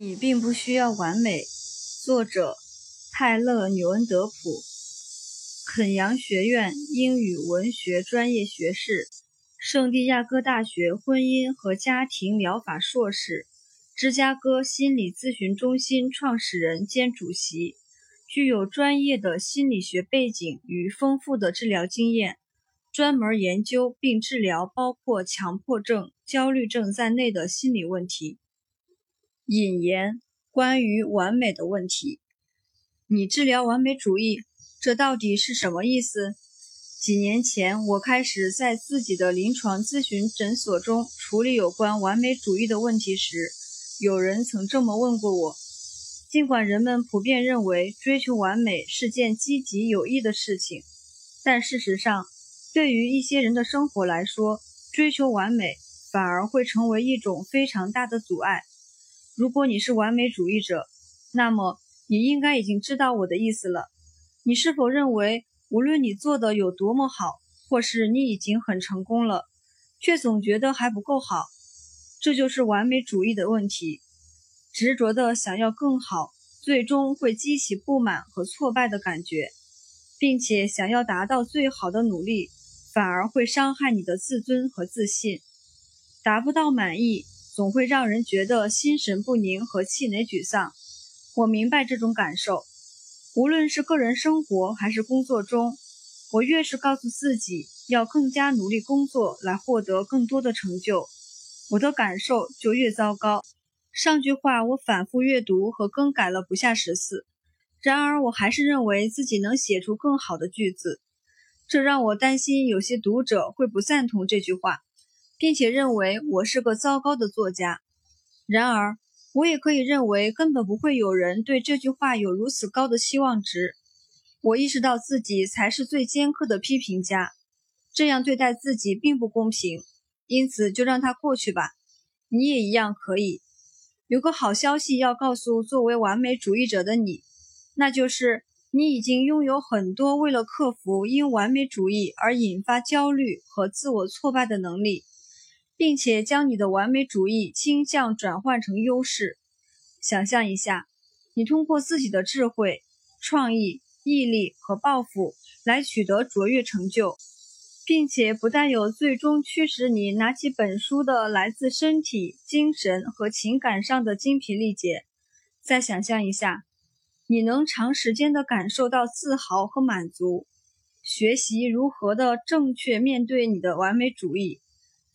你并不需要完美。作者：泰勒·纽恩德普，肯扬学院英语文学专业学士，圣地亚哥大学婚姻和家庭疗法硕士，芝加哥心理咨询中心创始人兼主席，具有专业的心理学背景与丰富的治疗经验，专门研究并治疗包括强迫症、焦虑症在内的心理问题。引言：关于完美的问题，你治疗完美主义，这到底是什么意思？几年前，我开始在自己的临床咨询诊所中处理有关完美主义的问题时，有人曾这么问过我。尽管人们普遍认为追求完美是件积极有益的事情，但事实上，对于一些人的生活来说，追求完美反而会成为一种非常大的阻碍。如果你是完美主义者，那么你应该已经知道我的意思了。你是否认为，无论你做的有多么好，或是你已经很成功了，却总觉得还不够好？这就是完美主义的问题。执着的想要更好，最终会激起不满和挫败的感觉，并且想要达到最好的努力，反而会伤害你的自尊和自信。达不到满意。总会让人觉得心神不宁和气馁沮丧。我明白这种感受，无论是个人生活还是工作中，我越是告诉自己要更加努力工作来获得更多的成就，我的感受就越糟糕。上句话我反复阅读和更改了不下十次，然而我还是认为自己能写出更好的句子，这让我担心有些读者会不赞同这句话。并且认为我是个糟糕的作家。然而，我也可以认为根本不会有人对这句话有如此高的期望值。我意识到自己才是最尖刻的批评家，这样对待自己并不公平，因此就让它过去吧。你也一样可以。有个好消息要告诉作为完美主义者的你，那就是你已经拥有很多为了克服因完美主义而引发焦虑和自我挫败的能力。并且将你的完美主义倾向转换成优势。想象一下，你通过自己的智慧、创意、毅力和抱负来取得卓越成就，并且不但有最终驱使你拿起本书的来自身体、精神和情感上的精疲力竭。再想象一下，你能长时间的感受到自豪和满足，学习如何的正确面对你的完美主义。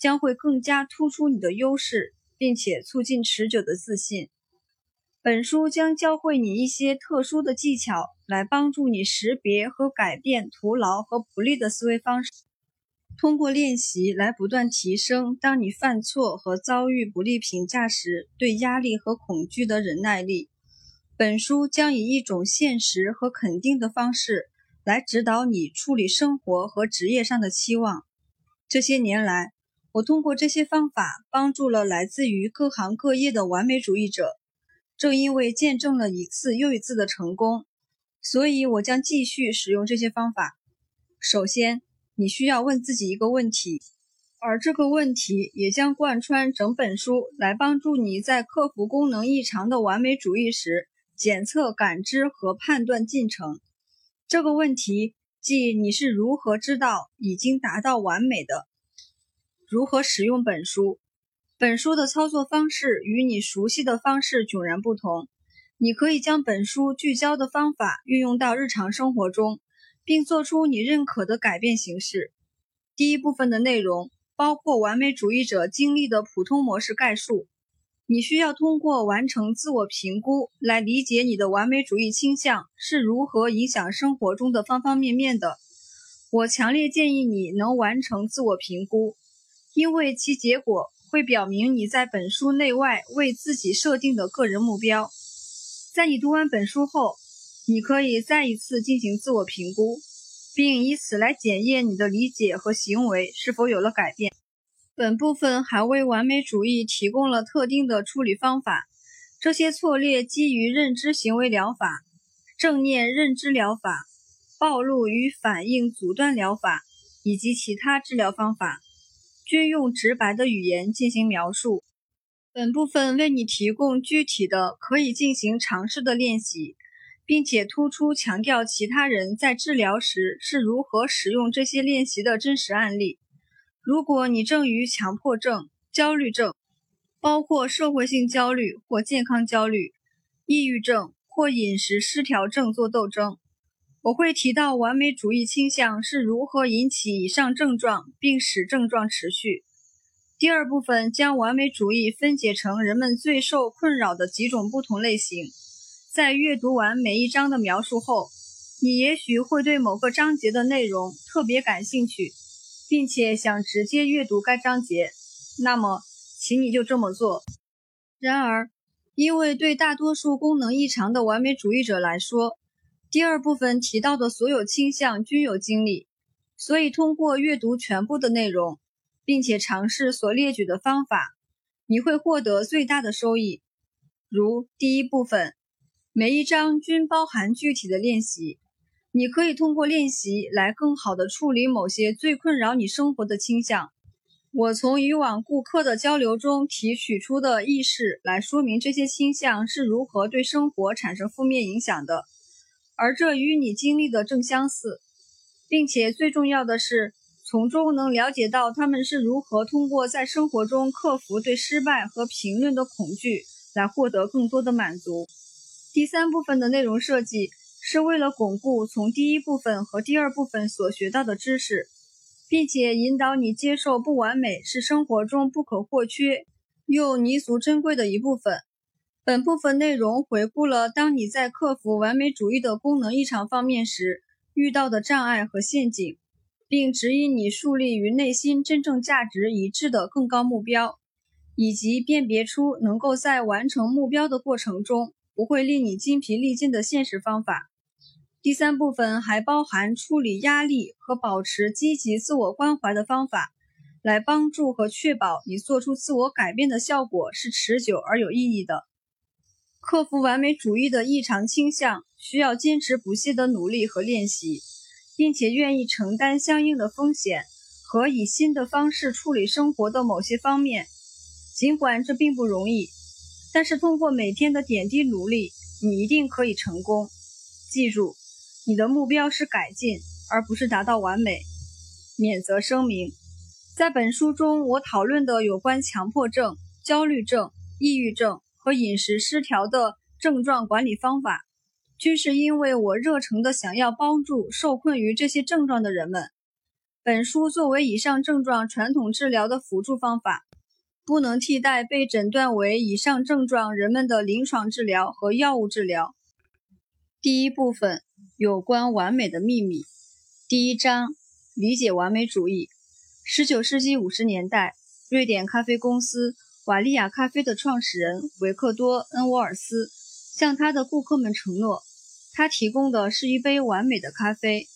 将会更加突出你的优势，并且促进持久的自信。本书将教会你一些特殊的技巧，来帮助你识别和改变徒劳和不利的思维方式。通过练习来不断提升，当你犯错和遭遇不利评价时，对压力和恐惧的忍耐力。本书将以一种现实和肯定的方式来指导你处理生活和职业上的期望。这些年来。我通过这些方法帮助了来自于各行各业的完美主义者。正因为见证了一次又一次的成功，所以我将继续使用这些方法。首先，你需要问自己一个问题，而这个问题也将贯穿整本书，来帮助你在克服功能异常的完美主义时检测、感知和判断进程。这个问题即你是如何知道已经达到完美的。如何使用本书？本书的操作方式与你熟悉的方式迥然不同。你可以将本书聚焦的方法运用到日常生活中，并做出你认可的改变形式。第一部分的内容包括完美主义者经历的普通模式概述。你需要通过完成自我评估来理解你的完美主义倾向是如何影响生活中的方方面面的。我强烈建议你能完成自我评估。因为其结果会表明你在本书内外为自己设定的个人目标。在你读完本书后，你可以再一次进行自我评估，并以此来检验你的理解和行为是否有了改变。本部分还为完美主义提供了特定的处理方法，这些错列基于认知行为疗法、正念认知疗法、暴露与反应阻断疗法以及其他治疗方法。均用直白的语言进行描述。本部分为你提供具体的可以进行尝试的练习，并且突出强调其他人在治疗时是如何使用这些练习的真实案例。如果你正与强迫症、焦虑症，包括社会性焦虑或健康焦虑、抑郁症或饮食失调症做斗争，我会提到完美主义倾向是如何引起以上症状，并使症状持续。第二部分将完美主义分解成人们最受困扰的几种不同类型。在阅读完每一章的描述后，你也许会对某个章节的内容特别感兴趣。并且想直接阅读该章节，那么，请你就这么做。然而，因为对大多数功能异常的完美主义者来说，第二部分提到的所有倾向均有经历，所以通过阅读全部的内容，并且尝试所列举的方法，你会获得最大的收益。如第一部分，每一章均包含具体的练习。你可以通过练习来更好地处理某些最困扰你生活的倾向。我从以往顾客的交流中提取出的意识来说明这些倾向是如何对生活产生负面影响的，而这与你经历的正相似，并且最重要的是，从中能了解到他们是如何通过在生活中克服对失败和评论的恐惧来获得更多的满足。第三部分的内容设计。是为了巩固从第一部分和第二部分所学到的知识，并且引导你接受不完美是生活中不可或缺又弥足珍贵的一部分。本部分内容回顾了当你在克服完美主义的功能异常方面时遇到的障碍和陷阱，并指引你树立与内心真正价值一致的更高目标，以及辨别出能够在完成目标的过程中不会令你精疲力尽的现实方法。第三部分还包含处理压力和保持积极自我关怀的方法，来帮助和确保你做出自我改变的效果是持久而有意义的。克服完美主义的异常倾向需要坚持不懈的努力和练习，并且愿意承担相应的风险和以新的方式处理生活的某些方面。尽管这并不容易，但是通过每天的点滴努力，你一定可以成功。记住。你的目标是改进，而不是达到完美。免责声明：在本书中，我讨论的有关强迫症、焦虑症、抑郁症和饮食失调的症状管理方法，均是因为我热诚的想要帮助受困于这些症状的人们。本书作为以上症状传统治疗的辅助方法，不能替代被诊断为以上症状人们的临床治疗和药物治疗。第一部分。有关完美的秘密，第一章：理解完美主义。十九世纪五十年代，瑞典咖啡公司瓦利亚咖啡的创始人维克多·恩沃尔斯向他的顾客们承诺，他提供的是一杯完美的咖啡。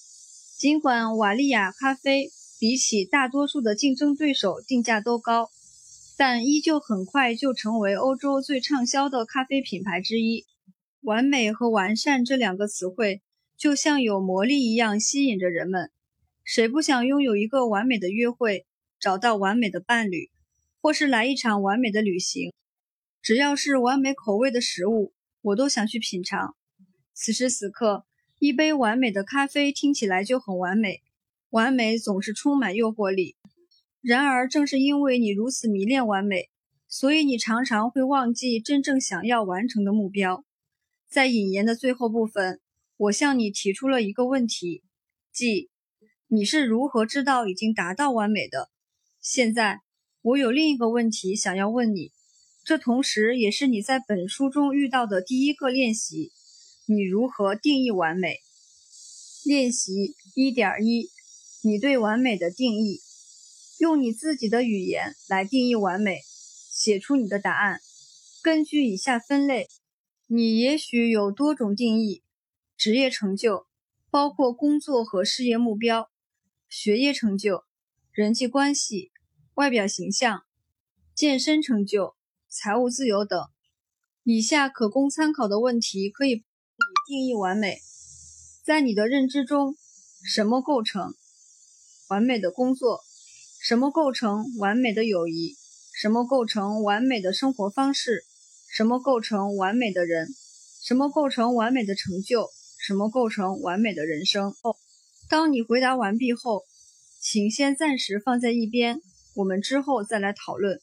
尽管瓦利亚咖啡比起大多数的竞争对手定价都高，但依旧很快就成为欧洲最畅销的咖啡品牌之一。完美和完善这两个词汇。就像有魔力一样吸引着人们。谁不想拥有一个完美的约会，找到完美的伴侣，或是来一场完美的旅行？只要是完美口味的食物，我都想去品尝。此时此刻，一杯完美的咖啡听起来就很完美。完美总是充满诱惑力。然而，正是因为你如此迷恋完美，所以你常常会忘记真正想要完成的目标。在引言的最后部分。我向你提出了一个问题，即你是如何知道已经达到完美的？现在我有另一个问题想要问你，这同时也是你在本书中遇到的第一个练习：你如何定义完美？练习一点一，你对完美的定义，用你自己的语言来定义完美，写出你的答案。根据以下分类，你也许有多种定义。职业成就包括工作和事业目标，学业成就、人际关系、外表形象、健身成就、财务自由等。以下可供参考的问题可以你定义完美。在你的认知中，什么构成完美的工作？什么构成完美的友谊？什么构成完美的生活方式？什么构成完美的人？什么构成完美的成就？什么构成完美的人生？当你回答完毕后，请先暂时放在一边，我们之后再来讨论。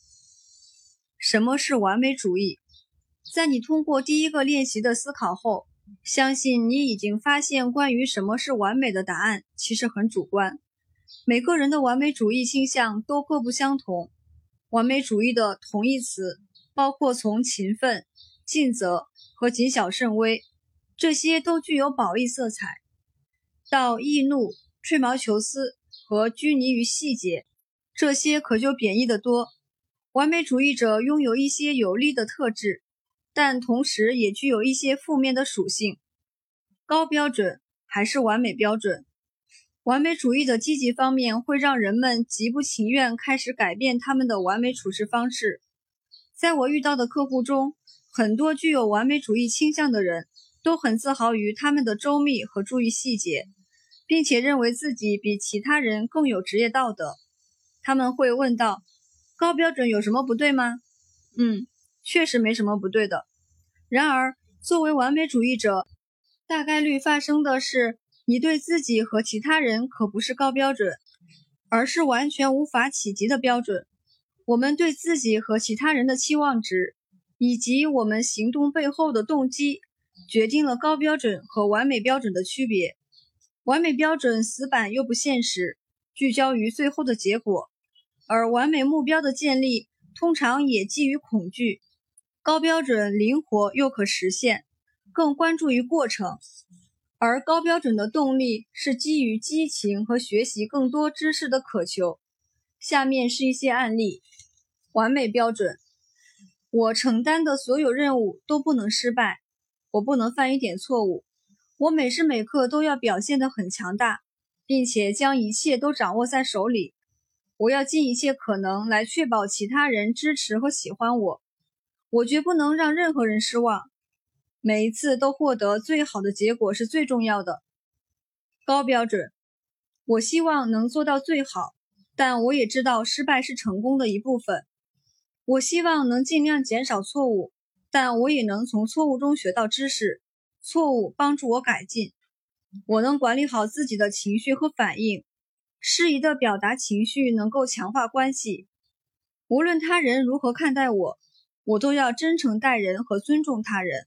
什么是完美主义？在你通过第一个练习的思考后，相信你已经发现，关于什么是完美的答案其实很主观。每个人的完美主义倾向都各不相同。完美主义的同义词包括从勤奋、尽责和谨小慎微，这些都具有褒义色彩，到易怒、吹毛求疵和拘泥于细节，这些可就贬义的多。完美主义者拥有一些有利的特质，但同时也具有一些负面的属性。高标准还是完美标准？完美主义的积极方面会让人们极不情愿开始改变他们的完美处事方式。在我遇到的客户中，很多具有完美主义倾向的人都很自豪于他们的周密和注意细节，并且认为自己比其他人更有职业道德。他们会问到：“高标准有什么不对吗？”“嗯，确实没什么不对的。”然而，作为完美主义者，大概率发生的是。你对自己和其他人可不是高标准，而是完全无法企及的标准。我们对自己和其他人的期望值，以及我们行动背后的动机，决定了高标准和完美标准的区别。完美标准死板又不现实，聚焦于最后的结果；而完美目标的建立通常也基于恐惧。高标准灵活又可实现，更关注于过程。而高标准的动力是基于激情和学习更多知识的渴求。下面是一些案例：完美标准，我承担的所有任务都不能失败，我不能犯一点错误，我每时每刻都要表现得很强大，并且将一切都掌握在手里。我要尽一切可能来确保其他人支持和喜欢我，我绝不能让任何人失望。每一次都获得最好的结果是最重要的。高标准，我希望能做到最好，但我也知道失败是成功的一部分。我希望能尽量减少错误，但我也能从错误中学到知识。错误帮助我改进。我能管理好自己的情绪和反应，适宜的表达情绪能够强化关系。无论他人如何看待我，我都要真诚待人和尊重他人。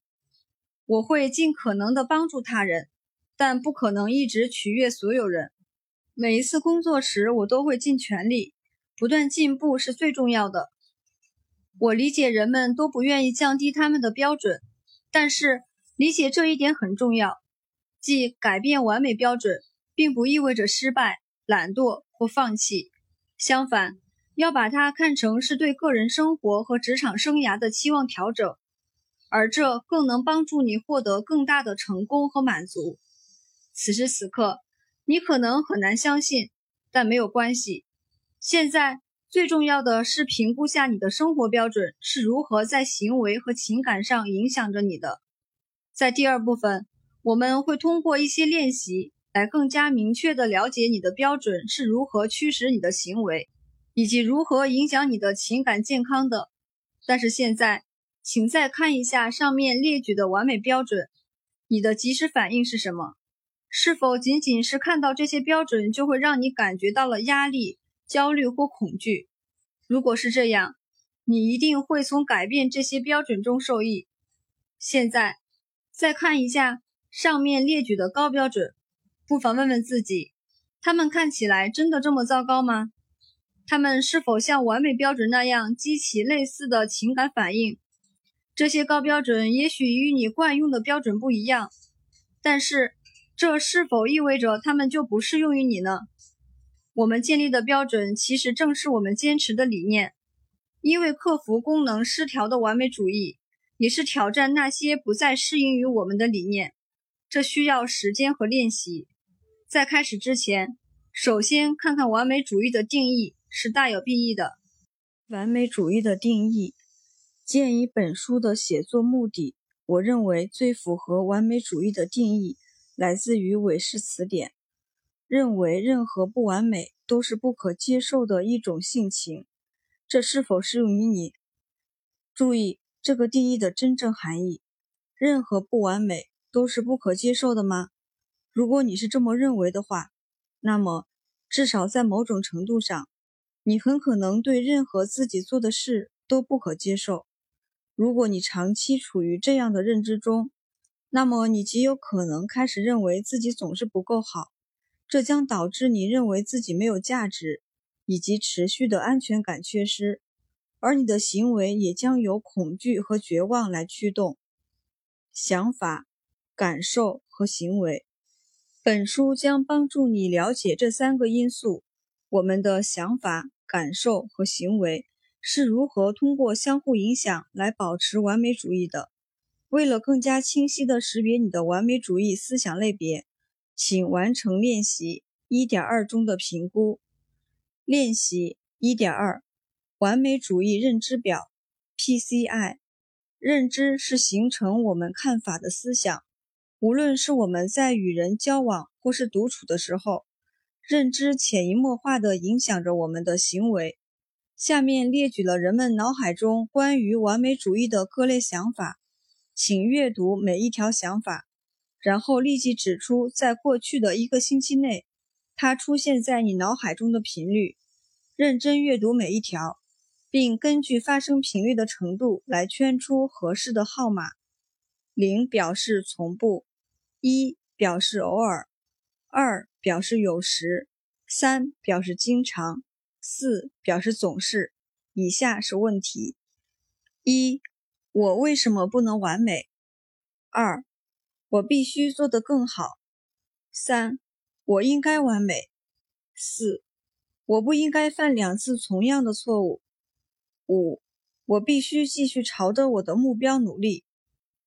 我会尽可能的帮助他人，但不可能一直取悦所有人。每一次工作时，我都会尽全力，不断进步是最重要的。我理解人们都不愿意降低他们的标准，但是理解这一点很重要，即改变完美标准，并不意味着失败、懒惰或放弃。相反，要把它看成是对个人生活和职场生涯的期望调整。而这更能帮助你获得更大的成功和满足。此时此刻，你可能很难相信，但没有关系。现在最重要的是评估下你的生活标准是如何在行为和情感上影响着你的。在第二部分，我们会通过一些练习来更加明确地了解你的标准是如何驱使你的行为，以及如何影响你的情感健康的。但是现在。请再看一下上面列举的完美标准，你的及时反应是什么？是否仅仅是看到这些标准就会让你感觉到了压力、焦虑或恐惧？如果是这样，你一定会从改变这些标准中受益。现在再看一下上面列举的高标准，不妨问问自己：他们看起来真的这么糟糕吗？他们是否像完美标准那样激起类似的情感反应？这些高标准也许与你惯用的标准不一样，但是这是否意味着他们就不适用于你呢？我们建立的标准其实正是我们坚持的理念，因为克服功能失调的完美主义，也是挑战那些不再适应于我们的理念。这需要时间和练习。在开始之前，首先看看完美主义的定义是大有裨益的。完美主义的定义。鉴于本书的写作目的，我认为最符合完美主义的定义来自于韦氏词典，认为任何不完美都是不可接受的一种性情。这是否适用于你？注意这个定义的真正含义：任何不完美都是不可接受的吗？如果你是这么认为的话，那么至少在某种程度上，你很可能对任何自己做的事都不可接受。如果你长期处于这样的认知中，那么你极有可能开始认为自己总是不够好，这将导致你认为自己没有价值，以及持续的安全感缺失，而你的行为也将由恐惧和绝望来驱动。想法、感受和行为。本书将帮助你了解这三个因素：我们的想法、感受和行为。是如何通过相互影响来保持完美主义的？为了更加清晰地识别你的完美主义思想类别，请完成练习一点二中的评估。练习一点二：完美主义认知表 （PCI）。认知是形成我们看法的思想，无论是我们在与人交往或是独处的时候，认知潜移默化地影响着我们的行为。下面列举了人们脑海中关于完美主义的各类想法，请阅读每一条想法，然后立即指出在过去的一个星期内，它出现在你脑海中的频率。认真阅读每一条，并根据发生频率的程度来圈出合适的号码。零表示从不，一表示偶尔，二表示有时，三表示经常。四表示总是。以下是问题：一、我为什么不能完美？二、我必须做得更好。三、我应该完美。四、我不应该犯两次同样的错误。五、我必须继续朝着我的目标努力。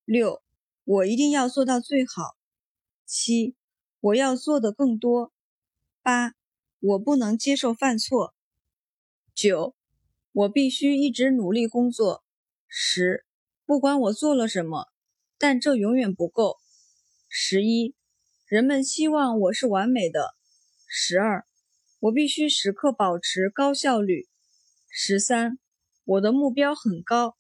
六、我一定要做到最好。七、我要做的更多。八、我不能接受犯错。九，我必须一直努力工作。十，不管我做了什么，但这永远不够。十一，人们希望我是完美的。十二，我必须时刻保持高效率。十三，我的目标很高。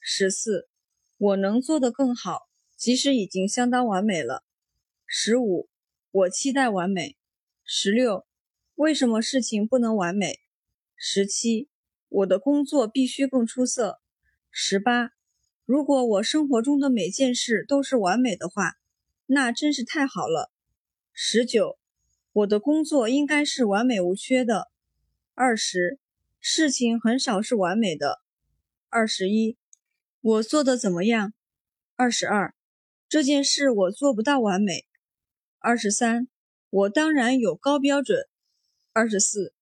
十四，我能做得更好，即使已经相当完美了。十五，我期待完美。十六，为什么事情不能完美？十七，我的工作必须更出色。十八，如果我生活中的每件事都是完美的话，那真是太好了。十九，我的工作应该是完美无缺的。二十，事情很少是完美的。二十一，我做的怎么样？二十二，这件事我做不到完美。二十三，我当然有高标准。二十四。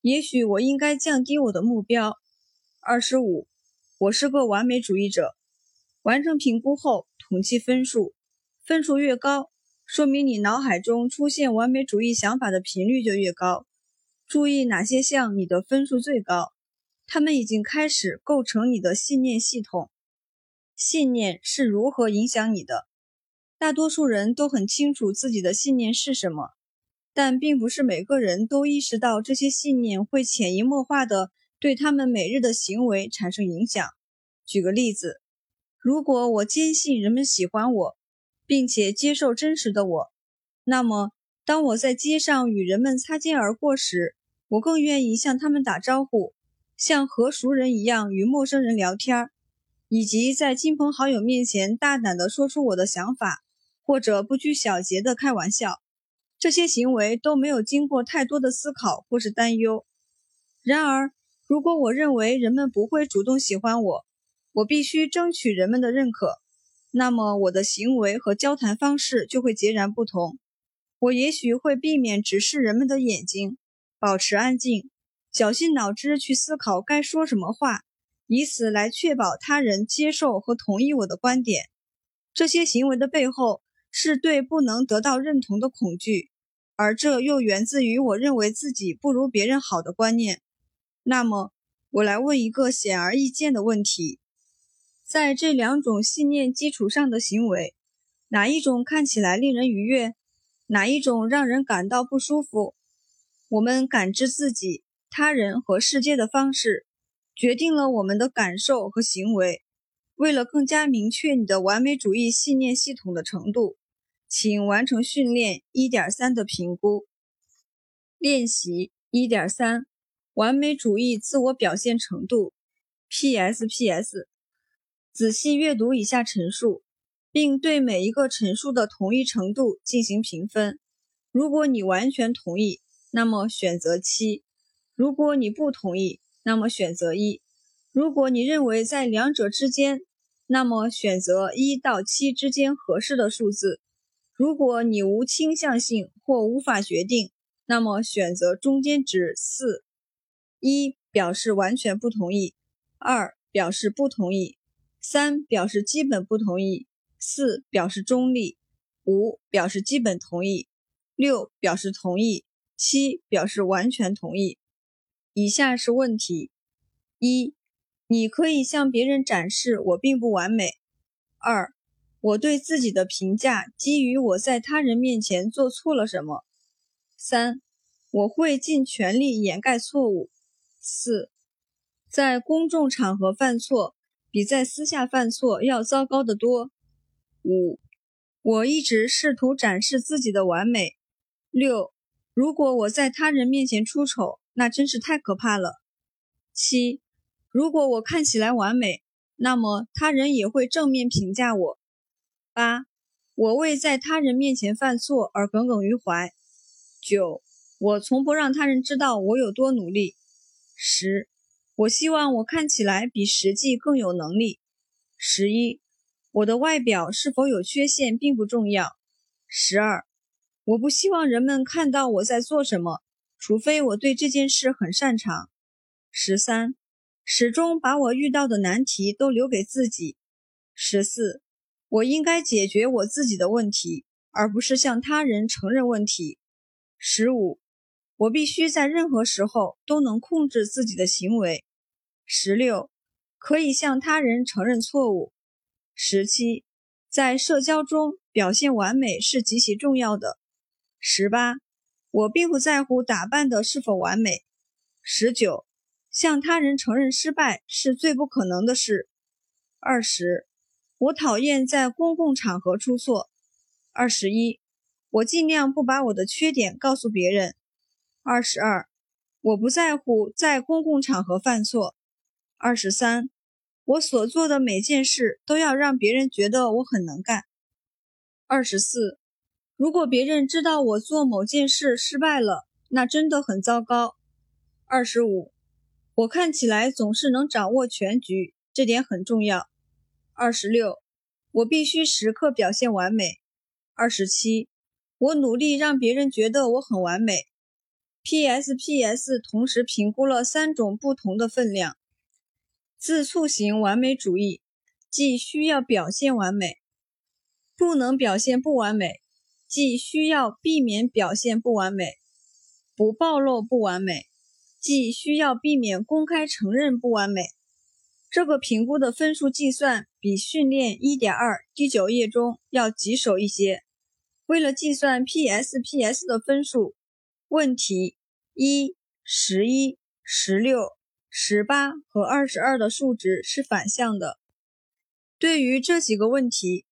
也许我应该降低我的目标。二十五，我是个完美主义者。完成评估后，统计分数，分数越高，说明你脑海中出现完美主义想法的频率就越高。注意哪些项你的分数最高，它们已经开始构成你的信念系统。信念是如何影响你的？大多数人都很清楚自己的信念是什么。但并不是每个人都意识到这些信念会潜移默化地对他们每日的行为产生影响。举个例子，如果我坚信人们喜欢我，并且接受真实的我，那么当我在街上与人们擦肩而过时，我更愿意向他们打招呼，像和熟人一样与陌生人聊天，以及在亲朋好友面前大胆地说出我的想法，或者不拘小节的开玩笑。这些行为都没有经过太多的思考或是担忧。然而，如果我认为人们不会主动喜欢我，我必须争取人们的认可，那么我的行为和交谈方式就会截然不同。我也许会避免直视人们的眼睛，保持安静，绞尽脑汁去思考该说什么话，以此来确保他人接受和同意我的观点。这些行为的背后是对不能得到认同的恐惧。而这又源自于我认为自己不如别人好的观念。那么，我来问一个显而易见的问题：在这两种信念基础上的行为，哪一种看起来令人愉悦？哪一种让人感到不舒服？我们感知自己、他人和世界的方式，决定了我们的感受和行为。为了更加明确你的完美主义信念系统的程度，请完成训练一点三的评估。练习一点三：完美主义自我表现程度。P.S.P.S. 仔细阅读以下陈述，并对每一个陈述的同意程度进行评分。如果你完全同意，那么选择七；如果你不同意，那么选择一；如果你认为在两者之间，那么选择一到七之间合适的数字；如果你无倾向性或无法决定，那么选择中间值四。一表示完全不同意。二表示不同意，三表示基本不同意，四表示中立，五表示基本同意，六表示同意，七表示完全同意。以下是问题：一，你可以向别人展示我并不完美。二，我对自己的评价基于我在他人面前做错了什么。三，我会尽全力掩盖错误。四。在公众场合犯错，比在私下犯错要糟糕得多。五，我一直试图展示自己的完美。六，如果我在他人面前出丑，那真是太可怕了。七，如果我看起来完美，那么他人也会正面评价我。八，我为在他人面前犯错而耿耿于怀。九，我从不让他人知道我有多努力。十。我希望我看起来比实际更有能力。十一，我的外表是否有缺陷并不重要。十二，我不希望人们看到我在做什么，除非我对这件事很擅长。十三，始终把我遇到的难题都留给自己。十四，我应该解决我自己的问题，而不是向他人承认问题。十五。我必须在任何时候都能控制自己的行为。十六，可以向他人承认错误。十七，在社交中表现完美是极其重要的。十八，我并不在乎打扮的是否完美。十九，向他人承认失败是最不可能的事。二十，我讨厌在公共场合出错。二十一，我尽量不把我的缺点告诉别人。二十二，我不在乎在公共场合犯错。二十三，我所做的每件事都要让别人觉得我很能干。二十四，如果别人知道我做某件事失败了，那真的很糟糕。二十五，我看起来总是能掌握全局，这点很重要。二十六，我必须时刻表现完美。二十七，我努力让别人觉得我很完美。P.S.P.S. 同时评估了三种不同的分量：自促型完美主义，即需要表现完美；不能表现不完美，即需要避免表现不完美；不暴露不完美，即需要避免公开承认不完美。这个评估的分数计算比训练1.2第九页中要棘手一些。为了计算 P.S.P.S. 的分数。问题一、十一、十六、十八和二十二的数值是反向的。对于这几个问题，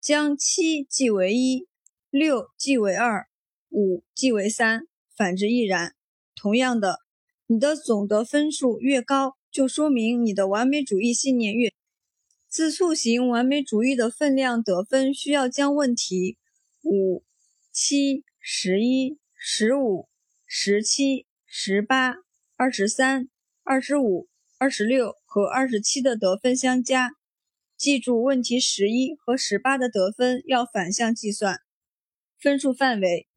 将七记为一，六记为二，五记为三，反之亦然。同样的，你的总得分数越高，就说明你的完美主义信念越。自促型完美主义的分量得分需要将问题五、七、十一。十五、十七、十八、二十三、二十五、二十六和二十七的得分相加。记住，问题十一和十八的得分要反向计算。分数范围：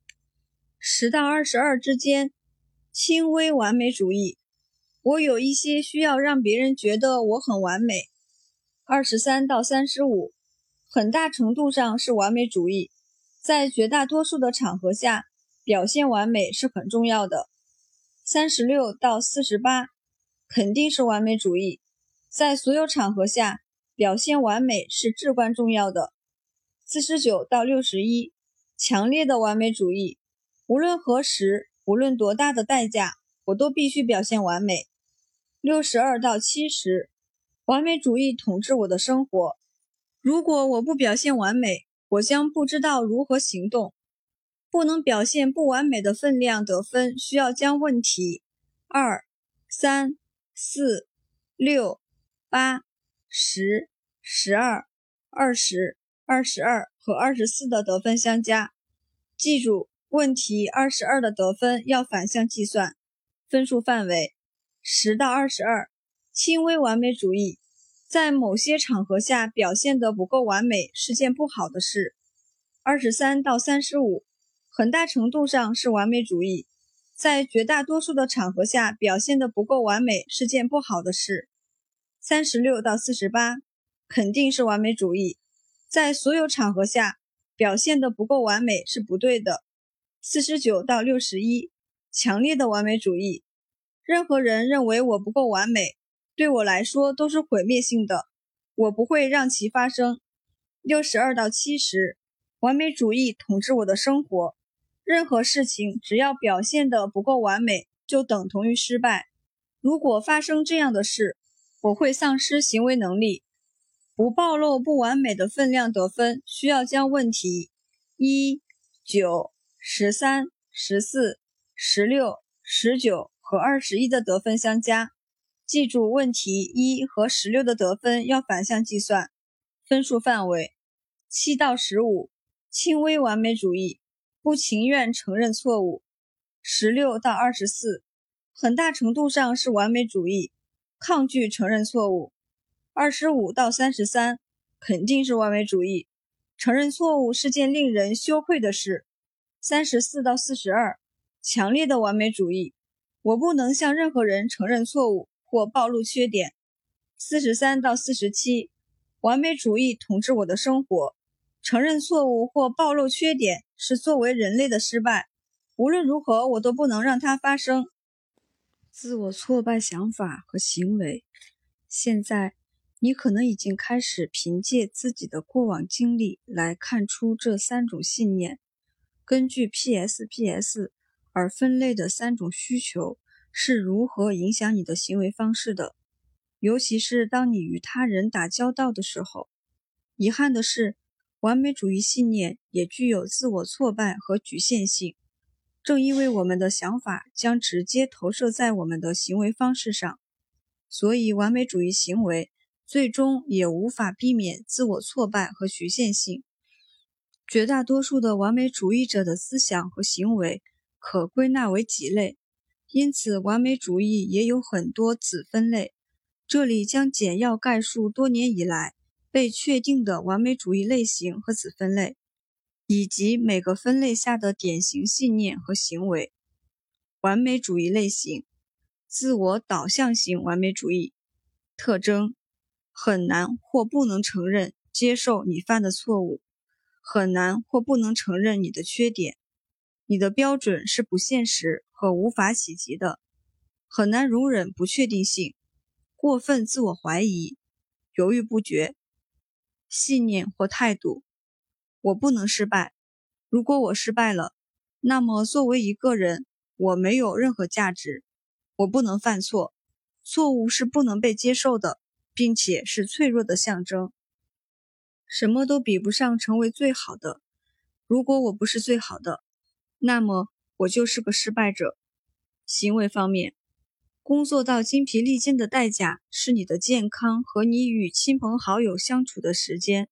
十到二十二之间，轻微完美主义。我有一些需要让别人觉得我很完美。二十三到三十五，很大程度上是完美主义，在绝大多数的场合下。表现完美是很重要的。三十六到四十八肯定是完美主义，在所有场合下表现完美是至关重要的。四十九到六十一强烈的完美主义，无论何时，无论多大的代价，我都必须表现完美。六十二到七十，完美主义统治我的生活。如果我不表现完美，我将不知道如何行动。不能表现不完美的分量得分，需要将问题二、三、四、六、八、十、十二、二十、二十二和二十四的得分相加。记住，问题二十二的得分要反向计算。分数范围十到二十二，轻微完美主义，在某些场合下表现得不够完美是件不好的事。二十三到三十五。很大程度上是完美主义，在绝大多数的场合下表现的不够完美是件不好的事。三十六到四十八肯定是完美主义，在所有场合下表现的不够完美是不对的。四十九到六十一强烈的完美主义，任何人认为我不够完美，对我来说都是毁灭性的，我不会让其发生。六十二到七十完美主义统治我的生活。任何事情只要表现得不够完美，就等同于失败。如果发生这样的事，我会丧失行为能力。不暴露不完美的分量得分，需要将问题一、九、十三、十四、十六、十九和二十一的得分相加。记住，问题一和十六的得分要反向计算。分数范围七到十五，轻微完美主义。不情愿承认错误，十六到二十四，很大程度上是完美主义，抗拒承认错误。二十五到三十三，肯定是完美主义，承认错误是件令人羞愧的事。三十四到四十二，强烈的完美主义，我不能向任何人承认错误或暴露缺点。四十三到四十七，完美主义统治我的生活。承认错误或暴露缺点是作为人类的失败，无论如何我都不能让它发生。自我挫败想法和行为。现在，你可能已经开始凭借自己的过往经历来看出这三种信念，根据 PSPS 而分类的三种需求是如何影响你的行为方式的，尤其是当你与他人打交道的时候。遗憾的是。完美主义信念也具有自我挫败和局限性，正因为我们的想法将直接投射在我们的行为方式上，所以完美主义行为最终也无法避免自我挫败和局限性。绝大多数的完美主义者的思想和行为可归纳为几类，因此完美主义也有很多子分类。这里将简要概述多年以来。被确定的完美主义类型和子分类，以及每个分类下的典型信念和行为。完美主义类型：自我导向型完美主义。特征：很难或不能承认、接受你犯的错误，很难或不能承认你的缺点。你的标准是不现实和无法企及的，很难容忍不确定性，过分自我怀疑，犹豫不决。信念或态度，我不能失败。如果我失败了，那么作为一个人，我没有任何价值。我不能犯错，错误是不能被接受的，并且是脆弱的象征。什么都比不上成为最好的。如果我不是最好的，那么我就是个失败者。行为方面。工作到精疲力尽的代价是你的健康和你与亲朋好友相处的时间。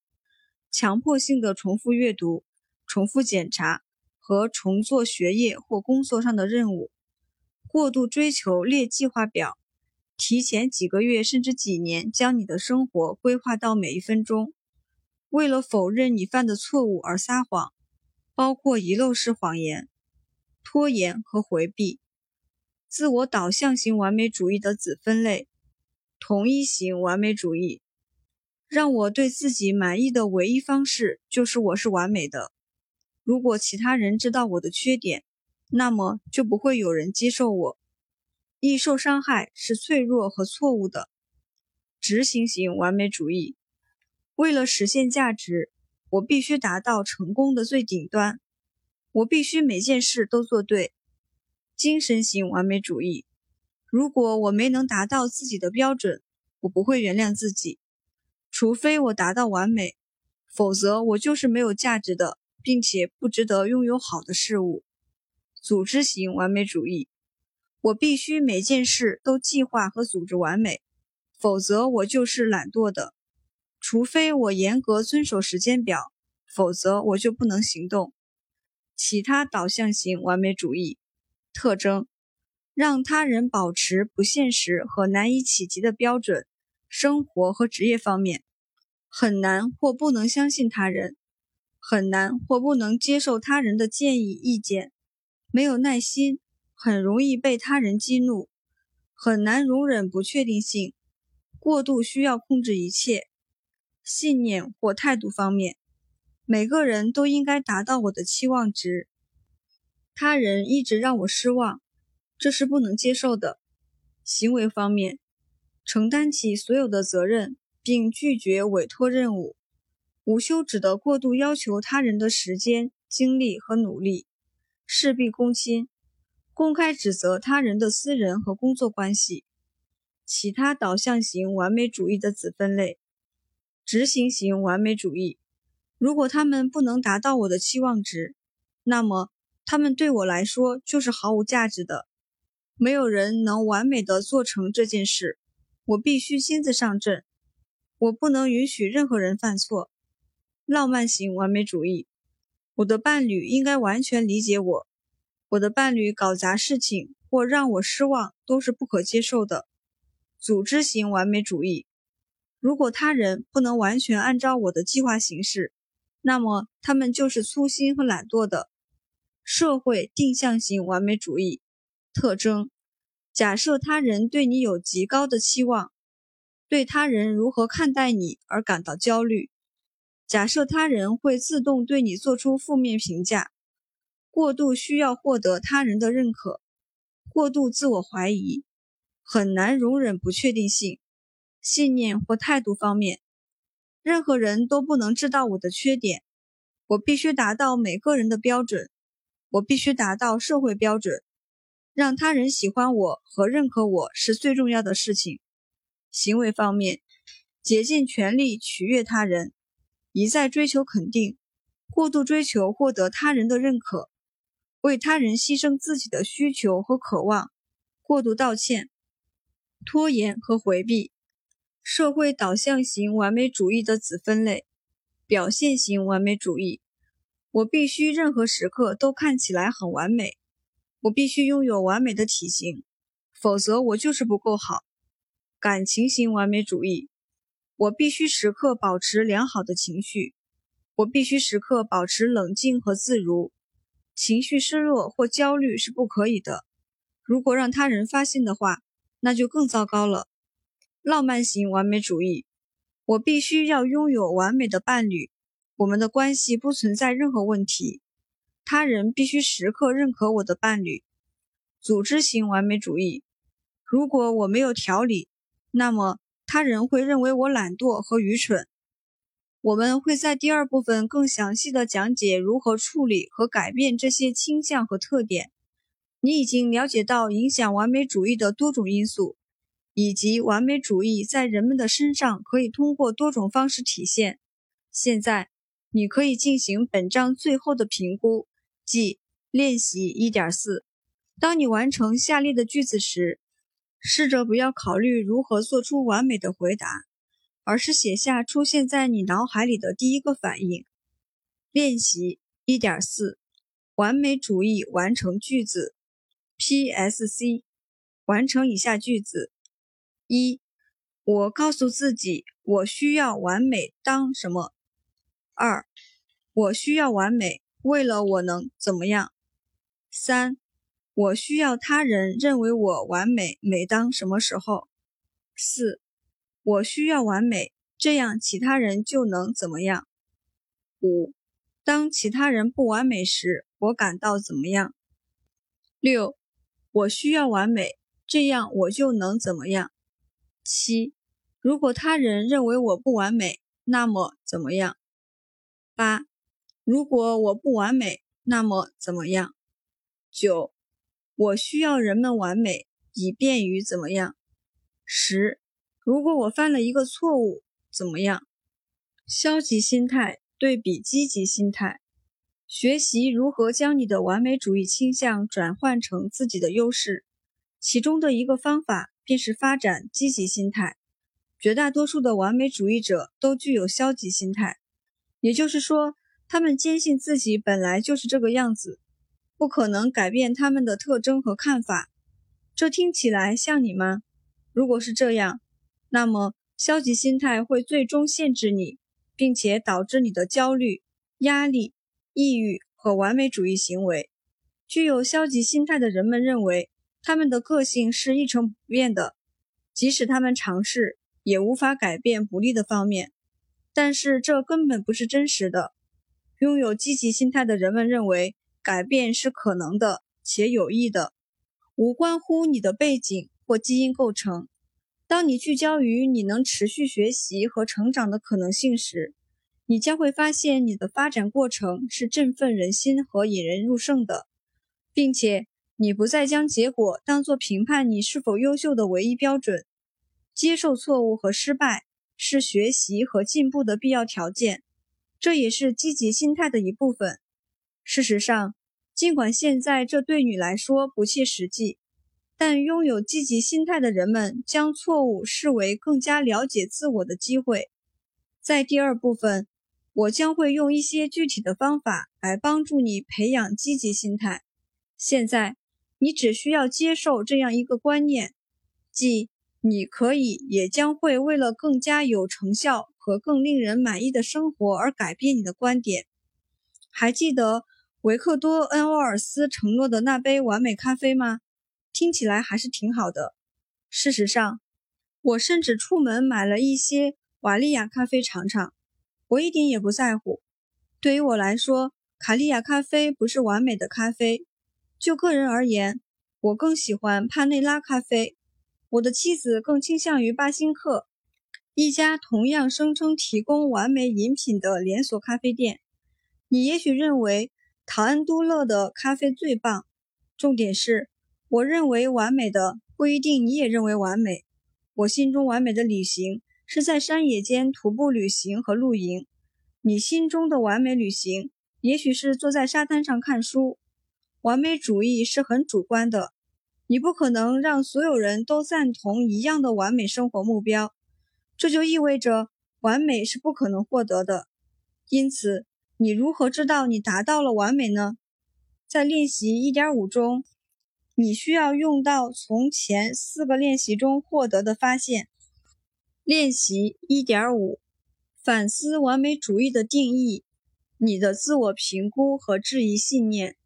强迫性的重复阅读、重复检查和重做学业或工作上的任务。过度追求列计划表，提前几个月甚至几年将你的生活规划到每一分钟。为了否认你犯的错误而撒谎，包括遗漏式谎言、拖延和回避。自我导向型完美主义的子分类：同一型完美主义。让我对自己满意的唯一方式就是我是完美的。如果其他人知道我的缺点，那么就不会有人接受我。易受伤害是脆弱和错误的。执行型完美主义。为了实现价值，我必须达到成功的最顶端。我必须每件事都做对。精神型完美主义，如果我没能达到自己的标准，我不会原谅自己。除非我达到完美，否则我就是没有价值的，并且不值得拥有好的事物。组织型完美主义，我必须每件事都计划和组织完美，否则我就是懒惰的。除非我严格遵守时间表，否则我就不能行动。其他导向型完美主义特征。让他人保持不现实和难以企及的标准，生活和职业方面很难或不能相信他人，很难或不能接受他人的建议意见，没有耐心，很容易被他人激怒，很难容忍不确定性，过度需要控制一切。信念或态度方面，每个人都应该达到我的期望值，他人一直让我失望。这是不能接受的。行为方面，承担起所有的责任，并拒绝委托任务，无休止的过度要求他人的时间、精力和努力，事必躬亲，公开指责他人的私人和工作关系。其他导向型完美主义的子分类：执行型完美主义。如果他们不能达到我的期望值，那么他们对我来说就是毫无价值的。没有人能完美的做成这件事，我必须亲自上阵。我不能允许任何人犯错。浪漫型完美主义，我的伴侣应该完全理解我。我的伴侣搞砸事情或让我失望都是不可接受的。组织型完美主义，如果他人不能完全按照我的计划行事，那么他们就是粗心和懒惰的。社会定向型完美主义。特征：假设他人对你有极高的期望，对他人如何看待你而感到焦虑；假设他人会自动对你做出负面评价，过度需要获得他人的认可，过度自我怀疑，很难容忍不确定性。信念或态度方面，任何人都不能知道我的缺点，我必须达到每个人的标准，我必须达到社会标准。让他人喜欢我和认可我是最重要的事情。行为方面，竭尽全力取悦他人，一再追求肯定，过度追求获得他人的认可，为他人牺牲自己的需求和渴望，过度道歉，拖延和回避。社会导向型完美主义的子分类：表现型完美主义。我必须任何时刻都看起来很完美。我必须拥有完美的体型，否则我就是不够好。感情型完美主义，我必须时刻保持良好的情绪，我必须时刻保持冷静和自如。情绪失落或焦虑是不可以的。如果让他人发现的话，那就更糟糕了。浪漫型完美主义，我必须要拥有完美的伴侣，我们的关系不存在任何问题。他人必须时刻认可我的伴侣。组织型完美主义，如果我没有条理，那么他人会认为我懒惰和愚蠢。我们会在第二部分更详细的讲解如何处理和改变这些倾向和特点。你已经了解到影响完美主义的多种因素，以及完美主义在人们的身上可以通过多种方式体现。现在，你可以进行本章最后的评估。即练习一点四，当你完成下列的句子时，试着不要考虑如何做出完美的回答，而是写下出现在你脑海里的第一个反应。练习一点四，完美主义完成句子。P.S.C. 完成以下句子：一，我告诉自己我需要完美当什么。二，我需要完美。为了我能怎么样？三，我需要他人认为我完美，每当什么时候？四，我需要完美，这样其他人就能怎么样？五，当其他人不完美时，我感到怎么样？六，我需要完美，这样我就能怎么样？七，如果他人认为我不完美，那么怎么样？八。如果我不完美，那么怎么样？九，我需要人们完美，以便于怎么样？十，如果我犯了一个错误，怎么样？消极心态对比积极心态，学习如何将你的完美主义倾向转换成自己的优势。其中的一个方法便是发展积极心态。绝大多数的完美主义者都具有消极心态，也就是说，他们坚信自己本来就是这个样子，不可能改变他们的特征和看法。这听起来像你吗？如果是这样，那么消极心态会最终限制你，并且导致你的焦虑、压力、抑郁和完美主义行为。具有消极心态的人们认为，他们的个性是一成不变的，即使他们尝试。也无法改变不利的方面，但是这根本不是真实的。拥有积极心态的人们认为，改变是可能的且有益的，无关乎你的背景或基因构成。当你聚焦于你能持续学习和成长的可能性时，你将会发现你的发展过程是振奋人心和引人入胜的，并且你不再将结果当作评判你是否优秀的唯一标准。接受错误和失败是学习和进步的必要条件，这也是积极心态的一部分。事实上，尽管现在这对你来说不切实际，但拥有积极心态的人们将错误视为更加了解自我的机会。在第二部分，我将会用一些具体的方法来帮助你培养积极心态。现在，你只需要接受这样一个观念，即。你可以也将会为了更加有成效和更令人满意的生活而改变你的观点。还记得维克多·恩沃尔斯承诺的那杯完美咖啡吗？听起来还是挺好的。事实上，我甚至出门买了一些瓦利亚咖啡尝尝。我一点也不在乎。对于我来说，卡利亚咖啡不是完美的咖啡。就个人而言，我更喜欢帕内拉咖啡。我的妻子更倾向于巴辛克，一家同样声称提供完美饮品的连锁咖啡店。你也许认为唐恩都乐的咖啡最棒。重点是，我认为完美的不一定你也认为完美。我心中完美的旅行是在山野间徒步旅行和露营。你心中的完美旅行也许是坐在沙滩上看书。完美主义是很主观的。你不可能让所有人都赞同一样的完美生活目标，这就意味着完美是不可能获得的。因此，你如何知道你达到了完美呢？在练习1.5中，你需要用到从前四个练习中获得的发现。练习1.5：反思完美主义的定义，你的自我评估和质疑信念。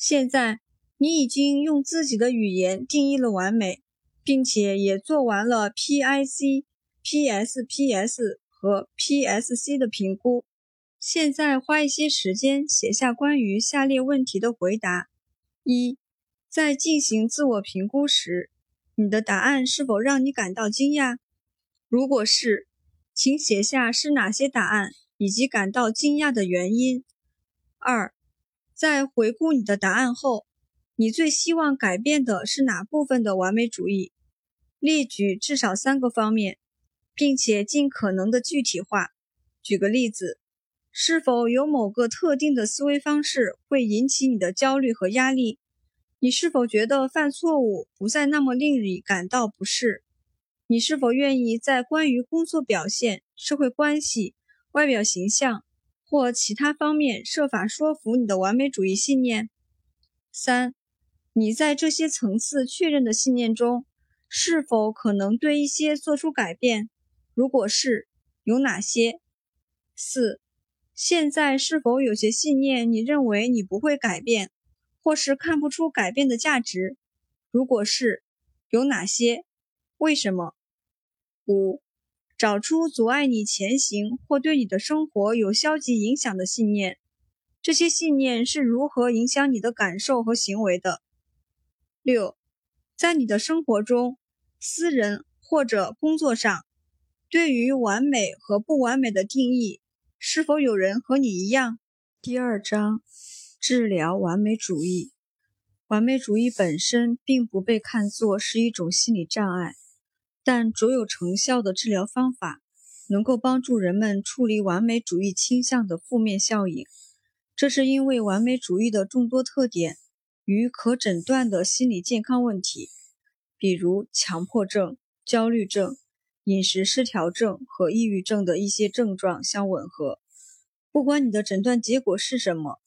现在。你已经用自己的语言定义了完美，并且也做完了 PIC、PSPS 和 PSC 的评估。现在花一些时间写下关于下列问题的回答：一，在进行自我评估时，你的答案是否让你感到惊讶？如果是，请写下是哪些答案以及感到惊讶的原因。二，在回顾你的答案后。你最希望改变的是哪部分的完美主义？列举至少三个方面，并且尽可能的具体化。举个例子，是否有某个特定的思维方式会引起你的焦虑和压力？你是否觉得犯错误不再那么令你感到不适？你是否愿意在关于工作表现、社会关系、外表形象或其他方面设法说服你的完美主义信念？三。你在这些层次确认的信念中，是否可能对一些做出改变？如果是，有哪些？四，现在是否有些信念你认为你不会改变，或是看不出改变的价值？如果是，有哪些？为什么？五，找出阻碍你前行或对你的生活有消极影响的信念，这些信念是如何影响你的感受和行为的？六，在你的生活中，私人或者工作上，对于完美和不完美的定义，是否有人和你一样？第二章，治疗完美主义。完美主义本身并不被看作是一种心理障碍，但卓有成效的治疗方法能够帮助人们处理完美主义倾向的负面效应。这是因为完美主义的众多特点与可诊断的心理健康问题，比如强迫症、焦虑症、饮食失调症和抑郁症的一些症状相吻合。不管你的诊断结果是什么，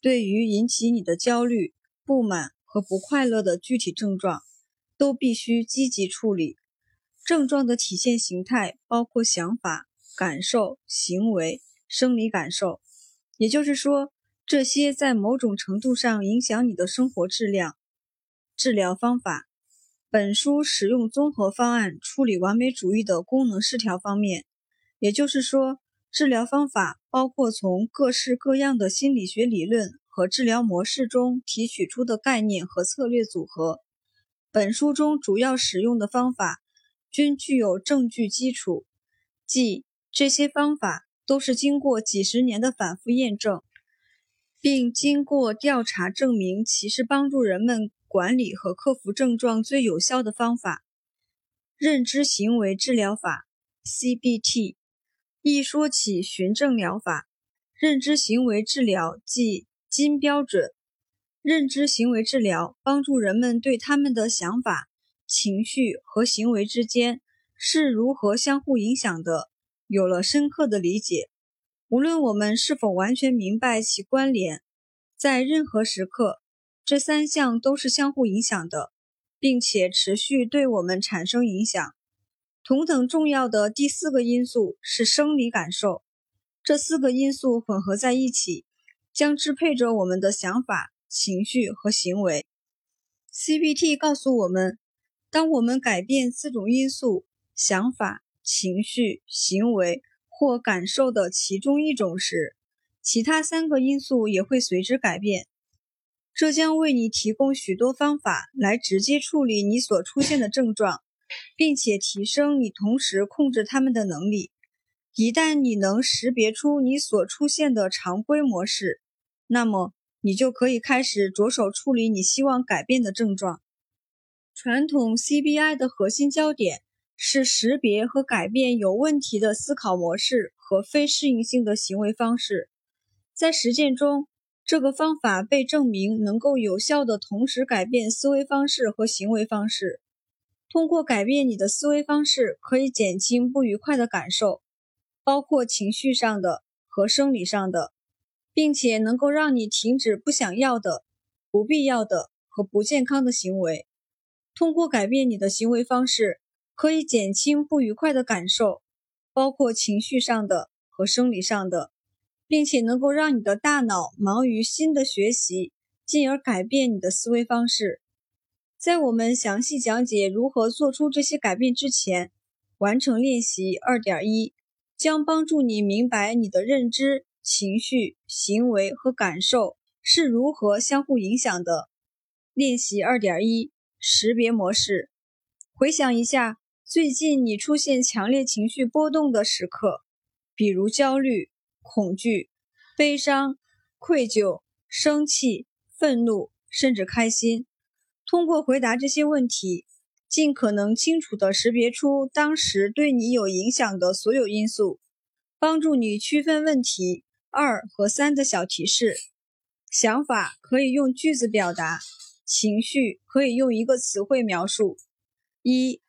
对于引起你的焦虑。不满和不快乐的具体症状都必须积极处理。症状的体现形态包括想法、感受、行为、生理感受，也就是说，这些在某种程度上影响你的生活质量。治疗方法：本书使用综合方案处理完美主义的功能失调方面，也就是说，治疗方法包括从各式各样的心理学理论。和治疗模式中提取出的概念和策略组合。本书中主要使用的方法均具有证据基础，即这些方法都是经过几十年的反复验证，并经过调查证明其是帮助人们管理和克服症状最有效的方法。认知行为治疗法 （CBT） 一说起循证疗法，认知行为治疗即。金标准认知行为治疗帮助人们对他们的想法、情绪和行为之间是如何相互影响的有了深刻的理解。无论我们是否完全明白其关联，在任何时刻，这三项都是相互影响的，并且持续对我们产生影响。同等重要的第四个因素是生理感受，这四个因素混合在一起。将支配着我们的想法、情绪和行为。CBT 告诉我们，当我们改变四种因素——想法、情绪、行为或感受的其中一种时，其他三个因素也会随之改变。这将为你提供许多方法来直接处理你所出现的症状，并且提升你同时控制它们的能力。一旦你能识别出你所出现的常规模式，那么你就可以开始着手处理你希望改变的症状。传统 CBI 的核心焦点是识别和改变有问题的思考模式和非适应性的行为方式。在实践中，这个方法被证明能够有效地同时改变思维方式和行为方式。通过改变你的思维方式，可以减轻不愉快的感受，包括情绪上的和生理上的。并且能够让你停止不想要的、不必要的和不健康的行为。通过改变你的行为方式，可以减轻不愉快的感受，包括情绪上的和生理上的，并且能够让你的大脑忙于新的学习，进而改变你的思维方式。在我们详细讲解如何做出这些改变之前，完成练习二点一将帮助你明白你的认知。情绪、行为和感受是如何相互影响的？练习二点一：识别模式。回想一下，最近你出现强烈情绪波动的时刻，比如焦虑、恐惧、悲伤、愧疚、生气、愤怒，甚至开心。通过回答这些问题，尽可能清楚地识别出当时对你有影响的所有因素，帮助你区分问题。二和三的小提示：想法可以用句子表达，情绪可以用一个词汇描述。一、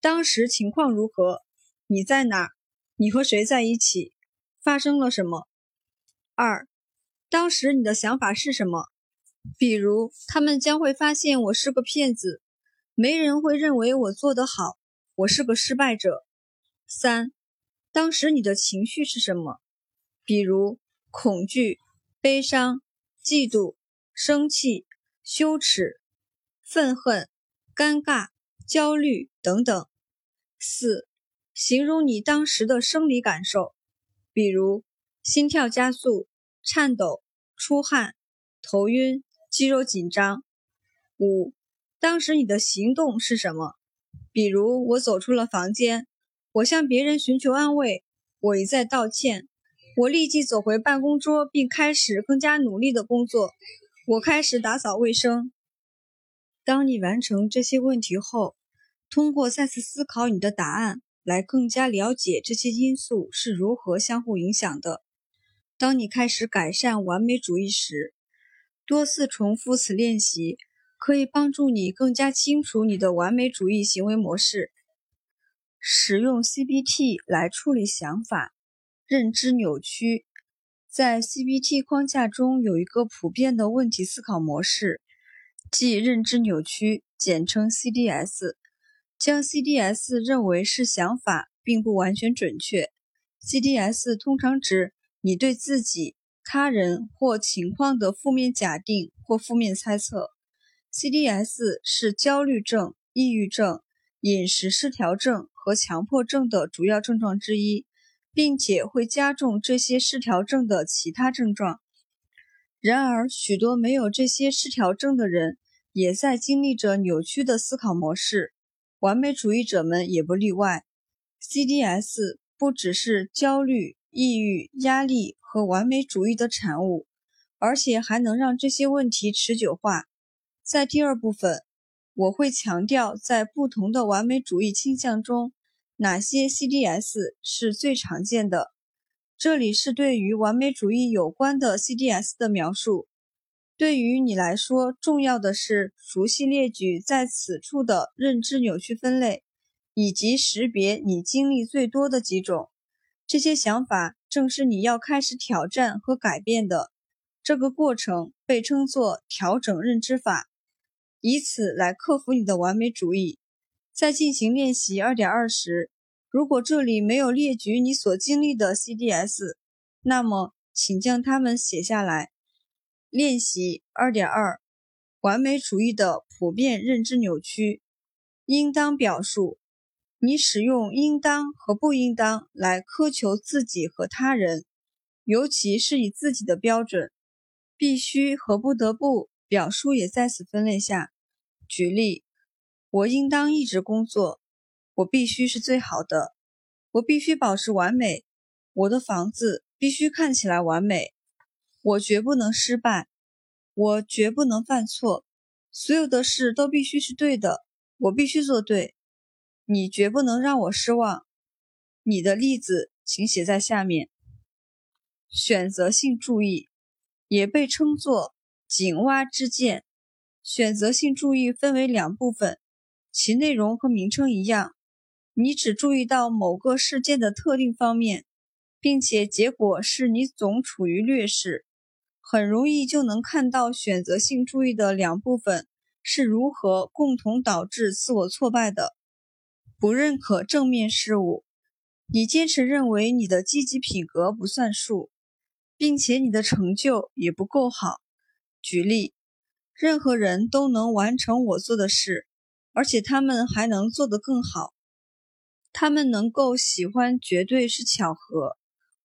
当时情况如何？你在哪？你和谁在一起？发生了什么？二、当时你的想法是什么？比如，他们将会发现我是个骗子，没人会认为我做得好，我是个失败者。三、当时你的情绪是什么？比如。恐惧、悲伤、嫉妒、生气、羞耻、愤恨、尴尬、焦虑等等。四、形容你当时的生理感受，比如心跳加速、颤抖、出汗、头晕、肌肉紧张。五、当时你的行动是什么？比如我走出了房间，我向别人寻求安慰，我一再道歉。我立即走回办公桌，并开始更加努力的工作。我开始打扫卫生。当你完成这些问题后，通过再次思考你的答案，来更加了解这些因素是如何相互影响的。当你开始改善完美主义时，多次重复此练习，可以帮助你更加清楚你的完美主义行为模式。使用 CBT 来处理想法、认知扭曲。在 CBT 框架中有一个普遍的问题思考模式，即认知扭曲，简称 CDS。将 CDS 认为是想法，并不完全准确。CDS 通常指你对自己、他人或情况的负面假定或负面猜测。CDS 是焦虑症、抑郁症、饮食失调症。和强迫症的主要症状之一，并且会加重这些失调症的其他症状。然而，许多没有这些失调症的人也在经历着扭曲的思考模式，完美主义者们也不例外。CDS 不只是焦虑、抑郁、压力和完美主义的产物，而且还能让这些问题持久化。在第二部分，我会强调在不同的完美主义倾向中。哪些 CDS 是最常见的？这里是对于完美主义有关的 CDS 的描述。对于你来说，重要的是熟悉列举在此处的认知扭曲分类，以及识别你经历最多的几种。这些想法正是你要开始挑战和改变的。这个过程被称作调整认知法，以此来克服你的完美主义。在进行练习二点二时，如果这里没有列举你所经历的 CDS，那么请将它们写下来。练习二点二：完美主义的普遍认知扭曲。应当表述：你使用应当和不应当来苛求自己和他人，尤其是以自己的标准。必须和不得不表述也在此分类下。举例。我应当一直工作，我必须是最好的，我必须保持完美，我的房子必须看起来完美，我绝不能失败，我绝不能犯错，所有的事都必须是对的，我必须做对，你绝不能让我失望。你的例子请写在下面。选择性注意也被称作井蛙之见。选择性注意分为两部分。其内容和名称一样，你只注意到某个事件的特定方面，并且结果是你总处于劣势，很容易就能看到选择性注意的两部分是如何共同导致自我挫败的。不认可正面事物，你坚持认为你的积极品格不算数，并且你的成就也不够好。举例，任何人都能完成我做的事。而且他们还能做得更好。他们能够喜欢，绝对是巧合。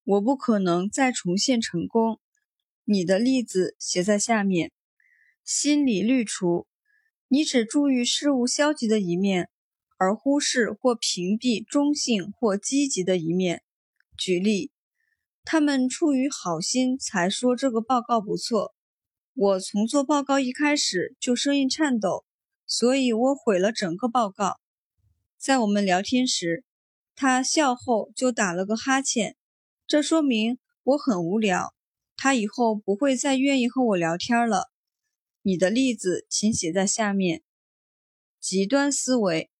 我不可能再重现成功。你的例子写在下面。心理滤除，你只注意事物消极的一面，而忽视或屏蔽中性或积极的一面。举例，他们出于好心才说这个报告不错。我从做报告一开始就声音颤抖。所以我毁了整个报告。在我们聊天时，他笑后就打了个哈欠，这说明我很无聊。他以后不会再愿意和我聊天了。你的例子请写在下面。极端思维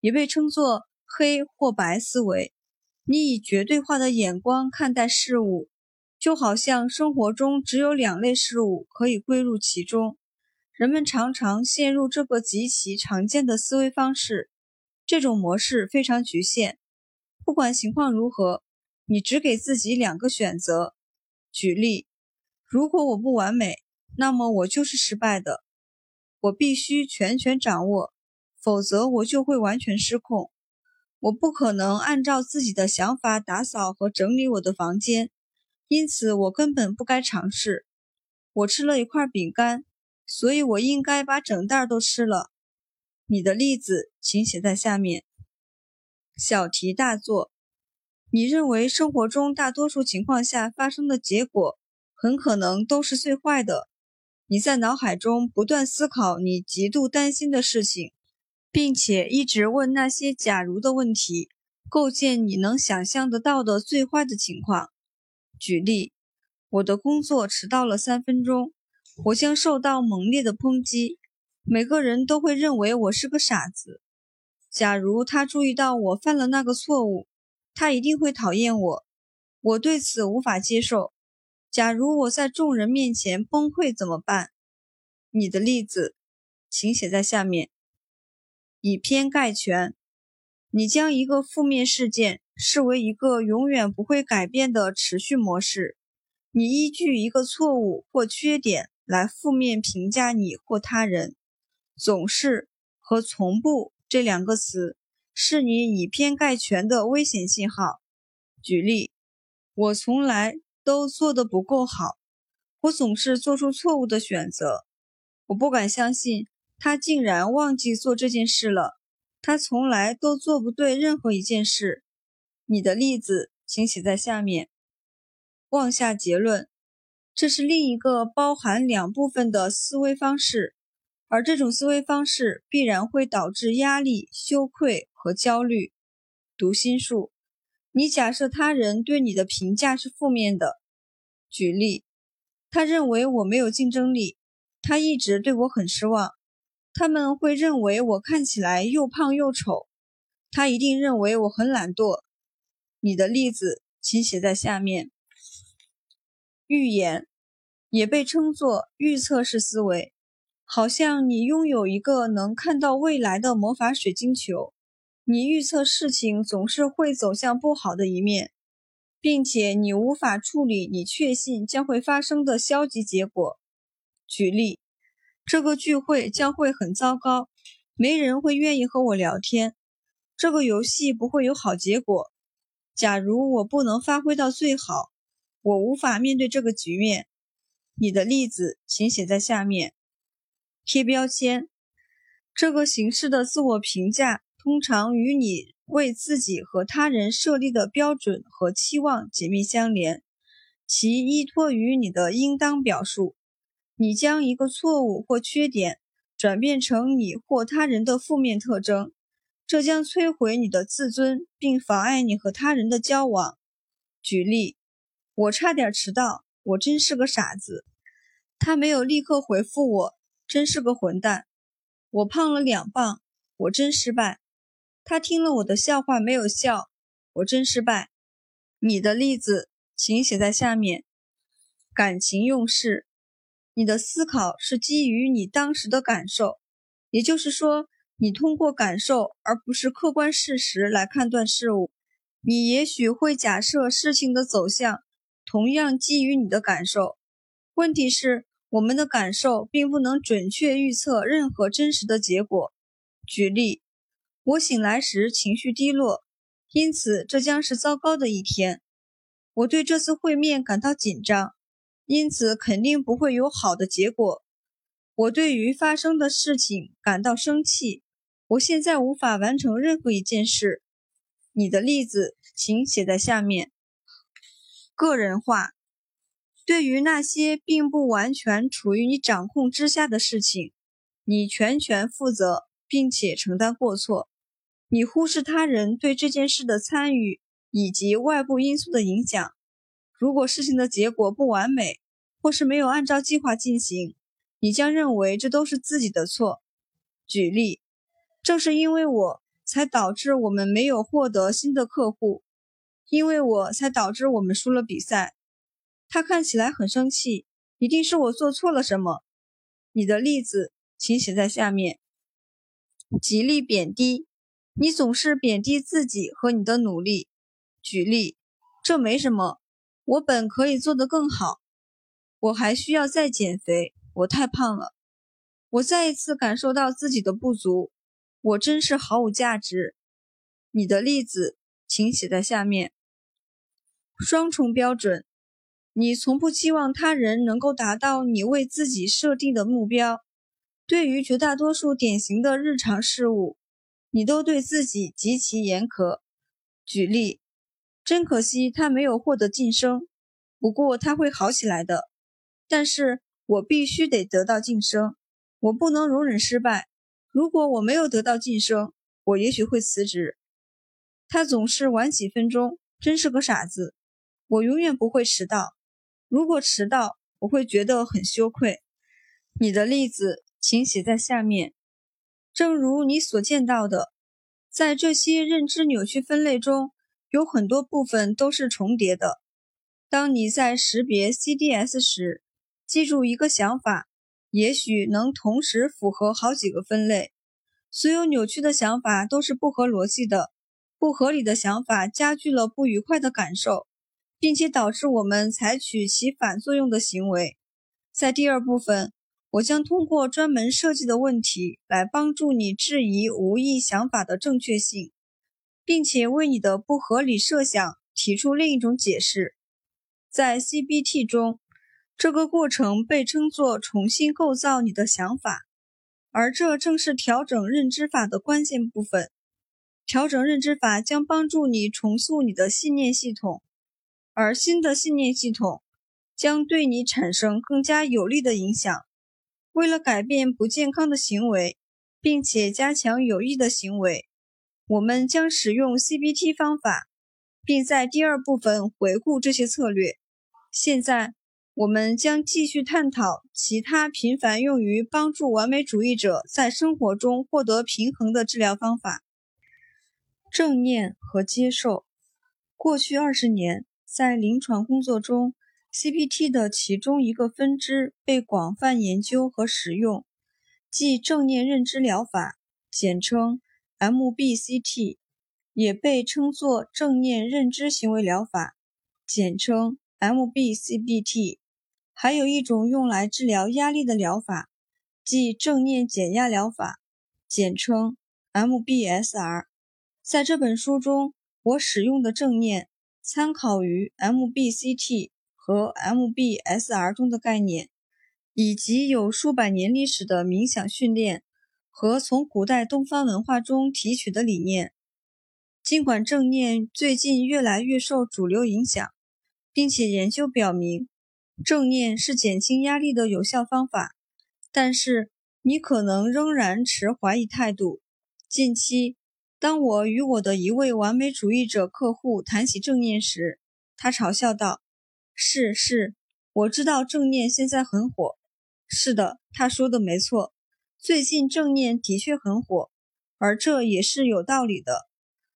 也被称作黑或白思维，你以绝对化的眼光看待事物，就好像生活中只有两类事物可以归入其中。人们常常陷入这个极其常见的思维方式，这种模式非常局限。不管情况如何，你只给自己两个选择。举例：如果我不完美，那么我就是失败的。我必须全权掌握，否则我就会完全失控。我不可能按照自己的想法打扫和整理我的房间，因此我根本不该尝试。我吃了一块饼干。所以我应该把整袋都吃了。你的例子请写在下面。小题大做，你认为生活中大多数情况下发生的结果很可能都是最坏的。你在脑海中不断思考你极度担心的事情，并且一直问那些“假如”的问题，构建你能想象得到的最坏的情况。举例，我的工作迟到了三分钟，我将受到猛烈的抨击，每个人都会认为我是个傻子。假如他注意到我犯了那个错误，他一定会讨厌我。我对此无法接受。假如我在众人面前崩溃怎么办？你的例子，请写在下面。以偏概全，你将一个负面事件视为一个永远不会改变的持续模式。你依据一个错误或缺点来负面评价你或他人。总是和从不这两个词是你以偏概全的危险信号。举例，我从来。都做得不够好，我总是做出错误的选择。我不敢相信他竟然忘记做这件事了。他从来都做不对任何一件事。你的例子请写在下面。妄下结论，这是另一个包含两部分的思维方式，而这种思维方式必然会导致压力、羞愧和焦虑。读心术。你假设他人对你的评价是负面的。举例，他认为我没有竞争力，他一直对我很失望。他们会认为我看起来又胖又丑，他一定认为我很懒惰。你的例子请写在下面。预言也被称作预测式思维，好像你拥有一个能看到未来的魔法水晶球。你预测事情总是会走向不好的一面，并且你无法处理你确信将会发生的消极结果。举例，这个聚会将会很糟糕，没人会愿意和我聊天。这个游戏不会有好结果。假如我不能发挥到最好，我无法面对这个局面。你的例子请写在下面。贴标签，这个形式的自我评价。通常与你为自己和他人设立的标准和期望紧密相连，其依托于你的应当表述。你将一个错误或缺点转变成你或他人的负面特征，这将摧毁你的自尊，并妨碍你和他人的交往。举例：我差点迟到，我真是个傻子。他没有立刻回复我，真是个混蛋。我胖了两磅，我真失败。他听了我的笑话没有笑，我真失败。你的例子请写在下面。感情用事，你的思考是基于你当时的感受，也就是说，你通过感受而不是客观事实来判断事物。你也许会假设事情的走向同样基于你的感受。问题是，我们的感受并不能准确预测任何真实的结果。举例。我醒来时情绪低落，因此这将是糟糕的一天。我对这次会面感到紧张，因此肯定不会有好的结果。我对于发生的事情感到生气，我现在无法完成任何一件事。你的例子请写在下面。个人化，对于那些并不完全处于你掌控之下的事情，你全权负责，并且承担过错。你忽视他人对这件事的参与以及外部因素的影响。如果事情的结果不完美，或是没有按照计划进行，你将认为这都是自己的错。举例，正是因为我才导致我们没有获得新的客户，因为我才导致我们输了比赛。他看起来很生气，一定是我做错了什么。你的例子请写在下面。极力贬低。你总是贬低自己和你的努力。举例，这没什么，我本可以做得更好，我还需要再减肥，我太胖了。我再一次感受到自己的不足，我真是毫无价值。你的例子请写在下面。双重标准，你从不期望他人能够达到你为自己设定的目标。对于绝大多数典型的日常事务。你都对自己极其严苛。举例，真可惜他没有获得晋升，不过他会好起来的。但是我必须得得到晋升，我不能容忍失败。如果我没有得到晋升，我也许会辞职。他总是晚几分钟，真是个傻子。我永远不会迟到。如果迟到，我会觉得很羞愧。你的例子，请写在下面。正如你所见到的，在这些认知扭曲分类中，有很多部分都是重叠的。当你在识别 CDS 时，记住一个想法，也许能同时符合好几个分类。所有扭曲的想法都是不合逻辑的，不合理的想法加剧了不愉快的感受，并且导致我们采取其反作用的行为。在第二部分，我将通过专门设计的问题来帮助你质疑无意想法的正确性，并且为你的不合理设想提出另一种解释。在 CBT 中。这个过程被称作重新构造你的想法，而这正是调整认知法的关键部分。调整认知法将帮助你重塑你的信念系统，而新的信念系统将对你产生更加有利的影响。为了改变不健康的行为，并且加强有益的行为，我们将使用 CBT 方法，并在第二部分回顾这些策略。现在。我们将继续探讨其他频繁用于帮助完美主义者在生活中获得平衡的治疗方法。正念和接受。过去二十年，在临床工作中，CBT 的其中一个分支被广泛研究和使用，即正念认知疗法，简称 MBCT，也被称作正念认知行为疗法，简称 MBCBT。还有一种用来治疗压力的疗法，即正念减压疗法，简称 MBSR。在这本书中，我使用的正念参考于 MBCT 和 MBSR 中的概念，以及有数百年历史的冥想训练和从古代东方文化中提取的理念。尽管正念最近越来越受主流影响，并且研究表明。正念是减轻压力的有效方法，但是你可能仍然持怀疑态度。近期，当我与我的一位完美主义者客户谈起正念时，他嘲笑道：“是是，我知道正念现在很火。是的，他说的没错，最近正念的确很火，而这也是有道理的。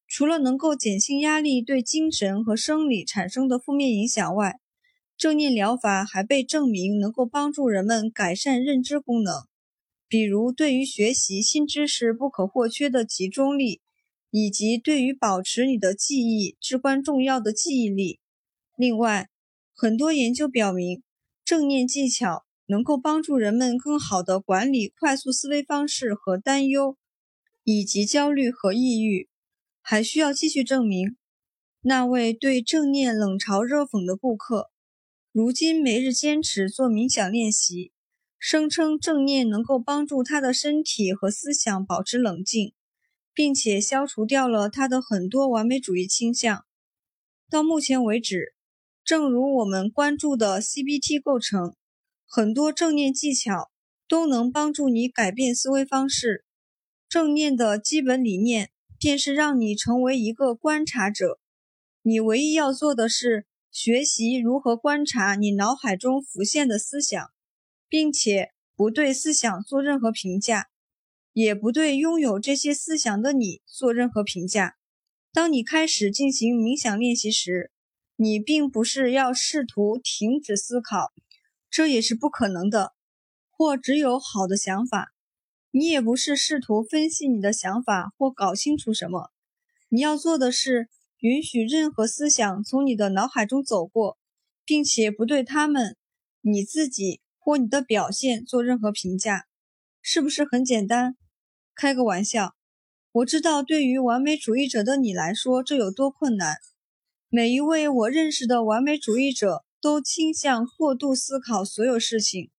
除了能够减轻压力对精神和生理产生的负面影响外，正念疗法还被证明能够帮助人们改善认知功能，比如对于学习新知识不可或缺的集中力，以及对于保持你的记忆至关重要的记忆力。另外，很多研究表明，正念技巧能够帮助人们更好地管理快速思维方式和担忧，以及焦虑和抑郁。还需要继续证明，那位对正念冷嘲热讽的顾客。如今每日坚持做冥想练习，声称正念能够帮助他的身体和思想保持冷静，并且消除掉了他的很多完美主义倾向。到目前为止，正如我们关注的 CBT 构成，很多正念技巧都能帮助你改变思维方式。正念的基本理念便是让你成为一个观察者，你唯一要做的是。学习如何观察你脑海中浮现的思想，并且不对思想做任何评价，也不对拥有这些思想的你做任何评价。当你开始进行冥想练习时，你并不是要试图停止思考，这也是不可能的，或只有好的想法。你也不是试图分析你的想法或搞清楚什么。你要做的是。允许任何思想从你的脑海中走过，并且不对他们、你自己或你的表现做任何评价，是不是很简单？开个玩笑，我知道对于完美主义者的你来说这有多困难。每一位我认识的完美主义者都倾向过度思考所有事情。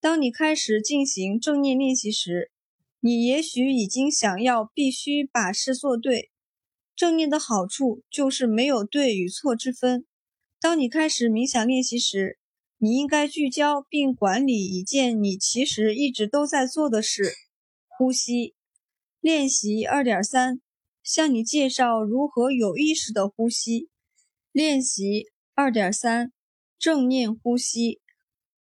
当你开始进行正念练习时，你也许已经想要必须把事做对。正念的好处就是没有对与错之分。当你开始冥想练习时，你应该聚焦并管理一件你其实一直都在做的事——呼吸。练习二点三，向你介绍如何有意识的呼吸。练习二点三，正念呼吸。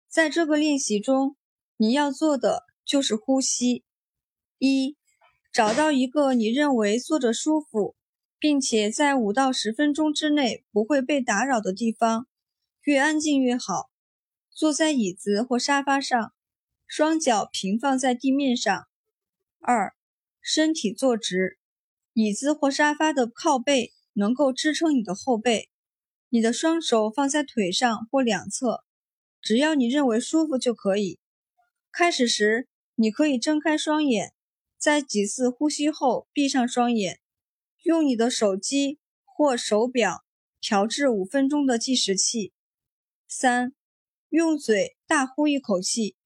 在这个练习中，你要做的就是呼吸。一，找到一个你认为坐着舒服，并且在五到十分钟之内不会被打扰的地方，越安静越好。坐在椅子或沙发上，双脚平放在地面上。二，身体坐直，椅子或沙发的靠背能够支撑你的后背。你的双手放在腿上或两侧，只要你认为舒服就可以。开始时，你可以睁开双眼，在几次呼吸后闭上双眼，用你的手机或手表调至五分钟的计时器。三。用嘴大呼一口气，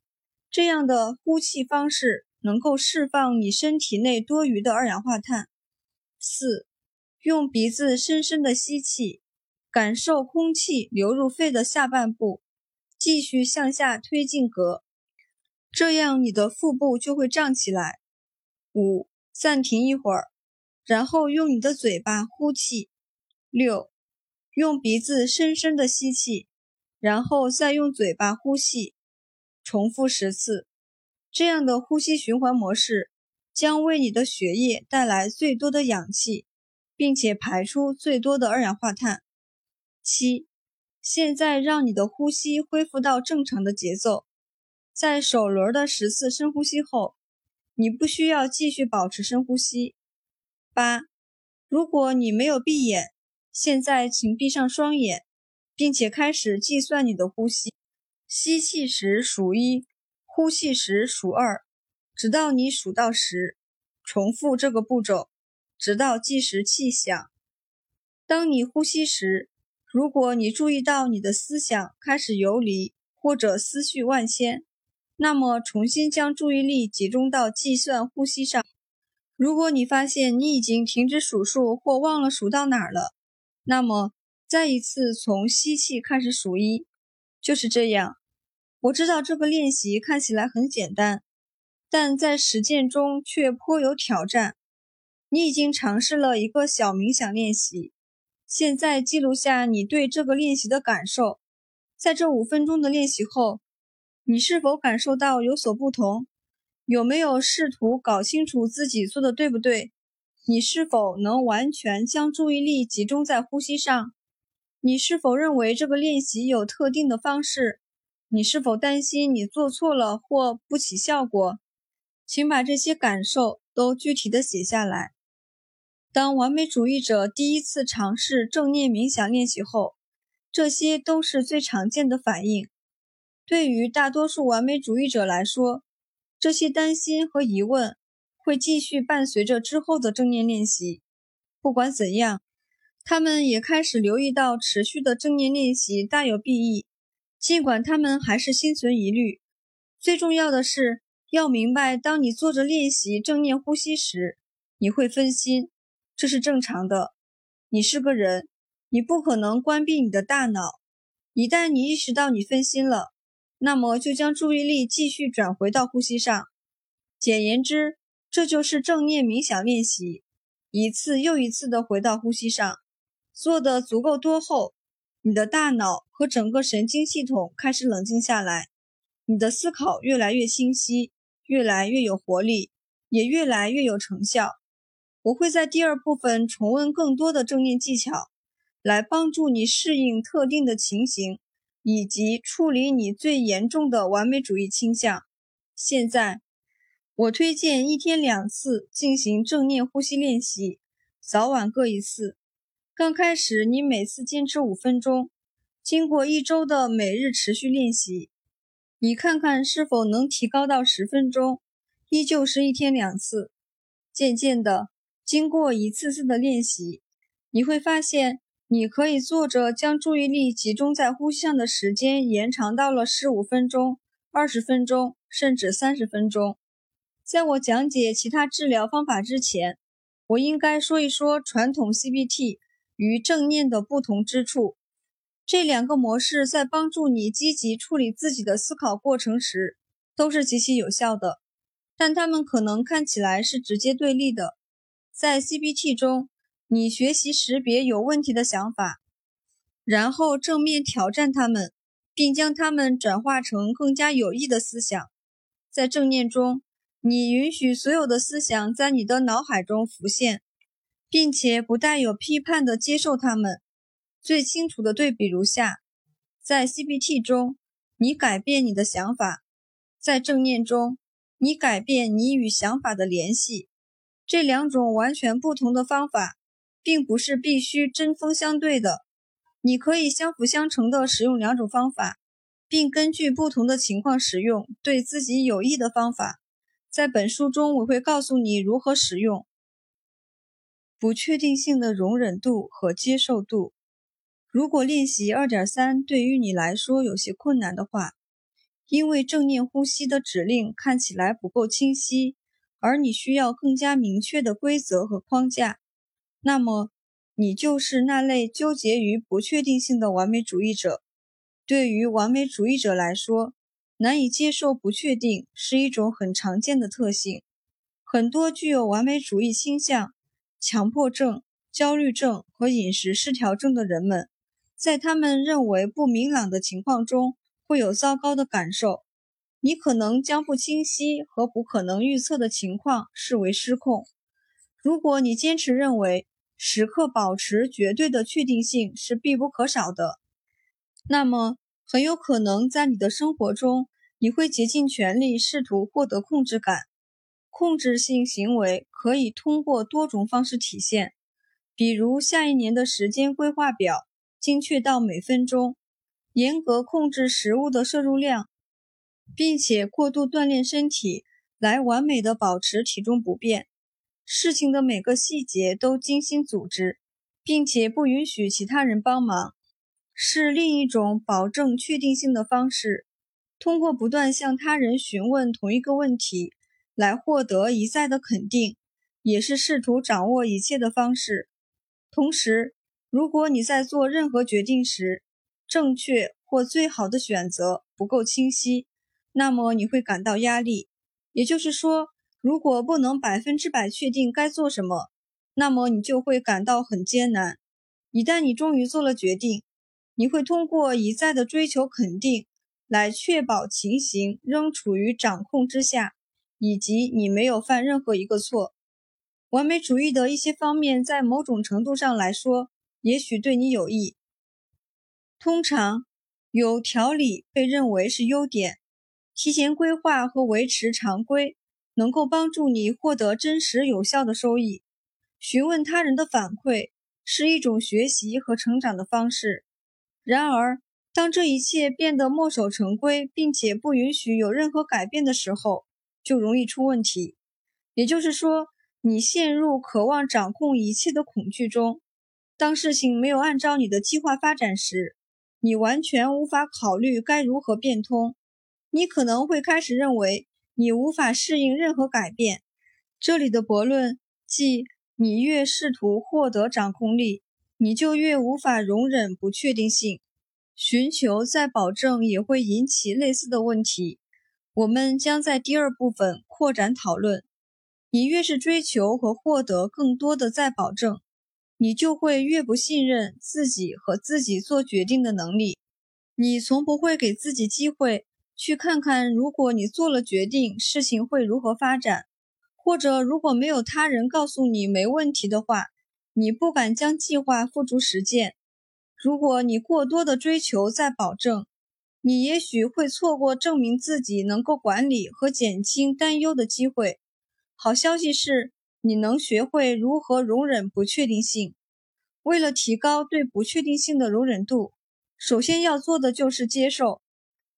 这样的呼气方式能够释放你身体内多余的二氧化碳。四，用鼻子深深的吸气，感受空气流入肺的下半部，继续向下推进膈，这样你的腹部就会胀起来。五，暂停一会儿，然后用你的嘴巴呼气。六，用鼻子深深的吸气。然后再用嘴巴呼吸，重复十次。这样的呼吸循环模式将为你的血液带来最多的氧气，并且排出最多的二氧化碳。七，现在让你的呼吸恢复到正常的节奏。在首轮的十次深呼吸后，你不需要继续保持深呼吸。八，如果你没有闭眼，现在请闭上双眼。并且开始计算你的呼吸，吸气时数一，呼气时数二，直到你数到十。重复这个步骤，直到计时器响。当你呼吸时，如果你注意到你的思想开始游离或者思绪万千，那么重新将注意力集中到计算呼吸上。如果你发现你已经停止数数或忘了数到哪儿了，那么。再一次从吸气开始数一，就是这样。我知道这个练习看起来很简单，但在实践中却颇有挑战。你已经尝试了一个小冥想练习，现在记录下你对这个练习的感受。在这五分钟的练习后，你是否感受到有所不同？有没有试图搞清楚自己做的对不对？你是否能完全将注意力集中在呼吸上？你是否认为这个练习有特定的方式？你是否担心你做错了或不起效果？请把这些感受都具体的写下来。当完美主义者第一次尝试正念冥想练习后，这些都是最常见的反应。对于大多数完美主义者来说，这些担心和疑问会继续伴随着之后的正念练习。不管怎样。他们也开始留意到持续的正念练习大有裨益，尽管他们还是心存疑虑。最重要的是要明白，当你做着练习正念呼吸时，你会分心，这是正常的。你是个人，你不可能关闭你的大脑。一旦你意识到你分心了，那么就将注意力继续转回到呼吸上。简言之，这就是正念冥想练习，一次又一次地回到呼吸上。做的足够多后，你的大脑和整个神经系统开始冷静下来，你的思考越来越清晰，越来越有活力，也越来越有成效。我会在第二部分重温更多的正念技巧，来帮助你适应特定的情形，以及处理你最严重的完美主义倾向。现在，我推荐一天两次进行正念呼吸练习，早晚各一次。刚开始，你每次坚持五分钟。经过一周的每日持续练习，你看看是否能提高到十分钟。依旧是一天两次。渐渐的，经过一次次的练习，你会发现你可以坐着将注意力集中在呼吸上的时间延长到了十五分钟、二十分钟，甚至三十分钟。在我讲解其他治疗方法之前，我应该说一说传统 CBT。与正念的不同之处，这两个模式在帮助你积极处理自己的思考过程时，都是极其有效的。但它们可能看起来是直接对立的。在 CBT 中，你学习识别有问题的想法，然后正面挑战它们，并将它们转化成更加有益的思想。在正念中，你允许所有的思想在你的脑海中浮现，并且不带有批判地接受他们。最清楚的对比如下：在 CBT 中，你改变你的想法；在正念中，你改变你与想法的联系。这两种完全不同的方法，并不是必须针锋相对的。你可以相辅相成地使用两种方法，并根据不同的情况使用对自己有益的方法。在本书中，我会告诉你如何使用不确定性的容忍度和接受度。如果练习二点三对于你来说有些困难的话，因为正念呼吸的指令看起来不够清晰，而你需要更加明确的规则和框架，那么你就是那类纠结于不确定性的完美主义者。对于完美主义者来说，难以接受不确定是一种很常见的特性。很多具有完美主义倾向、强迫症、焦虑症和饮食失调症的人们。在他们认为不明朗的情况中，会有糟糕的感受。你可能将不清晰和不可能预测的情况视为失控。如果你坚持认为时刻保持绝对的确定性是必不可少的，那么很有可能在你的生活中，你会竭尽全力试图获得控制感。控制性行为可以通过多种方式体现，比如下一年的时间规划表。精确到每分钟，严格控制食物的摄入量，并且过度锻炼身体来完美的保持体重不变。事情的每个细节都精心组织，并且不允许其他人帮忙，是另一种保证确定性的方式。通过不断向他人询问同一个问题来获得一再的肯定，也是试图掌握一切的方式。同时。如果你在做任何决定时，正确或最好的选择不够清晰，那么你会感到压力。也就是说，如果不能百分之百确定该做什么，那么你就会感到很艰难。一旦你终于做了决定，你会通过一再的追求肯定来确保情形仍处于掌控之下，以及你没有犯任何一个错。完美主义的一些方面，在某种程度上来说。也许对你有益。通常，有条理被认为是优点。提前规划和维持常规能够帮助你获得真实有效的收益。询问他人的反馈是一种学习和成长的方式。然而，当这一切变得墨守成规，并且不允许有任何改变的时候，就容易出问题。也就是说，你陷入渴望掌控一切的恐惧中。当事情没有按照你的计划发展时，你完全无法考虑该如何变通。你可能会开始认为你无法适应任何改变。这里的悖论即：你越试图获得掌控力，你就越无法容忍不确定性。寻求再保证也会引起类似的问题。我们将在第二部分扩展讨论。你越是追求和获得更多的再保证。你就会越不信任自己和自己做决定的能力。你从不会给自己机会去看看，如果你做了决定，事情会如何发展，或者如果没有他人告诉你没问题的话，你不敢将计划付诸实践。如果你过多的追求再保证，你也许会错过证明自己能够管理和减轻担忧的机会。好消息是。你能学会如何容忍不确定性。为了提高对不确定性的容忍度，首先要做的就是接受。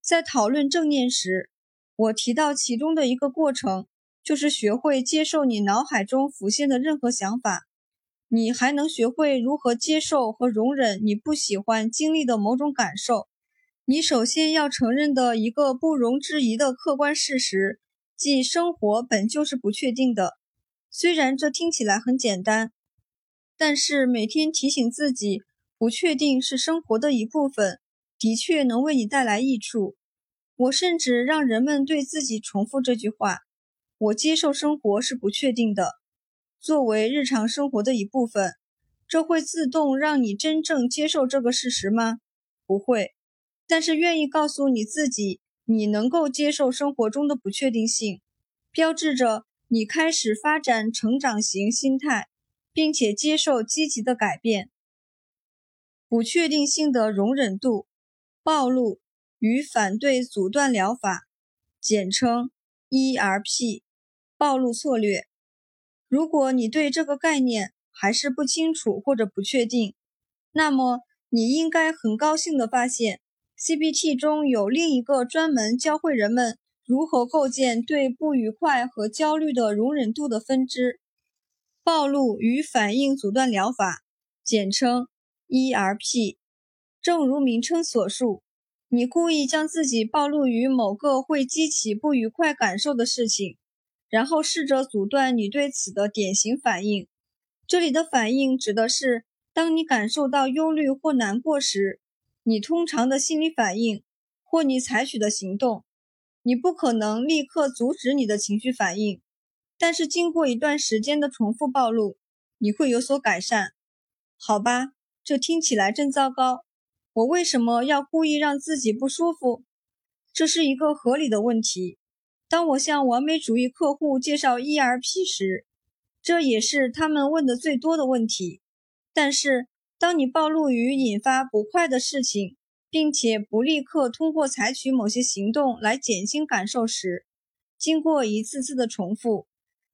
在讨论正念时，我提到其中的一个过程，就是学会接受你脑海中浮现的任何想法。你还能学会如何接受和容忍你不喜欢经历的某种感受。你首先要承认的一个不容置疑的客观事实，即生活本就是不确定的。虽然这听起来很简单，但是每天提醒自己不确定是生活的一部分，的确能为你带来益处。我甚至让人们对自己重复这句话：“我接受生活是不确定的。”作为日常生活的一部分，这会自动让你真正接受这个事实吗？不会。但是愿意告诉你自己，你能够接受生活中的不确定性，标志着你开始发展成长型心态，并且接受积极的改变。不确定性的容忍度，暴露与反对阻断疗法，简称 ERP，暴露策略。如果你对这个概念还是不清楚或者不确定，那么你应该很高兴地发现。CBT 中有另一个专门教会人们如何构建对不愉快和焦虑的容忍度的分支——暴露与反应阻断疗法，简称 ERP。正如名称所述，你故意将自己暴露于某个会激起不愉快感受的事情，然后试着阻断你对此的典型反应。这里的反应指的是，当你感受到忧虑或难过时。你通常的心理反应，或你采取的行动，你不可能立刻阻止你的情绪反应，但是经过一段时间的重复暴露，你会有所改善。好吧，这听起来真糟糕。我为什么要故意让自己不舒服？这是一个合理的问题。当我向完美主义客户介绍 ERP 时，这也是他们问的最多的问题。但是。当你暴露于引发不快的事情，并且不立刻通过采取某些行动来减轻感受时，经过一次次的重复，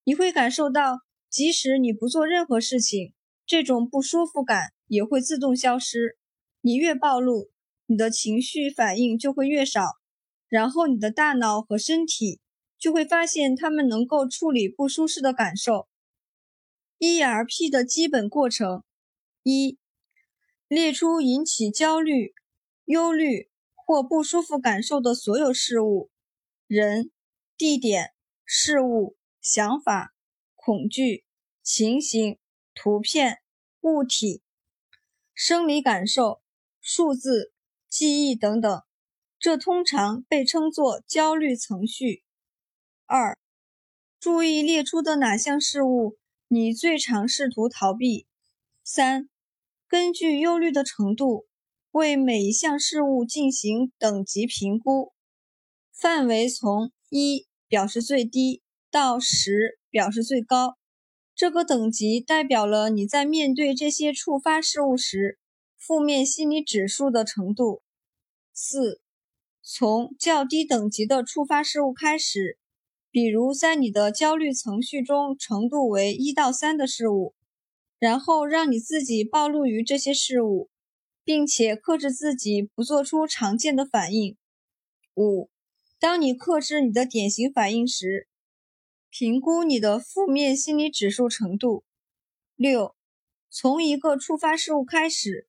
你会感受到，即使你不做任何事情，这种不舒服感也会自动消失。你越暴露，你的情绪反应就会越少，然后你的大脑和身体就会发现他们能够处理不舒适的感受。ERP 的基本过程一。列出引起焦虑、忧虑或不舒服感受的所有事物、人、地点、事物、想法、恐惧、情形、图片、物体、生理感受、数字、记忆等等。这通常被称作焦虑程序。二、注意列出的哪项事物你最常试图逃避。三。根据忧虑的程度，为每一项事物进行等级评估，范围从一表示最低到十表示最高。这个等级代表了你在面对这些触发事物时负面心理指数的程度。四，从较低等级的触发事物开始，比如在你的焦虑程序中程度为一到三的事物。然后让你自己暴露于这些事物，并且克制自己不做出常见的反应。五，当你克制你的典型反应时，评估你的负面心理指数程度。六，从一个触发事物开始，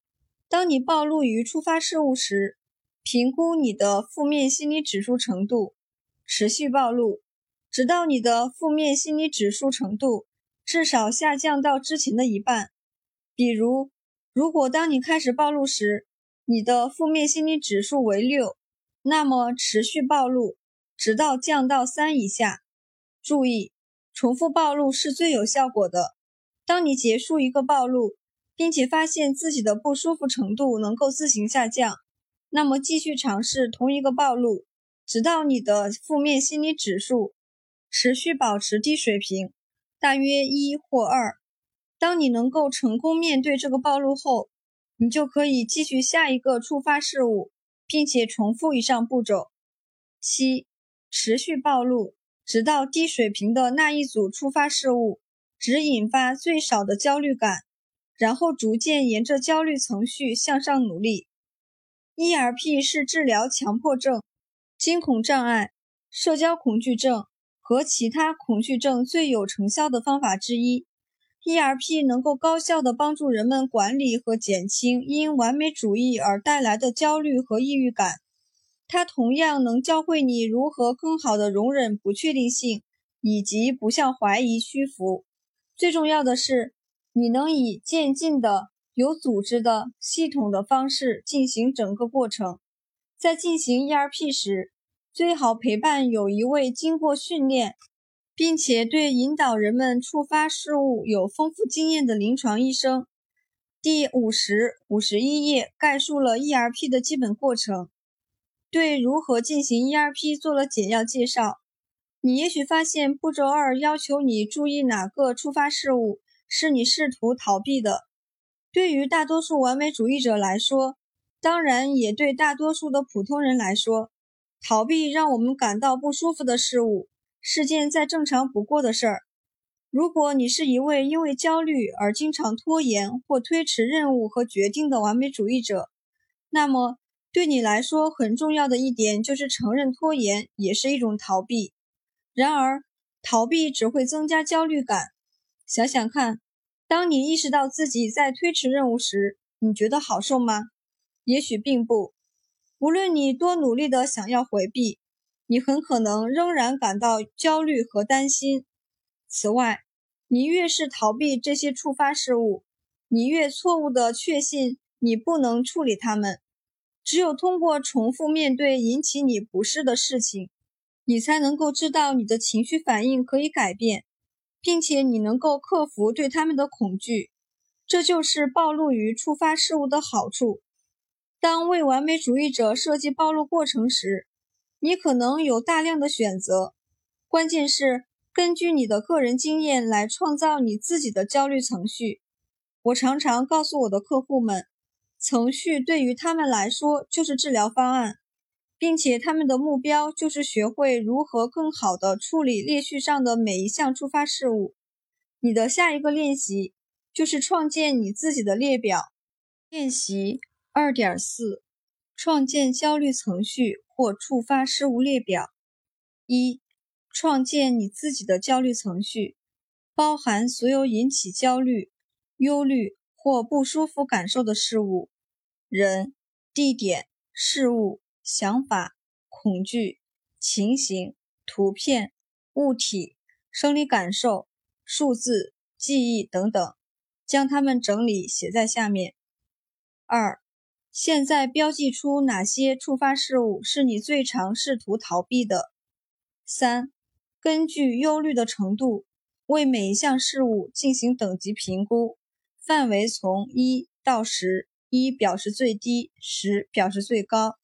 当你暴露于触发事物时，评估你的负面心理指数程度，持续暴露，直到你的负面心理指数程度。至少下降到之前的一半。比如，如果当你开始暴露时，你的负面心理指数为六，那么持续暴露，直到降到三以下。注意，重复暴露是最有效果的。当你结束一个暴露，并且发现自己的不舒服程度能够自行下降，那么继续尝试同一个暴露，直到你的负面心理指数持续保持低水平。大约一或二。当你能够成功面对这个暴露后，你就可以继续下一个触发事物，并且重复以上步骤。七、持续暴露，直到低水平的那一组触发事物只引发最少的焦虑感，然后逐渐沿着焦虑程序向上努力。ERP 是治疗强迫症、惊恐障碍、社交恐惧症。和其他恐惧症最有成效的方法之一，ERP 能够高效地帮助人们管理和减轻因完美主义而带来的焦虑和抑郁感。它同样能教会你如何更好地容忍不确定性，以及不向怀疑屈服。最重要的是，你能以渐进的、有组织的、系统的方式进行整个过程。在进行 ERP 时，最好陪伴有一位经过训练，并且对引导人们触发事物有丰富经验的临床医生。第五十五十一页概述了 ERP 的基本过程，对如何进行 ERP 做了简要介绍。你也许发现步骤二要求你注意哪个触发事物是你试图逃避的。对于大多数完美主义者来说，当然，也对大多数的普通人来说，逃避让我们感到不舒服的事物是件再正常不过的事儿。如果你是一位因为焦虑而经常拖延或推迟任务和决定的完美主义者，那么对你来说很重要的一点就是承认拖延也是一种逃避。然而，逃避只会增加焦虑感。想想看，当你意识到自己在推迟任务时，你觉得好受吗？也许并不。无论你多努力的想要回避，你很可能仍然感到焦虑和担心。此外，你越是逃避这些触发事物，你越错误地确信你不能处理它们。只有通过重复面对引起你不适的事情，你才能够知道你的情绪反应可以改变，并且你能够克服对他们的恐惧。这就是暴露于触发事物的好处。当为完美主义者设计暴露过程时，你可能有大量的选择。关键是根据你的个人经验来创造你自己的焦虑程序。我常常告诉我的客户们，程序对于他们来说就是治疗方案，并且他们的目标就是学会如何更好地处理列序上的每一项触发事物。你的下一个练习就是创建你自己的列表练习。二点四，创建焦虑程序或触发事物列表。一、创建你自己的焦虑程序，包含所有引起焦虑、忧虑或不舒服感受的事物、人、地点、事物、想法、恐惧、情形、图片、物体、生理感受、数字、记忆等等，将它们整理写在下面。二。现在标记出哪些触发事物是你最常试图逃避的。三、根据忧虑的程度，为每一项事物进行等级评估，范围从一到十，一表示最低，十表示最高。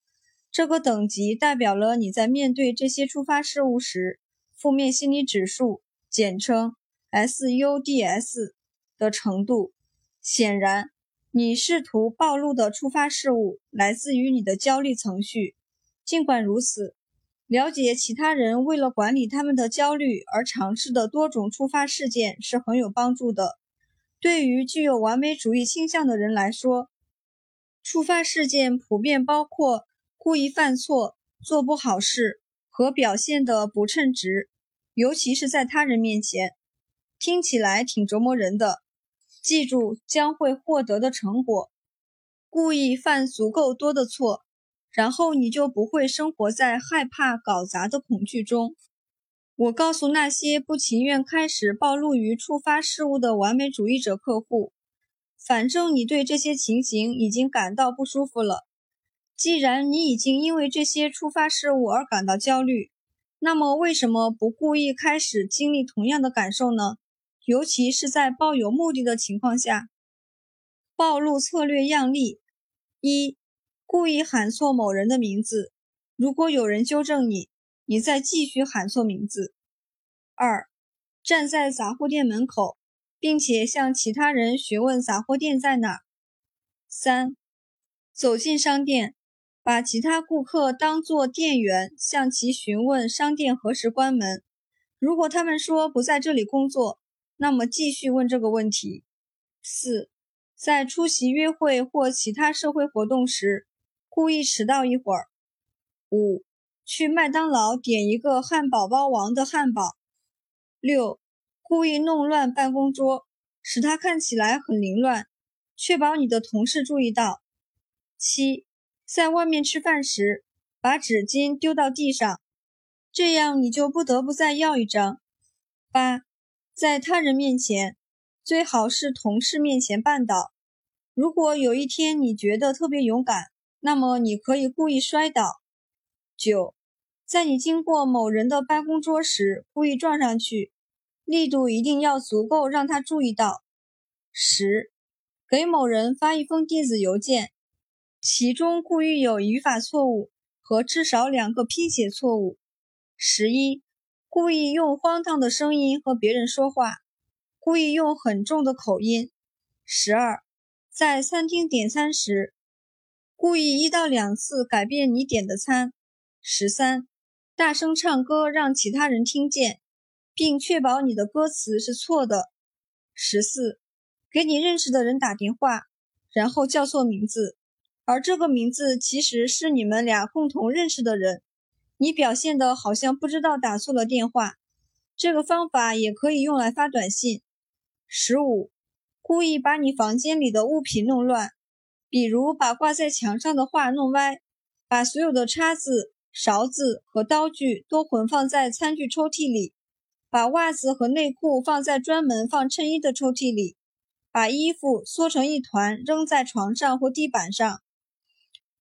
这个等级代表了你在面对这些触发事物时，负面心理指数（简称 SUDS） 的程度。显然。你试图暴露的触发事物来自于你的焦虑程序。尽管如此，了解其他人为了管理他们的焦虑而尝试的多种触发事件是很有帮助的。对于具有完美主义倾向的人来说，触发事件普遍包括故意犯错、做不好事和表现的不称职，尤其是在他人面前。听起来挺折磨人的。记住将会获得的成果，故意犯足够多的错，然后你就不会生活在害怕搞砸的恐惧中。我告诉那些不情愿开始暴露于触发事物的完美主义者客户，反正你对这些情形已经感到不舒服了。既然你已经因为这些触发事物而感到焦虑，那么为什么不故意开始经历同样的感受呢？尤其是在抱有目的的情况下，暴露策略样例：一、故意喊错某人的名字，如果有人纠正你，你再继续喊错名字；二、站在杂货店门口，并且向其他人询问杂货店在哪；三、走进商店，把其他顾客当作店员，向其询问商店何时关门，如果他们说不在这里工作。那么继续问这个问题。四，在出席约会或其他社会活动时，故意迟到一会儿。五，去麦当劳点一个汉堡包王的汉堡。六，故意弄乱办公桌，使它看起来很凌乱，确保你的同事注意到。七，在外面吃饭时，把纸巾丢到地上，这样你就不得不再要一张。八。在他人面前，最好是同事面前绊倒。如果有一天你觉得特别勇敢，那么你可以故意摔倒。九，在你经过某人的办公桌时，故意撞上去，力度一定要足够让他注意到。十，给某人发一封电子邮件，其中故意有语法错误和至少两个拼写错误。十一，故意用荒唐的声音和别人说话，故意用很重的口音。十二。在餐厅点餐时，故意一到两次改变你点的餐。十三，大声唱歌让其他人听见，并确保你的歌词是错的。十四，给你认识的人打电话，然后叫错名字，而这个名字其实是你们俩共同认识的人，你表现的好像不知道打错了电话。这个方法也可以用来发短信。十五。故意把你房间里的物品弄乱，比如把挂在墙上的画弄歪，把所有的叉子、勺子和刀具都混放在餐具抽屉里，把袜子和内裤放在专门放衬衣的抽屉里，把衣服缩成一团扔在床上或地板上。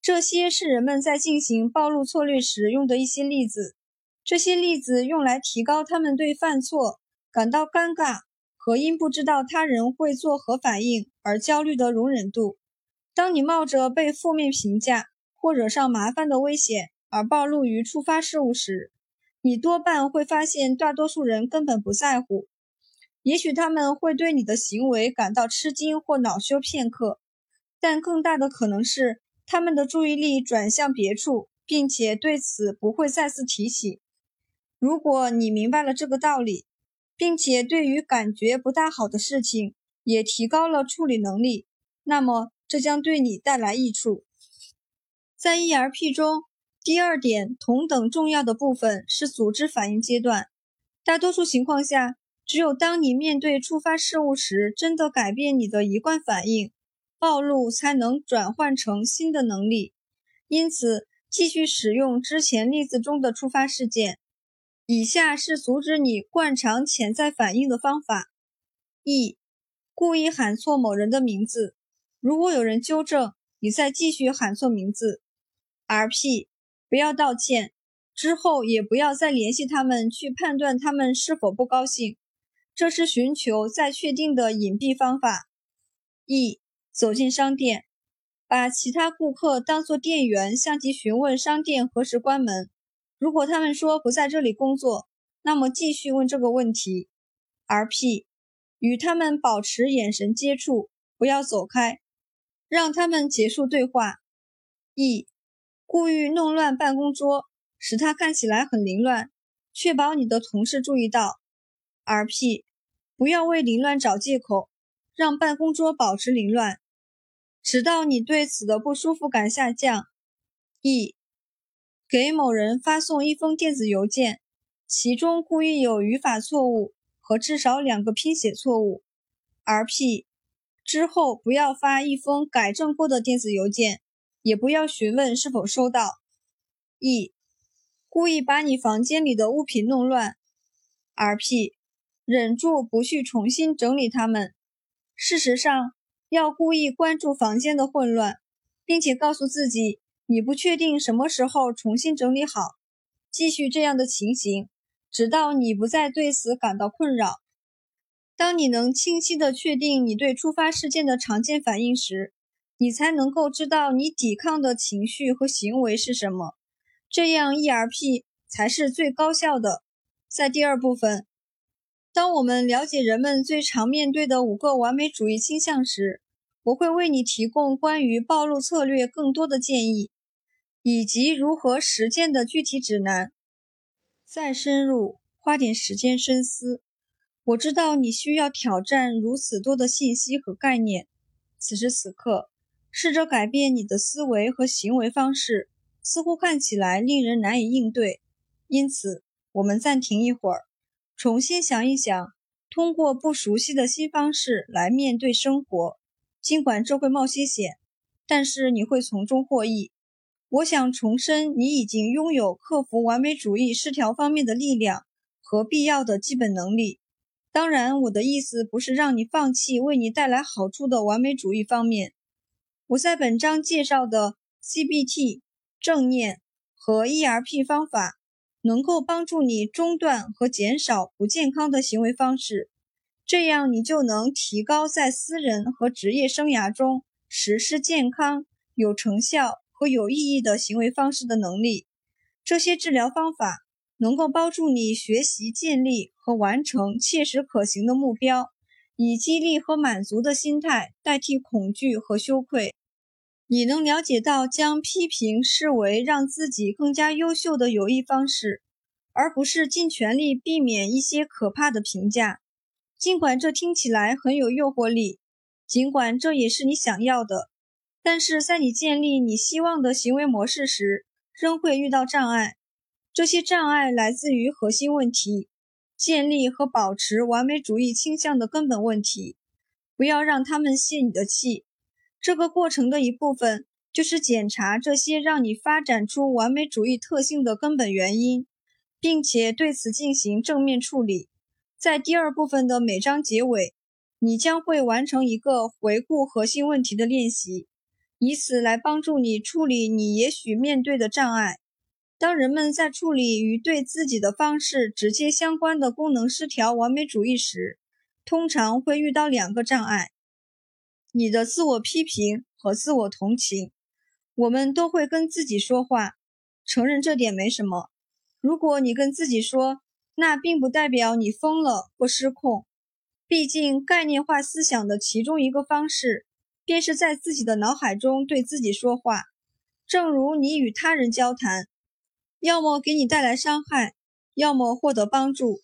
这些是人们在进行暴露策略时用的一些例子。这些例子用来提高他们对犯错感到尴尬。和因不知道他人会作何反应而焦虑的容忍度。当你冒着被负面评价或惹上麻烦的危险而暴露于触发事物时，你多半会发现大多数人根本不在乎。也许他们会对你的行为感到吃惊或恼羞片刻，但更大的可能是他们的注意力转向别处，并且对此不会再次提起。如果你明白了这个道理，并且对于感觉不大好的事情也提高了处理能力，那么这将对你带来益处。在 ERP 中，第二点同等重要的部分是组织反应阶段。大多数情况下，只有当你面对触发事物时，真的改变你的一贯反应，暴露才能转换成新的能力。因此，继续使用之前例子中的触发事件。以下是阻止你惯常潜在反应的方法：一、故意喊错某人的名字，如果有人纠正，你再继续喊错名字。R.P. 不要道歉，之后也不要再联系他们去判断他们是否不高兴，这是寻求再确定的隐蔽方法。E. 走进商店，把其他顾客当作店员，向其询问商店何时关门。如果他们说不在这里工作，那么继续问这个问题。R.P. 与他们保持眼神接触，不要走开，让他们结束对话。E. 故意弄乱办公桌，使它看起来很凌乱，确保你的同事注意到。R.P. 不要为凌乱找借口，让办公桌保持凌乱，直到你对此的不舒服感下降。E. 给某人发送一封电子邮件，其中故意有语法错误和至少两个拼写错误。R.P. 之后不要发一封改正过的电子邮件，也不要询问是否收到。E. 故意把你房间里的物品弄乱。R.P. 忍住不去重新整理它们。事实上，要故意关注房间的混乱，并且告诉自己。你不确定什么时候重新整理好，继续这样的情形，直到你不再对此感到困扰。当你能清晰地确定你对触发事件的常见反应时，你才能够知道你抵抗的情绪和行为是什么。这样 ERP 才是最高效的。在第二部分，当我们了解人们最常面对的五个完美主义倾向时，我会为你提供关于暴露策略更多的建议。以及如何实践的具体指南。再深入，花点时间深思。我知道你需要挑战如此多的信息和概念。此时此刻，试着改变你的思维和行为方式，似乎看起来令人难以应对。因此，我们暂停一会儿，重新想一想，通过不熟悉的新方式来面对生活。尽管这会冒些险，但是你会从中获益。我想重申，你已经拥有克服完美主义失调方面的力量和必要的基本能力。当然，我的意思不是让你放弃为你带来好处的完美主义方面，我在本章介绍的 CBT 正念和 ERP 方法，能够帮助你中断和减少不健康的行为方式，这样你就能提高在私人和职业生涯中实施健康、有成效和有意义的行为方式的能力。这些治疗方法能够帮助你学习建立和完成切实可行的目标。以激励和满足的心态代替恐惧和羞愧，你能了解到将批评视为让自己更加优秀的有益方式，而不是尽全力避免一些可怕的评价。尽管这听起来很有诱惑力，尽管这也是你想要的，但是在你建立你希望的行为模式时，仍会遇到障碍。这些障碍来自于核心问题。建立和保持完美主义倾向的根本问题，不要让他们泄你的气。这个过程的一部分就是检查这些让你发展出完美主义特性的根本原因，并且对此进行正面处理。在第二部分的每章结尾，你将会完成一个回顾核心问题的练习，以此来帮助你处理你也许面对的障碍。当人们在处理与对自己的方式直接相关的功能失调完美主义时，通常会遇到两个障碍：你的自我批评和自我同情。我们都会跟自己说话，承认这点没什么。如果你跟自己说，那并不代表你疯了或失控。毕竟，概念化思想的其中一个方式，便是在自己的脑海中对自己说话，正如你与他人交谈。要么给你带来伤害，要么获得帮助。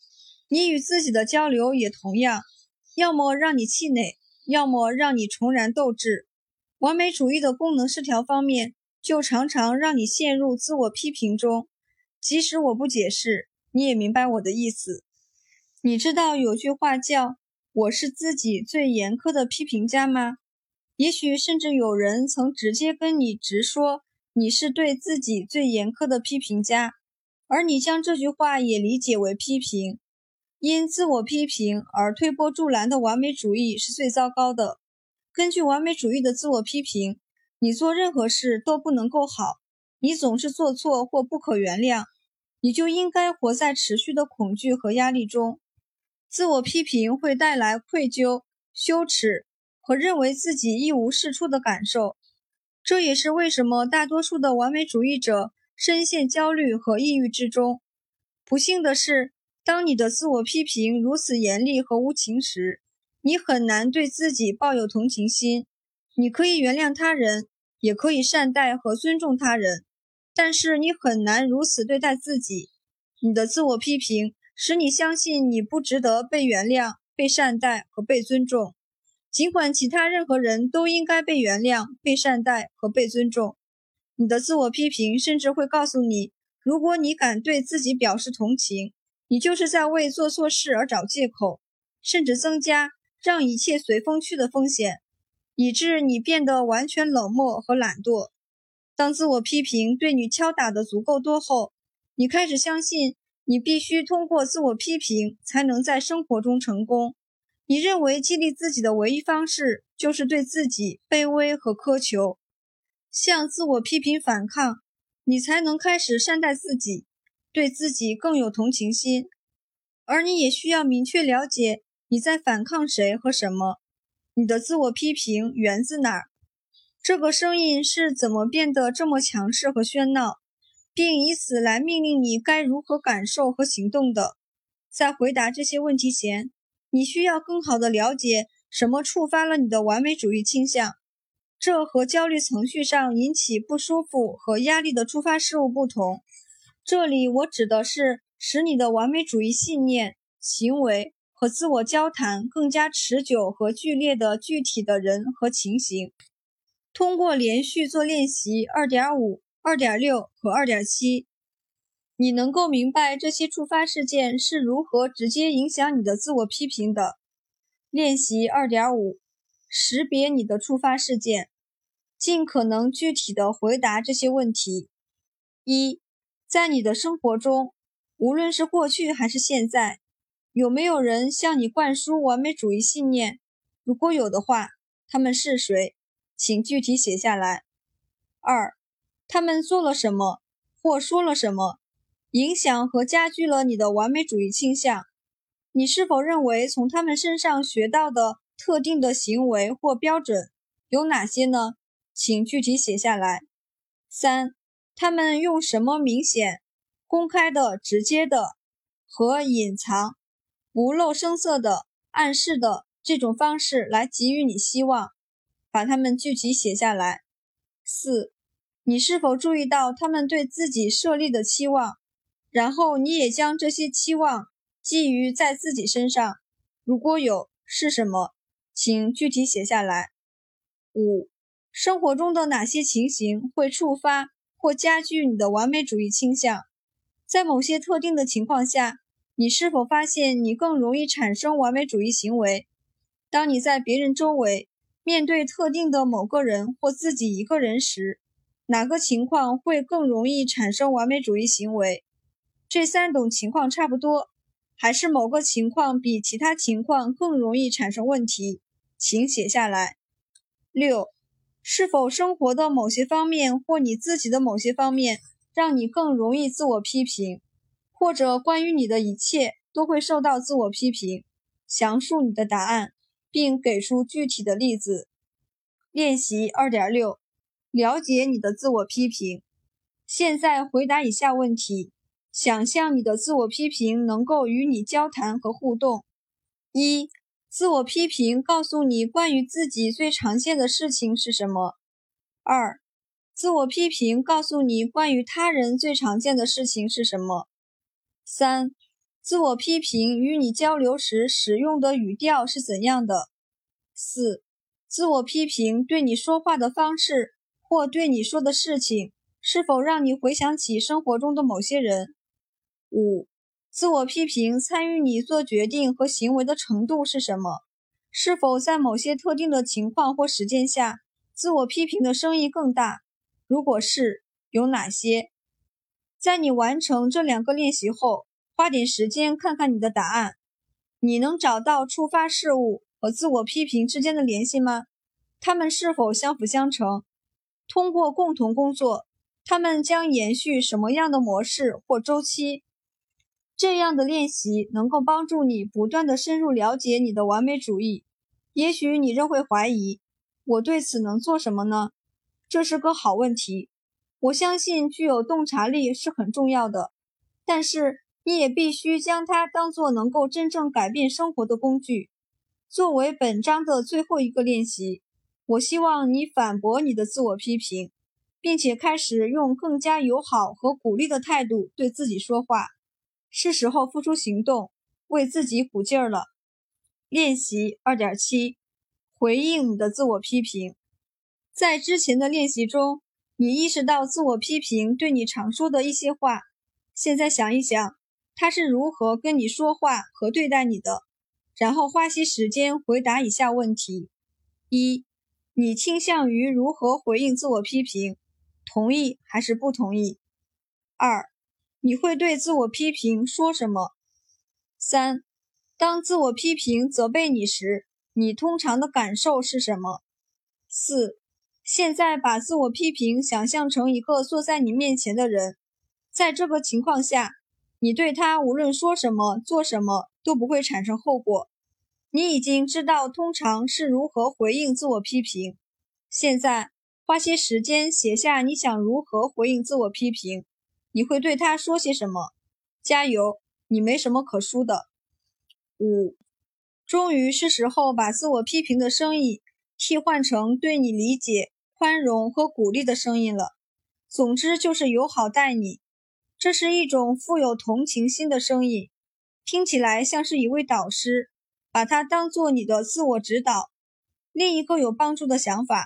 你与自己的交流也同样，要么让你气馁，要么让你重燃斗志。完美主义的功能失调方面，就常常让你陷入自我批评中。即使我不解释，你也明白我的意思。你知道有句话叫“我是自己最严苛的批评家”吗？也许甚至有人曾直接跟你直说。你是对自己最严苛的批评家，而你将这句话也理解为批评。因自我批评而推波助澜的完美主义是最糟糕的。根据完美主义的自我批评，你做任何事都不能够好，你总是做错或不可原谅，你就应该活在持续的恐惧和压力中。自我批评会带来愧疚、羞耻和认为自己一无是处的感受。这也是为什么大多数的完美主义者深陷焦虑和抑郁之中。不幸的是，当你的自我批评如此严厉和无情时，你很难对自己抱有同情心。你可以原谅他人，也可以善待和尊重他人，但是你很难如此对待自己。你的自我批评使你相信你不值得被原谅、被善待和被尊重。尽管其他任何人都应该被原谅、被善待和被尊重，你的自我批评甚至会告诉你，如果你敢对自己表示同情，你就是在为做错事而找借口，甚至增加让一切随风去的风险，以致你变得完全冷漠和懒惰。当自我批评对你敲打的足够多后，你开始相信你必须通过自我批评才能在生活中成功。你认为激励自己的唯一方式就是对自己卑微和苛求，向自我批评反抗，你才能开始善待自己，对自己更有同情心。而你也需要明确了解你在反抗谁和什么，你的自我批评源自哪儿，这个声音是怎么变得这么强势和喧闹，并以此来命令你该如何感受和行动的。在回答这些问题前。你需要更好的了解什么触发了你的完美主义倾向。这和焦虑程序上引起不舒服和压力的触发事物不同。这里我指的是使你的完美主义信念、行为和自我交谈更加持久和剧烈的具体的人和情形。通过连续做练习2.5、2.6和2.7。你能够明白这些触发事件是如何直接影响你的自我批评的。练习二点五：识别你的触发事件，尽可能具体的回答这些问题。一，在你的生活中，无论是过去还是现在，有没有人向你灌输完美主义信念？如果有的话，他们是谁？请具体写下来。二，他们做了什么或说了什么，影响和加剧了你的完美主义倾向？你是否认为从他们身上学到的特定的行为或标准有哪些呢？请具体写下来。三，他们用什么明显、公开的、直接的和隐藏、不露声色的暗示的这种方式来给予你希望？把它们具体写下来。四，你是否注意到他们对自己设立的期望？然后你也将这些期望寄予在自己身上。如果有，是什么？请具体写下来。五，生活中的哪些情形会触发或加剧你的完美主义倾向？在某些特定的情况下，你是否发现你更容易产生完美主义行为？当你在别人周围。面对特定的某个人或自己一个人时，哪个情况会更容易产生完美主义行为？这三种情况差不多，还是某个情况比其他情况更容易产生问题？请写下来。六，是否生活的某些方面或你自己的某些方面让你更容易自我批评，或者关于你的一切都会受到自我批评？详述你的答案。并给出具体的例子。练习二点六：了解你的自我批评。现在回答以下问题：想象你的自我批评能够与你交谈和互动。一、自我批评告诉你关于自己最常见的事情是什么？二、自我批评告诉你关于他人最常见的事情是什么？三。自我批评与你交流时使用的语调是怎样的？四、自我批评对你说话的方式或对你说的事情是否让你回想起生活中的某些人？五、自我批评参与你做决定和行为的程度是什么？是否在某些特定的情况或时间下，自我批评的声音更大？如果是，有哪些？在你完成这两个练习后。花点时间看看你的答案，你能找到触发事物和自我批评之间的联系吗？它们是否相辅相成？通过共同工作，他们将延续什么样的模式或周期？这样的练习能够帮助你不断的深入了解你的完美主义。也许你仍会怀疑，我对此能做什么呢？这是个好问题。我相信具有洞察力是很重要的，但是。你也必须将它当做能够真正改变生活的工具。作为本章的最后一个练习，我希望你反驳你的自我批评，并且开始用更加友好和鼓励的态度对自己说话。是时候付出行动，为自己鼓劲儿了。练习二点七：回应你的自我批评。在之前的练习中，你意识到自我批评对你常说的一些话。现在想一想。他是如何跟你说话和对待你的？然后花些时间回答以下问题：一、你倾向于如何回应自我批评？同意还是不同意？二、你会对自我批评说什么？三、当自我批评责备你时，你通常的感受是什么？四、现在把自我批评想象成一个坐在你面前的人，在这个情况下。你对他无论说什么、做什么都不会产生后果。你已经知道通常是如何回应自我批评。现在花些时间写下你想如何回应自我批评。你会对他说些什么？加油，你没什么可输的。五，终于是时候把自我批评的声音替换成对你理解、宽容和鼓励的声音了。总之就是友好待你。这是一种富有同情心的声音，听起来像是一位导师，把它当做你的自我指导。另一个有帮助的想法：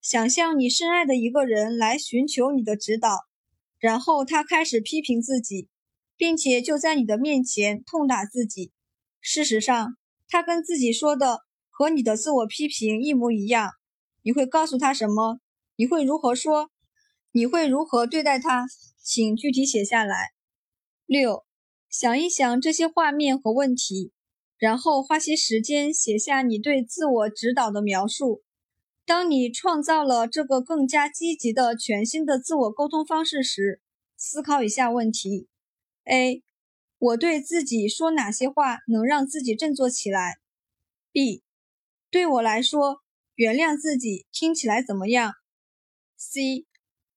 想象你深爱的一个人来寻求你的指导，然后他开始批评自己，并且就在你的面前痛打自己。事实上，他跟自己说的和你的自我批评一模一样。你会告诉他什么？你会如何说？你会如何对待他？请具体写下来。六，想一想这些画面和问题，然后花些时间写下你对自我指导的描述。当你创造了这个更加积极的全新的自我沟通方式时，思考以下问题：A. 我对自己说哪些话能让自己振作起来？B. 对我来说，原谅自己听起来怎么样？C.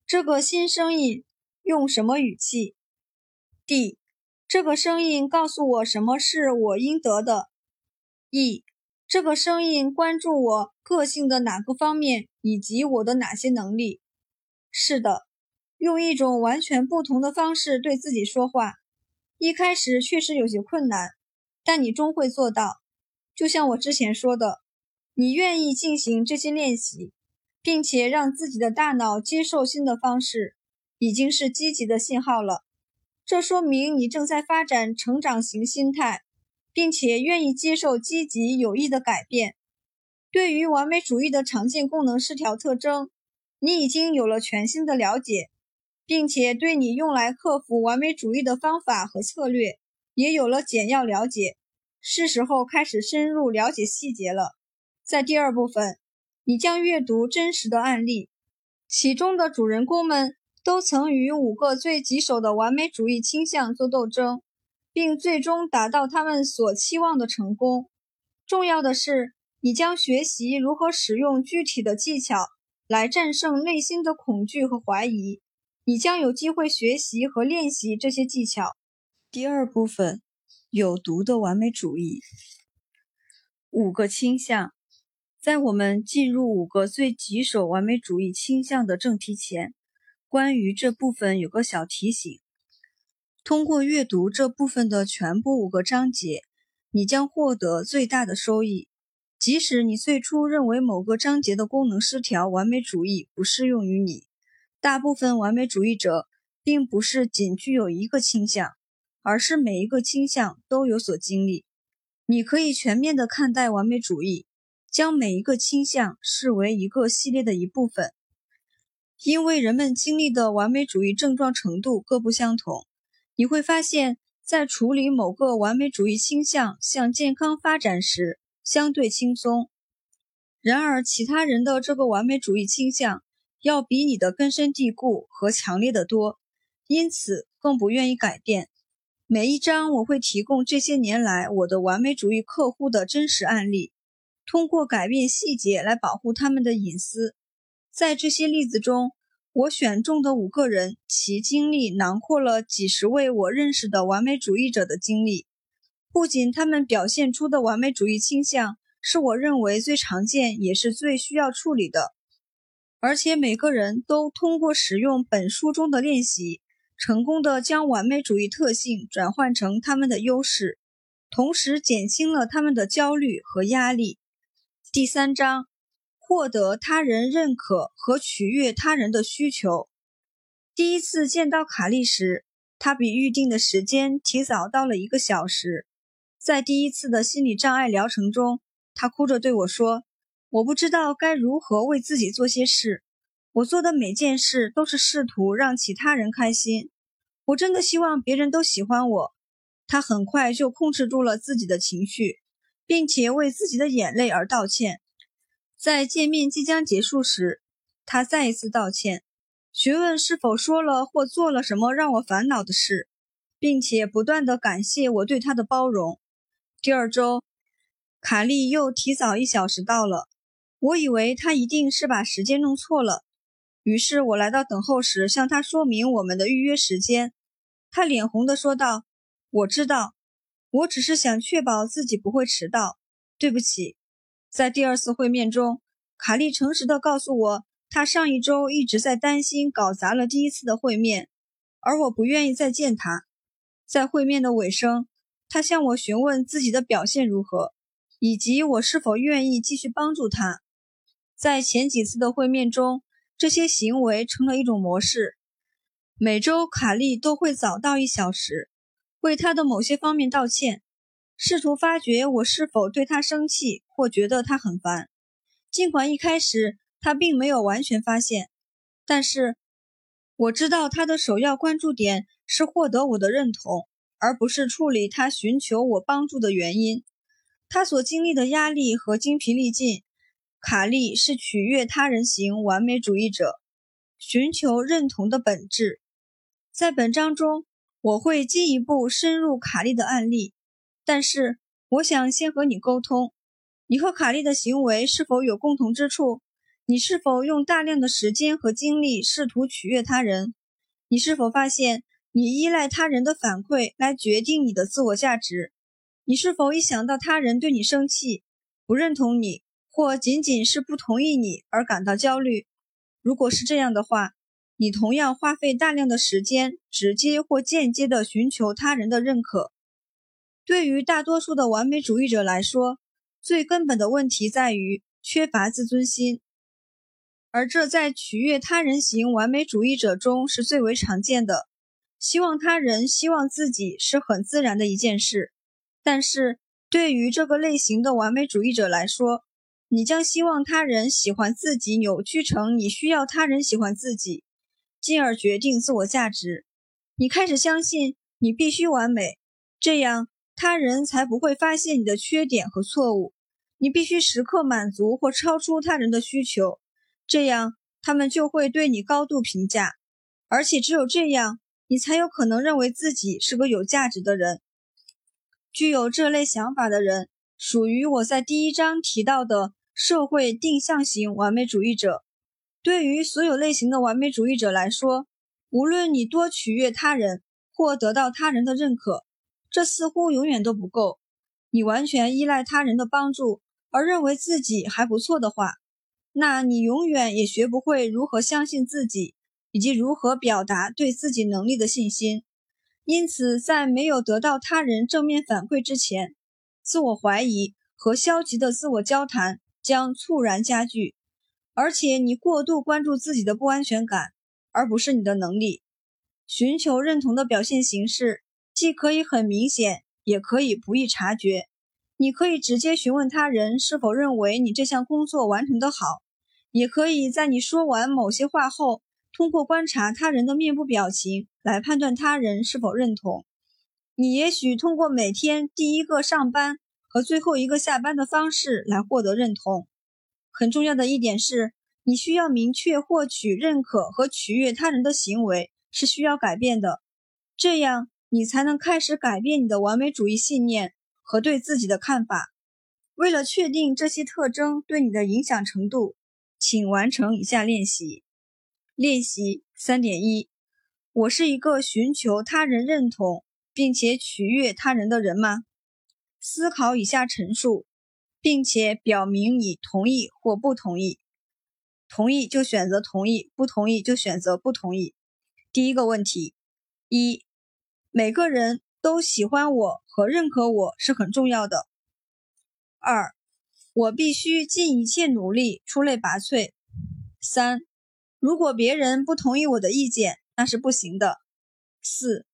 这个新声音用什么语气？D. 这个声音告诉我什么是我应得的？E. 这个声音关注我个性的哪个方面以及我的哪些能力？是的，用一种完全不同的方式对自己说话，一开始确实有些困难，但你终会做到。就像我之前说的，你愿意进行这些练习，并且让自己的大脑接受新的方式，已经是积极的信号了。这说明你正在发展成长型心态。并且愿意接受积极有益的改变。对于完美主义的常见功能失调特征，你已经有了全新的了解，并且对你用来克服完美主义的方法和策略也有了简要了解。是时候开始深入了解细节了。在第二部分，你将阅读真实的案例，其中的主人公们都曾与五个最棘手的完美主义倾向做斗争。并最终达到他们所期望的成功。重要的是，你将学习如何使用具体的技巧来战胜内心的恐惧和怀疑。你将有机会学习和练习这些技巧。第二部分：有毒的完美主义。五个倾向。在我们进入五个最棘手完美主义倾向的正题前，关于这部分有个小提醒。通过阅读这部分的全部五个章节，你将获得最大的收益。即使你最初认为某个章节的功能失调完美主义不适用于你，大部分完美主义者并不是仅具有一个倾向，而是每一个倾向都有所经历。你可以全面地看待完美主义，将每一个倾向视为一个系列的一部分，因为人们经历的完美主义症状程度各不相同。你会发现在处理某个完美主义倾向向健康发展时相对轻松，然而其他人的这个完美主义倾向要比你的根深蒂固和强烈的多，因此更不愿意改变。每一章我会提供这些年来我的完美主义客户的真实案例，通过改变细节来保护他们的隐私。在这些例子中。我选中的五个人，其经历囊括了几十位我认识的完美主义者的经历。不仅他们表现出的完美主义倾向是我认为最常见也是最需要处理的，而且每个人都通过使用本书中的练习，成功的将完美主义特性转换成他们的优势，同时减轻了他们的焦虑和压力。第三章。获得他人认可和取悦他人的需求。第一次见到卡莉时，他比预定的时间提早到了一个小时。在第一次的心理障碍疗程中，他哭着对我说：“我不知道该如何为自己做些事。我做的每件事都是试图让其他人开心。我真的希望别人都喜欢我。”他很快就控制住了自己的情绪，并且为自己的眼泪而道歉。在见面即将结束时，他再一次道歉，询问是否说了或做了什么让我烦恼的事，并且不断地感谢我对他的包容。第二周，卡莉又提早一小时到了，我以为他一定是把时间弄错了，于是我来到等候室向他说明我们的预约时间。他脸红地说道：“我知道，我只是想确保自己不会迟到。对不起。”在第二次会面中，卡莉诚实地告诉我，她上一周一直在担心搞砸了第一次的会面，而我不愿意再见她。在会面的尾声，他向我询问自己的表现如何，以及我是否愿意继续帮助他。在前几次的会面中，这些行为成了一种模式。每周，卡莉都会早到一小时，为他的某些方面道歉。试图发觉我是否对他生气或觉得他很烦，尽管一开始他并没有完全发现，但是我知道他的首要关注点是获得我的认同，而不是处理他寻求我帮助的原因。他所经历的压力和精疲力尽，卡利是取悦他人型完美主义者，寻求认同的本质。在本章中，我会进一步深入卡利的案例，但是我想先和你沟通：你和卡利的行为是否有共同之处？你是否用大量的时间和精力试图取悦他人？你是否发现你依赖他人的反馈来决定你的自我价值？你是否一想到他人对你生气、不认同你？或仅仅是不同意你而感到焦虑。如果是这样的话，你同样花费大量的时间，直接或间接地寻求他人的认可。对于大多数的完美主义者来说，最根本的问题在于缺乏自尊心，而这在取悦他人型完美主义者中是最为常见的。希望他人希望自己是很自然的一件事，但是对于这个类型的完美主义者来说，你将希望他人喜欢自己扭曲成你需要他人喜欢自己，进而决定自我价值。你开始相信你必须完美，这样他人才不会发现你的缺点和错误。你必须时刻满足或超出他人的需求，这样他们就会对你高度评价。而且只有这样，你才有可能认为自己是个有价值的人。具有这类想法的人，属于我在第一章提到的。社会定向型完美主义者，对于所有类型的完美主义者来说，无论你多取悦他人或得到他人的认可，这似乎永远都不够。你完全依赖他人的帮助而认为自己还不错的话，那你永远也学不会如何相信自己，以及如何表达对自己能力的信心。因此，在没有得到他人正面反馈之前，自我怀疑和消极的自我交谈。将猝然加剧，而且你过度关注自己的不安全感，而不是你的能力。寻求认同的表现形式既可以很明显，也可以不易察觉。你可以直接询问他人是否认为你这项工作完成的好，也可以在你说完某些话后，通过观察他人的面部表情来判断他人是否认同。你也许通过每天第一个上班。和最后一个下班的方式来获得认同。很重要的一点是，你需要明确获取认可和取悦他人的行为是需要改变的，这样你才能开始改变你的完美主义信念和对自己的看法。为了确定这些特征对你的影响程度，请完成以下练习。练习三点一：我是一个寻求他人认同并且取悦他人的人吗？思考以下陈述，并且表明你同意或不同意。同意就选择同意，不同意就选择不同意。第一个问题：一、每个人都喜欢我和认可我是很重要的。二、我必须尽一切努力出类拔萃。三、如果别人不同意我的意见，那是不行的。四、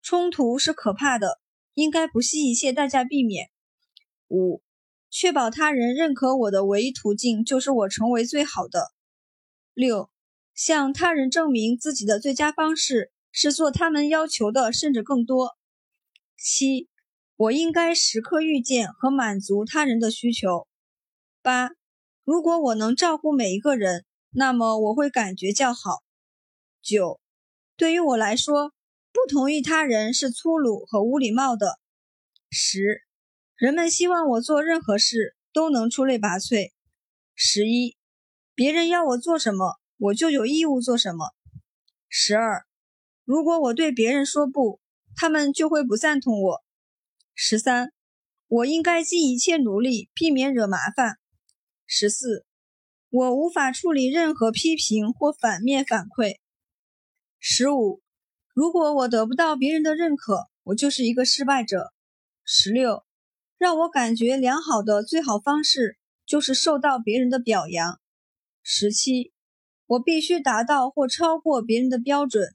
冲突是可怕的。应该不惜一切代价避免。五、确保他人认可我的唯一途径就是我成为最好的。六、向他人证明自己的最佳方式是做他们要求的，甚至更多。七、我应该时刻预见和满足他人的需求。八、如果我能照顾每一个人，那么我会感觉较好。九、对于我来说。不同意他人是粗鲁和无礼貌的。十，人们希望我做任何事都能出类拔萃。十一，别人要我做什么，我就有义务做什么。十二，如果我对别人说不，他们就会不赞同我。十三，我应该尽一切努力避免惹麻烦。十四，我无法处理任何批评或反面反馈。十五。如果我得不到别人的认可，我就是一个失败者。十六，让我感觉良好的最好方式就是受到别人的表扬。十七，我必须达到或超过别人的标准。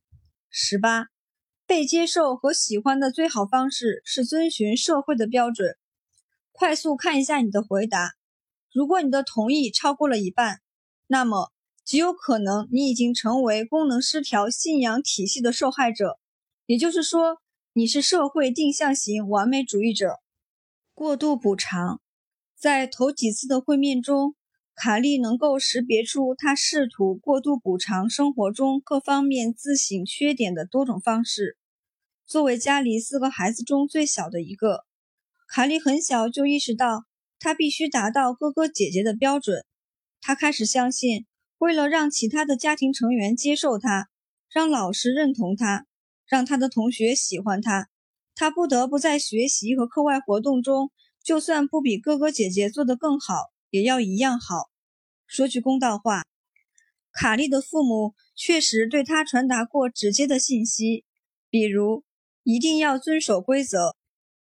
十八，被接受和喜欢的最好方式是遵循社会的标准。快速看一下你的回答，如果你的同意超过了一半，那么。极有可能你已经成为功能失调信仰体系的受害者，也就是说，你是社会定向型完美主义者。过度补偿，在头几次的会面中，卡利能够识别出他试图过度补偿生活中各方面自省缺点的多种方式。作为家里四个孩子中最小的一个，卡利很小就意识到他必须达到哥哥姐姐的标准。他开始相信，为了让其他的家庭成员接受他，让老师认同他，让他的同学喜欢他，他不得不在学习和课外活动中，就算不比哥哥姐姐做得更好。也要一样好。说句公道话，卡利的父母确实对他传达过直接的信息，比如一定要遵守规则，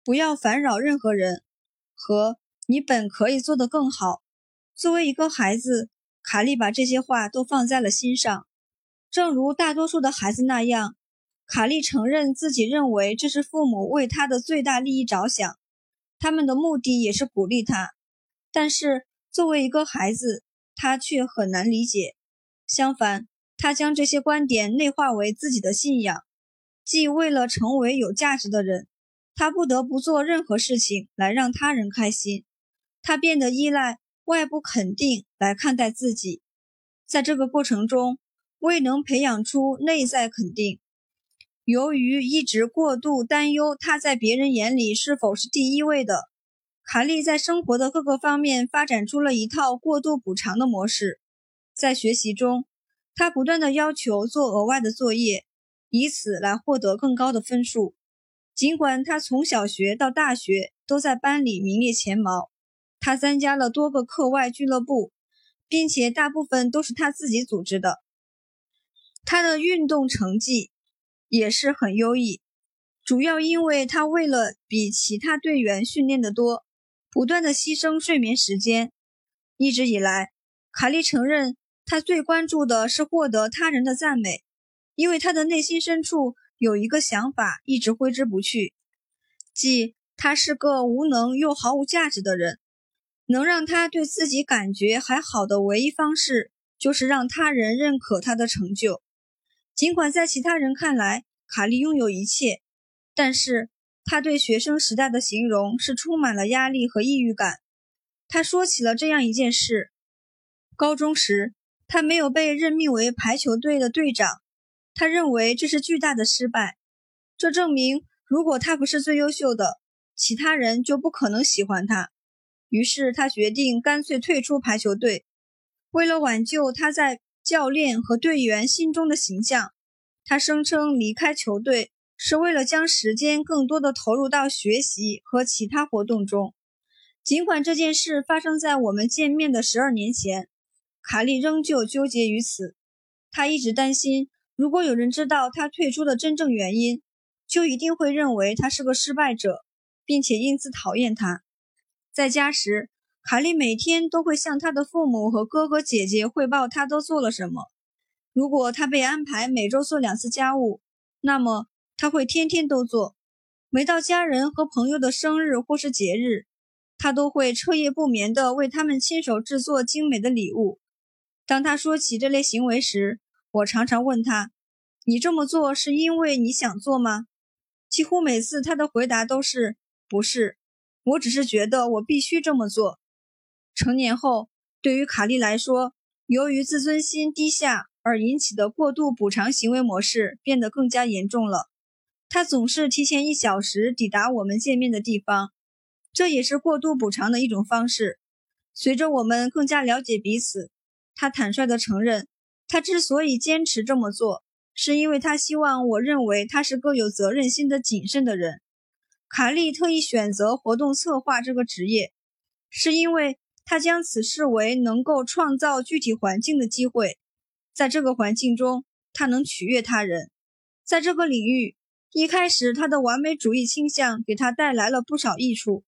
不要烦扰任何人，和你本可以做得更好。作为一个孩子，卡利把这些话都放在了心上。正如大多数的孩子那样，卡利承认自己认为这是父母为他的最大利益着想，他们的目的也是鼓励他。但是，作为一个孩子，他却很难理解。相反，他将这些观点内化为自己的信仰，即为了成为有价值的人，他不得不做任何事情来让他人开心。他变得依赖外部肯定来看待自己，在这个过程中，未能培养出内在肯定。由于一直过度担忧他在别人眼里是否是第一位的。卡利在生活的各个方面发展出了一套过度补偿的模式。在学习中，他不断的要求做额外的作业，以此来获得更高的分数。尽管他从小学到大学都在班里名列前茅，他参加了多个课外俱乐部，并且大部分都是他自己组织的。他的运动成绩也是很优异，主要因为他为了比其他队员训练的多。不断的牺牲睡眠时间。一直以来，卡利承认他最关注的是获得他人的赞美，因为他的内心深处有一个想法一直挥之不去，即他是个无能又毫无价值的人。能让他对自己感觉还好的唯一方式，就是让他人认可他的成就。尽管在其他人看来，卡利拥有一切，但是。他对学生时代的形容是充满了压力和抑郁感。他说起了这样一件事：高中时，他没有被任命为排球队的队长，他认为这是巨大的失败。这证明，如果他不是最优秀的，其他人就不可能喜欢他。于是，他决定干脆退出排球队。为了挽救他在教练和队员心中的形象，他声称离开球队。是为了将时间更多的投入到学习和其他活动中。尽管这件事发生在我们见面的十二年前，卡利仍旧纠结于此。他一直担心，如果有人知道他退出的真正原因，就一定会认为他是个失败者，并且因此讨厌他。在家时，卡利每天都会向他的父母和哥哥姐姐汇报他都做了什么。如果他被安排每周做两次家务，那么。他会天天都做，每到家人和朋友的生日或是节日，他都会彻夜不眠地为他们亲手制作精美的礼物。当他说起这类行为时，我常常问他：“你这么做是因为你想做吗？”几乎每次他的回答都是：“不是，我只是觉得我必须这么做。”成年后，对于卡利来说，由于自尊心低下而引起的过度补偿行为模式变得更加严重了。他总是提前一小时抵达我们见面的地方，这也是过度补偿的一种方式。随着我们更加了解彼此，他坦率地承认，他之所以坚持这么做，是因为他希望我认为他是个有责任心的谨慎的人。卡利特意选择活动策划这个职业，是因为他将此视为能够创造具体环境的机会，在这个环境中，他能取悦他人，在这个领域。一开始，他的完美主义倾向给他带来了不少益处。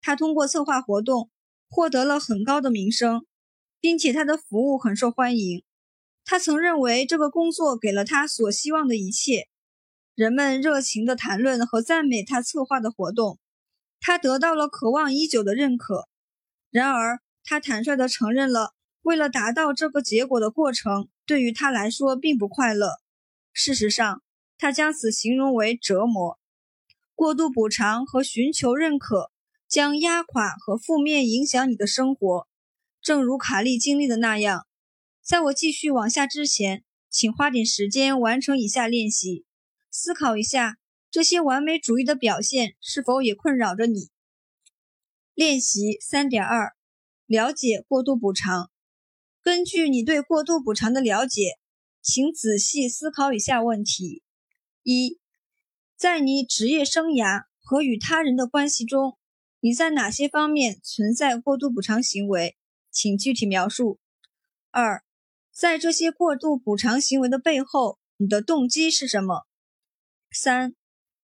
他通过策划活动获得了很高的名声，并且他的服务很受欢迎。他曾认为这个工作给了他所希望的一切。人们热情地谈论和赞美他策划的活动，他得到了渴望已久的认可。然而，他坦率地承认了为了达到这个结果的过程对于他来说并不快乐。事实上，他将此形容为折磨、过度补偿和寻求认可，将压垮和负面影响你的生活。正如卡利经历的那样，在我继续往下之前，请花点时间完成以下练习，思考一下这些完美主义的表现是否也困扰着你。练习三点二：了解过度补偿。根据你对过度补偿的了解，请仔细思考以下问题：一，在你职业生涯和与他人的关系中，你在哪些方面存在过度补偿行为？请具体描述。二，在这些过度补偿行为的背后，你的动机是什么？三，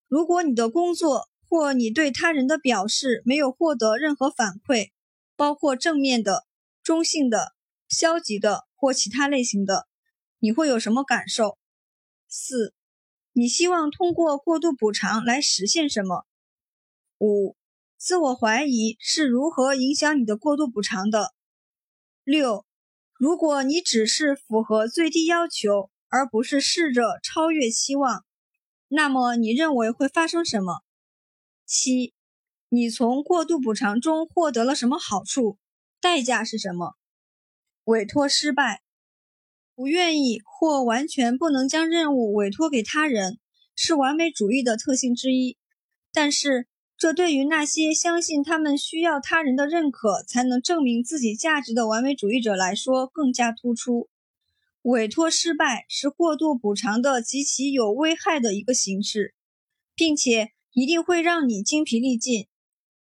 如果你的工作或你对他人的表示没有获得任何反馈，包括正面的、中性的、消极的或其他类型的，你会有什么感受？四，你希望通过过度补偿来实现什么？五，自我怀疑是如何影响你的过度补偿的？六，如果你只是符合最低要求，而不是试着超越期望，那么你认为会发生什么？七，你从过度补偿中获得了什么好处？代价是什么？委托失败，不愿意或完全不能将任务委托给他人，是完美主义的特性之一，但是。这对于那些相信他们需要他人的认可才能证明自己价值的完美主义者来说更加突出。委托失败是过度补偿的极其有危害的一个形式，并且一定会让你精疲力尽。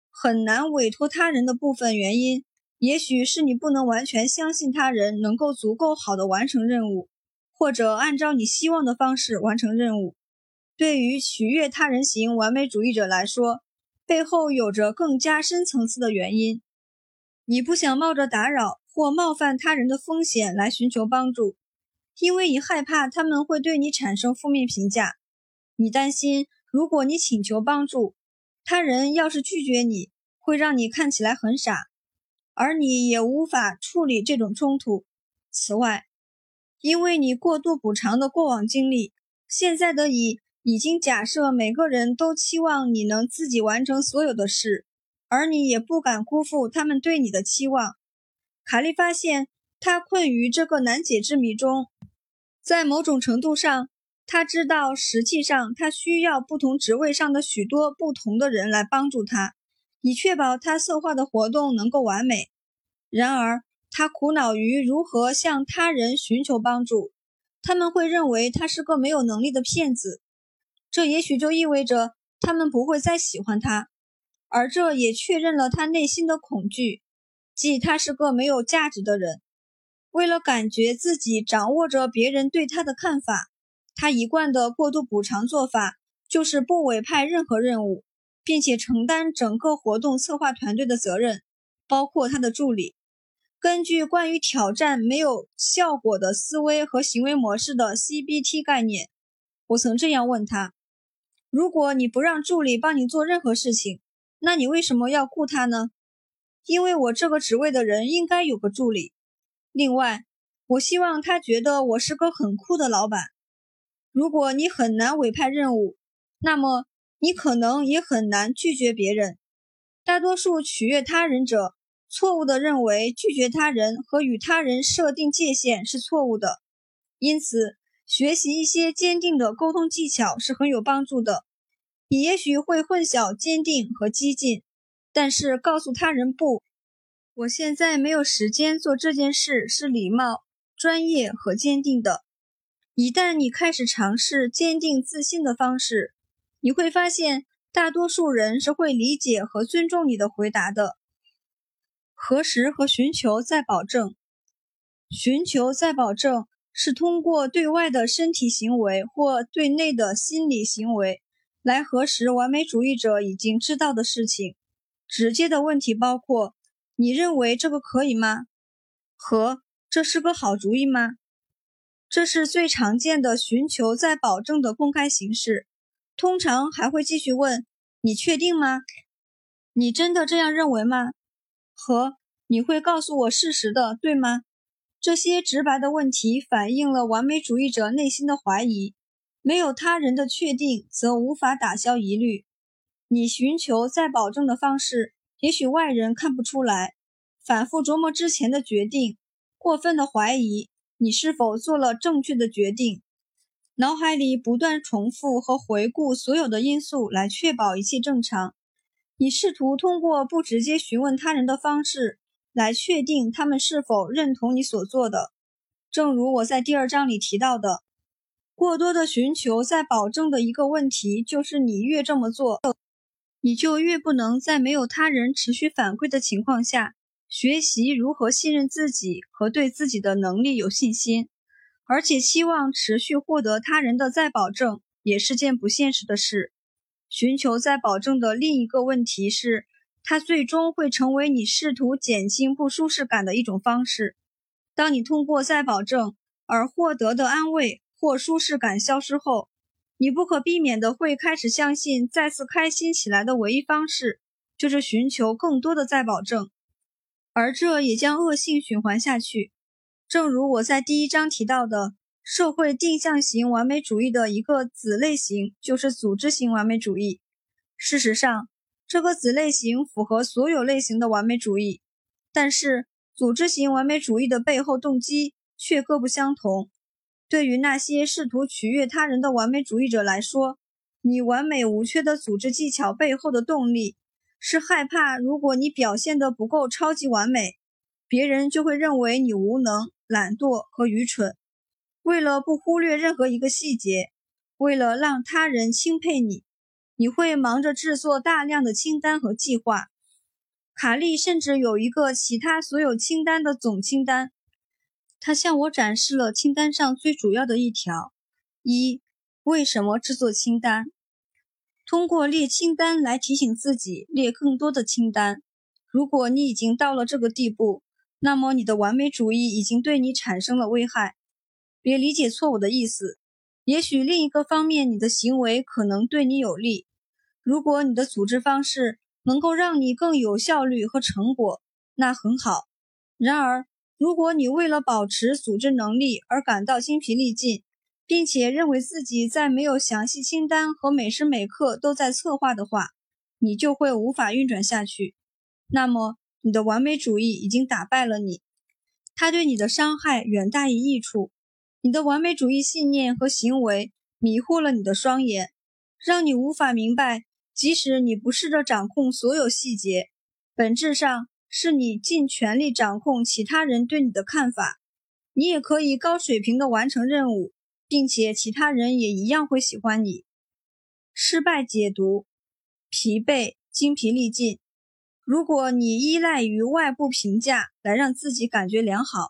很难委托他人的部分原因，也许是你不能完全相信他人能够足够好的完成任务，或者按照你希望的方式完成任务。对于取悦他人型完美主义者来说，背后有着更加深层次的原因。你不想冒着打扰或冒犯他人的风险来寻求帮助，因为你害怕他们会对你产生负面评价。你担心，如果你请求帮助，他人要是拒绝你，会让你看起来很傻，而你也无法处理这种冲突。此外，因为你过度补偿的过往经历，现在的你。已经假设每个人都期望你能自己完成所有的事，而你也不敢辜负他们对你的期望。卡利发现他困于这个难解之谜中，在某种程度上，他知道实际上他需要不同职位上的许多不同的人来帮助他，以确保他策划的活动能够完美。然而，他苦恼于如何向他人寻求帮助，他们会认为他是个没有能力的骗子。这也许就意味着他们不会再喜欢他，而这也确认了他内心的恐惧，即他是个没有价值的人。为了感觉自己掌握着别人对他的看法，他一贯的过度补偿做法就是不委派任何任务，并且承担整个活动策划团队的责任，包括他的助理。根据关于挑战没有效果的思维和行为模式的 CBT 概念，我曾这样问他。如果你不让助理帮你做任何事情，那你为什么要雇他呢？因为我这个职位的人应该有个助理。另外，我希望他觉得我是个很酷的老板。如果你很难委派任务，那么你可能也很难拒绝别人。大多数取悦他人者错误地认为拒绝他人和与他人设定界限是错误的，因此。学习一些坚定的沟通技巧是很有帮助的。你也许会混淆坚定和激进，但是告诉他人不，我现在没有时间做这件事是礼貌、专业和坚定的。一旦你开始尝试坚定自信的方式，你会发现大多数人是会理解和尊重你的回答的。核实和寻求再保证，寻求再保证。是通过对外的身体行为或对内的心理行为来核实完美主义者已经知道的事情。直接的问题包括：你认为这个可以吗？和这是个好主意吗？这是最常见的寻求再保证的公开形式。通常还会继续问：你确定吗？你真的这样认为吗？和你会告诉我事实的，对吗？这些直白的问题反映了完美主义者内心的怀疑。没有他人的确定，则无法打消疑虑。你寻求再保证的方式，也许外人看不出来。反复琢磨之前的决定，过分的怀疑你是否做了正确的决定，脑海里不断重复和回顾所有的因素来确保一切正常。你试图通过不直接询问他人的方式来确定他们是否认同你所做的。正如我在第二章里提到的，过多的寻求在保证的一个问题就是，你越这么做，你就越不能在没有他人持续反馈的情况下。学习如何信任自己和对自己的能力有信心，而且期望持续获得他人的再保证，也是件不现实的事。寻求再保证的另一个问题是，它最终会成为你试图减轻不舒适感的一种方式。当你通过再保证而获得的安慰或舒适感消失后，你不可避免的会开始相信，再次开心起来的唯一方式就是寻求更多的再保证。而这也将恶性循环下去。正如我在第一章提到的，社会定向型完美主义的一个子类型就是组织型完美主义。事实上，这个子类型符合所有类型的完美主义，但是组织型完美主义的背后动机却各不相同。对于那些试图取悦他人的完美主义者来说，你完美无缺的组织技巧背后的动力。是害怕，如果你表现得不够超级完美，别人就会认为你无能、懒惰和愚蠢。为了不忽略任何一个细节，为了让他人钦佩你，你会忙着制作大量的清单和计划。卡利甚至有一个其他所有清单的总清单。他向我展示了清单上最主要的一条：一、为什么制作清单？通过列清单来提醒自己列更多的清单。如果你已经到了这个地步，那么你的完美主义已经对你产生了危害。别理解错误的意思。也许另一个方面，你的行为可能对你有利。如果你的组织方式能够让你更有效率和成果，那很好。然而，如果你为了保持组织能力而感到精疲力尽，并且认为自己在没有详细清单和每时每刻都在策划的话，你就会无法运转下去。那么，你的完美主义已经打败了你，它对你的伤害远大于益处。你的完美主义信念和行为迷惑了你的双眼，让你无法明白，即使你不试着掌控所有细节，本质上是你尽全力掌控其他人对你的看法。你也可以高水平地完成任务。并且其他人也一样会喜欢你。失败解读，疲惫、精疲力尽。如果你依赖于外部评价来让自己感觉良好，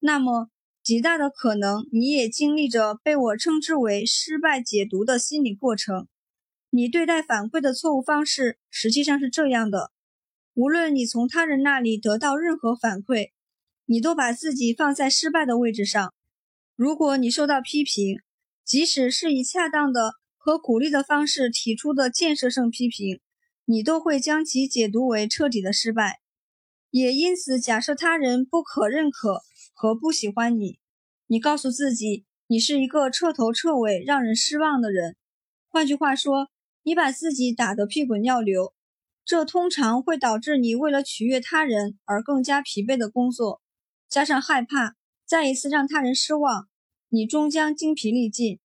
那么极大的可能你也经历着被我称之为失败解读的心理过程。你对待反馈的错误方式实际上是这样的：无论你从他人那里得到任何反馈，你都把自己放在失败的位置上。如果你受到批评，即使是以恰当的和鼓励的方式提出的建设性批评，你都会将其解读为彻底的失败，也因此假设他人不可认可和不喜欢你。你告诉自己，你是一个彻头彻尾让人失望的人。换句话说，你把自己打得屁滚尿流，这通常会导致你为了取悦他人而更加疲惫的工作，加上害怕。再一次让他人失望，你终将精疲力尽。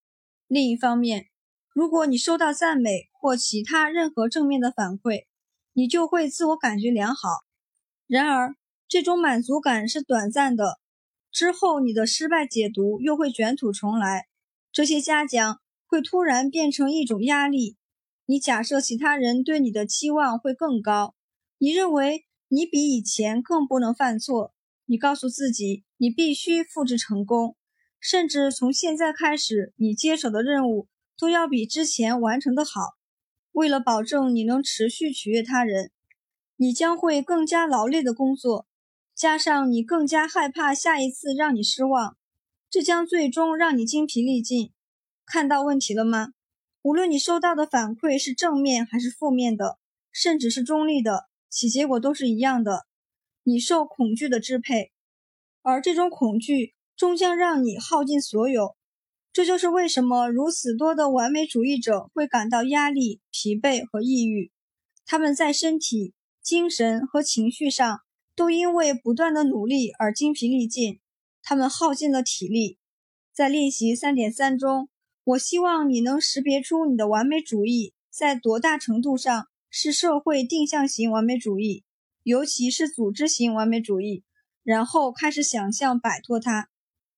另一方面，如果你收到赞美或其他任何正面的反馈，你就会自我感觉良好。然而，这种满足感是短暂的，之后你的失败解读又会卷土重来。这些嘉奖会突然变成一种压力。你假设其他人对你的期望会更高，你认为你比以前更不能犯错。你告诉自己。你必须复制成功，甚至从现在开始，你接手的任务都要比之前完成的好。为了保证你能持续取悦他人，你将会更加劳累的工作，加上你更加害怕下一次让你失望，这将最终让你精疲力尽。看到问题了吗？无论你收到的反馈是正面还是负面的，甚至是中立的，其结果都是一样的。你受恐惧的支配。而这种恐惧终将让你耗尽所有，这就是为什么如此多的完美主义者会感到压力、疲惫和抑郁。他们在身体、精神和情绪上都因为不断的努力而精疲力尽，他们耗尽了体力。在练习三点三中，我希望你能识别出你的完美主义在多大程度上是社会定向型完美主义，尤其是组织型完美主义，然后开始想象摆脱它。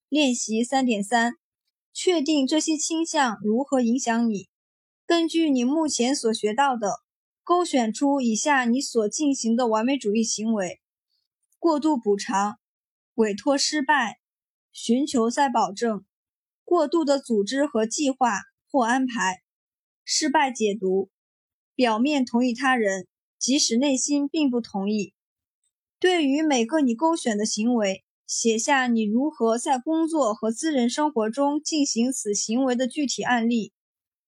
练习三点三，确定这些倾向如何影响你。根据你目前所学到的，勾选出以下你所进行的完美主义行为：过度补偿、委托失败、寻求再保证、过度的组织和计划或安排、失败解读、表面同意他人，即使内心并不同意。对于每个你勾选的行为，写下你如何在工作和私人生活中进行此行为的具体案例。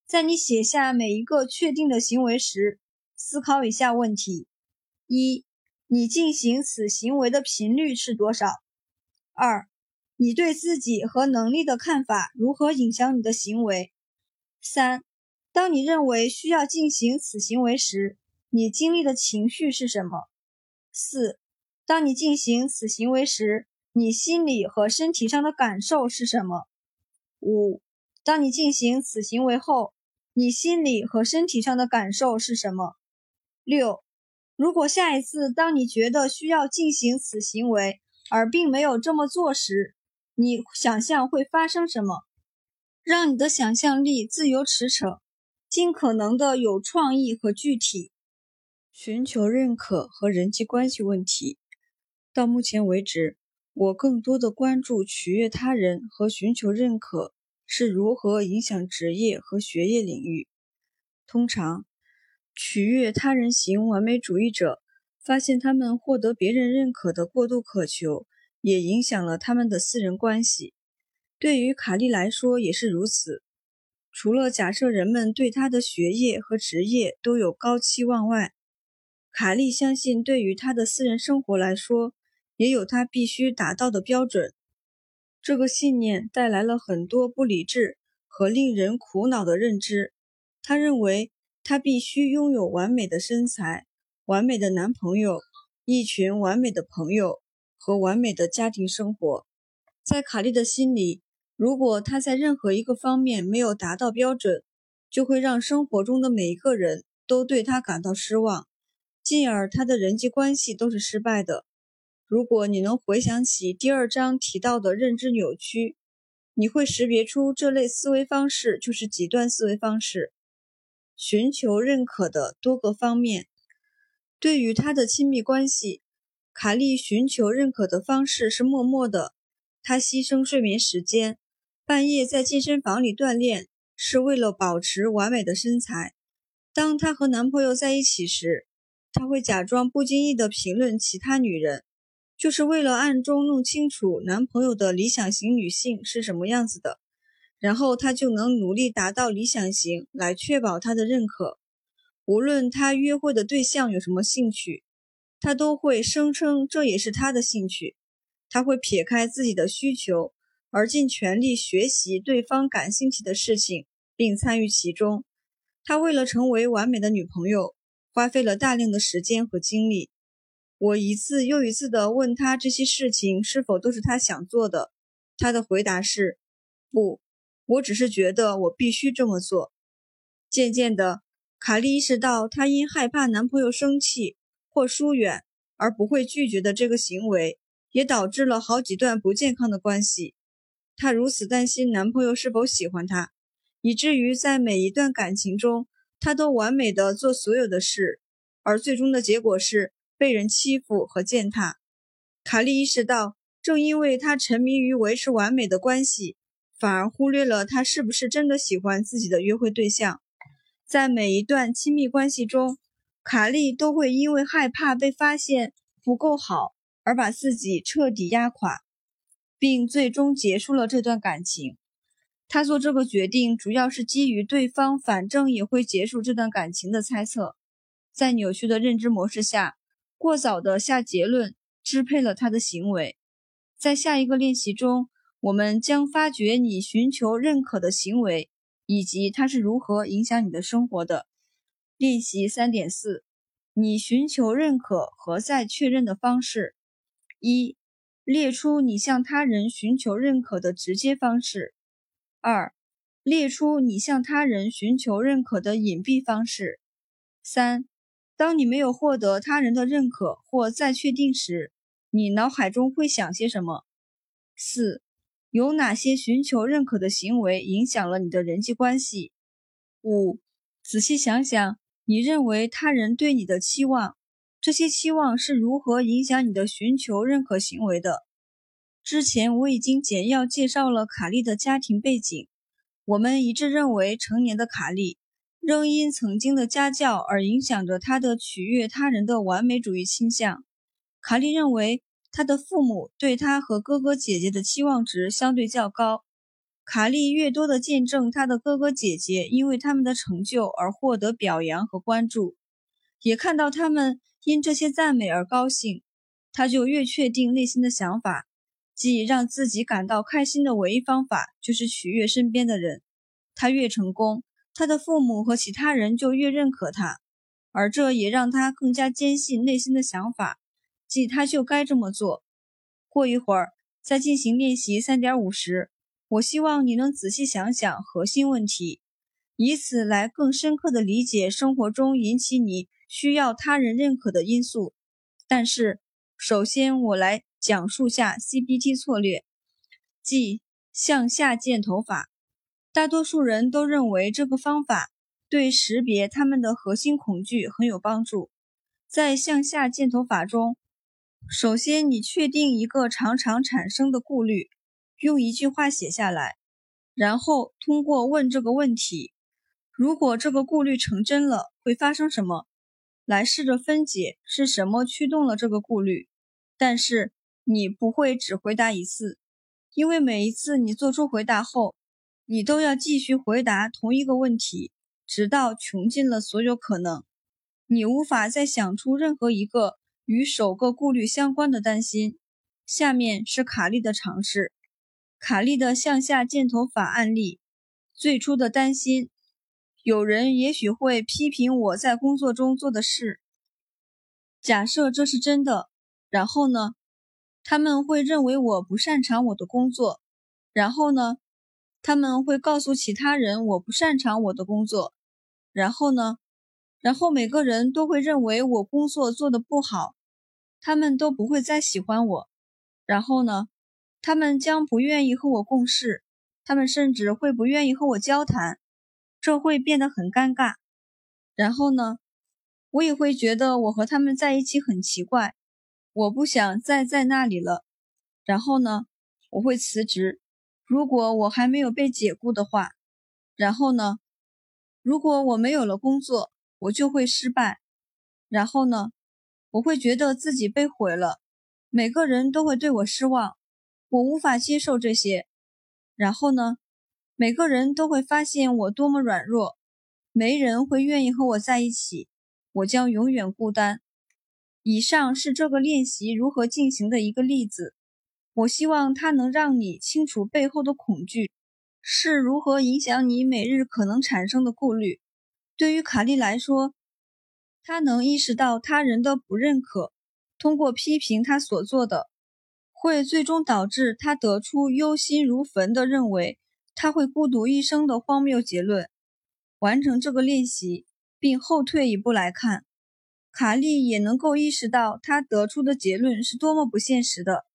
在你写下每一个确定的行为时，思考以下问题：一、你进行此行为的频率是多少？二、你对自己和能力的看法如何影响你的行为？三、当你认为需要进行此行为时，你经历的情绪是什么？四、当你进行此行为时，你心理和身体上的感受是什么？五、当你进行此行为后，你心理和身体上的感受是什么？六，如果下一次当你觉得需要进行此行为而并没有这么做时，你想象会发生什么？让你的想象力自由驰骋，尽可能的有创意和具体。寻求认可和人际关系问题。到目前为止，我更多的关注取悦他人和寻求认可。是如何影响职业和学业领域？通常，取悦他人型完美主义者发现，他们获得别人认可的过度渴求，也影响了他们的私人关系。对于卡利来说也是如此。除了假设人们对他的学业和职业都有高期望外，卡利相信，对于他的私人生活来说，也有他必须达到的标准。这个信念带来了很多不理智和令人苦恼的认知。他认为他必须拥有完美的身材、完美的男朋友、一群完美的朋友和完美的家庭生活。在卡利的心里，如果他在任何一个方面没有达到标准，就会让生活中的每一个人都对他感到失望，进而他的人际关系都是失败的。如果你能回想起第二章提到的认知扭曲，你会识别出这类思维方式就是极端思维方式。寻求认可的多个方面，对于他的亲密关系，卡利寻求认可的方式是默默的。他牺牲睡眠时间，半夜在健身房里锻炼，是为了保持完美的身材。当她和男朋友在一起时，他会假装不经意地评论其他女人。就是为了暗中弄清楚男朋友的理想型女性是什么样子的，然后他就能努力达到理想型，来确保他的认可。无论他约会的对象有什么兴趣，他都会声称这也是他的兴趣。他会撇开自己的需求，而尽全力学习对方感兴趣的事情，并参与其中。他为了成为完美的女朋友，花费了大量的时间和精力。我一次又一次地问他这些事情是否都是他想做的，他的回答是：不，我只是觉得我必须这么做。渐渐的，卡莉意识到，她因害怕男朋友生气或疏远而不会拒绝的这个行为，也导致了好几段不健康的关系。她如此担心男朋友是否喜欢她，以至于在每一段感情中，她都完美的做所有的事，而最终的结果是。被人欺负和践踏，卡莉意识到，正因为她沉迷于维持完美的关系，反而忽略了她是不是真的喜欢自己的约会对象。在每一段亲密关系中，卡莉都会因为害怕被发现不够好而把自己彻底压垮，并最终结束了这段感情。他做这个决定主要是基于对方反正也会结束这段感情的猜测。在扭曲的认知模式下。过早的下结论支配了他的行为。在下一个练习中，我们将发掘你寻求认可的行为，以及它是如何影响你的生活的。练习三点四：你寻求认可和再确认的方式。一、列出你向他人寻求认可的直接方式；二、列出你向他人寻求认可的隐蔽方式；三、当你没有获得他人的认可或再确定时，你脑海中会想些什么？四、有哪些寻求认可的行为影响了你的人际关系？五、仔细想想，你认为他人对你的期望，这些期望是如何影响你的寻求认可行为的？之前我已经简要介绍了卡利的家庭背景，我们一致认为，成年的卡利。仍因曾经的家教而影响着他的取悦他人的完美主义倾向。卡利认为他的父母对他和哥哥姐姐的期望值相对较高。卡利越多的见证他的哥哥姐姐因为他们的成就而获得表扬和关注，也看到他们因这些赞美而高兴，他就越确定内心的想法，即让自己感到开心的唯一方法就是取悦身边的人。他越成功。他的父母和其他人就越认可他，而这也让他更加坚信内心的想法，即他就该这么做。过一会儿在进行练习三点五时，我希望你能仔细想想核心问题，以此来更深刻地理解生活中引起你需要他人认可的因素。但是，首先我来讲述下 CBT 策略，即向下箭头法。大多数人都认为这个方法对识别他们的核心恐惧很有帮助。在向下箭头法中，首先你确定一个常常产生的顾虑，用一句话写下来，然后通过问这个问题：如果这个顾虑成真了，会发生什么？来试着分解是什么驱动了这个顾虑。但是你不会只回答一次，因为每一次你做出回答后。你都要继续回答同一个问题，直到穷尽了所有可能。你无法再想出任何一个与首个顾虑相关的担心。下面是卡利的尝试：卡利的向下箭头法案例。最初的担心，有人也许会批评我在工作中做的事。假设这是真的，然后呢？他们会认为我不擅长我的工作。然后呢？他们会告诉其他人我不擅长我的工作，然后呢？然后每个人都会认为我工作做得不好，他们都不会再喜欢我。然后呢？他们将不愿意和我共事，他们甚至会不愿意和我交谈，这会变得很尴尬。然后呢？我也会觉得我和他们在一起很奇怪，我不想再在那里了。然后呢？我会辞职。如果我还没有被解雇的话，然后呢？如果我没有了工作，我就会失败。然后呢？我会觉得自己被毁了，每个人都会对我失望，我无法接受这些。然后呢？每个人都会发现我多么软弱，没人会愿意和我在一起，我将永远孤单。以上是这个练习如何进行的一个例子。我希望它能让你清楚背后的恐惧是如何影响你每日可能产生的顾虑。对于卡利来说，他能意识到他人的不认可，通过批评他所做的，会最终导致他得出忧心如焚的认为他会孤独一生的荒谬结论。完成这个练习，并后退一步来看，卡利也能够意识到他得出的结论是多么不现实的。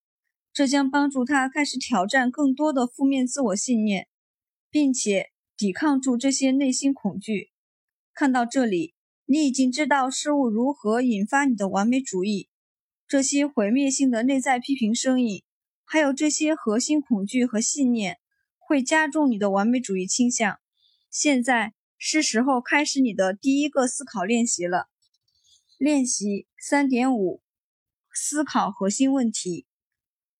这将帮助他开始挑战更多的负面自我信念，并且抵抗住这些内心恐惧。看到这里，你已经知道事物如何引发你的完美主义，这些毁灭性的内在批评声音，还有这些核心恐惧和信念，会加重你的完美主义倾向。现在是时候开始你的第一个思考练习了。练习三点五：思考核心问题。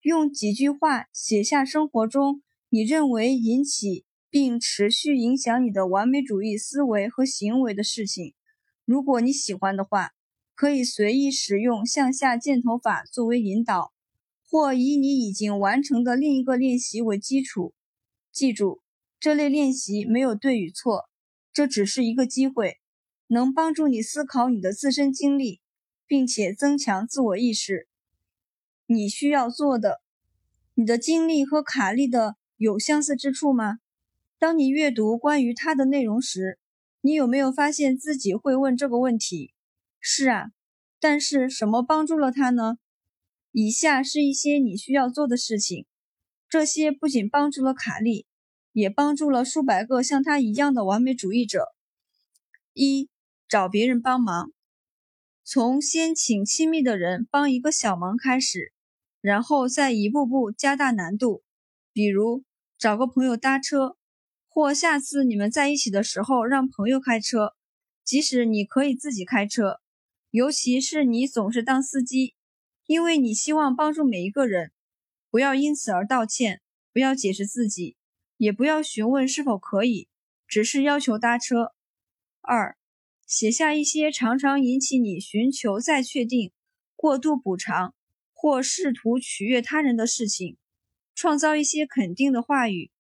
用几句话写下生活中你认为引起并持续影响你的完美主义思维和行为的事情。如果你喜欢的话，可以随意使用向下箭头法作为引导，或以你已经完成的另一个练习为基础。记住，这类练习没有对与错，这只是一个机会，能帮助你思考你的自身经历，并且增强自我意识。你需要做的。你的经历和卡利的有相似之处吗？当你阅读关于他的内容时，你有没有发现自己会问这个问题？是啊，但是什么帮助了他呢？以下是一些你需要做的事情，这些不仅帮助了卡利，也帮助了数百个像他一样的完美主义者。一，找别人帮忙，从先请亲密的人帮一个小忙开始。然后再一步步加大难度，比如找个朋友搭车，或下次你们在一起的时候让朋友开车，即使你可以自己开车，尤其是你总是当司机，因为你希望帮助每一个人。不要因此而道歉，不要解释自己，也不要询问是否可以，只是要求搭车。二，写下一些常常引起你寻求再确定、过度补偿。或试图取悦他人的事情，创造一些肯定的话语。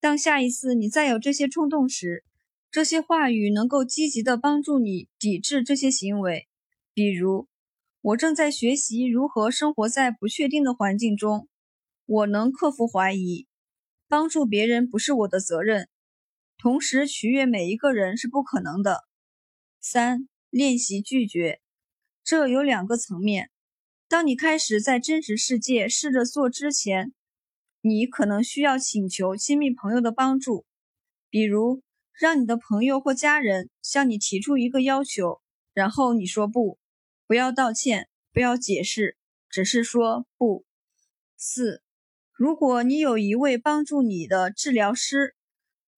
当下一次你再有这些冲动时，这些话语能够积极地帮助你抵制这些行为。比如，我正在学习如何生活在不确定的环境中。我能克服怀疑。帮助别人不是我的责任。同时，取悦每一个人是不可能的。三、练习拒绝。这有两个层面。当你开始在真实世界试着做之前，你可能需要请求亲密朋友的帮助，比如让你的朋友或家人向你提出一个要求，然后你说不，不要道歉，不要解释，只是说不。四，如果你有一位帮助你的治疗师，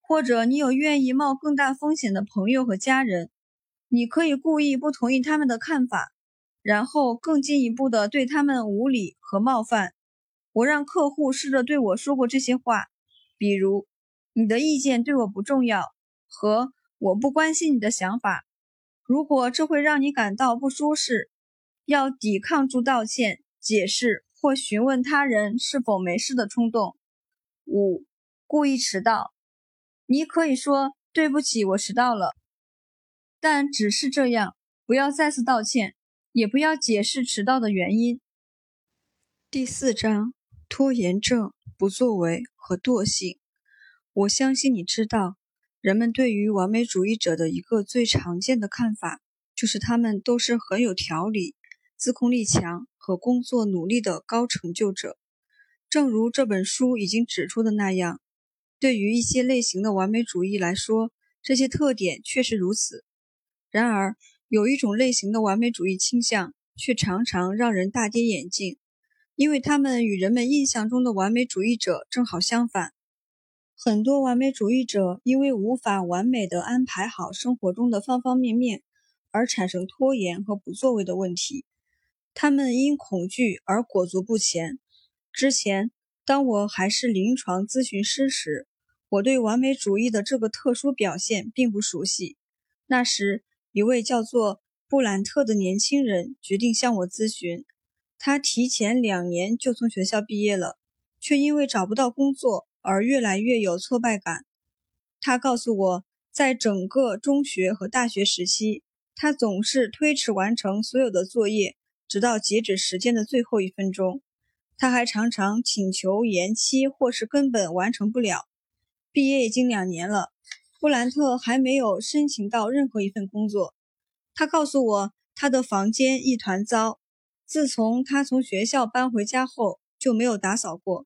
或者你有愿意冒更大风险的朋友和家人，你可以故意不同意他们的看法。然后更进一步的对他们无礼和冒犯。我让客户试着对我说过这些话，比如“你的意见对我不重要”和“我不关心你的想法”。如果这会让你感到不舒适，要抵抗住道歉、解释或询问他人是否没事的冲动。五、故意迟到。你可以说“对不起，我迟到了”，但只是这样，不要再次道歉。也不要解释迟到的原因。第四章：拖延症、不作为和惰性。我相信你知道，人们对于完美主义者的一个最常见的看法，就是他们都是很有条理、自控力强和工作努力的高成就者。正如这本书已经指出的那样，对于一些类型的完美主义来说，这些特点确实如此。然而，有一种类型的完美主义倾向，却常常让人大跌眼镜，因为他们与人们印象中的完美主义者正好相反。很多完美主义者因为无法完美地安排好生活中的方方面面，而产生拖延和不作为的问题。他们因恐惧而裹足不前。之前，当我还是临床咨询师时，我对完美主义的这个特殊表现并不熟悉。那时，一位叫做布兰特的年轻人决定向我咨询。他提前两年就从学校毕业了，却因为找不到工作而越来越有挫败感。他告诉我，在整个中学和大学时期，他总是推迟完成所有的作业，直到截止时间的最后一分钟。他还常常请求延期，或是根本完成不了。毕业已经两年了。布兰特还没有申请到任何一份工作。他告诉我，他的房间一团糟。自从他从学校搬回家后，就没有打扫过。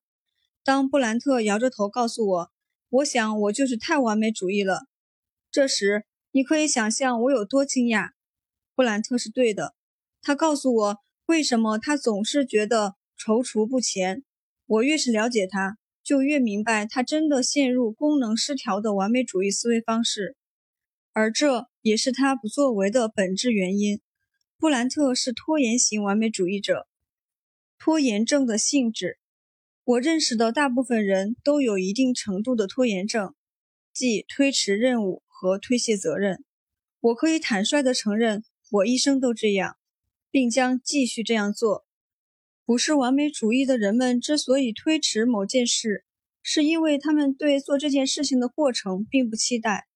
当布兰特摇着头告诉我：“我想我就是太完美主义了。”这时，你可以想象我有多惊讶。布兰特是对的。他告诉我，为什么他总是觉得踌躇不前。我越是了解他。就越明白他真的陷入功能失调的完美主义思维方式，而这也是他不作为的本质原因。布兰特是拖延型完美主义者，拖延症的性质。我认识的大部分人都有一定程度的拖延症，即推迟任务和推卸责任。我可以坦率地承认，我一生都这样，并将继续这样做。不是完美主义的人们之所以推迟某件事，是因为他们对做这件事情的过程并不期待。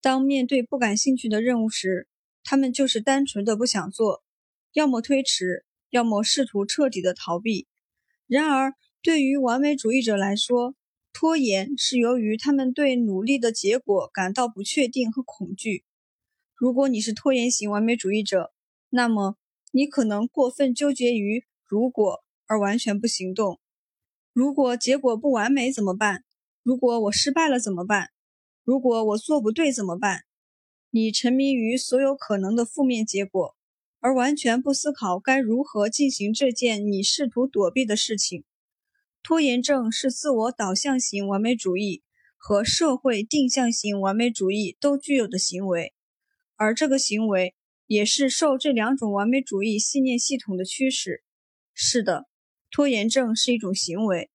当面对不感兴趣的任务时，他们就是单纯的不想做，要么推迟，要么试图彻底的逃避。然而，对于完美主义者来说，拖延是由于他们对努力的结果感到不确定和恐惧。如果你是拖延型完美主义者，那么你可能过分纠结于如果而完全不行动。如果结果不完美怎么办？如果我失败了怎么办？如果我做不对怎么办？你沉迷于所有可能的负面结果，而完全不思考该如何进行这件你试图躲避的事情。拖延症是自我导向型完美主义和社会定向型完美主义都具有的行为，而这个行为也是受这两种完美主义信念系统的驱使。是的，拖延症是一种行为。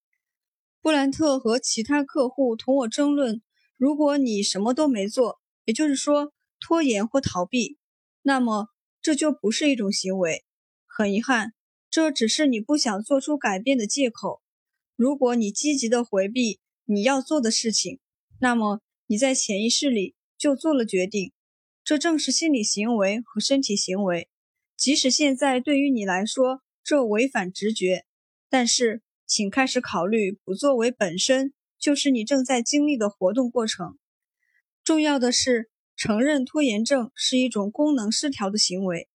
布兰特和其他客户同我争论：如果你什么都没做，也就是说拖延或逃避，那么这就不是一种行为。很遗憾，这只是你不想做出改变的借口。如果你积极的回避你要做的事情，那么你在潜意识里就做了决定。这正是心理行为和身体行为。即使现在对于你来说这违反直觉，但是请开始考虑不作为本身就是你正在经历的活动过程。重要的是承认拖延症是一种功能失调的行为，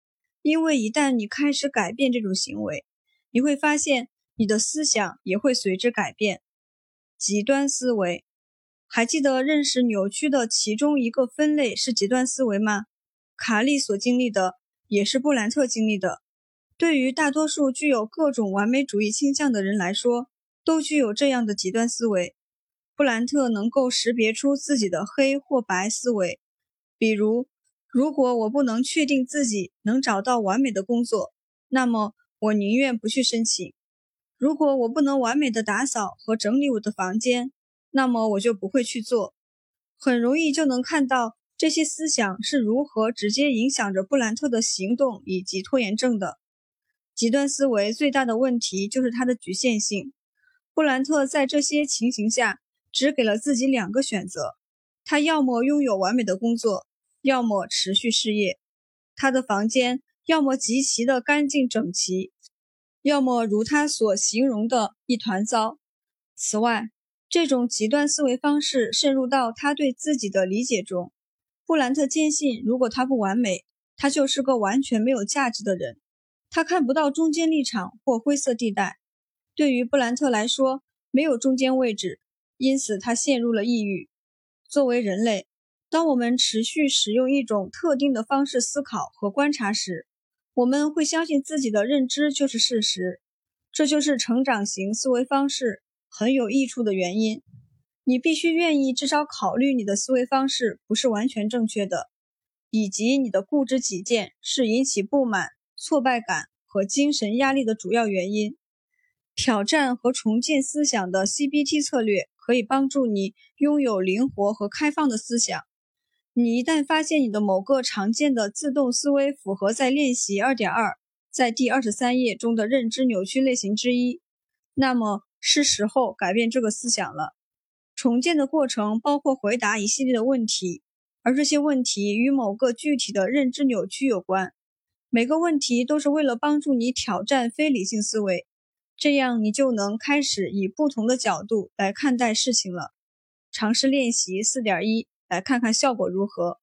因为一旦你开始改变这种行为，你会发现。你的思想也会随之改变。极端思维，还记得认识扭曲的其中一个分类是极端思维吗？卡利所经历的也是布兰特经历的。对于大多数具有各种完美主义倾向的人来说，都具有这样的极端思维。布兰特能够识别出自己的黑或白思维，比如，如果我不能确定自己能找到完美的工作，那么我宁愿不去申请。如果我不能完美的打扫和整理我的房间，那么我就不会去做。很容易就能看到这些思想是如何直接影响着布兰特的行动以及拖延症的。极端思维最大的问题就是它的局限性。布兰特在这些情形下只给了自己两个选择：他要么拥有完美的工作，要么持续事业。他的房间要么极其的干净整齐。要么如他所形容的一团糟。此外，这种极端思维方式渗入到他对自己的理解中。布兰特坚信，如果他不完美，他就是个完全没有价值的人。他看不到中间立场或灰色地带。对于布兰特来说，没有中间位置，因此他陷入了抑郁。作为人类，当我们持续使用一种特定的方式思考和观察时，我们会相信自己的认知就是事实，这就是成长型思维方式很有益处的原因。你必须愿意至少考虑你的思维方式不是完全正确的，以及你的固执己见是引起不满、挫败感和精神压力的主要原因。挑战和重建思想的 CBT 策略可以帮助你拥有灵活和开放的思想。你一旦发现你的某个常见的自动思维符合在练习二点二，在第二十三页中的认知扭曲类型之一，那么是时候改变这个思想了。重建的过程包括回答一系列的问题，而这些问题与某个具体的认知扭曲有关。每个问题都是为了帮助你挑战非理性思维，这样你就能开始以不同的角度来看待事情了。尝试练习四点一。来看看效果如何。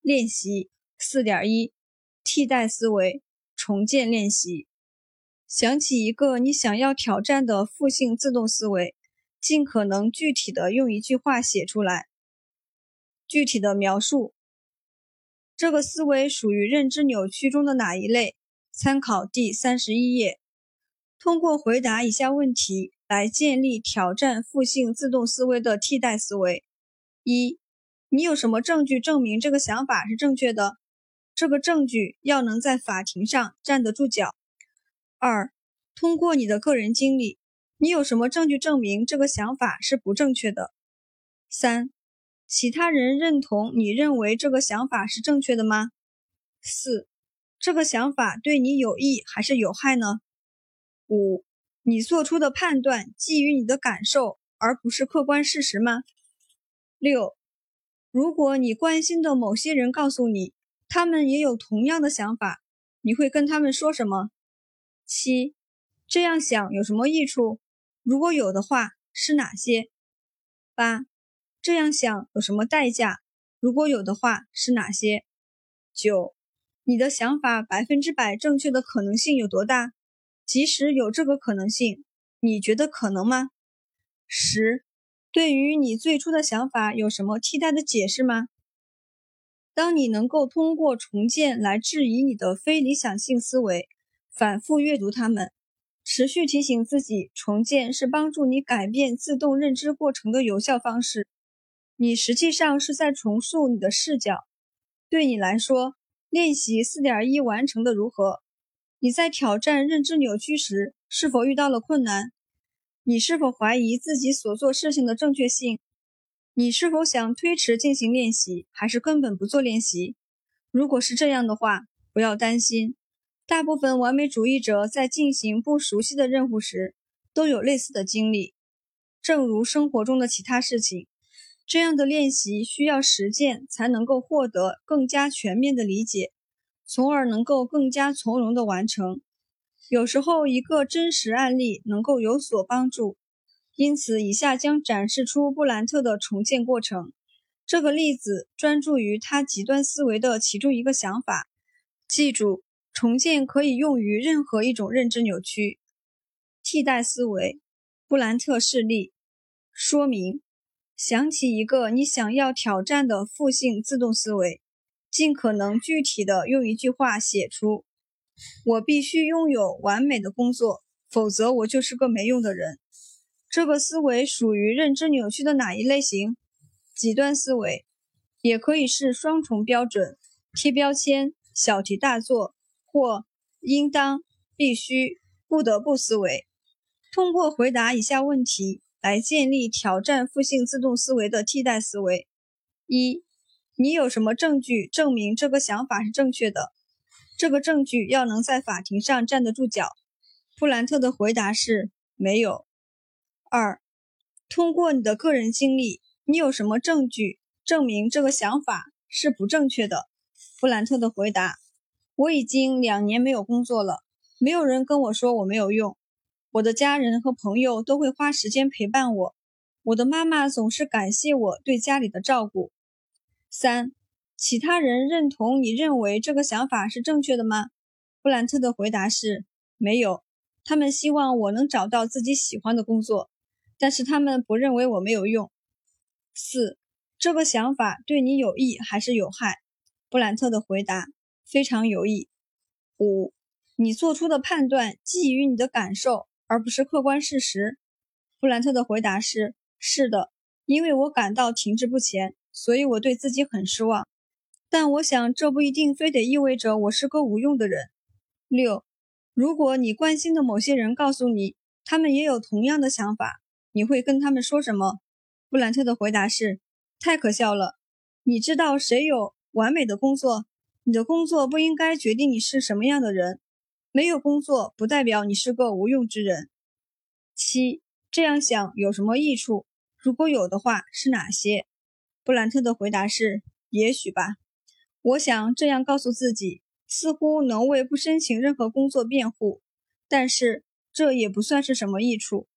练习四点一：替代思维重建练习。想起一个你想要挑战的负性自动思维，尽可能具体的用一句话写出来。具体的描述这个思维属于认知扭曲中的哪一类？参考第三十一页。通过回答以下问题来建立挑战负性自动思维的替代思维：一。你有什么证据证明这个想法是正确的？这个证据要能在法庭上站得住脚。二，通过你的个人经历，你有什么证据证明这个想法是不正确的？三，其他人认同你认为这个想法是正确的吗？四，这个想法对你有益还是有害呢？五，你做出的判断基于你的感受而不是客观事实吗？六。如果你关心的某些人告诉你，他们也有同样的想法，你会跟他们说什么？七，这样想有什么益处？如果有的话，是哪些？八，这样想有什么代价？如果有的话，是哪些？九，你的想法百分之百正确的可能性有多大？即使有这个可能性，你觉得可能吗？十，对于你最初的想法有什么替代的解释吗？当你能够通过重建来质疑你的非理想性思维，反复阅读它们。持续提醒自己，重建是帮助你改变自动认知过程的有效方式。你实际上是在重塑你的视角。对你来说，练习四点一完成的如何？你在挑战认知扭曲时是否遇到了困难？你是否怀疑自己所做事情的正确性？你是否想推迟进行练习，还是根本不做练习？如果是这样的话，不要担心。大部分完美主义者在进行不熟悉的任务时，都有类似的经历。正如生活中的其他事情，这样的练习需要实践才能够获得更加全面的理解，从而能够更加从容的完成。有时候，一个真实案例能够有所帮助。因此，以下将展示出布兰特的重建过程。这个例子专注于他极端思维的其中一个想法。记住。重建可以用于任何一种认知扭曲。替代思维，布兰特示例说明：想起一个你想要挑战的负性自动思维，尽可能具体的用一句话写出：“我必须拥有完美的工作，否则我就是个没用的人。”这个思维属于认知扭曲的哪一类型？极端思维，也可以是双重标准、贴标签、小题大做。或应当、必须、不得不思维。通过回答以下问题来建立挑战负性自动思维的替代思维：一、你有什么证据证明这个想法是正确的？这个证据要能在法庭上站得住脚。布兰特的回答是没有。二、通过你的个人经历，你有什么证据证明这个想法是不正确的？布兰特的回答。我已经两年没有工作了，没有人跟我说我没有用。我的家人和朋友都会花时间陪伴我，我的妈妈总是感谢我对家里的照顾。三，其他人认同你认为这个想法是正确的吗？布兰特的回答是没有，他们希望我能找到自己喜欢的工作，但是他们不认为我没有用。四，这个想法对你有益还是有害？布兰特的回答。非常有益。五，你做出的判断基于你的感受，而不是客观事实。布兰特的回答是：是的，因为我感到停滞不前，所以我对自己很失望。但我想这不一定非得意味着我是个无用的人。六，如果你关心的某些人告诉你他们也有同样的想法，你会跟他们说什么？布兰特的回答是：太可笑了！你知道谁有完美的工作？你的工作不应该决定你是什么样的人。没有工作不代表你是个无用之人。七，这样想有什么益处？如果有的话，是哪些？布兰特的回答是：也许吧。我想这样告诉自己，似乎能为不申请任何工作辩护。但是这也不算是什么益处。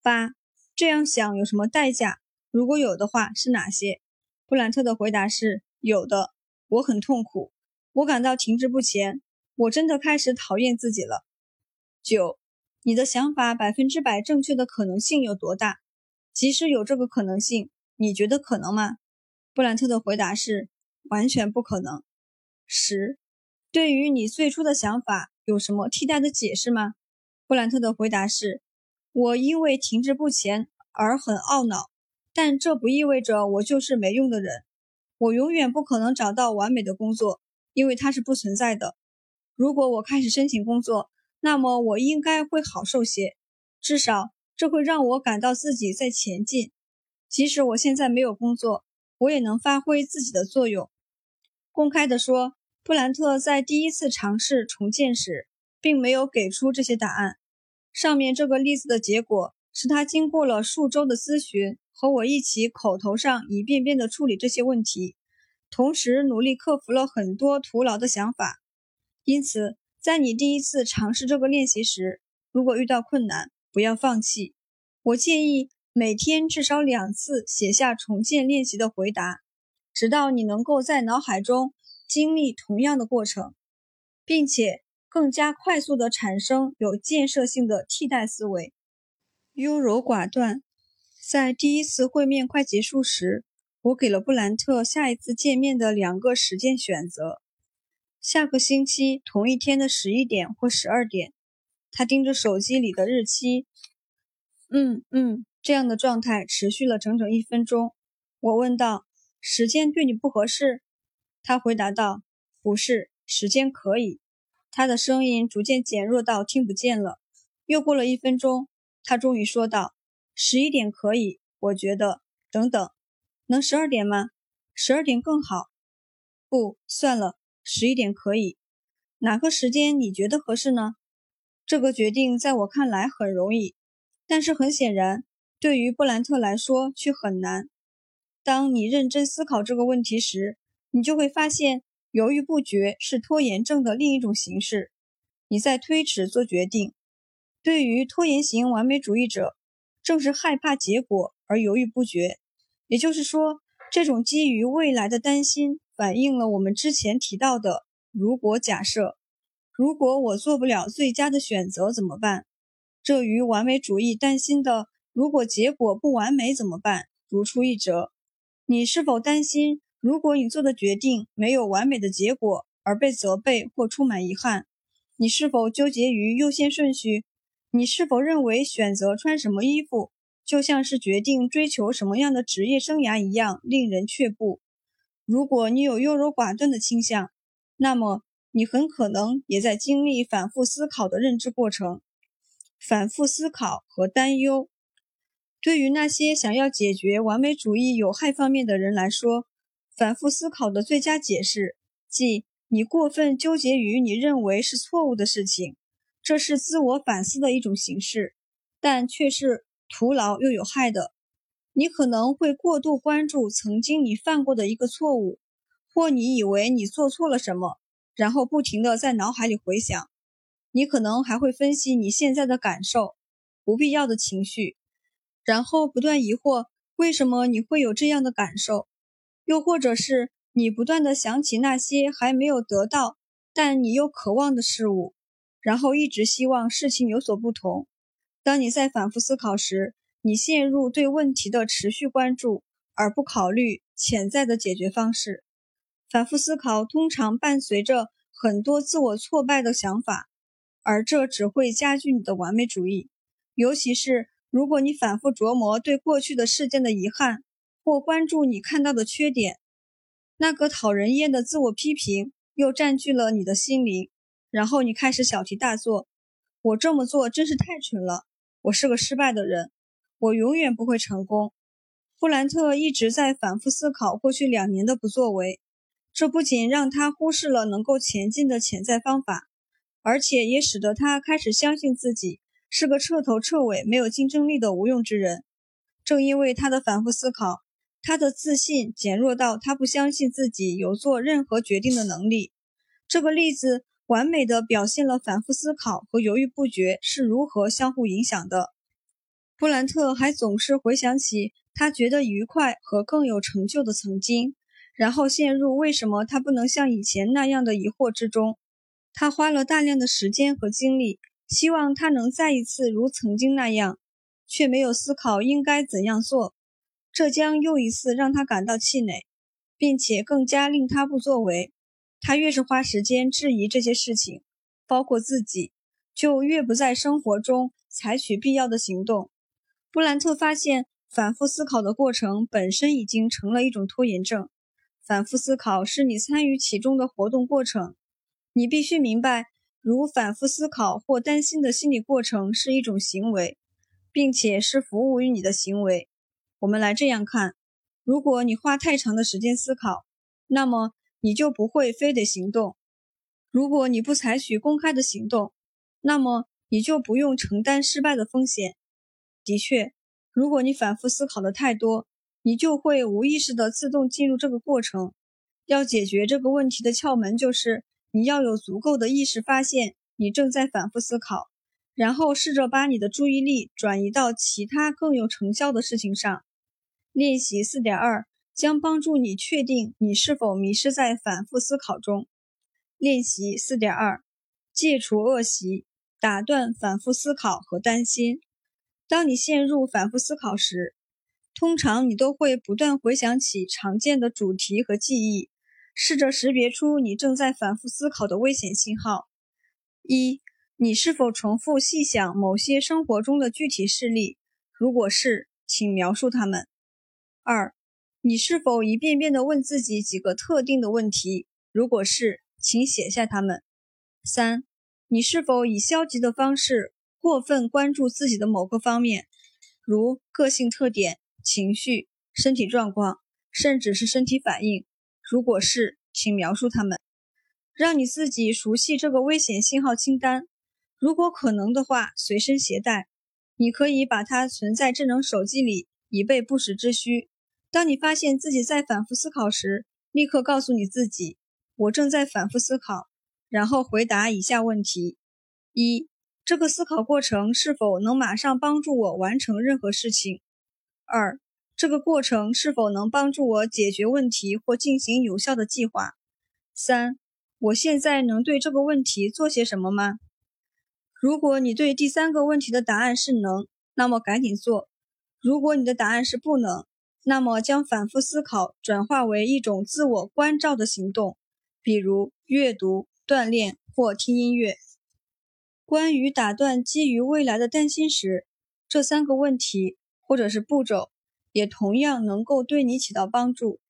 八，这样想有什么代价？如果有的话，是哪些？布兰特的回答是：有的。我很痛苦，我感到停滞不前，我真的开始讨厌自己了。九，你的想法百分之百正确的可能性有多大？即使有这个可能性，你觉得可能吗？布兰特的回答是完全不可能。十，对于你最初的想法有什么替代的解释吗？布兰特的回答是：我因为停滞不前而很懊恼，但这不意味着我就是没用的人。我永远不可能找到完美的工作，因为它是不存在的。如果我开始申请工作，那么我应该会好受些，至少这会让我感到自己在前进。即使我现在没有工作，我也能发挥自己的作用。公开地说，布兰特在第一次尝试重建时，并没有给出这些答案。上面这个例子的结果是他经过了数周的咨询。和我一起口头上一遍遍地处理这些问题，同时努力克服了很多徒劳的想法。因此，在你第一次尝试这个练习时，如果遇到困难，不要放弃。我建议每天至少两次写下重建练习的回答，直到你能够在脑海中经历同样的过程，并且更加快速地产生有建设性的替代思维。优柔寡断。在第一次会面快结束时，我给了布兰特下一次见面的两个时间选择：下个星期同一天的十一点或十二点。他盯着手机里的日期，嗯嗯，这样的状态持续了整整一分钟。我问道：“时间对你不合适？”他回答道：“不是，时间可以。”他的声音逐渐减弱到听不见了。又过了一分钟，他终于说道：“十一点可以，我觉得。等等，能十二点吗？十二点更好。不，算了，十一点可以。哪个时间你觉得合适呢？”这个决定在我看来很容易，但是很显然，对于布兰特来说却很难。当你认真思考这个问题时，你就会发现，犹豫不决是拖延症的另一种形式。你在推迟做决定。对于拖延型完美主义者，正是害怕结果而犹豫不决。也就是说，这种基于未来的担心，反映了我们之前提到的“如果假设”。如果我做不了最佳的选择怎么办？这与完美主义担心的“如果结果不完美怎么办”如出一辙。你是否担心，如果你做的决定没有完美的结果而被责备或充满遗憾？你是否纠结于优先顺序？你是否认为选择穿什么衣服就像是决定追求什么样的职业生涯一样令人却步？如果你有优柔寡断的倾向，那么。你很可能也在经历反复思考的认知过程。反复思考和担忧，对于那些想要解决完美主义有害方面的人来说，反复思考的最佳解释，即你过分纠结于你认为是错误的事情，这是自我反思的一种形式，但却是徒劳又有害的。你可能会过度关注曾经你犯过的一个错误，或你以为你做错了什么。然后不停地在脑海里回想，你可能还会分析你现在的感受，不必要的情绪，然后不断疑惑为什么你会有这样的感受，又或者是你不断地想起那些还没有得到但你又渴望的事物，然后一直希望事情有所不同。当你在反复思考时，你陷入对问题的持续关注，而不考虑潜在的解决方式。反复思考通常伴随着很多自我挫败的想法，而这只会加剧你的完美主义。尤其是如果你反复琢磨对过去的事件的遗憾，或关注你看到的缺点，那个讨人厌的自我批评又占据了你的心灵。然后你开始小题大做：“我这么做真是太蠢了，我是个失败的人，我永远不会成功。”布兰特一直在反复思考过去两年的不作为。这不仅让他忽视了能够前进的潜在方法，而且也使得他开始相信自己是个彻头彻尾没有竞争力的无用之人。正因为他的反复思考，他的自信减弱到他不相信自己有做任何决定的能力。这个例子完美的表现了反复思考和犹豫不决是如何相互影响的。布兰特还总是回想起他觉得愉快和更有成就的曾经。然后陷入为什么他不能像以前那样的疑惑之中。他花了大量的时间和精力，希望他能再一次如曾经那样，却没有思考应该怎样做。这将又一次让他感到气馁，并且更加令他不作为。他越是花时间质疑这些事情，包括自己，就越不在生活中采取必要的行动。布兰特发现，反复思考的过程本身已经成了一种拖延症。反复思考是你参与其中的活动过程。你必须明白，如反复思考或担心的心理过程是一种行为，并且是服务于你的行为。我们来这样看：如果你花太长的时间思考，那么你就不会非得行动；如果你不采取公开的行动，那么你就不用承担失败的风险。的确，如果你反复思考的太多，你就会无意识的自动进入这个过程。要解决这个问题的窍门就是，你要有足够的意识发现你正在反复思考，然后试着把你的注意力转移到其他更有成效的事情上。练习四点二将帮助你确定你是否迷失在反复思考中。练习四点二，戒除恶习，打断反复思考和担心。当你陷入反复思考时，通常你都会不断回想起常见的主题和记忆，试着识别出你正在反复思考的危险信号。一，你是否重复细想某些生活中的具体事例？如果是，请描述它们。二，你是否一遍遍地问自己几个特定的问题？如果是，请写下它们。三，你是否以消极的方式过分关注自己的某个方面，如个性特点、情绪、身体状况，甚至是身体反应？如果是，请描述它们。让你自己熟悉这个危险信号清单，如果可能的话，随身携带。你可以把它存在智能手机里，以备不时之需。当你发现自己在反复思考时，立刻告诉你自己：“我正在反复思考。”然后回答以下问题：一、这个思考过程是否能马上帮助我完成任何事情？二、这个过程是否能帮助我解决问题或进行有效的计划？三、我现在能对这个问题做些什么吗？如果你对第三个问题的答案是能，那么赶紧做；如果你的答案是不能，那么，将反复思考转化为一种自我关照的行动，比如阅读、锻炼或听音乐。关于打断基于未来的担心时，这三个问题或者是步骤也同样能够对你起到帮助。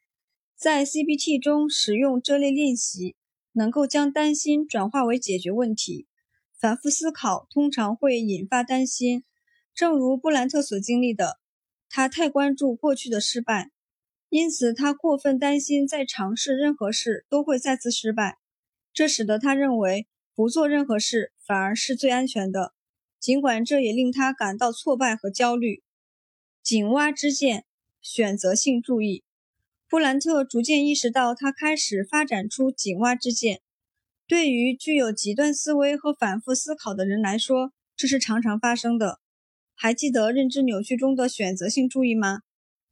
在 CBT 中使用这类练习，能够将担心转化为解决问题。反复思考通常会引发担心，正如布兰特所经历的。他太关注过去的失败，因此他过分担心在尝试任何事都会再次失败，这使得他认为不做任何事反而是最安全的，尽管这也令他感到挫败和焦虑。井蛙之见，选择性注意。布兰特逐渐意识到，他开始发展出井蛙之见。对于具有极端思维和反复思考的人来说，这是常常发生的。还记得认知扭曲中的选择性注意吗？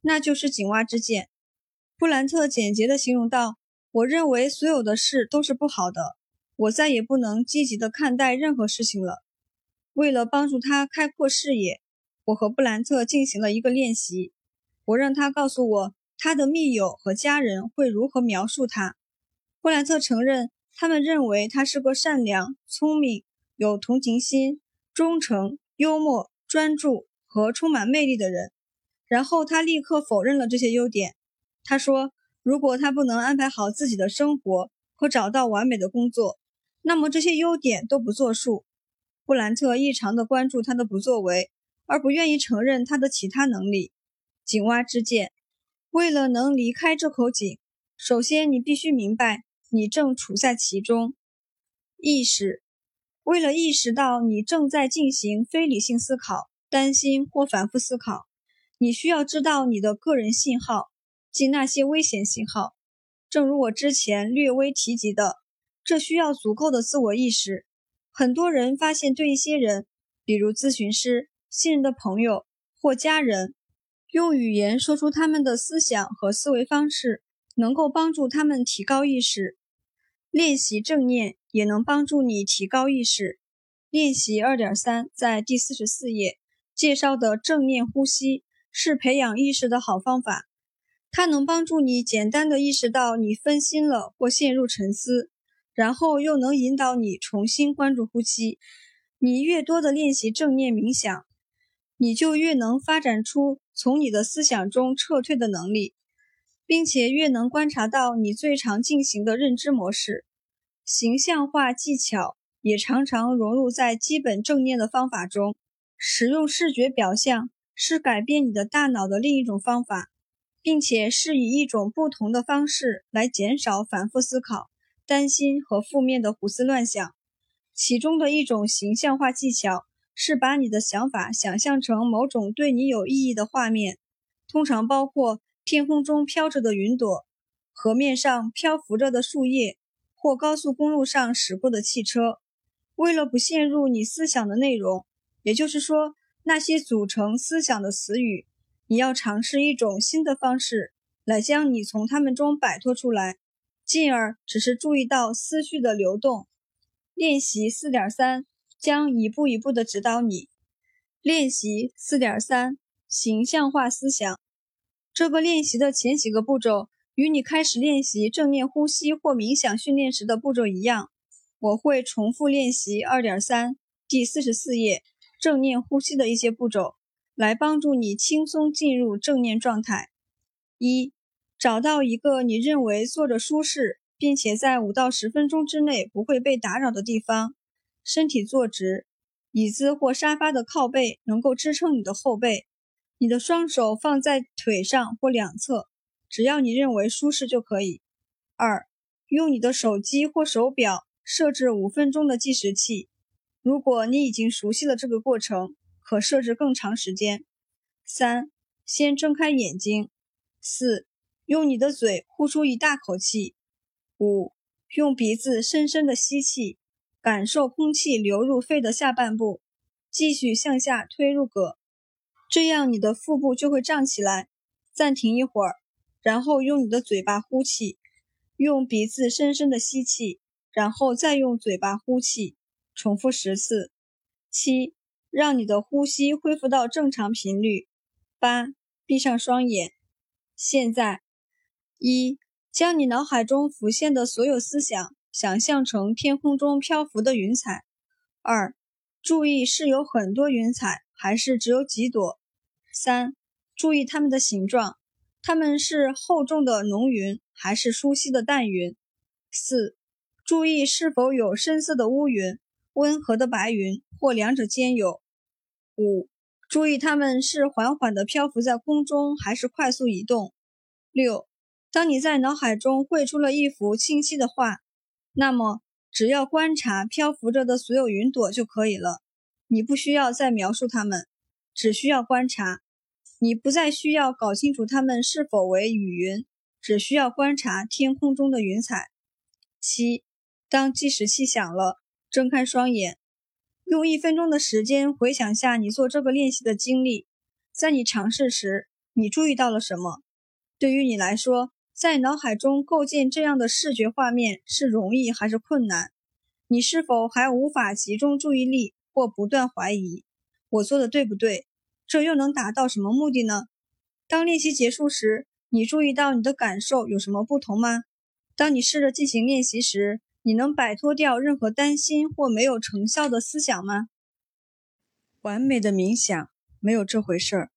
那就是井蛙之见。布兰特简洁地形容道：“我认为所有的事都是不好的，我再也不能积极地看待任何事情了。”为了帮助他开阔视野，我和布兰特进行了一个练习。我让他告诉我他的密友和家人会如何描述他。布兰特承认，他们认为他是个善良、聪明、有同情心、忠诚、幽默。专注和充满魅力的人，然后他立刻否认了这些优点。他说：“如果他不能安排好自己的生活和找到完美的工作，那么这些优点都不作数。”布兰特异常的关注他的不作为，而不愿意承认他的其他能力。井蛙之见，为了能离开这口井，首先你必须明白你正处在其中。意识。为了意识到你正在进行非理性思考、担心或反复思考，你需要知道你的个人信号，即那些危险信号。正如我之前略微提及的，这需要足够的自我意识。很多人发现，对一些人，比如咨询师、信任的朋友或家人，用语言说出他们的思想和思维方式，能够帮助他们提高意识。练习正念也能帮助你提高意识。练习二点三在第四十四页介绍的正念呼吸是培养意识的好方法。它能帮助你简单的意识到你分心了或陷入沉思，然后又能引导你重新关注呼吸。你越多的练习正念冥想，你就越能发展出从你的思想中撤退的能力。并且越能观察到你最常进行的认知模式，形象化技巧也常常融入在基本正念的方法中。使用视觉表象是改变你的大脑的另一种方法，并且是以一种不同的方式来减少反复思考、担心和负面的胡思乱想。其中的一种形象化技巧是把你的想法想象成某种对你有意义的画面，通常包括。天空中飘着的云朵，河面上漂浮着的树叶，或高速公路上驶过的汽车。为了不陷入你思想的内容，也就是说那些组成思想的词语，你要尝试一种新的方式来将你从它们中摆脱出来，进而只是注意到思绪的流动。练习四点三将一步一步的指导你。练习四点三形象化思想。这个练习的前几个步骤与你开始练习正念呼吸或冥想训练时的步骤一样。我会重复练习二点三第四十四页正念呼吸的一些步骤，来帮助你轻松进入正念状态。一、找到一个你认为坐着舒适，并且在五到十分钟之内不会被打扰的地方。身体坐直，椅子或沙发的靠背能够支撑你的后背。你的双手放在腿上或两侧，只要你认为舒适就可以。二、用你的手机或手表。设置五分钟的计时器。如果你已经熟悉了这个过程，可设置更长时间。三、先睁开眼睛。四、用你的嘴呼出一大口气。五、用鼻子深深的吸气，感受空气流入肺的下半部，继续向下推入膈，这样你的腹部就会胀起来。暂停一会儿，然后用你的嘴巴呼气，用鼻子深深的吸气。然后再用嘴巴呼气，重复十次。七，让你的呼吸恢复到正常频率。八，闭上双眼。现在，一，将你脑海中浮现的所有思想想象成天空中漂浮的云彩。二，注意是有很多云彩，还是只有几朵。三，注意它们的形状，它们是厚重的浓云，还是疏稀的淡云。四。注意是否有深色的乌云、温和的白云，或两者兼有。五、注意它们是缓缓地漂浮在空中，还是快速移动。六、当你在脑海中绘出了一幅清晰的画，那么只要观察漂浮着的所有云朵就可以了。你不需要再描述它们，只需要观察。你不再需要搞清楚它们是否为雨云，只需要观察天空中的云彩。七。当计时器响了，睁开双眼，用一分钟的时间回想下你做这个练习的经历。在你尝试时，你注意到了什么？对于你来说，在脑海中构建这样的视觉画面是容易还是困难？你是否还无法集中注意力，或不断怀疑我做的对不对？这又能达到什么目的呢？当练习结束时，你注意到你的感受有什么不同吗？当你试着进行练习时，你能摆脱掉任何担心或没有成效的思想吗？完美的冥想没有这回事儿。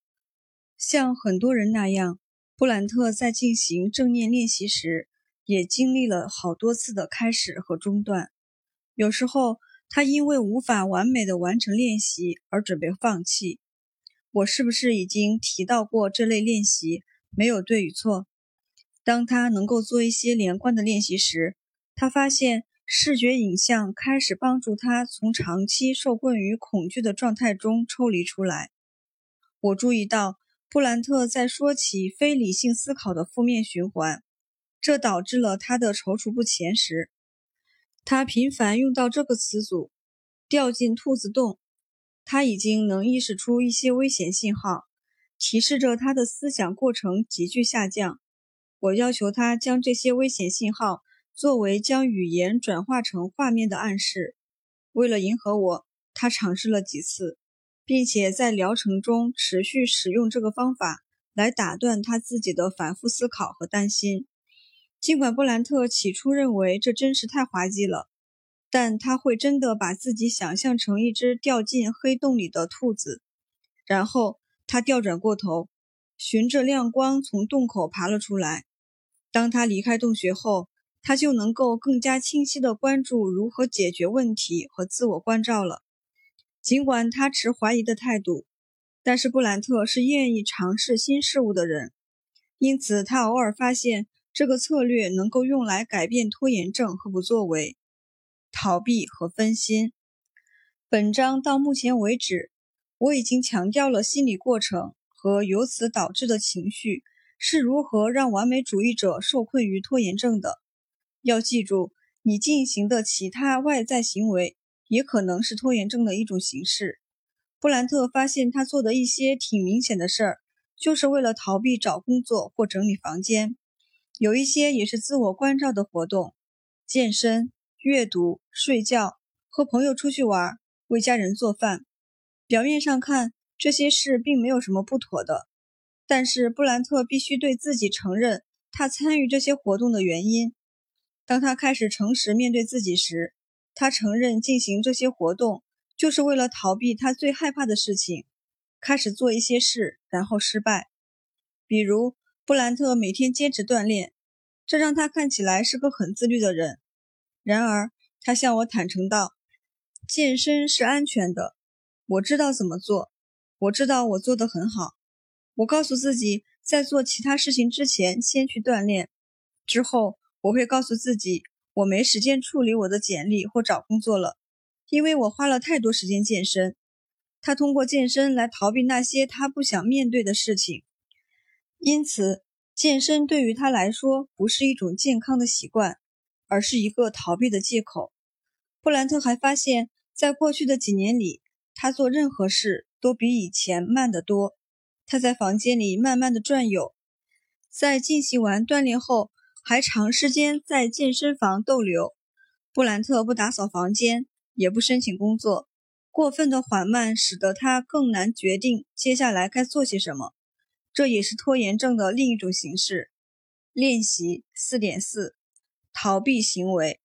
像很多人那样，布兰特在进行正念练习时，也经历了好多次的开始和中断。有时候，他因为无法完美的完成练习而准备放弃。我是不是已经提到过这类练习没有对与错？当他能够做一些连贯的练习时，他发现视觉影像开始帮助他从长期受困于恐惧的状态中抽离出来。我注意到布兰特在说起非理性思考的负面循环，这导致了他的踌躇不前时，他频繁用到这个词组“掉进兔子洞”。他已经能意识出一些危险信号，提示着他的思想过程急剧下降。我要求他将这些危险信号。作为将语言转化成画面的暗示，为了迎合我，他尝试了几次，并且在疗程中持续使用这个方法来打断他自己的反复思考和担心。尽管布兰特起初认为这真是太滑稽了，但他会真的把自己想象成一只掉进黑洞里的兔子，然后他调转过头，循着亮光从洞口爬了出来。当他离开洞穴后，他就能够更加清晰地关注如何解决问题和自我关照了。尽管他持怀疑的态度，但是布兰特是愿意尝试新事物的人，因此他偶尔发现这个策略能够用来改变拖延症和不作为、逃避和分心。本章到目前为止，我已经强调了心理过程和由此导致的情绪是如何让完美主义者受困于拖延症的。要记住，你进行的其他外在行为也可能是拖延症的一种形式。布兰特发现他做的一些挺明显的事儿，就是为了逃避找工作或整理房间；有一些也是自我关照的活动，健身、阅读、睡觉、和朋友出去玩、为家人做饭。表面上看，这些事并没有什么不妥的，但是布兰特必须对自己承认他参与这些活动的原因。当他开始诚实面对自己时，他承认进行这些活动。就是为了逃避他最害怕的事情，开始做一些事，然后失败。比如布兰特每天坚持锻炼，这让他看起来是个很自律的人。然而，他向我坦诚道：“健身是安全的，我知道怎么做，我知道我做得很好。我告诉自己，在做其他事情之前先去锻炼。之后，我会告诉自己，我没时间处理我的简历或找工作了。”因为我花了太多时间健身，他通过健身来逃避那些他不想面对的事情，因此健身对于他来说不是一种健康的习惯，而是一个逃避的借口。布兰特还发现，在过去的几年里，他做任何事都比以前慢得多。他在房间里慢慢的转悠，在进行完锻炼后，还长时间在健身房逗留。布兰特不打扫房间。也不申请工作，过分的缓慢使得他更难决定接下来该做些什么。这也是拖延症的另一种形式。练习四点四：逃避行为。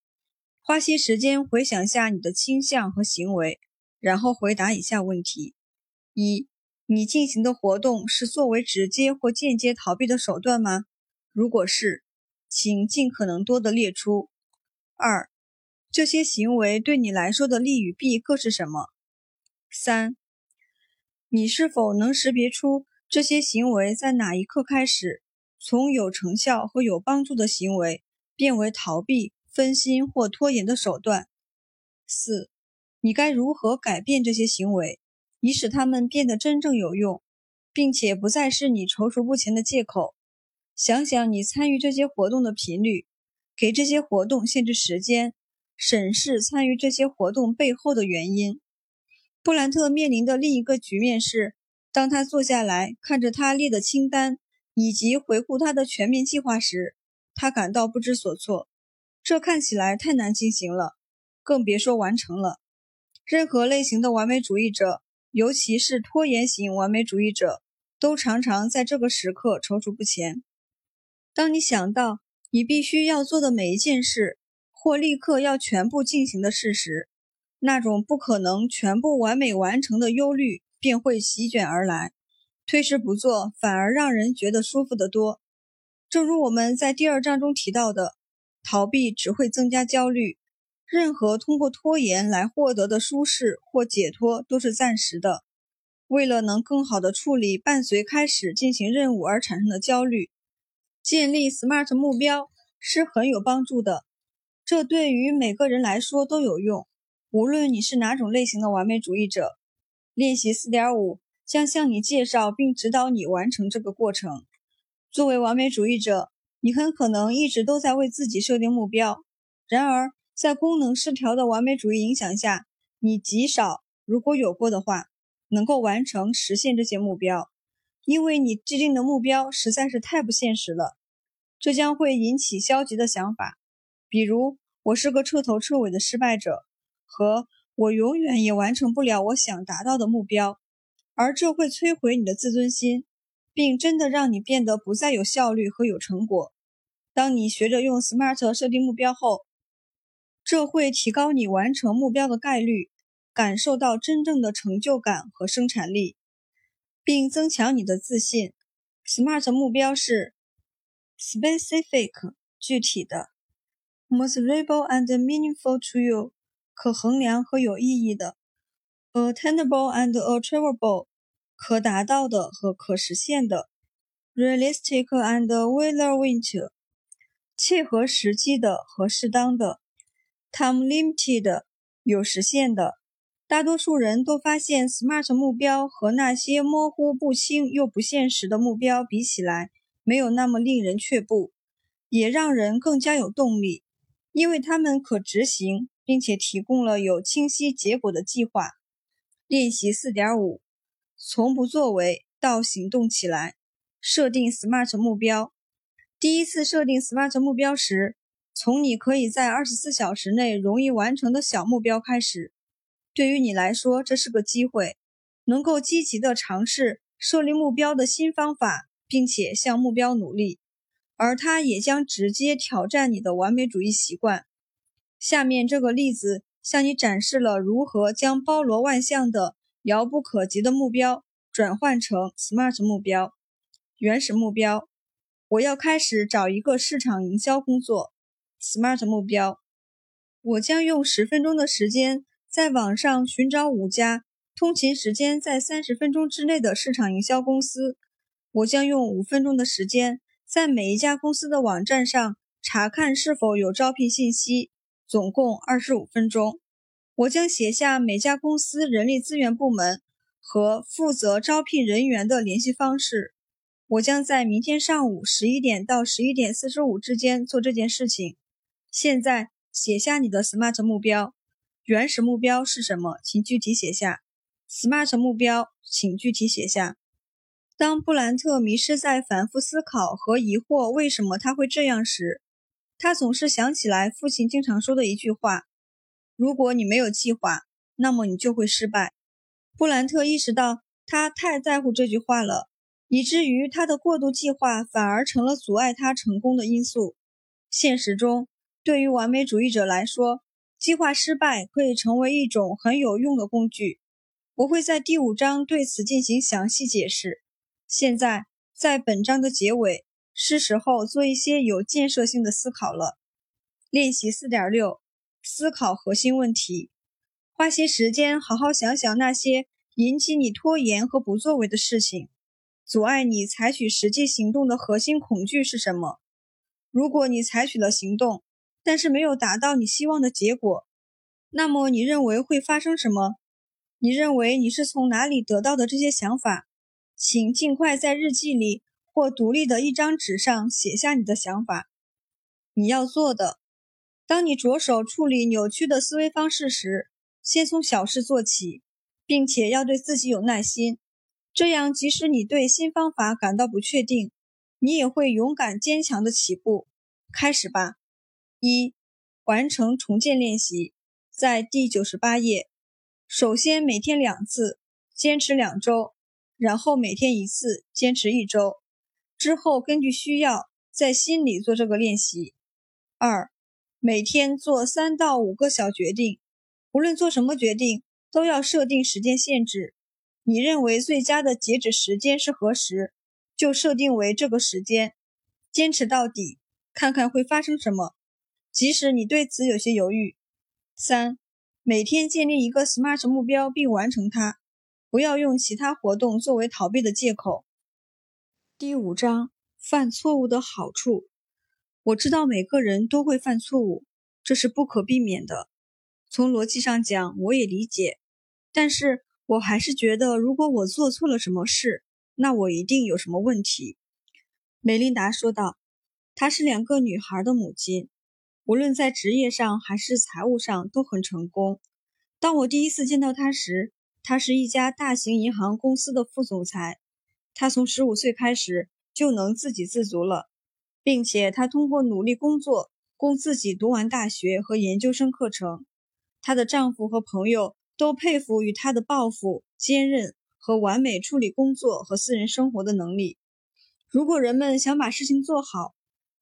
花些时间回想下你的倾向和行为，然后回答以下问题：一、你进行的活动是作为直接或间接逃避的手段吗？如果是，请尽可能多的列出。二、这些行为对你来说的利与弊各是什么？三，你是否能识别出这些行为在哪一刻开始从有成效和有帮助的行为变为逃避、分心或拖延的手段？四，你该如何改变这些行为，以使它们变得真正有用，并且不再是你踌躇不前的借口？想想你参与这些活动的频率，给这些活动限制时间。审视参与这些活动背后的原因。布兰特面临的另一个局面是，当他坐下来看着他列的清单以及回顾他的全面计划时，他感到不知所措。这看起来太难进行了，更别说完成了。任何类型的完美主义者，尤其是拖延型完美主义者，都常常在这个时刻踌躇不前。当你想到你必须要做的每一件事，或立刻要全部进行的事实，那种不可能全部完美完成的忧虑便会席卷而来。推迟不做，反而让人觉得舒服得多。正如我们在第二章中提到的，逃避只会增加焦虑。任何通过拖延来获得的舒适或解脱都是暂时的。为了能更好地处理伴随开始进行任务而产生的焦虑，建立 SMART 目标是很有帮助的。这对于每个人来说都有用，无论你是哪种类型的完美主义者。练习四点五将向你介绍并指导你完成这个过程。作为完美主义者，你很可能一直都在为自己设定目标。然而，在功能失调的完美主义影响下，你极少，如果有过的话，能够完成实现这些目标，因为你制定的目标实在是太不现实了。这将会引起消极的想法。比如，我是个彻头彻尾的失败者，和我永远也完成不了我想达到的目标，而这会摧毁你的自尊心，并真的让你变得不再有效率和有成果。当你学着用 SMART 设定目标后，这会提高你完成目标的概率，感受到真正的成就感和生产力，并增强你的自信。SMART 目标是 specific 具体的。Measurable and meaningful to you，可衡量和有意义的；attainable and achievable，可达到的和可实现的；realistic and well winter 切合实际的和适当的；time limited，有实现的。大多数人都发现，SMART 目标和那些模糊不清又不现实的目标比起来，没有那么令人却步，也让人更加有动力。因为他们可执行，并且提供了有清晰结果的计划。练习四点五：从不作为到行动起来。设定 SMART 目标。第一次设定 SMART 目标时，从你可以在二十四小时内容易完成的小目标开始。对于你来说，这是个机会，能够积极的尝试设立目标的新方法，并且向目标努力。而它也将直接挑战你的完美主义习惯。下面这个例子向你展示了如何将包罗万象的遥不可及的目标转换成 SMART 目标。原始目标：我要开始找一个市场营销工作。SMART 目标：我将用十分钟的时间在网上寻找五家通勤时间在三十分钟之内的市场营销公司。我将用五分钟的时间。在每一家公司的网站上查看是否有招聘信息，总共二十五分钟。我将写下每家公司人力资源部门和负责招聘人员的联系方式。我将在明天上午十一点到十一点四十五之间做这件事情。现在写下你的 SMART 目标。原始目标是什么？请具体写下。SMART 目标，请具体写下。当布兰特迷失在反复思考和疑惑为什么他会这样时，他总是想起来父亲经常说的一句话：“如果你没有计划，那么你就会失败。”布兰特意识到他太在乎这句话了，以至于他的过度计划反而成了阻碍他成功的因素。现实中，对于完美主义者来说，计划失败可以成为一种很有用的工具。我会在第五章对此进行详细解释。现在，在本章的结尾，是时候做一些有建设性的思考了。练习四点六：思考核心问题。花些时间好好想想那些引起你拖延和不作为的事情，阻碍你采取实际行动的核心恐惧是什么？如果你采取了行动，但是没有达到你希望的结果，那么你认为会发生什么？你认为你是从哪里得到的这些想法？请尽快在日记里或独立的一张纸上写下你的想法。你要做的，当你着手处理扭曲的思维方式时，先从小事做起，并且要对自己有耐心。这样，即使你对新方法感到不确定，你也会勇敢坚强的起步。开始吧。一、完成重建练习，在第九十八页。首先，每天两次，坚持两周。然后每天一次，坚持一周，之后根据需要在心里做这个练习。二，每天做三到五个小决定，无论做什么决定都要设定时间限制。你认为最佳的截止时间是何时，就设定为这个时间，坚持到底，看看会发生什么。即使你对此有些犹豫。三，每天建立一个 SMART 目标并完成它。不要用其他活动作为逃避的借口。第五章犯错误的好处。我知道每个人都会犯错误，这是不可避免的。从逻辑上讲，我也理解。但是我还是觉得，如果我做错了什么事，那我一定有什么问题。梅琳达说道：“她是两个女孩的母亲，无论在职业上还是财务上都很成功。当我第一次见到她时，他是一家大型银行公司的副总裁，他从十五岁开始就能自给自足了，并且他通过努力工作供自己读完大学和研究生课程。她的丈夫和朋友都佩服于她的抱负、坚韧和完美处理工作和私人生活的能力。如果人们想把事情做好，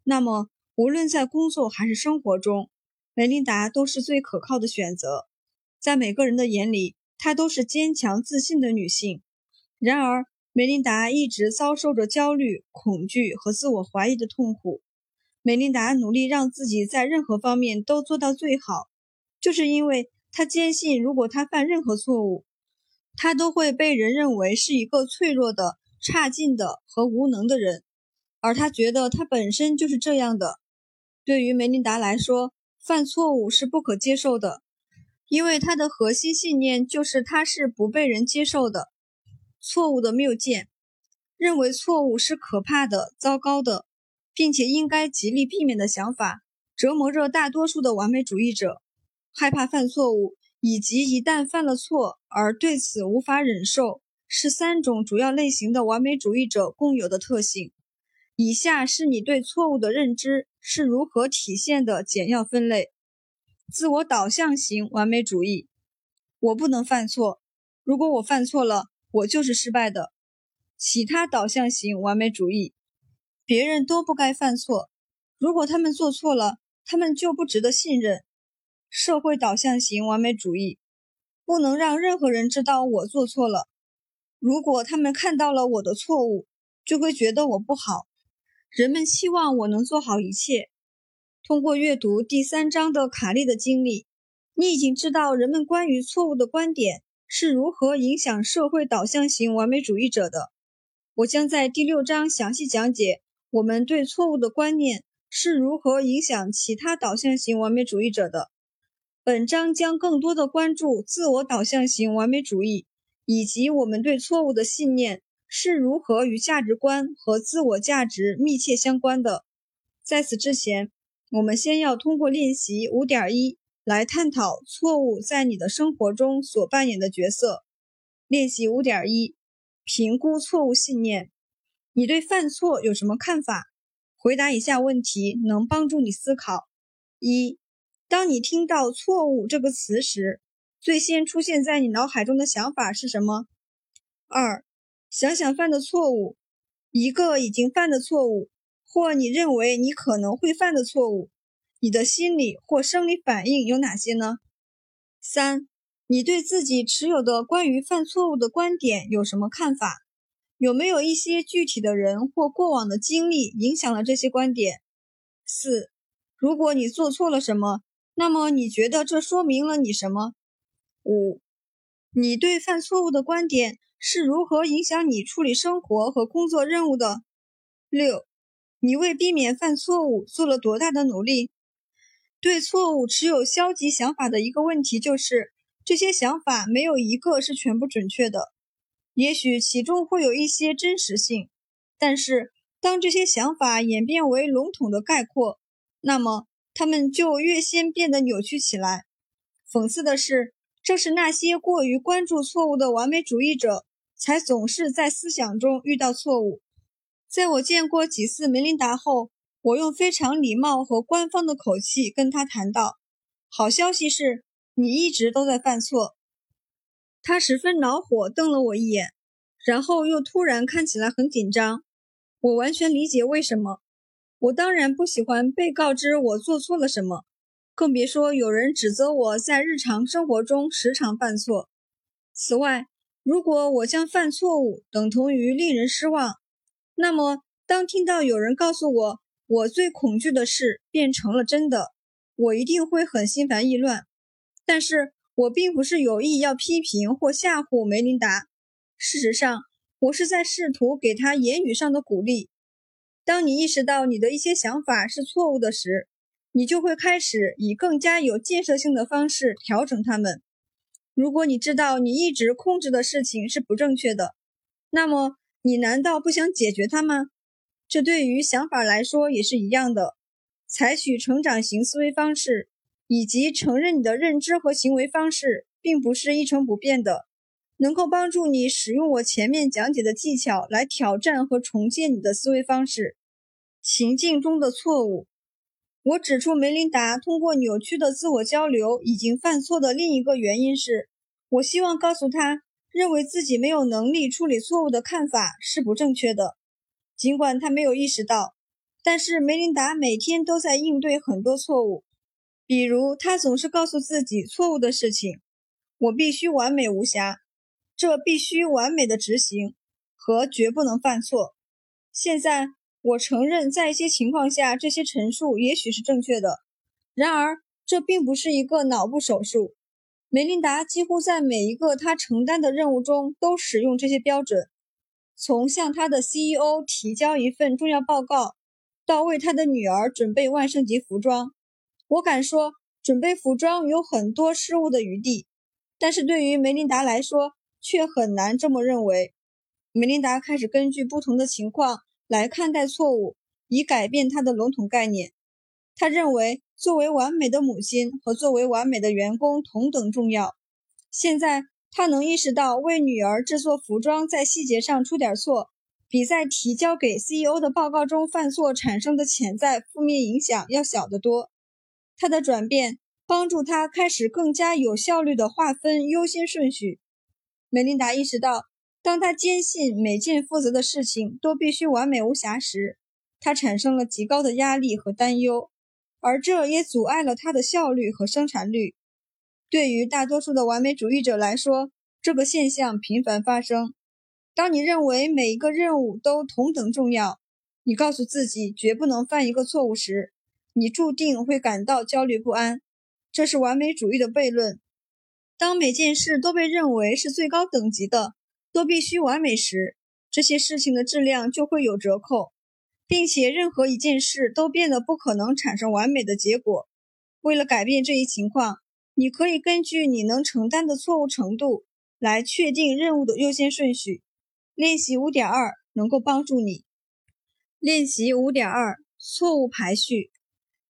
那么无论在工作还是生活中，梅琳达都是最可靠的选择。在每个人的眼里。她都是坚强自信的女性，然而梅琳达一直遭受着焦虑、恐惧和自我怀疑的痛苦。梅琳达努力让自己在任何方面都做到最好，就是因为她坚信，如果她犯任何错误，她都会被人认为是一个脆弱的、差劲的和无能的人，而她觉得她本身就是这样的。对于梅琳达来说，犯错误是不可接受的。因为他的核心信念就是他是不被人接受的，错误的谬见，认为错误是可怕的、糟糕的，并且应该极力避免的想法，折磨着大多数的完美主义者。害怕犯错误，以及一旦犯了错而对此无法忍受，是三种主要类型的完美主义者共有的特性。以下是你对错误的认知是如何体现的简要分类：自我导向型完美主义，我不能犯错，如果我犯错了，我就是失败的；其他导向型完美主义，别人都不该犯错，如果他们做错了，他们就不值得信任；社会导向型完美主义，不能让任何人知道我做错了，如果他们看到了我的错误，就会觉得我不好。人们期望我能做好一切。通过阅读第三章的卡利的经历，你已经知道人们关于错误的观点是如何影响社会导向型完美主义者的。我将在第六章详细讲解我们对错误的观念是如何影响其他导向型完美主义者的。本章将更多的关注自我导向型完美主义以及我们对错误的信念。是如何与价值观和自我价值密切相关的？在此之前，我们先要通过练习五点一来探讨错误在你的生活中所扮演的角色。练习五点一：评估错误信念。你对犯错有什么看法？回答以下问题能帮助你思考：一、当你听到“错误”这个词时，最先出现在你脑海中的想法是什么？二、想想犯的错误，一个已经犯的错误，或你认为你可能会犯的错误，你的心理或生理反应有哪些呢？三，你对自己持有的关于犯错误的观点有什么看法？有没有一些具体的人或过往的经历影响了这些观点？四，如果你做错了什么，那么你觉得这说明了你什么？五，你对犯错误的观点。是如何影响你处理生活和工作任务的？六，你为避免犯错误做了多大的努力？对错误持有消极想法的一个问题就是，这些想法没有一个是全部准确的。也许其中会有一些真实性，但是当这些想法演变为笼统的概括，那么它们就越先变得扭曲起来。讽刺的是。正是那些过于关注错误的完美主义者，才总是在思想中遇到错误。在我见过几次梅琳达后，我用非常礼貌和官方的口气跟他谈到：“好消息是，你一直都在犯错。”他十分恼火，瞪了我一眼，然后又突然看起来很紧张。我完全理解为什么。我当然不喜欢被告知我做错了什么。更别说有人指责我在日常生活中时常犯错。此外，如果我将犯错误等同于令人失望，那么当听到有人告诉我我最恐惧的事变成了真的，我一定会很心烦意乱。但是我并不是有意要批评或吓唬梅琳达，事实上，我是在试图给她言语上的鼓励。当你意识到你的一些想法是错误的时，你就会开始以更加有建设性的方式调整它们。如果你知道你一直控制的事情是不正确的，那么你难道不想解决它吗？这对于想法来说也是一样的。采取成长型思维方式，以及承认你的认知和行为方式并不是一成不变的，能够帮助你使用我前面讲解的技巧来挑战和重建你的思维方式。情境中的错误。我指出，梅琳达通过扭曲的自我交流已经犯错的另一个原因是，我希望告诉他，认为自己没有能力处理错误的看法是不正确的。尽管他没有意识到，但是梅琳达每天都在应对很多错误，比如他总是告诉自己错误的事情：“我必须完美无瑕，这必须完美的执行，和绝不能犯错。”现在。我承认，在一些情况下，这些陈述也许是正确的。然而，这并不是一个脑部手术。梅琳达几乎在每一个她承担的任务中都使用这些标准，从向她的 CEO 提交一份重要报告，到为她的女儿准备万圣节服装。我敢说，准备服装有很多失误的余地，但是对于梅琳达来说，却很难这么认为。梅琳达开始根据不同的情况。来看待错误，以改变他的笼统概念。他认为作为完美的母亲和作为完美的员工同等重要。现在他能意识到，为女儿制作服装在细节上出点错，比在提交给 CEO 的报告中犯错产生的潜在负面影响要小得多。他的转变帮助他开始更加有效率地划分优先顺序。梅琳达意识到，当他坚信每件负责的事情都必须完美无瑕时，他产生了极高的压力和担忧，而这也阻碍了他的效率和生产率。对于大多数的完美主义者来说，这个现象频繁发生。当你认为每一个任务都同等重要，你告诉自己绝不能犯一个错误时，你注定会感到焦虑不安。这是完美主义的悖论。当每件事都被认为是最高等级的，都必须完美时，这些事情的质量就会有折扣。并且任何一件事都变得不可能产生完美的结果。为了改变这一情况，你可以根据你能承担的错误程度来确定任务的优先顺序。练习五点二能够帮助你。练习五点二：错误排序。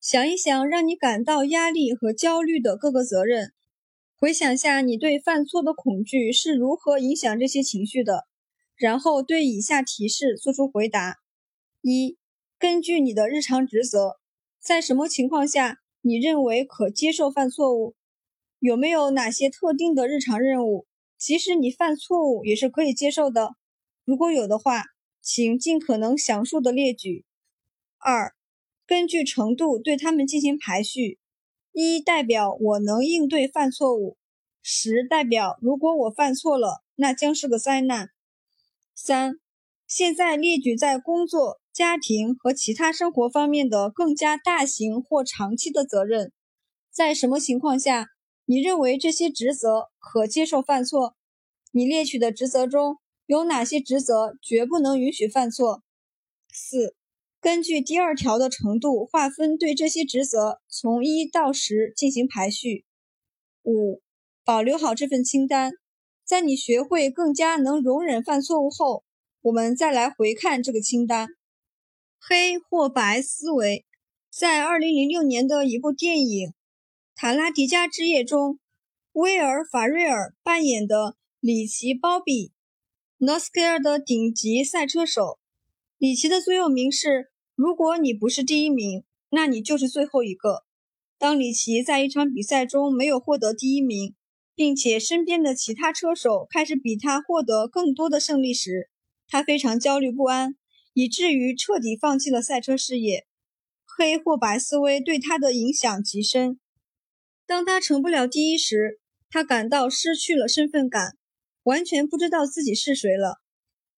想一想让你感到压力和焦虑的各个责任，回想下你对犯错的恐惧是如何影响这些情绪的，然后对以下提示做出回答。一、根据你的日常职责，在什么情况下你认为可接受犯错误？有没有哪些特定的日常任务，即使你犯错误也是可以接受的？如果有的话，请尽可能详述的列举。二、根据程度对他们进行排序：一代表我能应对犯错误；十代表如果我犯错了，那将是个灾难。三、现在列举在工作。家庭和其他生活方面的更加大型或长期的责任，在什么情况下你认为这些职责可接受犯错？你列举的职责中有哪些职责绝不能允许犯错？四、根据第二条的程度划分对这些职责从一到十进行排序。五、保留好这份清单，在你学会更加能容忍犯错误后，我们再来回看这个清单。黑或白思维，在二零零六年的一部电影《塔拉迪加之夜》中，威尔·法瑞尔扮演的里奇·鲍比 n o s c a r 的顶级赛车手。里奇的座右铭是：“如果你不是第一名，那你就是最后一个。”当里奇在一场比赛中没有获得第一名，并且身边的其他车手开始比他获得更多的胜利时，他非常焦虑不安。以至于彻底放弃了赛车事业。黑或白思维对他的影响极深。当他成不了第一时，他感到失去了身份感，完全不知道自己是谁了。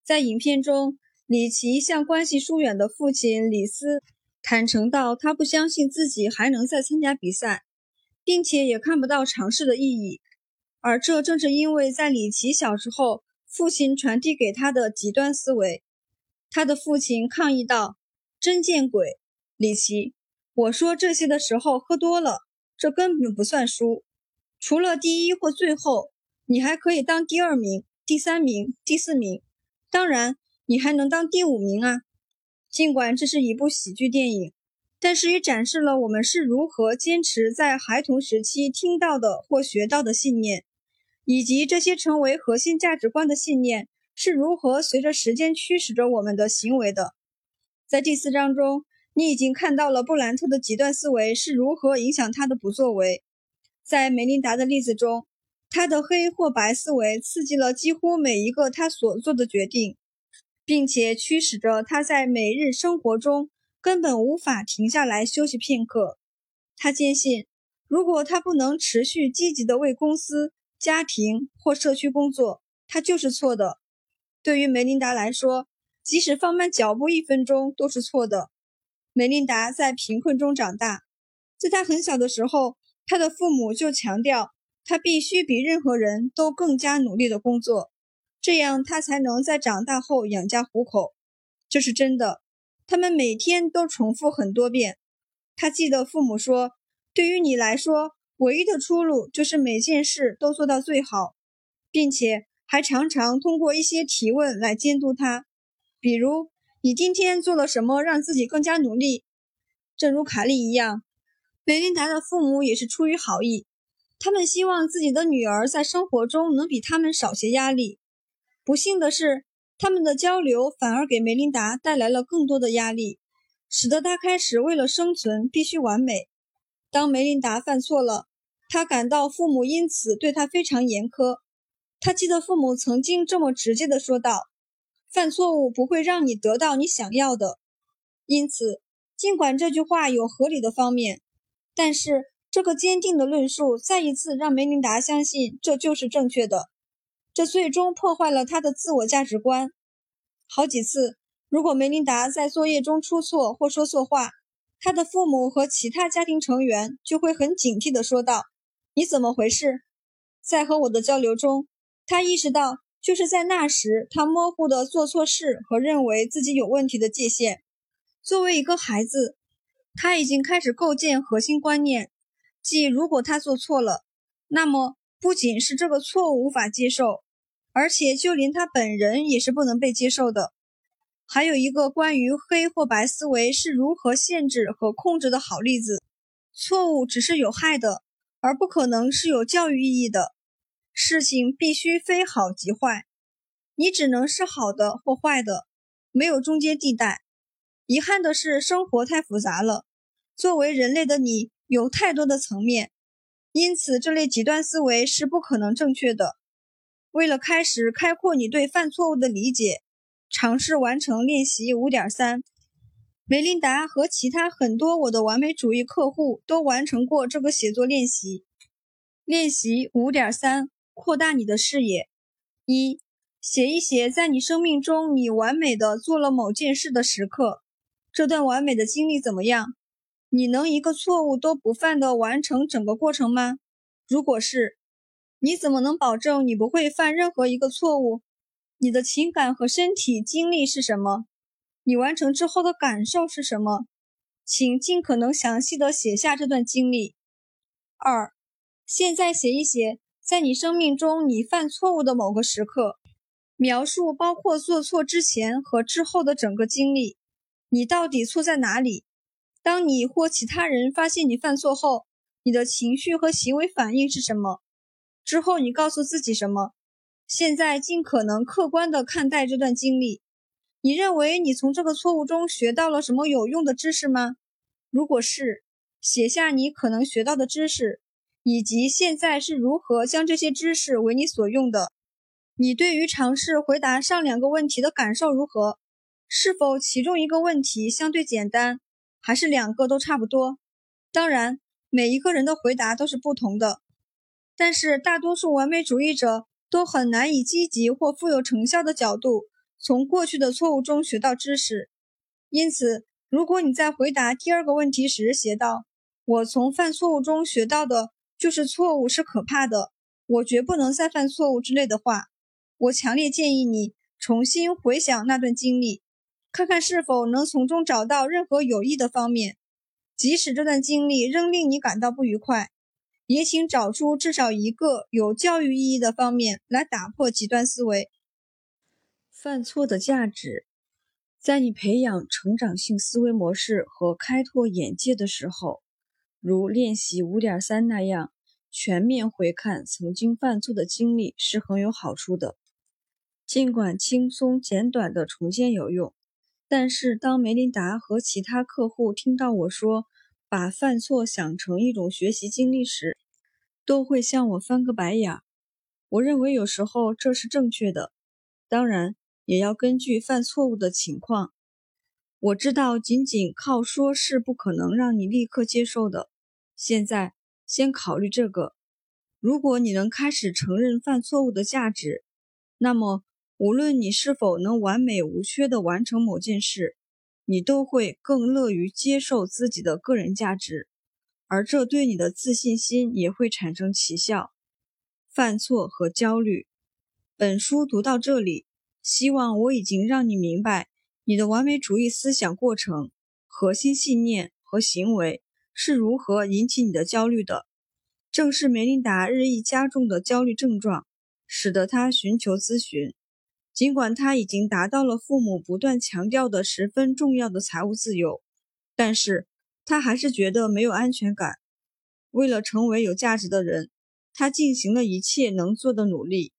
在影片中，李奇向关系疏远的父亲李斯坦诚道，他不相信自己还能再参加比赛，并且也看不到尝试的意义。而这正是因为在李奇小时候，父亲传递给他的极端思维。他的父亲抗议道：“真见鬼，李奇！我说这些的时候喝多了，这根本不算输。除了第一或最后，你还可以当第二名、第三名、第四名，当然，你还能当第五名啊！尽管这是一部喜剧电影，但是也展示了我们是如何坚持在孩童时期听到的或学到的信念，以及这些成为核心价值观的信念。”是如何随着时间驱使着我们的行为的？在第四章中，你已经看到了布兰特的极端思维是如何影响他的不作为。在梅琳达的例子中，他的黑或白思维刺激了几乎每一个他所做的决定，并且驱使着他在每日生活中根本无法停下来休息片刻。他坚信，如果他不能持续积极地为公司、家庭或社区工作，他就是错的。对于梅琳达来说，即使放慢脚步一分钟都是错的。梅琳达在贫困中长大，在她很小的时候，她的父母就强调她必须比任何人都更加努力的工作，这样他才能在长大后养家糊口。这是真的，他们每天都重复很多遍。他记得父母说：“对于你来说，唯一的出路就是每件事都做到最好，并且。”还常常通过一些提问来监督他，比如你今天做了什么让自己更加努力？正如卡利一样，梅琳达的父母也是出于好意，他们希望自己的女儿在生活中能比他们少些压力。不幸的是，他们的交流反而给梅琳达带来了更多的压力，使得她开始为了生存必须完美。当梅琳达犯错了，她感到父母因此对她非常严苛。她记得父母曾经这么直接地说道：“犯错误不会让你得到你想要的。”因此，尽管这句话有合理的方面。但是，这个坚定的论述再一次让梅琳达相信这就是正确的，这最终破坏了他的自我价值观。好几次，如果梅琳达在作业中出错或说错话，她的父母和其他家庭成员就会很警惕地说道：“你怎么回事？”在和我的交流中，他意识到，就是在那时，他模糊的做错事和认为自己有问题的界限。作为一个孩子。他已经开始构建核心观念，即如果他做错了，那么不仅是这个错误无法接受，而且就连他本人也是不能被接受的。还有一个关于黑或白思维是如何限制和控制的好例子：错误只是有害的，而不可能是有教育意义的。事情必须非好即坏，你只能是好的或坏的，没有中间地带。遗憾的是，生活太复杂了。作为人类的你有太多的层面，因此这类极端思维是不可能正确的。为了开始开阔你对犯错误的理解，尝试完成练习五点三。梅琳达和其他很多我的完美主义客户都完成过这个写作练习。练习五点三：扩大你的视野。一、写一写在你生命中你完美的做了某件事的时刻，这段完美的经历怎么样？你能一个错误都不犯的完成整个过程吗？如果是，你怎么能保证你不会犯任何一个错误？你的情感和身体经历是什么？你完成之后的感受是什么？请尽可能详细的写下这段经历。二，现在写一写在你生命中你犯错误的某个时刻，描述包括做错之前和之后的整个经历。你到底错在哪里？当你或其他人发现你犯错后，你的情绪和行为反应是什么？之后你告诉自己什么？现在尽可能客观地看待这段经历。你认为你从这个错误中学到了什么有用的知识吗？如果是，写下你可能学到的知识，以及现在是如何将这些知识为你所用的。你对于尝试回答上两个问题的感受如何？是否其中一个问题相对简单？还是两个都差不多。当然，每一个人的回答都是不同的。但是，大多数完美主义者都很难以积极或富有成效的角度从过去的错误中学到知识。因此，如果你在回答第二个问题时写道：“我从犯错误中学到的就是错误是可怕的，我绝不能再犯错误”之类的话，我强烈建议你重新回想那段经历。看看是否能从中找到任何有益的方面，即使这段经历仍令你感到不愉快，也请找出至少一个有教育意义的方面来打破极端思维。犯错的价值，在你培养成长性思维模式和开拓眼界的时候，如练习五点三那样，全面回看曾经犯错的经历是很有好处的。尽管轻松简短的重建有用。但是，当梅琳达和其他客户听到我说把犯错想成一种学习经历时，都会向我翻个白眼。我认为有时候这是正确的，当然也要根据犯错误的情况。我知道仅仅靠说是不可能让你立刻接受的。现在先考虑这个：如果你能开始承认犯错误的价值，那么。无论你是否能完美无缺地完成某件事，你都会更乐于接受自己的个人价值，而这对你的自信心也会产生奇效。犯错和焦虑。本书读到这里，希望我已经让你明白你的完美主义思想过程、核心信念和行为是如何引起你的焦虑的。正是梅琳达日益加重的焦虑症状，使得她寻求咨询。尽管他已经达到了父母不断强调的十分重要的财务自由，但是他还是觉得没有安全感。为了成为有价值的人，他进行了一切能做的努力，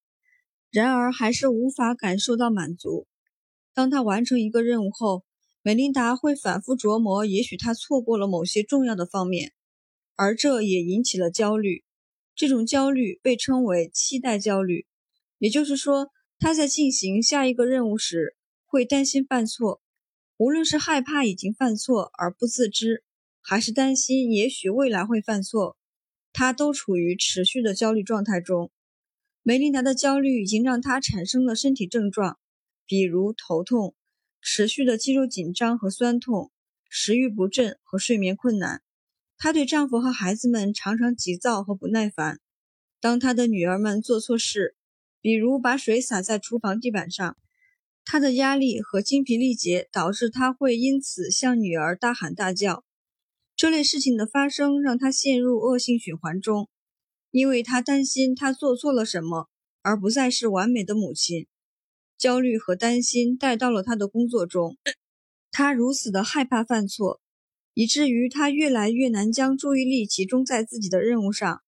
然而还是无法感受到满足。当他完成一个任务后，美琳达会反复琢磨，也许他错过了某些重要的方面，而这也引起了焦虑。这种焦虑被称为期待焦虑，也就是说，他在进行下一个任务时会担心犯错，无论是害怕已经犯错而不自知，还是担心也许未来会犯错，他都处于持续的焦虑状态中。梅琳达的焦虑已经让她产生了身体症状，比如头痛。持续的肌肉紧张和酸痛，食欲不振和睡眠困难。她对丈夫和孩子们常常急躁和不耐烦。当她的女儿们做错事，比如把水洒在厨房地板上，他的压力和精疲力竭导致他会因此向女儿大喊大叫。这类事情的发生让他陷入恶性循环中，因为他担心他做错了什么，而不再是完美的母亲。焦虑和担心带到了他的工作中，他如此的害怕犯错，以至于他越来越难将注意力集中在自己的任务上。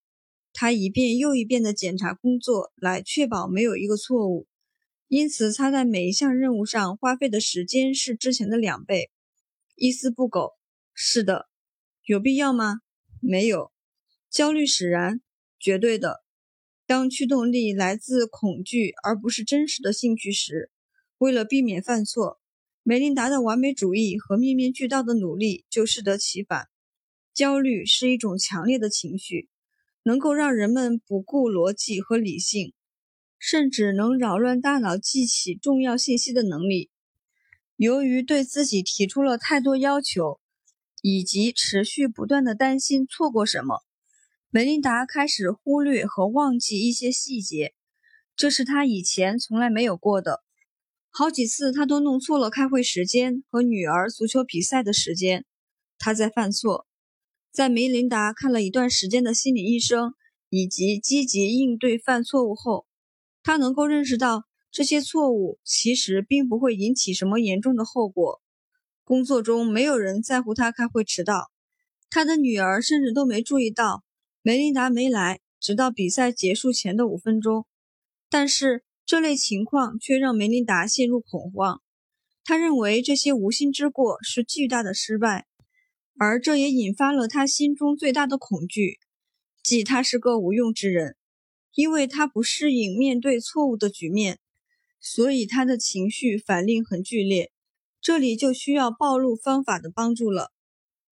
他一遍又一遍的检查工作，来确保没有一个错误。因此，他在每一项任务上花费的时间是之前的两倍，一丝不苟。是的，有必要吗？没有。焦虑使然，绝对的。当驱动力来自恐惧而不是真实的兴趣时，为了避免犯错，梅琳达的完美主义和面面俱到的努力就适得其反。焦虑是一种强烈的情绪，能够让人们不顾逻辑和理性，甚至能扰乱大脑记起重要信息的能力。由于对自己提出了太多要求，以及持续不断的担心错过什么。梅琳达开始忽略和忘记一些细节，这是她以前从来没有过的。好几次，她都弄错了开会时间和女儿足球比赛的时间。她在犯错。在梅琳达看了一段时间的心理医生以及积极应对犯错误后，她能够认识到这些错误其实并不会引起什么严重的后果。工作中没有人在乎他开会迟到，他的女儿甚至都没注意到。梅琳达没来，直到比赛结束前的五分钟。但是这类情况却让梅琳达陷入恐慌。她认为这些无心之过是巨大的失败，而这也引发了他心中最大的恐惧，即他是个无用之人，因为他不适应面对错误的局面，所以他的情绪反应很剧烈。这里就需要暴露方法的帮助了，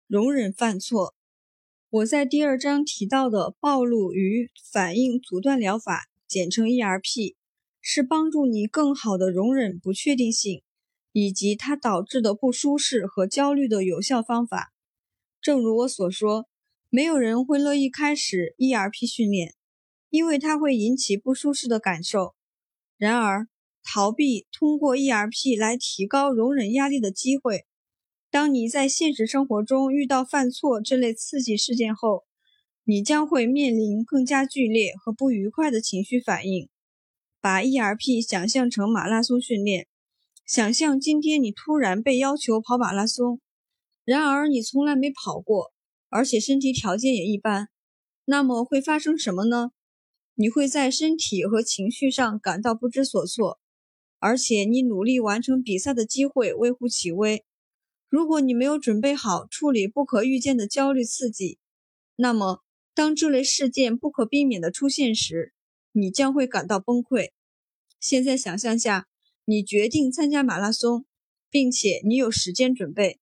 容忍犯错。我在第二章提到的暴露与反应阻断疗法，简称 ERP，是帮助你更好的容忍不确定性以及它导致的不舒适和焦虑的有效方法。正如我所说，没有人会乐意开始 ERP 训练，因为它会引起不舒适的感受。然而，逃避通过 ERP 来提高容忍压力的机会。当你在现实生活中遇到犯错这类刺激事件后，你将会面临更加剧烈和不愉快的情绪反应。把 ERP 想象成马拉松训练，想象今天你突然被要求跑马拉松，然而你从来没跑过，而且身体条件也一般，那么会发生什么呢？你会在身体和情绪上感到不知所措，而且你努力完成比赛的机会微乎其微。如果你没有准备好处理不可预见的焦虑刺激，那么当这类事件不可避免地出现时，你将会感到崩溃。现在想象下，你决定参加马拉松，并且你有时间准备，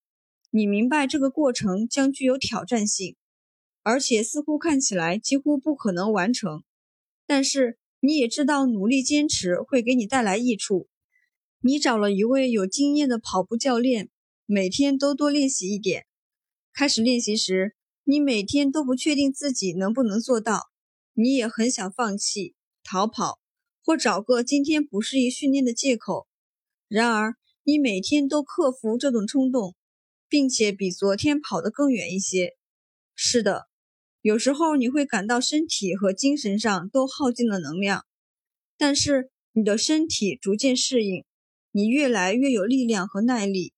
你明白这个过程将具有挑战性，而且似乎看起来几乎不可能完成。但是你也知道努力坚持会给你带来益处。你找了一位有经验的跑步教练。每天都多练习一点。开始练习时，你每天都不确定自己能不能做到，你也很想放弃、逃跑，或找个今天不适宜训练的借口。然而，你每天都克服这种冲动，并且比昨天跑得更远一些。是的，有时候你会感到身体和精神上都耗尽了能量，但是你的身体逐渐适应，你越来越有力量和耐力。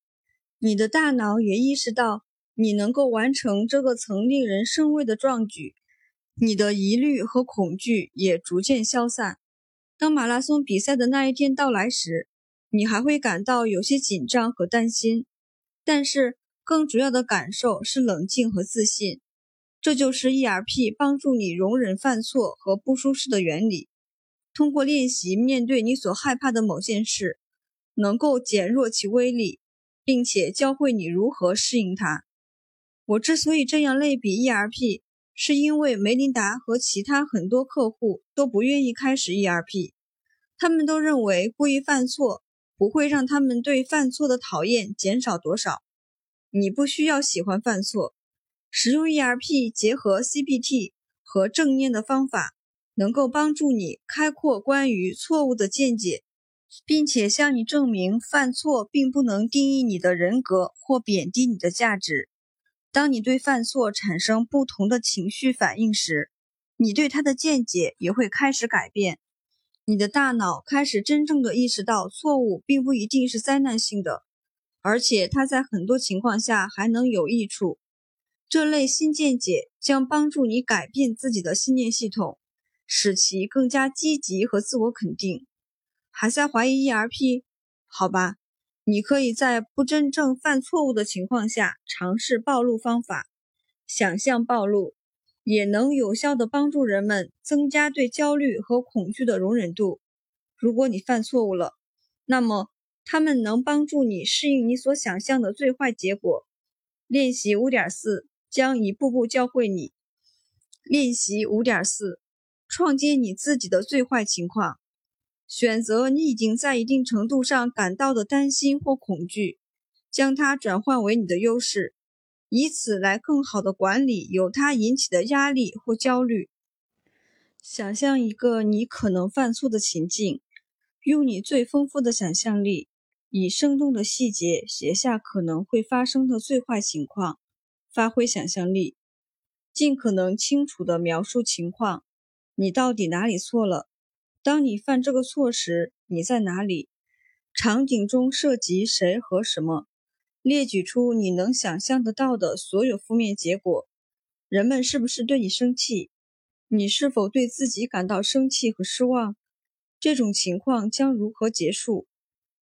你的大脑也意识到，你能够完成这个曾令人生畏的壮举，你的疑虑和恐惧也逐渐消散。当马拉松比赛的那一天到来时，你还会感到有些紧张和担心，但是更主要的感受是冷静和自信。这就是 ERP 帮助你容忍犯错和不舒适的原理。通过练习面对你所害怕的某件事，能够减弱其威力，并且教会你如何适应它。我之所以这样类比 ERP，是因为梅琳达和其他很多客户都不愿意开始 ERP，他们都认为故意犯错不会让他们对犯错的讨厌减少多少。你不需要喜欢犯错，使用 ERP 结合 CBT 和正念的方法。能够帮助你开阔关于错误的见解，并且向你证明犯错并不能定义你的人格或贬低你的价值。当你对犯错产生不同的情绪反应时，你对他的见解也会开始改变。你的大脑开始真正的意识到错误并不一定是灾难性的，而且它在很多情况下还能有益处。这类新见解将帮助你改变自己的信念系统。使其更加积极和自我肯定。还在怀疑 ERP？好吧，你可以在不真正犯错误的情况下尝试暴露方法。想象暴露也能有效地帮助人们增加对焦虑和恐惧的容忍度。如果你犯错误了，那么他们能帮助你适应你所想象的最坏结果。练习五点四将一步步教会你。练习五点四。创建你自己的最坏情况，选择你已经在一定程度上感到的担心或恐惧，将它转换为你的优势，以此来更好的管理由它引起的压力或焦虑。想象一个你可能犯错的情境，用你最丰富的想象力，以生动的细节写下可能会发生的最坏情况，发挥想象力，尽可能清楚地描述情况。你到底哪里错了？当你犯这个错时，你在哪里？场景中涉及谁和什么？列举出你能想象得到的所有负面结果。人们是不是对你生气？你是否对自己感到生气和失望？这种情况将如何结束？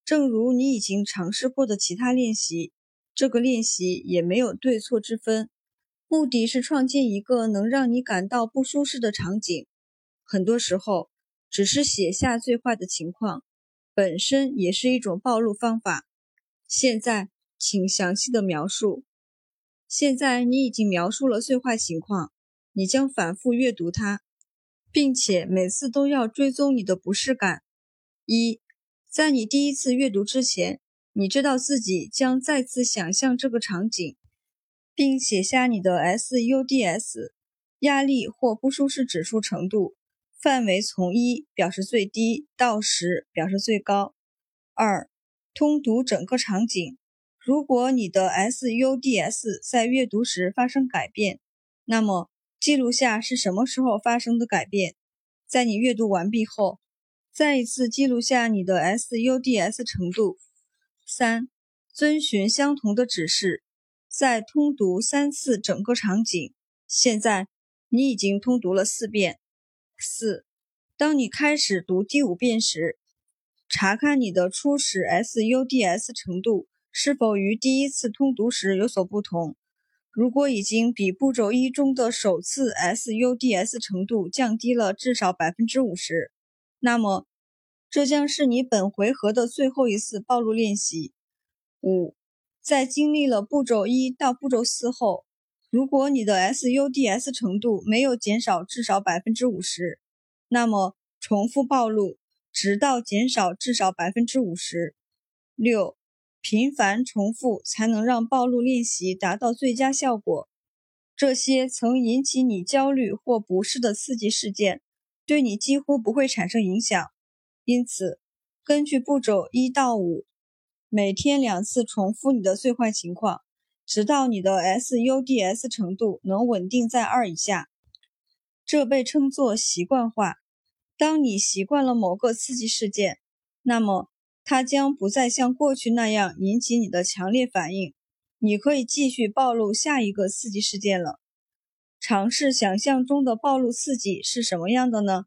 正如你已经尝试过的其他练习，这个练习也没有对错之分，目的是创建一个能让你感到不舒适的场景。很多时候，只是写下最坏的情况，本身也是一种暴露方法。现在，请详细的描述。现在你已经描述了最坏情况，你将反复阅读它，并且每次都要追踪你的不适感。一，在你第一次阅读之前，你知道自己将再次想象这个场景，并写下你的 SUDS 压力或不舒适指数程度。范围从一表示最低到十表示最高。二、通读整个场景。如果你的 SUDS 在阅读时发生改变，那么记录下是什么时候发生的改变。在你阅读完毕后，再一次记录下你的 SUDS 程度。三、遵循相同的指示，再通读三次整个场景。现在你已经通读了四遍。四，当你开始读第五遍时，查看你的初始 SUDS 程度是否与第一次通读时有所不同。如果已经比步骤一中的首次 SUDS 程度降低了至少百分之五十，那么这将是你本回合的最后一次暴露练习。五，在经历了步骤一到步骤四后。如果你的 SUDS 程度没有减少至少百分之五十，那么重复暴露，直到减少至少百分之五十。六，频繁重复才能让暴露练习达到最佳效果。这些曾引起你焦虑或不适的刺激事件，对你几乎不会产生影响。因此，根据步骤一到五，每天两次重复你的最坏情况。直到你的 SUDS 程度能稳定在二以下，这被称作习惯化。当你习惯了某个刺激事件，那么它将不再像过去那样引起你的强烈反应。你可以继续暴露下一个刺激事件了。尝试想象中的暴露刺激是什么样的呢？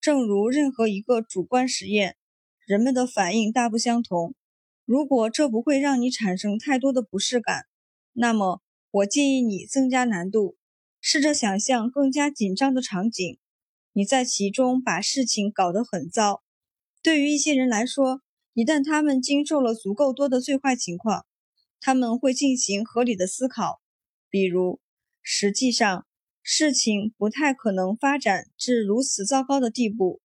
正如任何一个主观实验，人们的反应大不相同。如果这不会让你产生太多的不适感，那么我建议你增加难度，试着想象更加紧张的场景。你在其中把事情搞得很糟。对于一些人来说，一旦他们经受了足够多的最坏情况，他们会进行合理的思考，比如，实际上事情不太可能发展至如此糟糕的地步。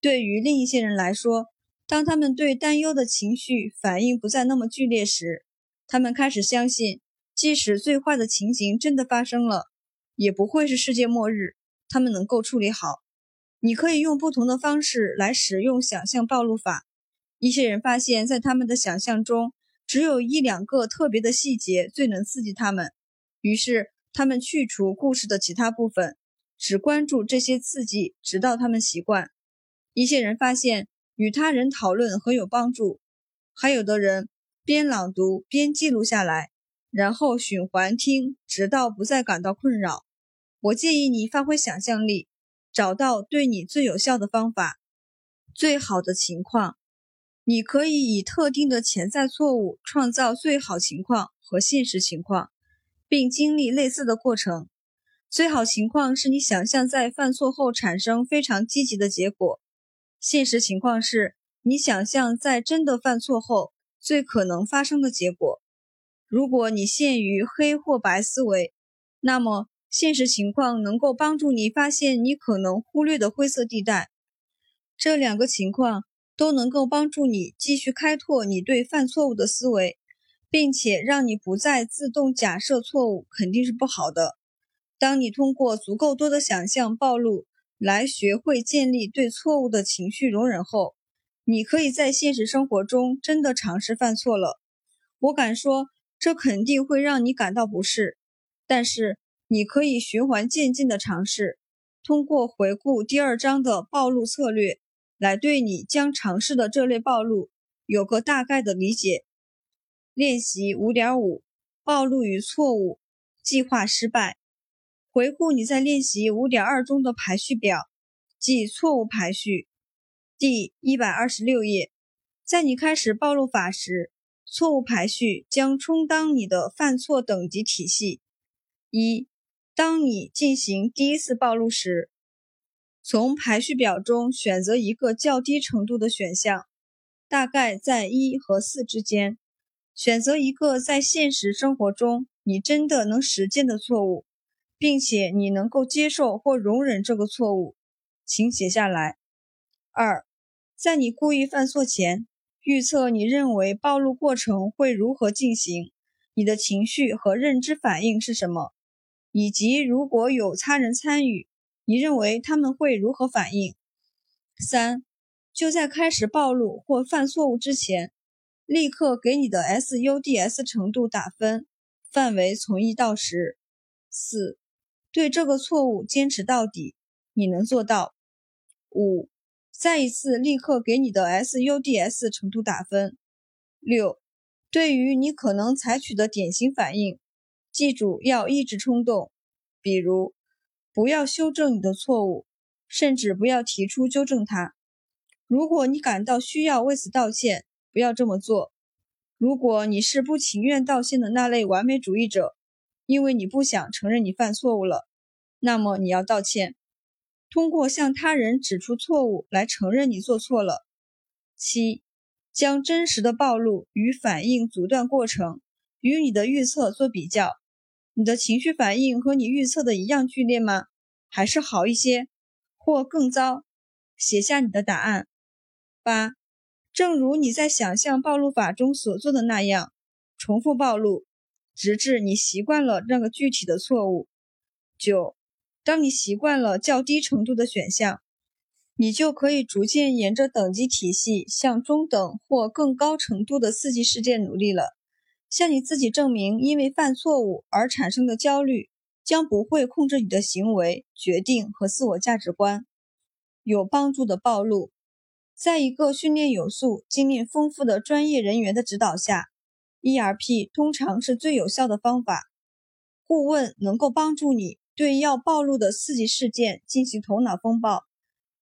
对于另一些人来说，当他们对担忧的情绪反应不再那么剧烈时，他们开始相信，即使最坏的情形真的发生了，也不会是世界末日，他们能够处理好。你可以用不同的方式来使用想象暴露法。一些人发现，在他们的想象中，只有一两个特别的细节最能刺激他们，于是他们去除故事的其他部分，只关注这些刺激，直到他们习惯。一些人发现。与他人讨论很有帮助，还有的人边朗读边记录下来，然后循环听，直到不再感到困扰。我建议你发挥想象力，找到对你最有效的方法。最好的情况，你可以以特定的潜在错误创造最好情况和现实情况，并经历类似的过程。最好情况是你想象在犯错后产生非常积极的结果。现实情况是你想象在真的犯错后最可能发生的结果。如果你陷于黑或白思维，那么现实情况能够帮助你发现你可能忽略的灰色地带。这两个情况都能够帮助你继续开拓你对犯错误的思维，并且让你不再自动假设错误肯定是不好的。当你通过足够多的想象暴露。来学会建立对错误的情绪容忍后，你可以在现实生活中真的尝试犯错了。我敢说，这肯定会让你感到不适，但是你可以循环渐进的尝试，通过回顾第二章的暴露策略，来对你将尝试的这类暴露有个大概的理解。练习五点五：暴露与错误，计划失败。回顾你在练习五点二中的排序表，即错误排序，第一百二十六页。在你开始暴露法时，错误排序将充当你的犯错等级体系。一，当你进行第一次暴露时，从排序表中选择一个较低程度的选项，大概在一和四之间。选择一个在现实生活中你真的能实践的错误。并且你能够接受或容忍这个错误，请写下来。二，在你故意犯错前，预测你认为暴露过程会如何进行，你的情绪和认知反应是什么，以及如果有他人参与，你认为他们会如何反应。三，就在开始暴露或犯错误之前，立刻给你的 SUDS 程度打分，范围从一到十。四。对这个错误坚持到底，你能做到。五，再一次立刻给你的 SUDS 程度打分。六，对于你可能采取的典型反应，记住要抑制冲动，比如不要修正你的错误，甚至不要提出纠正它。如果你感到需要为此道歉，不要这么做。如果你是不情愿道歉的那类完美主义者。因为你不想承认你犯错误了，那么你要道歉，通过向他人指出错误来承认你做错了。七，将真实的暴露与反应阻断过程与你的预测做比较，你的情绪反应和你预测的一样剧烈吗？还是好一些，或更糟？写下你的答案。八，正如你在想象暴露法中所做的那样，重复暴露。直至你习惯了那个具体的错误。九，当你习惯了较低程度的选项，你就可以逐渐沿着等级体系向中等或更高程度的刺激事件努力了。向你自己证明，因为犯错误而产生的焦虑将不会控制你的行为、决定和自我价值观。有帮助的暴露，在一个训练有素、经验丰富的专业人员的指导下。ERP 通常是最有效的方法。顾问能够帮助你对要暴露的刺激事件进行头脑风暴，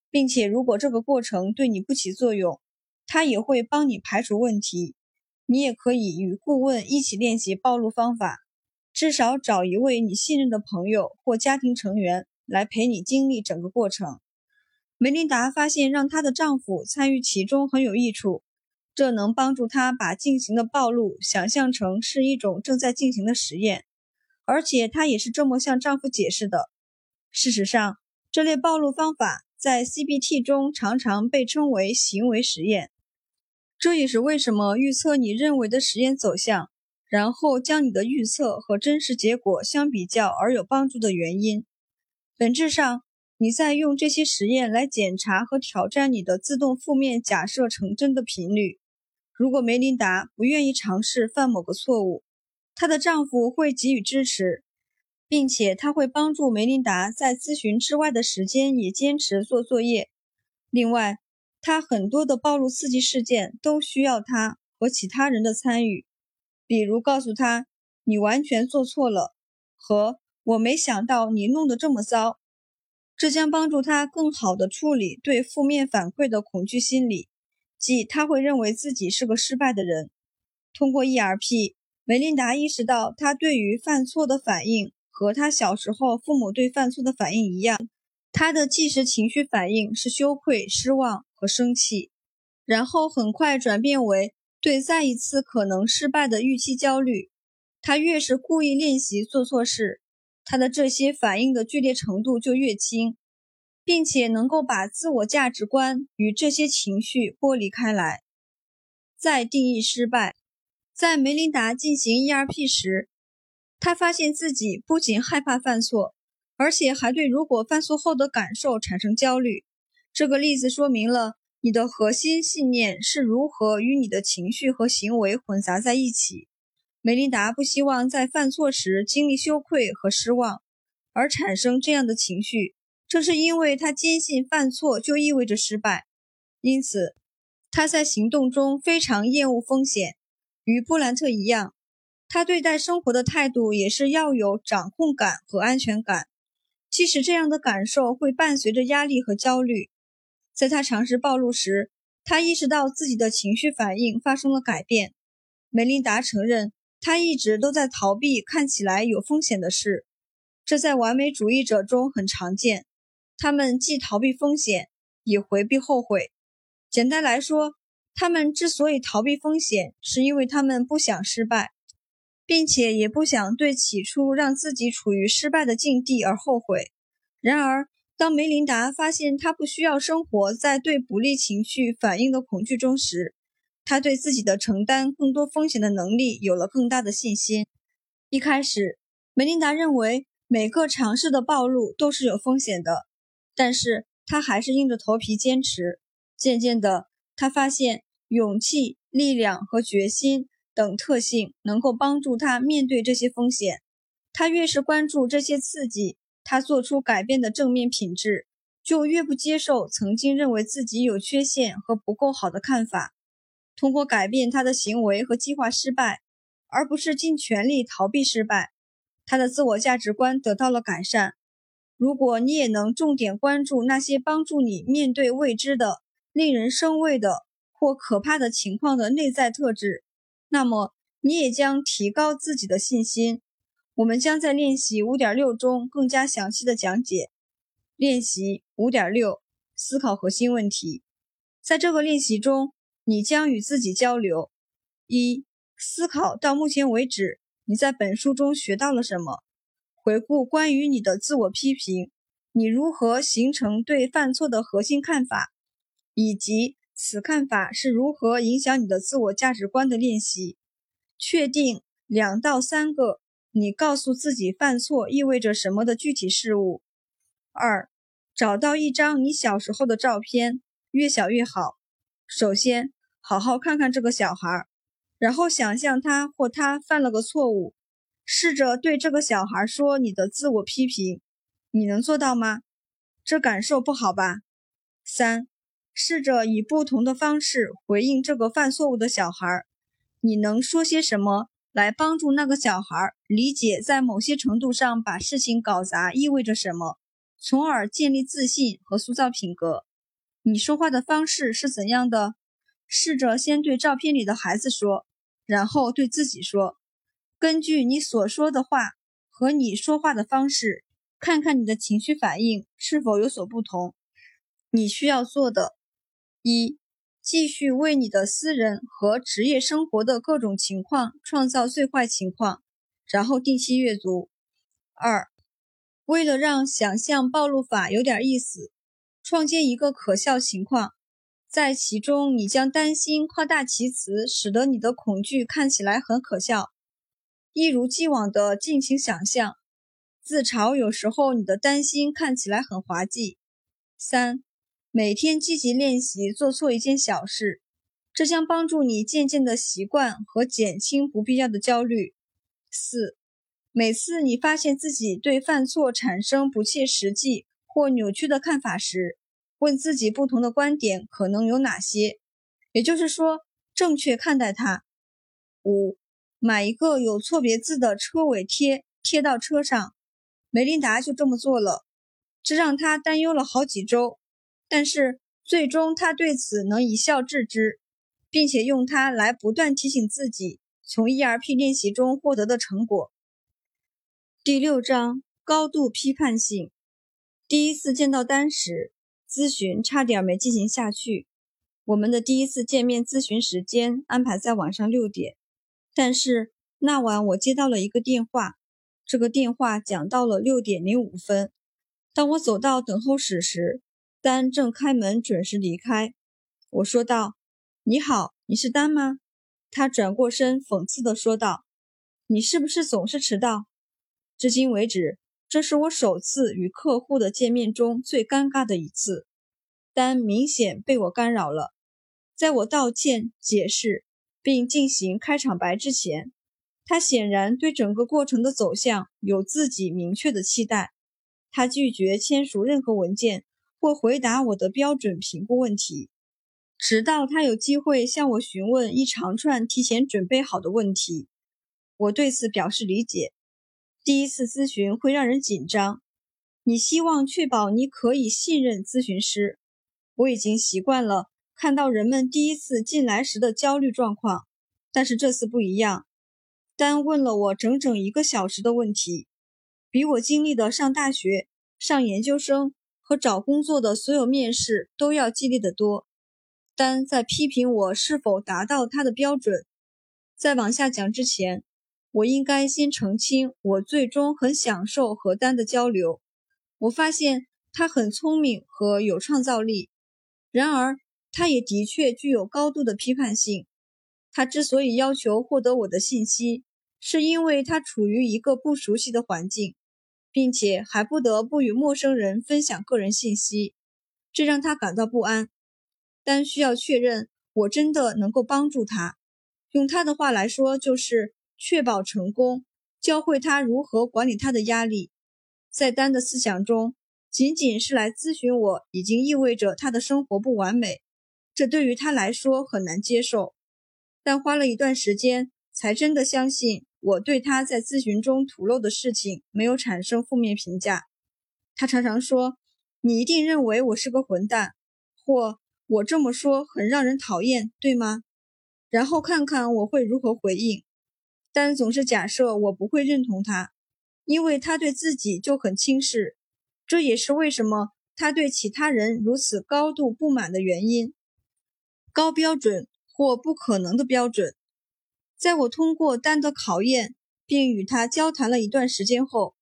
并且如果这个过程对你不起作用，他也会帮你排除问题。你也可以与顾问一起练习暴露方法，至少找一位你信任的朋友或家庭成员来陪你经历整个过程。梅琳达发现让她的丈夫参与其中很有益处，这能帮助她把进行的暴露想象成是一种正在进行的实验，而且她也是这么向丈夫解释的。事实上，这类暴露方法在 CBT 中常常被称为行为实验。这也是为什么预测你认为的实验走向，然后将你的预测和真实结果相比较而有帮助的原因。本质上，你在用这些实验来检查和挑战你的自动负面假设成真的频率。如果梅琳达不愿意尝试犯某个错误，她的丈夫会给予支持，并且他会帮助梅琳达在咨询之外的时间也坚持做作业。另外，他很多的暴露刺激事件都需要他和其他人的参与，比如告诉他你完全做错了和我没想到你弄得这么糟，这将帮助他更好地处理对负面反馈的恐惧心理，即他会认为自己是个失败的人。通过 ERP，梅琳达意识到他对于犯错的反应和他小时候父母对犯错的反应一样，他的即时情绪反应是羞愧、失望。和生气，然后很快转变为对再一次可能失败的预期焦虑。他越是故意练习做错事，他的这些反应的剧烈程度就越轻，并且能够把自我价值观与这些情绪剥离开来。再定义失败，在梅琳达进行 ERP 时，他发现自己不仅害怕犯错，而且还对如果犯错后的感受产生焦虑。这个例子说明了你的核心信念是如何与你的情绪和行为混杂在一起。梅琳达不希望在犯错时经历羞愧和失望，而产生这样的情绪，正是因为她坚信犯错就意味着失败。因此，她在行动中非常厌恶风险。与布兰特一样，他对待生活的态度也是要有掌控感和安全感，即使这样的感受会伴随着压力和焦虑。在他尝试暴露时，他意识到自己的情绪反应发生了改变。梅琳达承认，他一直都在逃避看起来有风险的事，这在完美主义者中很常见。他们既逃避风险，也回避后悔。简单来说，他们之所以逃避风险，是因为他们不想失败，并且也不想对起初让自己处于失败的境地而后悔。然而，当梅琳达发现她不需要生活在对不利情绪反应的恐惧中时，他对自己的承担更多风险的能力有了更大的信心。一开始，梅琳达认为每个尝试的暴露都是有风险的，但是他还是硬着头皮坚持。渐渐的，他发现勇气、力量和决心等特性能够帮助他面对这些风险。他越是关注这些刺激。他做出改变的正面品质，就越不接受曾经认为自己有缺陷和不够好的看法。通过改变他的行为和计划失败，而不是尽全力逃避失败，他的自我价值观得到了改善。如果你也能重点关注那些帮助你面对未知的、令人生畏的或可怕的情况的内在特质，那么你也将提高自己的信心。我们将在练习五点六中更加详细的讲解。练习五点六：思考核心问题。在这个练习中，你将与自己交流：一、思考到目前为止你在本书中学到了什么；回顾关于你的自我批评，你如何形成对犯错的核心看法，以及此看法是如何影响你的自我价值观的练习。确定两到三个。你告诉自己犯错意味着什么的具体事物。二，找到一张你小时候的照片，越小越好。首先，好好看看这个小孩，然后想象他或他犯了个错误，试着对这个小孩说你的自我批评。你能做到吗？这感受不好吧？三，试着以不同的方式回应这个犯错误的小孩。你能说些什么来帮助那个小孩理解，在某些程度上把事情搞砸意味着什么，从而建立自信和塑造品格？你说话的方式是怎样的？试着先对照片里的孩子说，然后对自己说。根据你所说的话和你说话的方式，看看你的情绪反应是否有所不同。你需要做的：一。继续为你的私人和职业生活的各种情况创造最坏情况，然后定期阅读。二，为了让想象暴露法有点意思，创建一个可笑情况，在其中你将担心夸大其词，使得你的恐惧看起来很可笑。一如既往的尽情想象，自嘲有时候你的担心看起来很滑稽。三。每天积极练习做错一件小事，这将帮助你渐渐的习惯和减轻不必要的焦虑。四，每次你发现自己对犯错产生不切实际或扭曲的看法时，问自己不同的观点可能有哪些，也就是说，正确看待它。五，买一个有错别字的车尾贴贴到车上。梅琳达就这么做了，这让她担忧了好几周。但是最终，他对此能一笑置之，并且用它来不断提醒自己从 ERP 练习中获得的成果。第六章高度批判性。第一次见到丹时，咨询差点没进行下去。我们的第一次见面咨询时间安排在晚上六点，但是那晚我接到了一个电话，这个电话讲到了六点零五分。当我走到等候室时，丹正开门，准时离开。我说道：“你好，你是丹吗？”他转过身，讽刺地说道：“你是不是总是迟到？”至今为止，这是我首次与客户的见面中最尴尬的一次。但明显被我干扰了。在我道歉、解释并进行开场白之前，他显然对整个过程的走向有自己明确的期待。他拒绝签署任何文件。或回答我的标准评估问题，直到他有机会向我询问一长串提前准备好的问题。我对此表示理解。第一次咨询会让人紧张，你希望确保你可以信任咨询师。我已经习惯了看到人们第一次进来时的焦虑状况，但是这次不一样。丹问了我整整一个小时的问题，比我经历的上大学、上研究生。和找工作的所有面试都要激烈的多。丹在批评我是否达到他的标准。在往下讲之前，我应该先澄清，我最终很享受和丹的交流。我发现他很聪明和有创造力，然而他也的确具有高度的批判性。他之所以要求获得我的信息，是因为他处于一个不熟悉的环境。并且还不得不与陌生人分享个人信息，这让他感到不安。但需要确认我真的能够帮助他。用他的话来说，就是确保成功，教会他如何管理他的压力。在丹的思想中，仅仅是来咨询我已经意味着他的生活不完美，这对于他来说很难接受。但花了一段时间，才真的相信。我对他在咨询中吐露的事情没有产生负面评价。他常常说：“你一定认为我是个混蛋，或我这么说很让人讨厌，对吗？”然后看看我会如何回应。但总是假设我不会认同他，因为他对自己就很轻视。这也是为什么他对其他人如此高度不满的原因。高标准或不可能的标准。在我通过丹的考验，并与他交谈了一段时间后，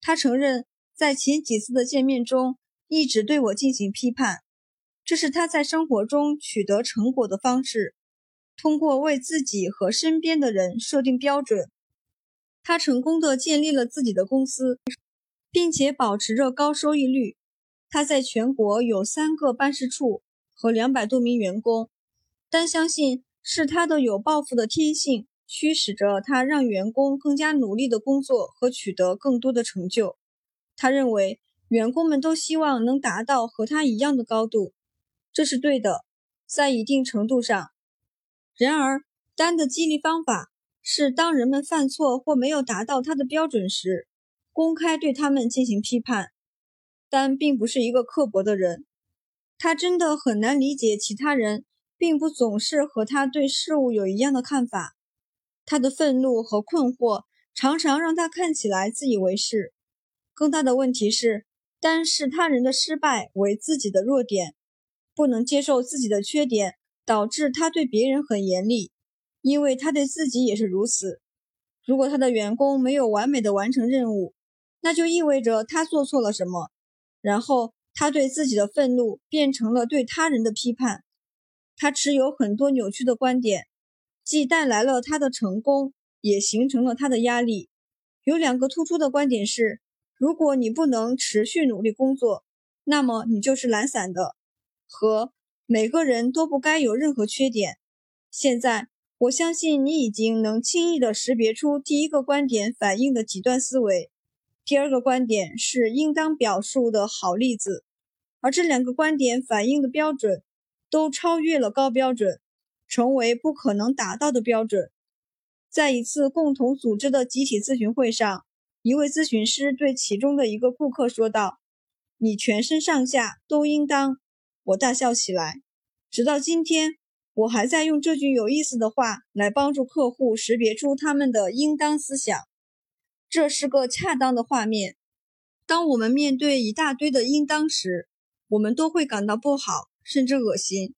他承认在前几次的见面中一直对我进行批判。这是他在生活中取得成果的方式，通过为自己和身边的人设定标准。他成功的建立了自己的公司，并且保持着高收益率。他在全国有三个办事处和两百多名员工。但相信是他的有抱负的天性。驱使着他让员工更加努力的工作和取得更多的成就。他认为员工们都希望能达到和他一样的高度，这是对的，在一定程度上。然而，丹的激励方法是，当人们犯错或没有达到他的标准时，公开对他们进行批判。丹并不是一个刻薄的人，他真的很难理解其他人并不总是和他对事物有一样的看法。他的愤怒和困惑常常让他看起来自以为是。更大的问题是，丹视他人的失败为自己的弱点，不能接受自己的缺点，导致他对别人很严厉。因为他对自己也是如此。如果他的员工没有完美的完成任务，那就意味着他做错了什么。然后他对自己的愤怒变成了对他人的批判。他持有很多扭曲的观点，既带来了他的成功，也形成了他的压力。有两个突出的观点是：如果你不能持续努力工作，那么你就是懒散的。和每个人都不该有任何缺点。现在。我相信你已经能轻易地识别出第一个观点反映的极端思维，第二个观点是应当表述的好例子，而这两个观点反映的标准都超越了高标准，成为不可能达到的标准。在一次共同组织的集体咨询会上，一位咨询师对其中的一个顾客说道：“你全身上下都应当。”我大笑起来，直到今天。我还在用这句有意思的话来帮助客户识别出他们的应当思想，这是个恰当的画面。当我们面对一大堆的应当时，我们都会感到不好，甚至恶心。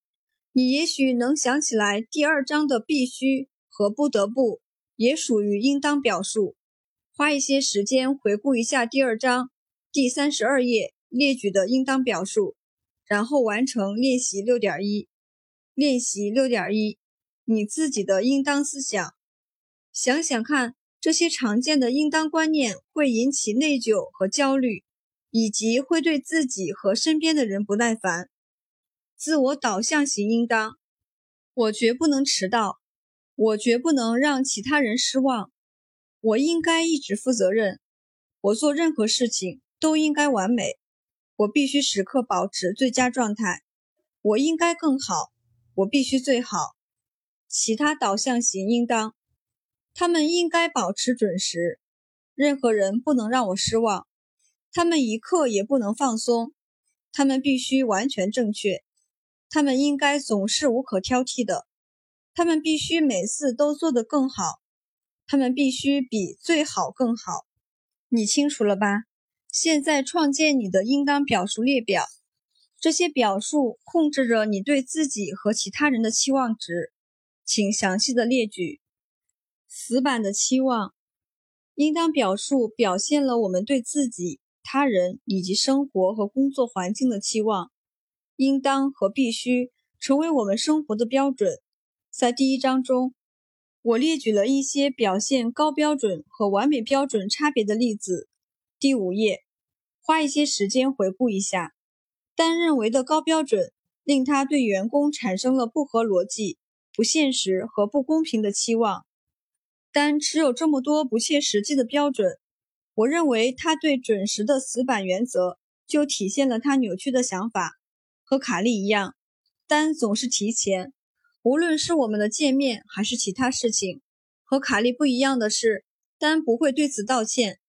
你也许能想起来，第二章的必须和不得不也属于应当表述。花一些时间回顾一下第二章第三十二页列举的应当表述，然后完成练习六点一。练习六点一，你自己的应当思想。想想看，这些常见的应当观念会引起内疚和焦虑，以及会对自己和身边的人不耐烦。自我导向型应当：我绝不能迟到，我绝不能让其他人失望，我应该一直负责任，我做任何事情都应该完美，我必须时刻保持最佳状态，我应该更好。我必须最好。其他导向型应当，他们应该保持准时。任何人不能让我失望。他们一刻也不能放松。他们必须完全正确。他们应该总是无可挑剔的。他们必须每次都做得更好。他们必须比最好更好。你清楚了吧？现在创建你的应当表述列表。这些表述控制着你对自己和其他人的期望值，请详细的列举。死板的期望，应当表述表现了我们对自己、他人以及生活和工作环境的期望。应当和必须成为我们生活的标准。在第一章中，我列举了一些表现高标准和完美标准差别的例子。第五页，花一些时间回顾一下。丹认为的高标准，令他对员工产生了不合逻辑、不现实和不公平的期望。丹持有这么多不切实际的标准，我认为他对准时的死板原则就体现了他扭曲的想法。和卡利一样，丹总是提前，无论是我们的见面还是其他事情。和卡利不一样的是，丹不会对此道歉。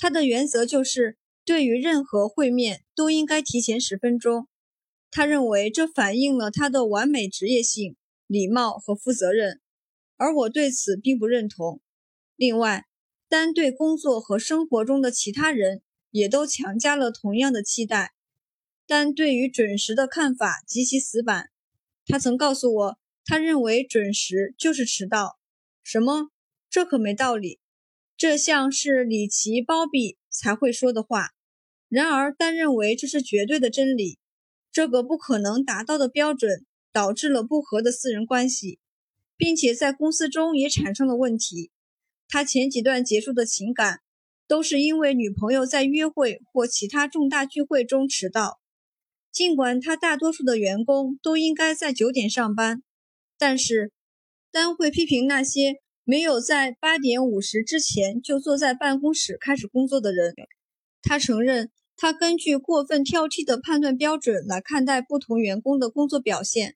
他的原则就是。对于任何会面都应该提前十分钟，他认为这反映了他的完美职业性、礼貌和负责任，而我对此并不认同。另外，丹对工作和生活中的其他人也都强加了同样的期待。但对于准时的看法极其死板，他曾告诉我，他认为准时就是迟到。什么？这可没道理！这像是里奇·包庇才会说的话。然而，丹认为这是绝对的真理。这个不可能达到的标准导致了不和的私人关系，并且在公司中也产生了问题。他前几段结束的情感都是因为女朋友在约会或其他重大聚会中迟到。尽管他大多数的员工都应该在九点上班，但是丹会批评那些没有在八点五十之前就坐在办公室开始工作的人。他承认。他根据过分挑剔的判断标准来看待不同员工的工作表现，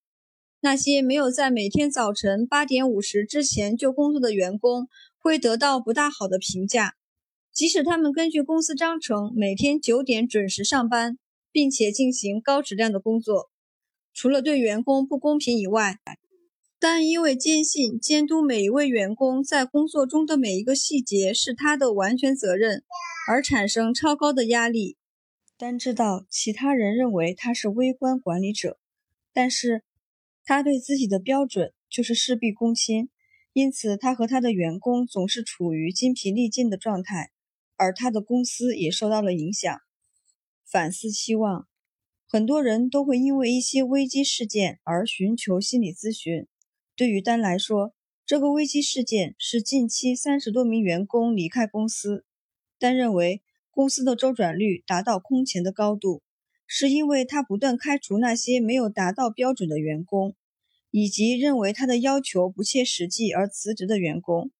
那些没有在每天早晨八点五十之前就工作的员工会得到不大好的评价，即使他们根据公司章程每天九点准时上班，并且进行高质量的工作。除了对员工不公平以外，但因为坚信监督每一位员工在工作中的每一个细节是他的完全责任，而产生超高的压力。但知道其他人认为他是微观管理者，但是他对自己的标准就是事必躬亲，因此他和他的员工总是处于筋疲力尽的状态，而他的公司也受到了影响。反思期望，很多人都会因为一些危机事件而寻求心理咨询。对于丹来说，这个危机事件是近期三十多名员工离开公司。丹认为公司的周转率达到空前的高度，是因为他不断开除那些没有达到标准的员工，以及认为他的要求不切实际而辞职的员工。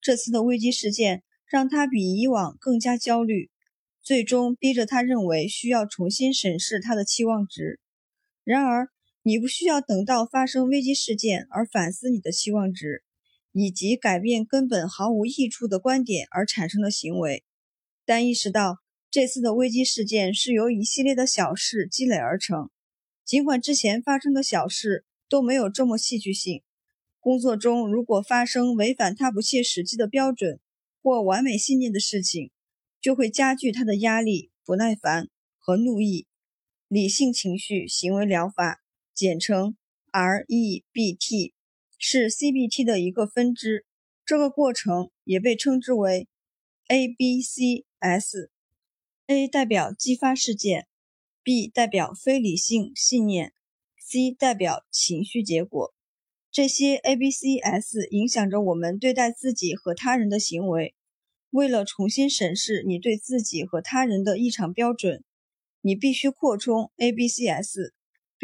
这次的危机事件让他比以往更加焦虑，最终逼着他认为需要重新审视他的期望值。然而，你不需要等到发生危机事件而反思你的期望值，以及改变根本毫无益处的观点而产生的行为。但意识到这次的危机事件是由一系列的小事积累而成，尽管之前发生的小事都没有这么戏剧性。工作中如果发生违反他不切实际的标准或完美信念的事情，就会加剧他的压力、不耐烦和怒意。理性情绪行为疗法。简称 REBT，是 CBT 的一个分支。这个过程也被称之为 ABCS。A 代表激发事件，B 代表非理性信念，C 代表情绪结果。这些 ABCS 影响着我们对待自己和他人的行为。为了重新审视你对自己和他人的异常标准，你必须扩充 ABCS。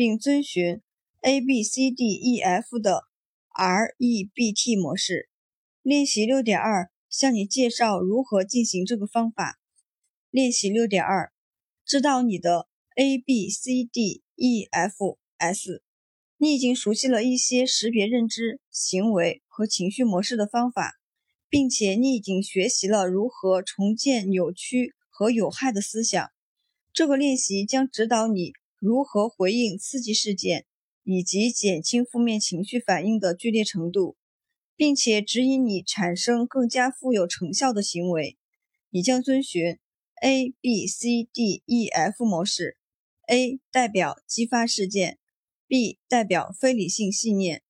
并遵循 A B C D E F 的 R E B T 模式。练习六点二向你介绍如何进行这个方法。练习六点二，知道你的 A B C D E F S。你已经熟悉了一些识别认知、行为和情绪模式的方法，并且你已经学习了如何重建扭曲和有害的思想。这个练习将指导你。如何回应刺激事件，以及减轻负面情绪反应的剧烈程度，并且指引你产生更加富有成效的行为。你将遵循 A B C D E F 模式：A 代表激发事件，B 代表非理性信念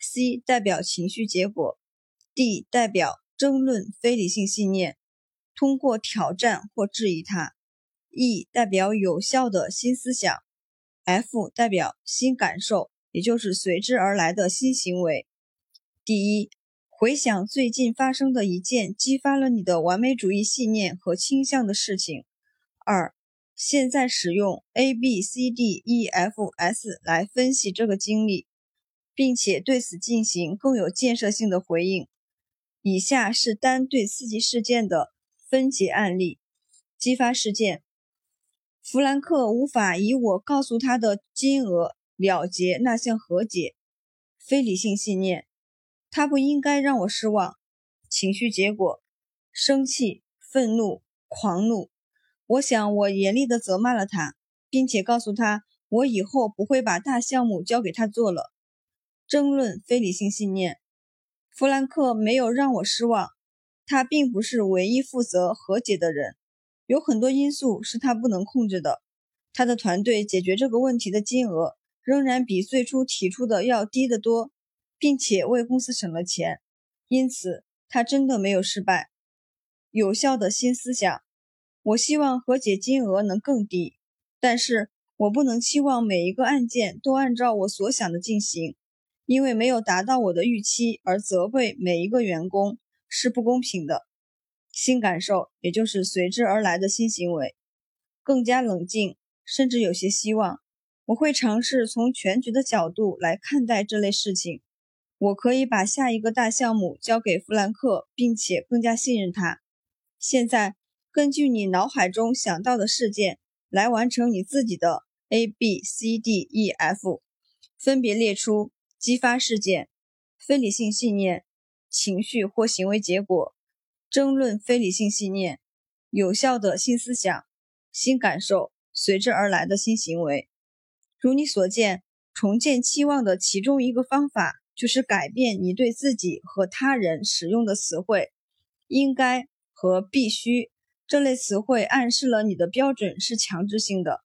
，C 代表情绪结果，D 代表争论非理性信念，通过挑战或质疑它；E 代表有效的新思想。F 代表新感受，也就是随之而来的新行为。第一，回想最近发生的一件激发了你的完美主义信念和倾向的事情。二，现在使用 A B C D E F S 来分析这个经历，并且对此进行更有建设性的回应。以下是单对刺激事件的分解案例：激发事件。弗兰克无法以我告诉他的金额了结那项和解。非理性信念，他不应该让我失望。情绪结果：生气、愤怒、狂怒。我想我严厉地责骂了他，并且告诉他我以后不会把大项目交给他做了。争论非理性信念，弗兰克没有让我失望。他并不是唯一负责和解的人。有很多因素是他不能控制的。他的团队解决这个问题的金额仍然比最初提出的要低得多，并且为公司省了钱，因此他真的没有失败。有效的新思想，我希望和解金额能更低，但是我不能期望每一个案件都按照我所想的进行，因为没有达到我的预期而责备每一个员工是不公平的。新感受，也就是随之而来的新行为，更加冷静，甚至有些希望。我会尝试从全局的角度来看待这类事情。我可以把下一个大项目交给弗兰克，并且更加信任他。现在，根据你脑海中想到的事件来完成你自己的 A、B、C、D、E、F，分别列出激发事件、非理性信念、情绪或行为结果、争论非理性信念、有效的新思想、新感受随之而来的新行为。如你所见，重建期望的其中一个方法就是改变你对自己和他人使用的词汇“应该”和“必须”。这类词汇暗示了你的标准是强制性的，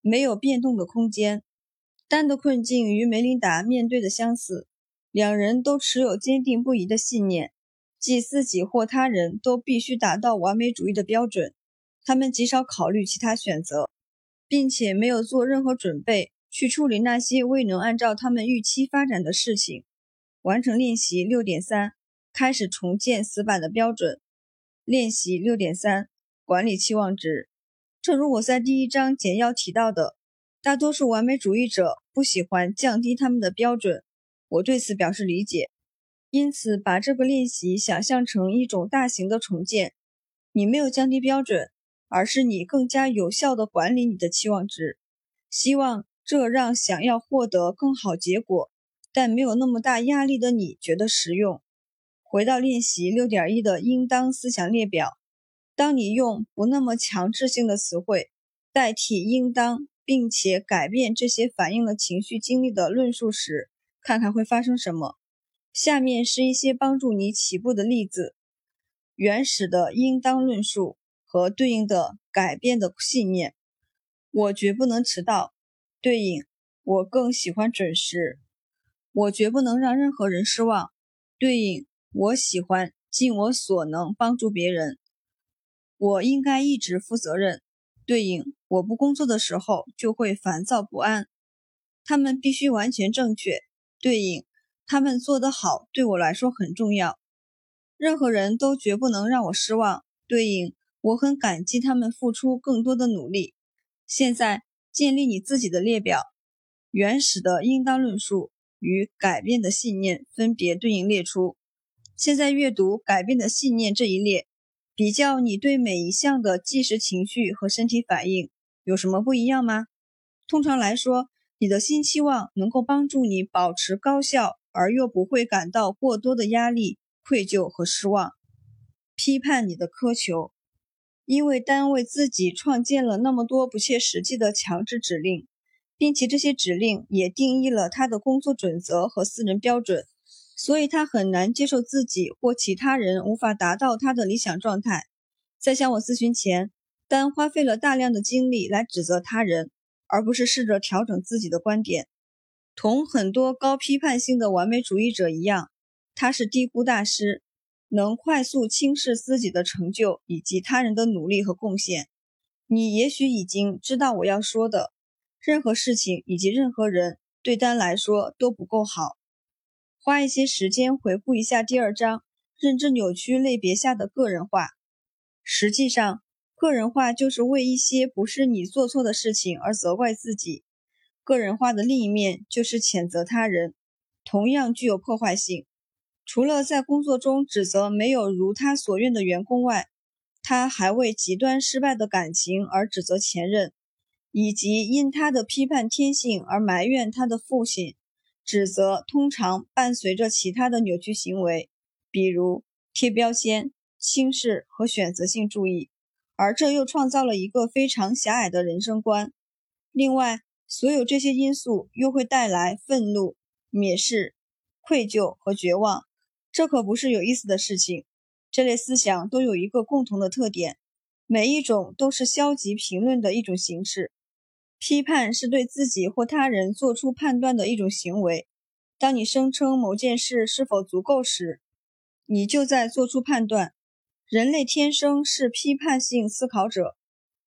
没有变动的空间。丹的困境与梅琳达面对的相似，两人都持有坚定不移的信念，即自己或他人都必须达到完美主义的标准。他们极少考虑其他选择，并且没有做任何准备去处理那些未能按照他们预期发展的事情。完成练习六点三，开始重建死板的标准。练习六点三，管理期望值。正如我在第一章简要提到的。大多数完美主义者不喜欢降低他们的标准，我对此表示理解。因此，把这个练习想象成一种大型的重建。你没有降低标准，而是你更加有效地管理你的期望值。希望这让想要获得更好结果，但没有那么大压力的你觉得实用。回到练习六点一的应当思想列表，当你用不那么强制性的词汇代替应当。并且改变这些反映了情绪经历的论述时，看看会发生什么。下面是一些帮助你起步的例子：原始的应当论述和对应的改变的信念。我绝不能迟到。对应我更喜欢准时。我绝不能让任何人失望。对应我喜欢尽我所能帮助别人。我应该一直负责任。对应我不工作的时候就会烦躁不安，他们必须完全正确。对应他们做得好对我来说很重要，任何人都绝不能让我失望。对应我很感激他们付出更多的努力。现在建立你自己的列表，原始的应当论述与改变的信念分别对应列出。现在阅读改变的信念这一列。比较你对每一项的即时情绪和身体反应有什么不一样吗？通常来说，你的新期望能够帮助你保持高效，而又不会感到过多的压力、愧疚和失望。批判你的苛求，因为单位自己创建了那么多不切实际的强制指令，并且这些指令也定义了他的工作准则和私人标准。所以他很难接受自己或其他人无法达到他的理想状态。在向我咨询前，丹花费了大量的精力来指责他人，而不是试着调整自己的观点。同很多高批判性的完美主义者一样，他是低估大师，能快速轻视自己的成就以及他人的努力和贡献。你也许已经知道我要说的，任何事情以及任何人对丹来说都不够好。花一些时间回顾一下第二章，认知扭曲类别下的个人化。实际上，个人化就是为一些不是你做错的事情而责怪自己。个人化的另一面就是谴责他人，同样具有破坏性。除了在工作中指责没有如他所愿的员工外，他还为极端失败的感情而指责前任，以及因他的批判天性而埋怨他的父亲。指责通常伴随着其他的扭曲行为，比如贴标签、轻视和选择性注意，而这又创造了一个非常狭隘的人生观。另外，所有这些因素又会带来愤怒、蔑视、愧疚和绝望。这可不是有意思的事情。这类思想都有一个共同的特点，每一种都是消极评论的一种形式。批判是对自己或他人做出判断的一种行为。当你声称某件事是否足够时，你就在做出判断。人类天生是批判性思考者，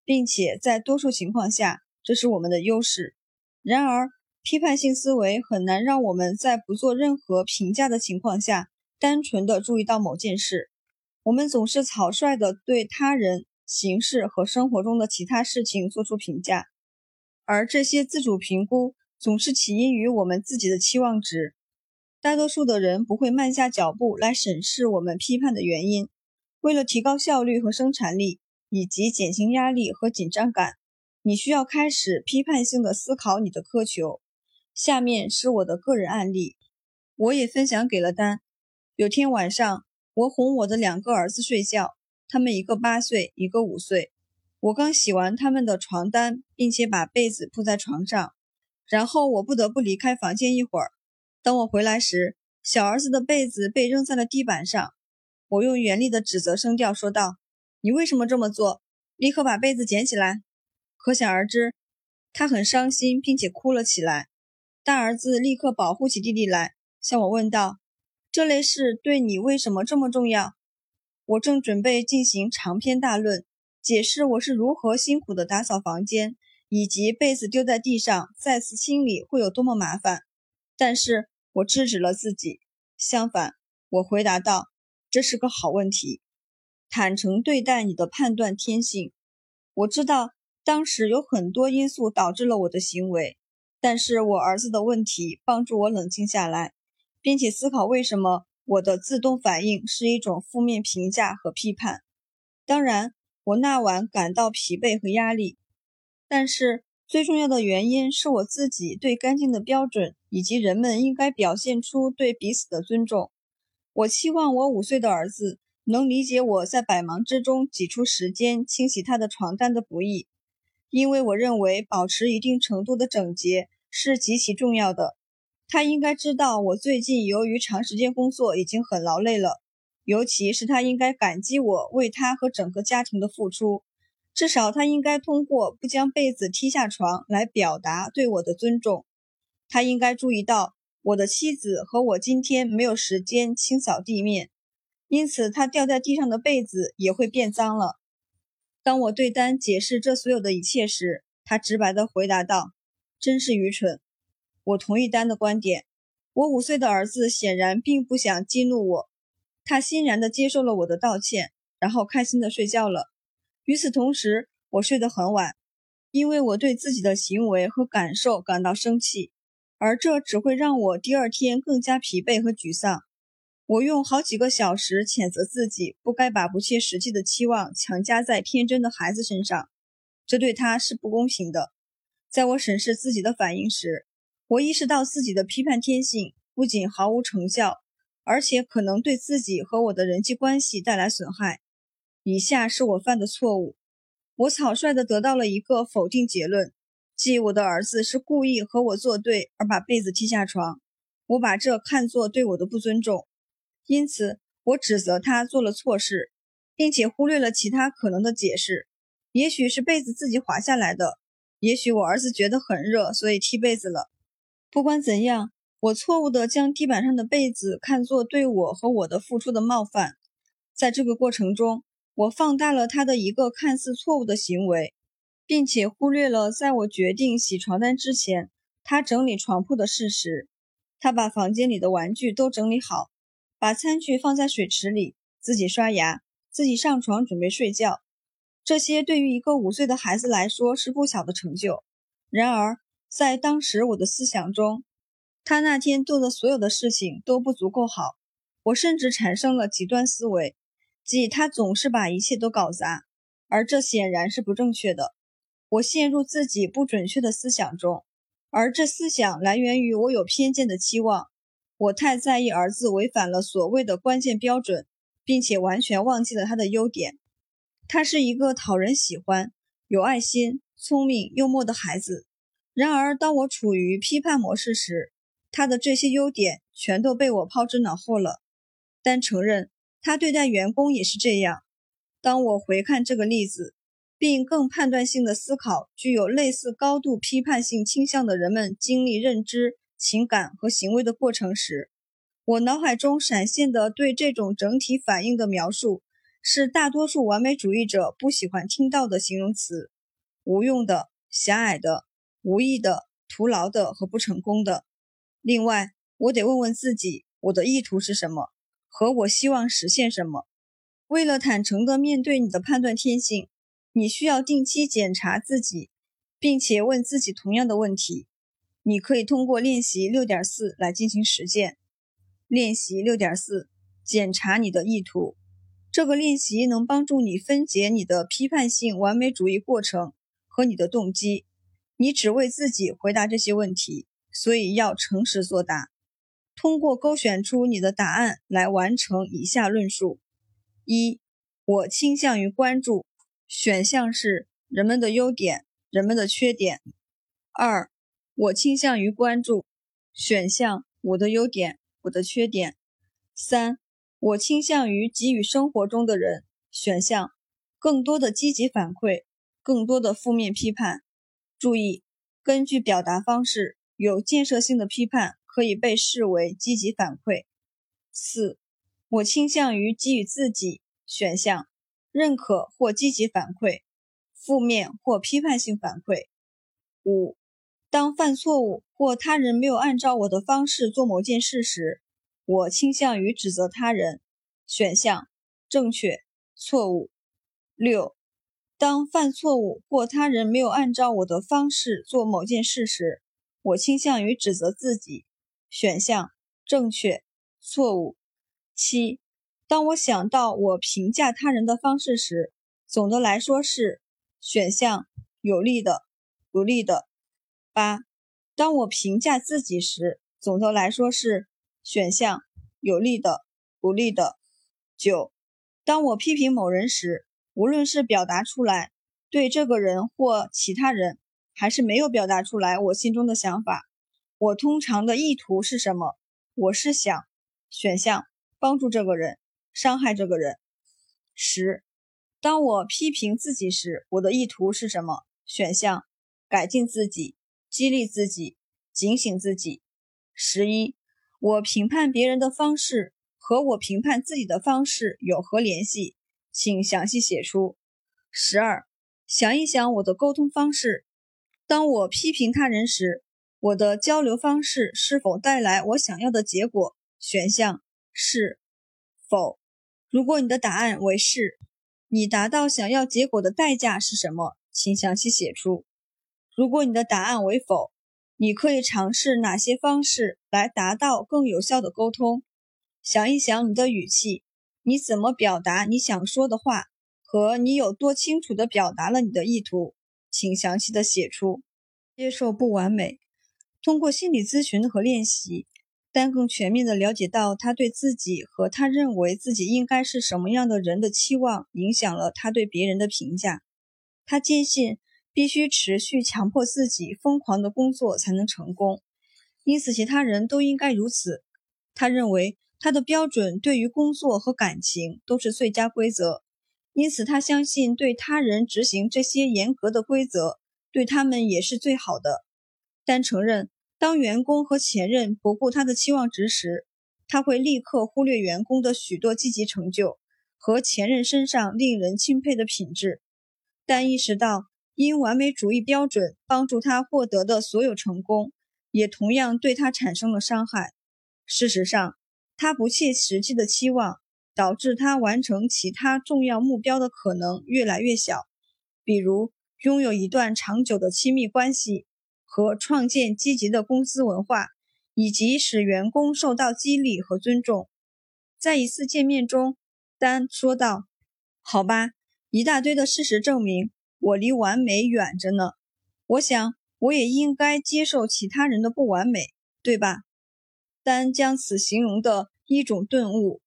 并且在多数情况下，这是我们的优势。然而，批判性思维很难让我们在不做任何评价的情况下，单纯的注意到某件事。我们总是草率地对他人、形式和生活中的其他事情做出评价。而这些自主评估总是起因于我们自己的期望值。大多数的人不会慢下脚步来审视我们批判的原因。为了提高效率和生产力，以及减轻压力和紧张感，你需要开始批判性的思考你的苛求。下面是我的个人案例：我也分享给了丹。有天晚上，我哄我的两个儿子睡觉，他们一个八岁，一个五岁。我刚洗完他们的床单，并且把被子铺在床上，然后我不得不离开房间一会儿。等我回来时，小儿子的被子被扔在了地板上。我用严厉的指责声调说道：“你为什么这么做？立刻把被子捡起来！”可想而知，他很伤心，并且哭了起来。大儿子立刻保护起弟弟来，向我问道：“这类事对你为什么这么重要？”我正准备进行长篇大论。解释我是如何辛苦地打扫房间，以及被子丢在地上再次清理会有多么麻烦。但是我制止了自己。相反，我回答道：“这是个好问题。坦诚对待你的判断天性。我知道当时有很多因素导致了我的行为，但是我儿子的问题帮助我冷静下来，并且思考为什么我的自动反应是一种负面评价和批判。当然。”我那晚感到疲惫和压力，但是最重要的原因是我自己对干净的标准，以及人们应该表现出对彼此的尊重。我期望我五岁的儿子能理解我在百忙之中挤出时间清洗他的床单的不易，因为我认为保持一定程度的整洁是极其重要的。他应该知道我最近由于长时间工作已经很劳累了。尤其是他应该感激我为他和整个家庭的付出，至少他应该通过不将被子踢下床来表达对我的尊重。他应该注意到我的妻子和我今天没有时间清扫地面，因此他掉在地上的被子也会变脏了。当我对丹解释这所有的一切时，他直白地回答道：“真是愚蠢。”我同意丹的观点。我五岁的儿子显然并不想激怒我。他欣然地接受了我的道歉，然后开心地睡觉了。与此同时，我睡得很晚，因为我对自己的行为和感受感到生气，而这只会让我第二天更加疲惫和沮丧。我用好几个小时谴责自己不该把不切实际的期望强加在天真的孩子身上，这对他是不公平的。在我审视自己的反应时，我意识到自己的批判天性不仅毫无成效。而且可能对自己和我的人际关系带来损害。以下是我犯的错误：我草率地得到了一个否定结论，即我的儿子是故意和我作对而把被子踢下床。我把这看作对我的不尊重，因此我指责他做了错事，并且忽略了其他可能的解释。也许是被子自己滑下来的，也许我儿子觉得很热，所以踢被子了。不管怎样。我错误地将地板上的被子看作对我和我的付出的冒犯，在这个过程中，我放大了他的一个看似错误的行为，并且忽略了在我决定洗床单之前，他整理床铺的事实。他把房间里的玩具都整理好，把餐具放在水池里，自己刷牙，自己上床准备睡觉。这些对于一个五岁的孩子来说是不小的成就。然而，在当时我的思想中，他那天做的所有的事情都不足够好，我甚至产生了极端思维，即他总是把一切都搞砸，而这显然是不正确的。我陷入自己不准确的思想中，而这思想来源于我有偏见的期望。我太在意儿子违反了所谓的关键标准，并且完全忘记了他的优点。他是一个讨人喜欢、有爱心、聪明、幽默的孩子。然而，当我处于批判模式时，他的这些优点全都被我抛之脑后了，但承认他对待员工也是这样。当我回看这个例子，并更判断性的思考具有类似高度批判性倾向的人们经历认知、情感和行为的过程时，我脑海中闪现的对这种整体反应的描述，是大多数完美主义者不喜欢听到的形容词：无用的、狭隘的、无意的、徒劳的和不成功的。另外，我得问问自己，我的意图是什么，和我希望实现什么。为了坦诚地面对你的判断天性，你需要定期检查自己，并且问自己同样的问题。你可以通过练习六点四来进行实践。练习六点四，检查你的意图。这个练习能帮助你分解你的批判性完美主义过程和你的动机。你只为自己回答这些问题。所以要诚实作答。通过勾选出你的答案来完成以下论述：一、我倾向于关注选项是人们的优点、人们的缺点；二、我倾向于关注选项我的优点、我的缺点；三、我倾向于给予生活中的人选项更多的积极反馈，更多的负面批判。注意，根据表达方式，有建设性的批判。可以被视为积极反馈。四，我倾向于给予自己选项认可或积极反馈，负面或批判性反馈。五，当犯错误或他人没有按照我的方式做某件事时，我倾向于指责他人选项正确、错误。六，当犯错误或他人没有按照我的方式做某件事时，我倾向于指责自己。选项正确、错误。七，当我想到我评价他人的方式时，总的来说是选项有利的、不利的。八，当我评价自己时，总的来说是选项有利的、不利的。九，当我批评某人时，无论是表达出来对这个人或其他人，还是没有表达出来我心中的想法。我通常的意图是什么？我是想选项帮助这个人，伤害这个人。十，当我批评自己时，我的意图是什么？选项改进自己，激励自己，警醒自己。十一，我评判别人的方式和我评判自己的方式有何联系？请详细写出。十二，想一想我的沟通方式。当我批评他人时。我的交流方式是否带来我想要的结果？选项是否。如果你的答案为是，你达到想要结果的代价是什么？请详细写出。如果你的答案为否，你可以尝试哪些方式来达到更有效的沟通？想一想你的语气，你怎么表达你想说的话，和你有多清楚地表达了你的意图？请详细的写出。接受不完美。通过心理咨询和练习，丹更全面地了解到他对自己和他认为自己应该是什么样的人的期望，影响了他对别人的评价。他坚信必须持续强迫自己疯狂的工作才能成功，因此其他人都应该如此。他认为他的标准对于工作和感情都是最佳规则，因此他相信对他人执行这些严格的规则，对他们也是最好的。但承认。当员工和前任不顾他的期望值时，他会立刻忽略员工的许多积极成就和前任身上令人钦佩的品质，但意识到因完美主义标准帮助他获得的所有成功，也同样对他产生了伤害。事实上，他不切实际的期望导致他完成其他重要目标的可能越来越小，比如拥有一段长久的亲密关系。和创建积极的公司文化，以及使员工受到激励和尊重。在一次见面中，丹说道：“好吧，一大堆的事实证明我离完美远着呢。我想我也应该接受其他人的不完美，对吧？”丹将此形容的一种顿悟。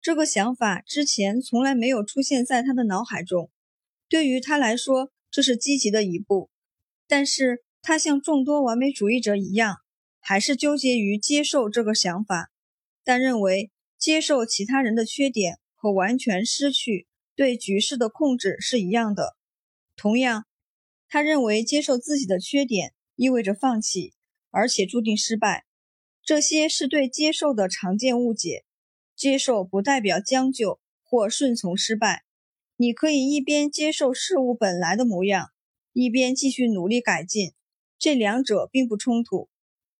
这个想法之前从来没有出现在他的脑海中。对于他来说，这是积极的一步，但是。他像众多完美主义者一样，还是纠结于接受这个想法，但认为接受其他人的缺点和完全失去对局势的控制是一样的。同样，他认为接受自己的缺点意味着放弃，而且注定失败。这些是对接受的常见误解。接受不代表将就或顺从失败。你可以一边接受事物本来的模样，一边继续努力改进。这两者并不冲突。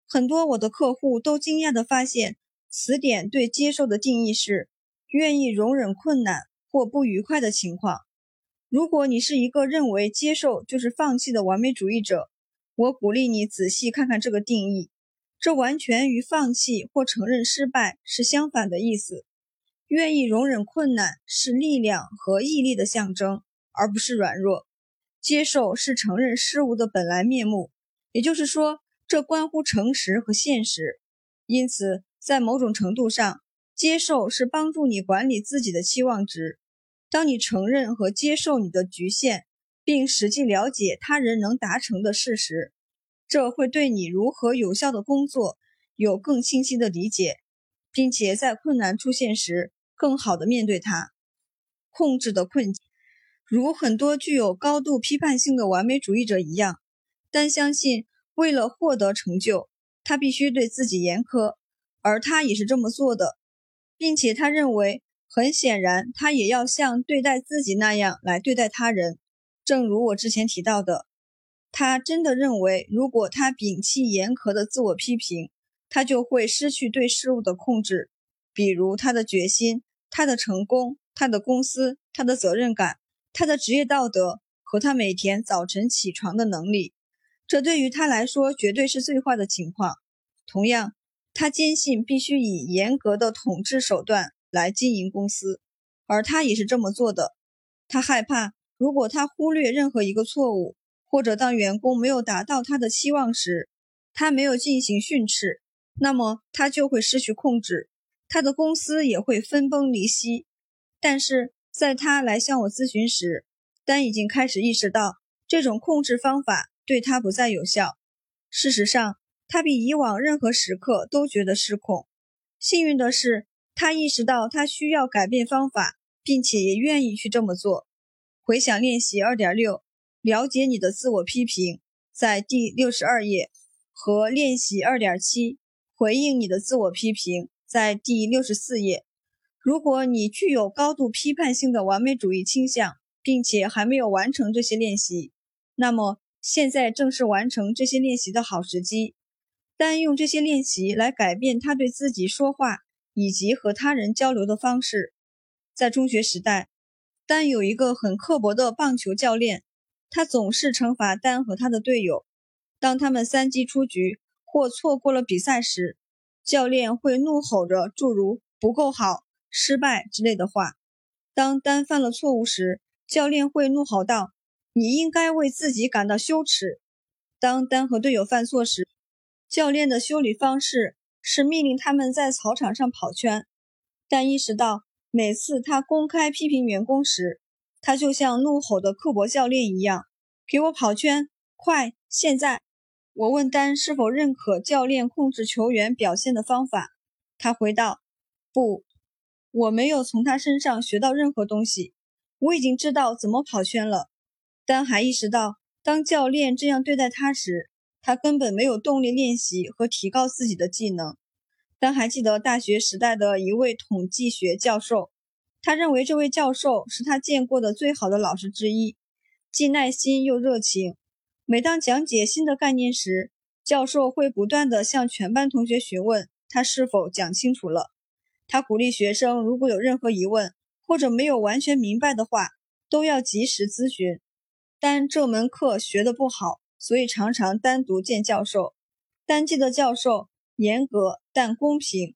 很多我的客户都惊讶地发现，词典对接受的定义是愿意容忍困难或不愉快的情况。如果你是一个认为接受就是放弃的完美主义者，我鼓励你仔细看看这个定义。这完全与放弃或承认失败是相反的意思。愿意容忍困难是力量和毅力的象征，而不是软弱。接受是承认事物的本来面目。也就是说，这关乎诚实和现实。因此，在某种程度上，接受是帮助你管理自己的期望值。当你承认和接受你的局限，并实际了解他人能达成的事实，这会对你如何有效的工作有更清晰的理解，并且在困难出现时更好的面对它。控制的困境，如很多具有高度批判性的完美主义者一样，单相信为了获得成就，他必须对自己严苛，而他也是这么做的，并且他认为。很显然，他也要像对待自己那样来对待他人。正如我之前提到的，他真的认为，如果他摒弃严苛的自我批评，他就会失去对事物的控制，比如他的决心、他的成功、他的公司、他的责任感、他的职业道德和他每天早晨起床的能力。这对于他来说绝对是最坏的情况。同样，他坚信必须以严格的统治手段。来经营公司，而他也是这么做的。他害怕，如果他忽略任何一个错误，或者当员工没有达到他的期望时，他没有进行训斥，那么他就会失去控制，他的公司也会分崩离析。但是在他来向我咨询时，丹已经开始意识到这种控制方法对他不再有效。事实上，他比以往任何时刻都觉得失控。幸运的是。他意识到他需要改变方法，并且也愿意去这么做。回想练习二点六，了解你的自我批评，在第六十二页；和练习二点七，回应你的自我批评，在第六十四页。如果你具有高度批判性的完美主义倾向，并且还没有完成这些练习，那么现在正是完成这些练习的好时机。单用这些练习来改变他对自己说话。以及和他人交流的方式，在中学时代，丹有一个很刻薄的棒球教练，他总是惩罚丹和他的队友。当他们三击出局或错过了比赛时，教练会怒吼着诸如“不够好”“失败”之类的话。当丹犯了错误时，教练会怒吼道：“你应该为自己感到羞耻。”当丹和队友犯错时，教练的修理方式。是命令他们在草场上跑圈，但意识到每次他公开批评员工时，他就像怒吼的刻薄教练一样：“给我跑圈，快！现在！”我问丹是否认可教练控制球员表现的方法，他回道：“不，我没有从他身上学到任何东西。我已经知道怎么跑圈了。”丹还意识到，当教练这样对待他时，他根本没有动力练习和提高自己的技能。但还记得大学时代的一位统计学教授，他认为这位教授是他见过的最好的老师之一，既耐心又热情。每当讲解新的概念时，教授会不断地向全班同学询问他是否讲清楚了。他鼓励学生如果有任何疑问或者没有完全明白的话，都要及时咨询。但这门课学得不好。所以常常单独见教授。单记得教授严格但公平，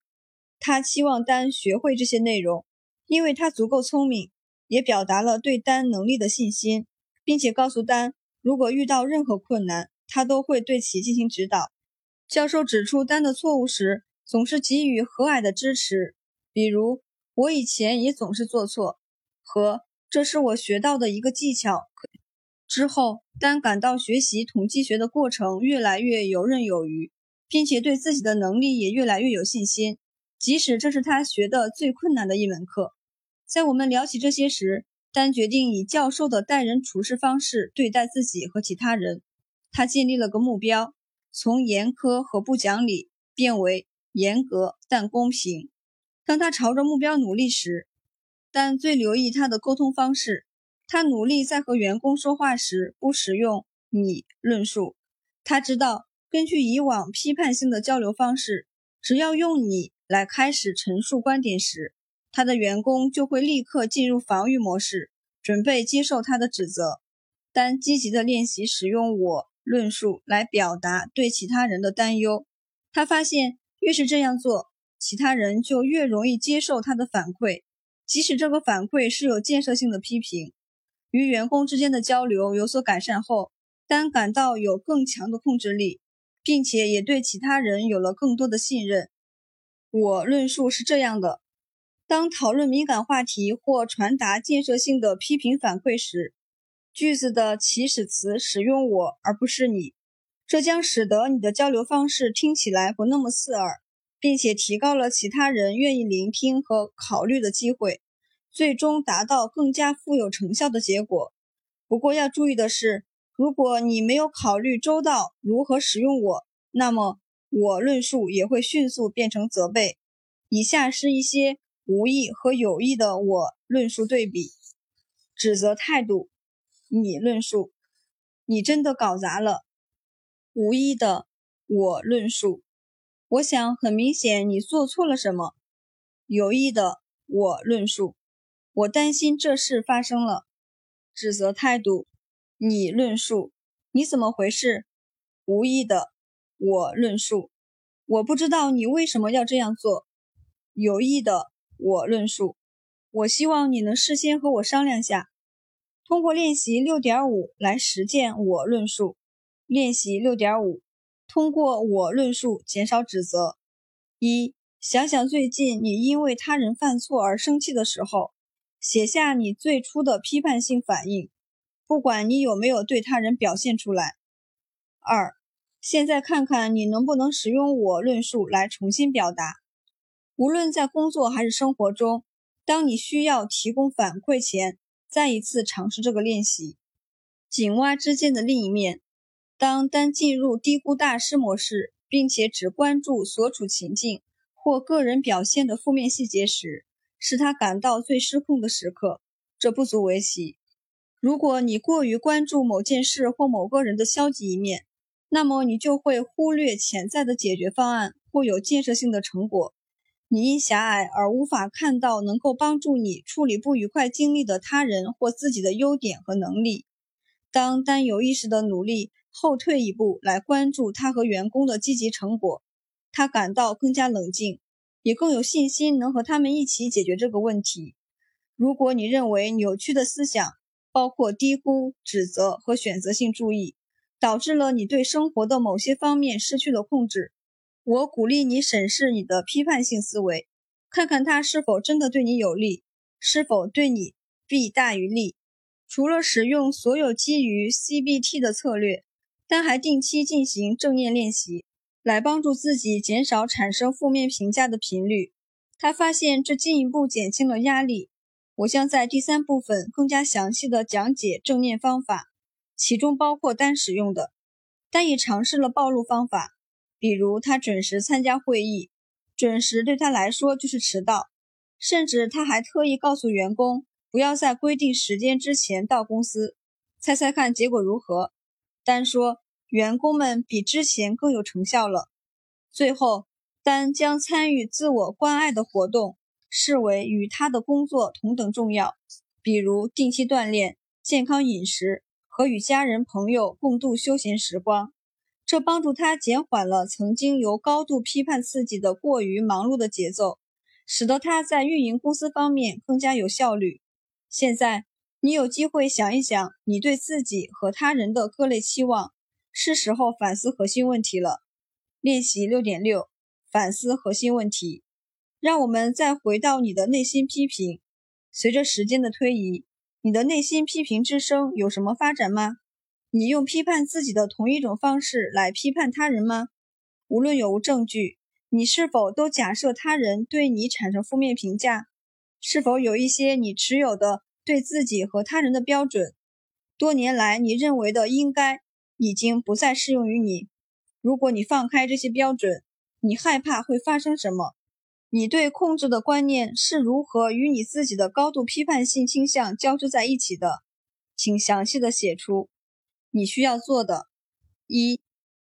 他期望丹学会这些内容，因为他足够聪明，也表达了对丹能力的信心，并且告诉丹，如果遇到任何困难，他都会对其进行指导。教授指出丹的错误时，总是给予和蔼的支持，比如“我以前也总是做错”和“这是我学到的一个技巧”。之后，丹感到学习统计学的过程越来越游刃有余，并且对自己的能力也越来越有信心，即使这是他学的最困难的一门课。在我们聊起这些时，丹决定以教授的待人处事方式对待自己和其他人。他建立了个目标，从严苛和不讲理变为严格但公平。当他朝着目标努力时，丹最留意他的沟通方式。他努力在和员工说话时不使用“你”论述。他知道，根据以往批判性的交流方式，只要用“你”来开始陈述观点时，他的员工就会立刻进入防御模式，准备接受他的指责。但积极的练习使用“我”论述来表达对其他人的担忧，他发现越是这样做，其他人就越容易接受他的反馈，即使这个反馈是有建设性的批评。与员工之间的交流有所改善后，丹感到有更强的控制力，并且也对其他人有了更多的信任。我论述是这样的：当讨论敏感话题或传达建设性的批评反馈时，句子的起始词使用“我”而不是“你”，这将使得你的交流方式听起来不那么刺耳，并且提高了其他人愿意聆听和考虑的机会，最终达到更加富有成效的结果。不过要注意的是，如果你没有考虑周到如何使用“我”，那么。我论述也会迅速变成责备。以下是一些无意和有意的我论述对比：指责态度，你论述，你真的搞砸了；无意的我论述，我想很明显你做错了什么；有意的我论述，我担心这事发生了。指责态度，你论述，你怎么回事？无意的。我论述，我不知道你为什么要这样做。有意的，我论述，我希望你能事先和我商量下。通过练习六点五来实践我论述。练习六点五，通过我论述减少指责。一，想想最近你因为他人犯错而生气的时候，写下你最初的批判性反应，不管你有没有对他人表现出来。二。现在看看你能不能使用我论述来重新表达。无论在工作还是生活中，当你需要提供反馈前，再一次尝试这个练习。井蛙之间的另一面，当单进入低估大师模式，并且只关注所处情境或个人表现的负面细节时，是他感到最失控的时刻。这不足为奇。如果你过于关注某件事或某个人的消极一面，那么你就会忽略潜在的解决方案或有建设性的成果。你因狭隘而无法看到能够帮助你处理不愉快经历的他人或自己的优点和能力。当单有意识的努力后退一步来关注他和员工的积极成果，他感到更加冷静，也更有信心能和他们一起解决这个问题。如果你认为扭曲的思想包括低估、指责和选择性注意，导致了你对生活的某些方面失去了控制。我鼓励你审视你的批判性思维，看看它是否真的对你有利，是否对你弊大于利。除了使用所有基于 CBT 的策略，但还定期进行正念练习，来帮助自己减少产生负面评价的频率。他发现这进一步减轻了压力。我将在第三部分更加详细的讲解正念方法。其中包括单使用的，单也尝试了暴露方法，比如他准时参加会议，准时对他来说就是迟到，甚至他还特意告诉员工不要在规定时间之前到公司。猜猜看结果如何？丹说，员工们比之前更有成效了。最后，丹将参与自我关爱的活动视为与他的工作同等重要，比如定期锻炼、健康饮食。和与家人朋友共度休闲时光，这帮助他减缓了曾经由高度批判刺激的过于忙碌的节奏，使得他在运营公司方面更加有效率。现在，你有机会想一想你对自己和他人的各类期望，是时候反思核心问题了。练习六点六，反思核心问题。让我们再回到你的内心批评。随着时间的推移。你的内心批评之声有什么发展吗？你用批判自己的同一种方式来批判他人吗？无论有无证据，你是否都假设他人对你产生负面评价？是否有一些你持有的对自己和他人的标准，多年来你认为的应该已经不再适用于你？如果你放开这些标准，你害怕会发生什么？你对控制的观念是如何与你自己的高度批判性倾向交织在一起的？请详细的写出你需要做的。一，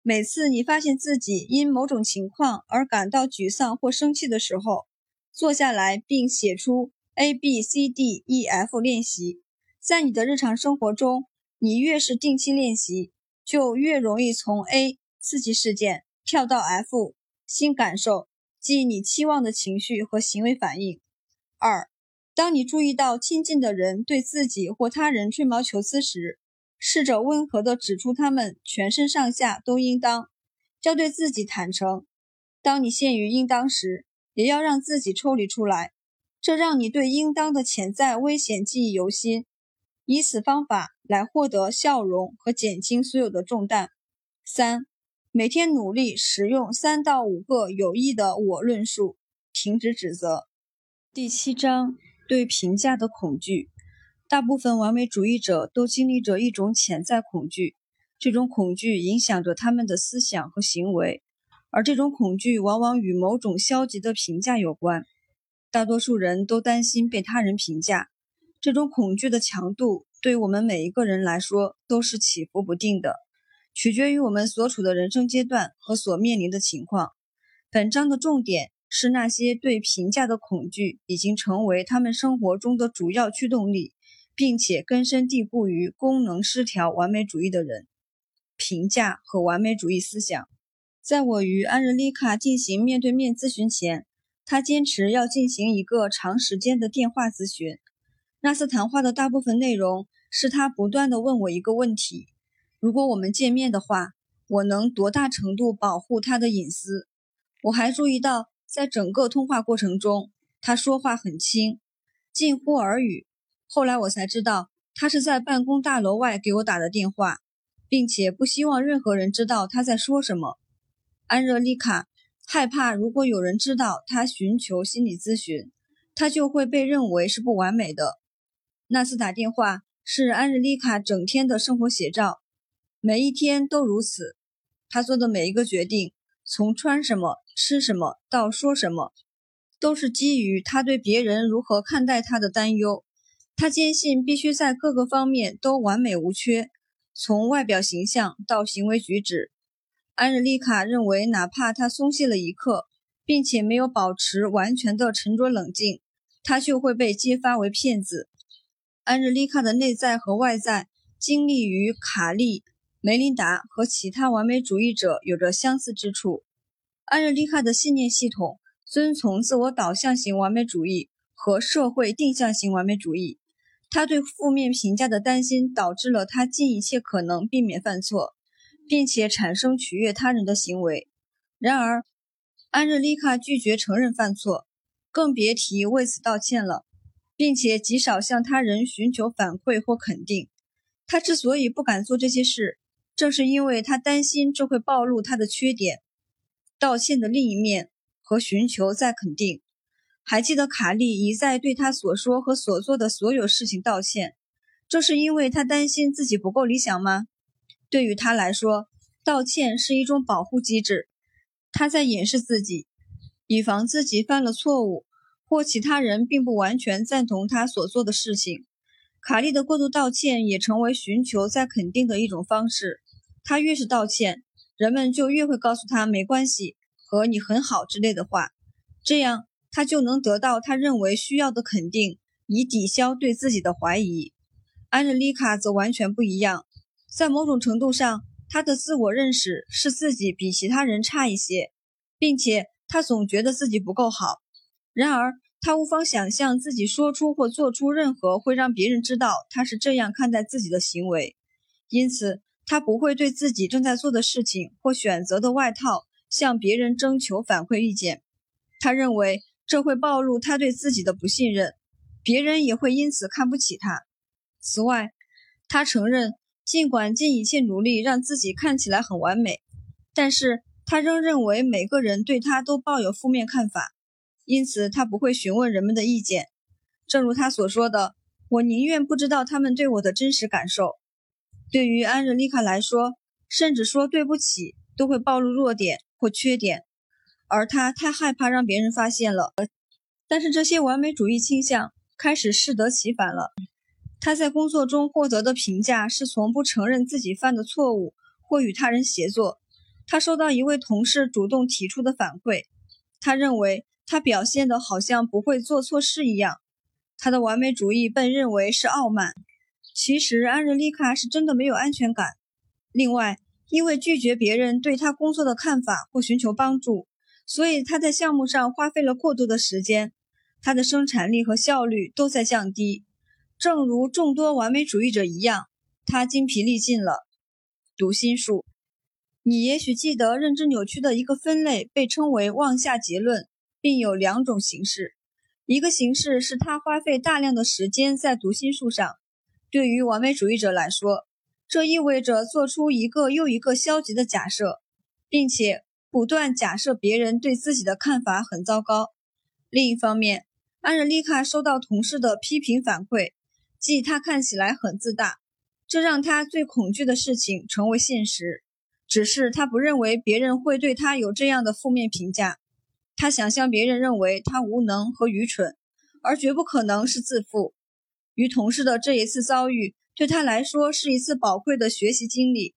每次你发现自己因某种情况而感到沮丧或生气的时候，坐下来并写出 A、B、C、D、E、F 练习。在你的日常生活中，你越是定期练习，就越容易从 A 刺激事件跳到 F 新感受。即你期望的情绪和行为反应。二，当你注意到亲近的人对自己或他人吹毛求疵时，试着温和地指出他们全身上下都应当。要对自己坦诚。当你陷于应当时，也要让自己抽离出来，这让你对应当的潜在危险记忆犹新，以此方法来获得笑容和减轻所有的重担。三，每天努力使用三到五个有益的我论述，停止指责。第七章对评价的恐惧，大部分完美主义者都经历着一种潜在恐惧，这种恐惧影响着他们的思想和行为。而这种恐惧往往与某种消极的评价有关。大多数人都担心被他人评价。这种恐惧的强度对我们每一个人来说都是起伏不定的，取决于我们所处的人生阶段和所面临的情况。本章的重点是那些对评价的恐惧已经成为他们生活中的主要驱动力，并且根深蒂固于功能失调完美主义的人。评价和完美主义思想。在我与安日丽卡进行面对面咨询前，他坚持要进行一个长时间的电话咨询。那次谈话的大部分内容是他不断地问我一个问题：如果我们见面的话，我能多大程度保护他的隐私？我还注意到，在整个通话过程中，他说话很轻，近乎耳语。后来我才知道，他是在办公大楼外给我打的电话，并且不希望任何人知道他在说什么。安热丽卡害怕，如果有人知道她寻求心理咨询，她就会被认为是不完美的。那次打电话是安日丽卡整天的生活写照，每一天都如此。她做的每一个决定，从穿什么、吃什么到说什么，都是基于她对别人如何看待她的担忧。她坚信必须在各个方面都完美无缺，从外表形象到行为举止。安日丽卡认为，哪怕他松懈了一刻，并且没有保持完全的沉着冷静，他就会被揭发为骗子。安日丽卡的内在和外在经历与卡利、梅琳达和其他完美主义者有着相似之处。安日丽卡的信念系统遵从自我导向型完美主义和社会定向型完美主义。他对负面评价的担心导致了他尽一切可能避免犯错。并且产生取悦他人的行为。然而，安日丽卡拒绝承认犯错，更别提为此道歉了，并且极少向他人寻求反馈或肯定。他之所以不敢做这些事，正是因为他担心这会暴露他的缺点。道歉的另一面和寻求再肯定。还记得卡利一再对他所说和所做的所有事情道歉，这是因为他担心自己不够理想吗？对于他来说，道歉是一种保护机制。他在掩饰自己，以防自己犯了错误，或其他人并不完全赞同他所做的事情。卡利的过度道歉也成为寻求再肯定的一种方式。他越是道歉，人们就越会告诉他“没关系”和“你很好”之类的话，这样他就能得到他认为需要的肯定，以抵消对自己的怀疑。安德丽卡则完全不一样。在某种程度上，他的自我认识是自己比其他人差一些，并且他总觉得自己不够好。然而，他无法想象自己说出或做出任何会让别人知道他是这样看待自己的行为，因此他不会对自己正在做的事情或选择的外套向别人征求反馈意见。他认为这会暴露他对自己的不信任，别人也会因此看不起他。此外，他承认。尽管尽一切努力让自己看起来很完美，但是他仍认为每个人对他都抱有负面看法，因此他不会询问人们的意见。正如他所说的：“我宁愿不知道他们对我的真实感受。”对于安日丽卡来说，甚至说对不起都会暴露弱点或缺点，而他太害怕让别人发现了。但是这些完美主义倾向开始适得其反了。他在工作中获得的评价是从不承认自己犯的错误或与他人协作。他收到一位同事主动提出的反馈，他认为他表现得好像不会做错事一样。他的完美主义被认为是傲慢。其实安日丽卡是真的没有安全感。另外，因为拒绝别人对他工作的看法或寻求帮助，所以他在项目上花费了过多的时间，他的生产力和效率都在降低。正如众多完美主义者一样，他精疲力尽了。读心术，你也许记得认知扭曲的一个分类被称为妄下结论并有两种形式。一个形式是他花费大量的时间在读心术上。对于完美主义者来说，这意味着做出一个又一个消极的假设，并且不断假设别人对自己的看法很糟糕。另一方面，安热丽卡收到同事的批评反馈，即他看起来很自大，这让他最恐惧的事情成为现实。只是他不认为别人会对他有这样的负面评价。他想象别人认为他无能和愚蠢，而绝不可能是自负。与同事的这一次遭遇对他来说是一次宝贵的学习经历。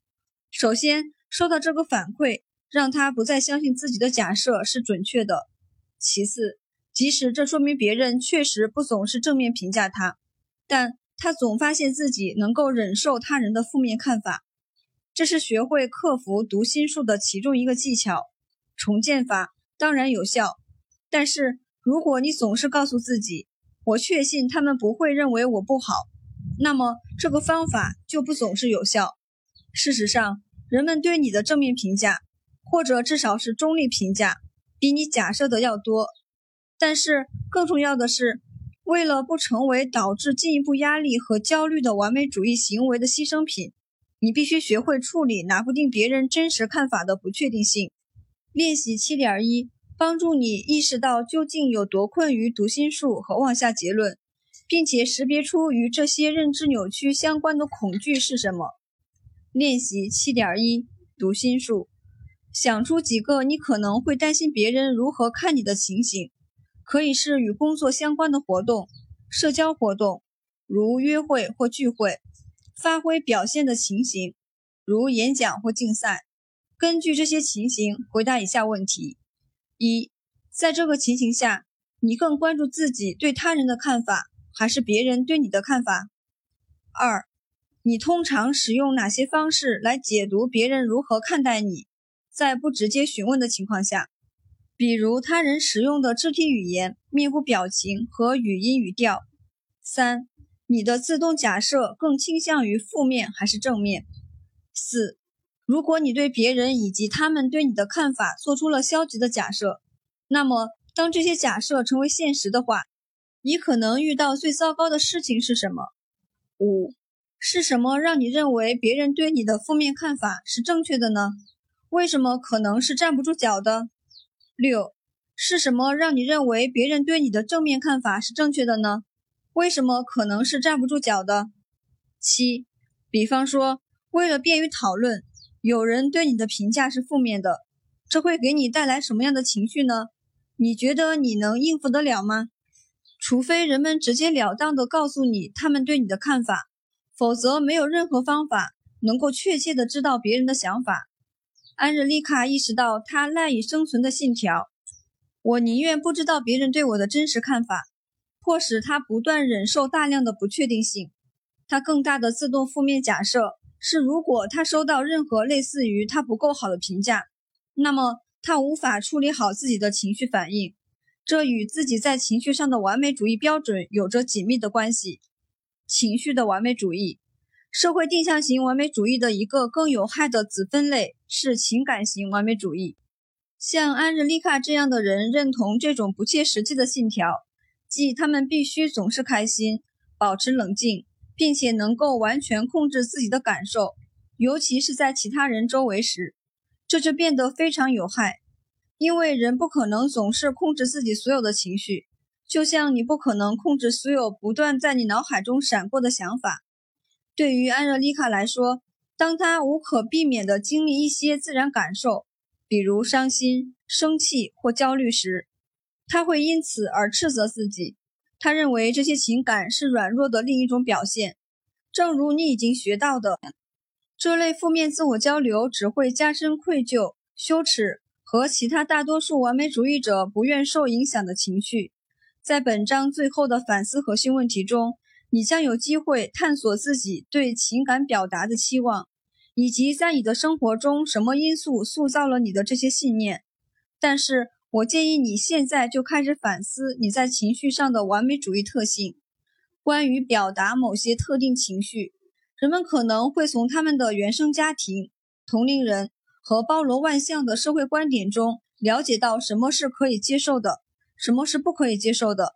首先，收到这个反馈，让他不再相信自己的假设是准确的。其次，即使这说明别人确实不总是正面评价他，但他总发现自己能够忍受他人的负面看法。这是学会克服读心术的其中一个技巧。重建法。当然有效，但是如果你总是告诉自己“我确信他们不会认为我不好”，那么这个方法就不总是有效。事实上，人们对你的正面评价，或者至少是中立评价，比你假设的要多。但是更重要的是，为了不成为导致进一步压力和焦虑的完美主义行为的牺牲品，你必须学会处理拿不定别人真实看法的不确定性。练习七点一，帮助你意识到究竟有多困于读心术和妄下结论，并且识别出与这些认知扭曲相关的恐惧是什么。练习七点一，读心术，想出几个你可能会担心别人如何看你的情形，可以是与工作相关的活动、社交活动，如约会或聚会，发挥表现的情形，如演讲或竞赛。根据这些情形回答以下问题：一，在这个情形下，你更关注自己对他人的看法，还是别人对你的看法？二，你通常使用哪些方式来解读别人如何看待你？在不直接询问的情况下，比如他人使用的肢体语言、面部表情和语音语调。三，你的自动假设更倾向于负面还是正面？四。如果你对别人以及他们对你的看法做出了消极的假设，那么当这些假设成为现实的话，你可能遇到最糟糕的事情是什么？五是什么让你认为别人对你的负面看法是正确的呢？为什么可能是站不住脚的？六是什么让你认为别人对你的正面看法是正确的呢？为什么可能是站不住脚的？七，比方说，为了便于讨论。有人对你的评价是负面的，这会给你带来什么样的情绪呢？你觉得你能应付得了吗？除非人们直截了当地告诉你他们对你的看法，否则没有任何方法能够确切地知道别人的想法。安日丽卡意识到她赖以生存的信条：我宁愿不知道别人对我的真实看法，迫使他不断忍受大量的不确定性。他更大的自动负面假设。是，如果他收到任何类似于他不够好的评价，那么他无法处理好自己的情绪反应，这与自己在情绪上的完美主义标准有着紧密的关系。情绪的完美主义，社会定向型完美主义的一个更有害的子分类是情感型完美主义。像安日丽卡这样的人认同这种不切实际的信条，即他们必须总是开心，保持冷静。并且能够完全控制自己的感受，尤其是在其他人周围时，这就变得非常有害。因为人不可能总是控制自己所有的情绪，就像你不可能控制所有不断在你脑海中闪过的想法。对于安热丽卡来说，当她无可避免地经历一些自然感受，比如伤心、生气或焦虑时，她会因此而斥责自己。他认为这些情感是软弱的另一种表现，正如你已经学到的，这类负面自我交流只会加深愧疚、羞耻和其他大多数完美主义者不愿受影响的情绪。在本章最后的反思核心问题中，你将有机会探索自己对情感表达的期望，以及在你的生活中什么因素塑造了你的这些信念。但是。我建议你现在就开始反思你在情绪上的完美主义特性。关于表达某些特定情绪，人们可能会从他们的原生家庭、同龄人和包罗万象的社会观点中了解到什么是可以接受的，什么是不可以接受的。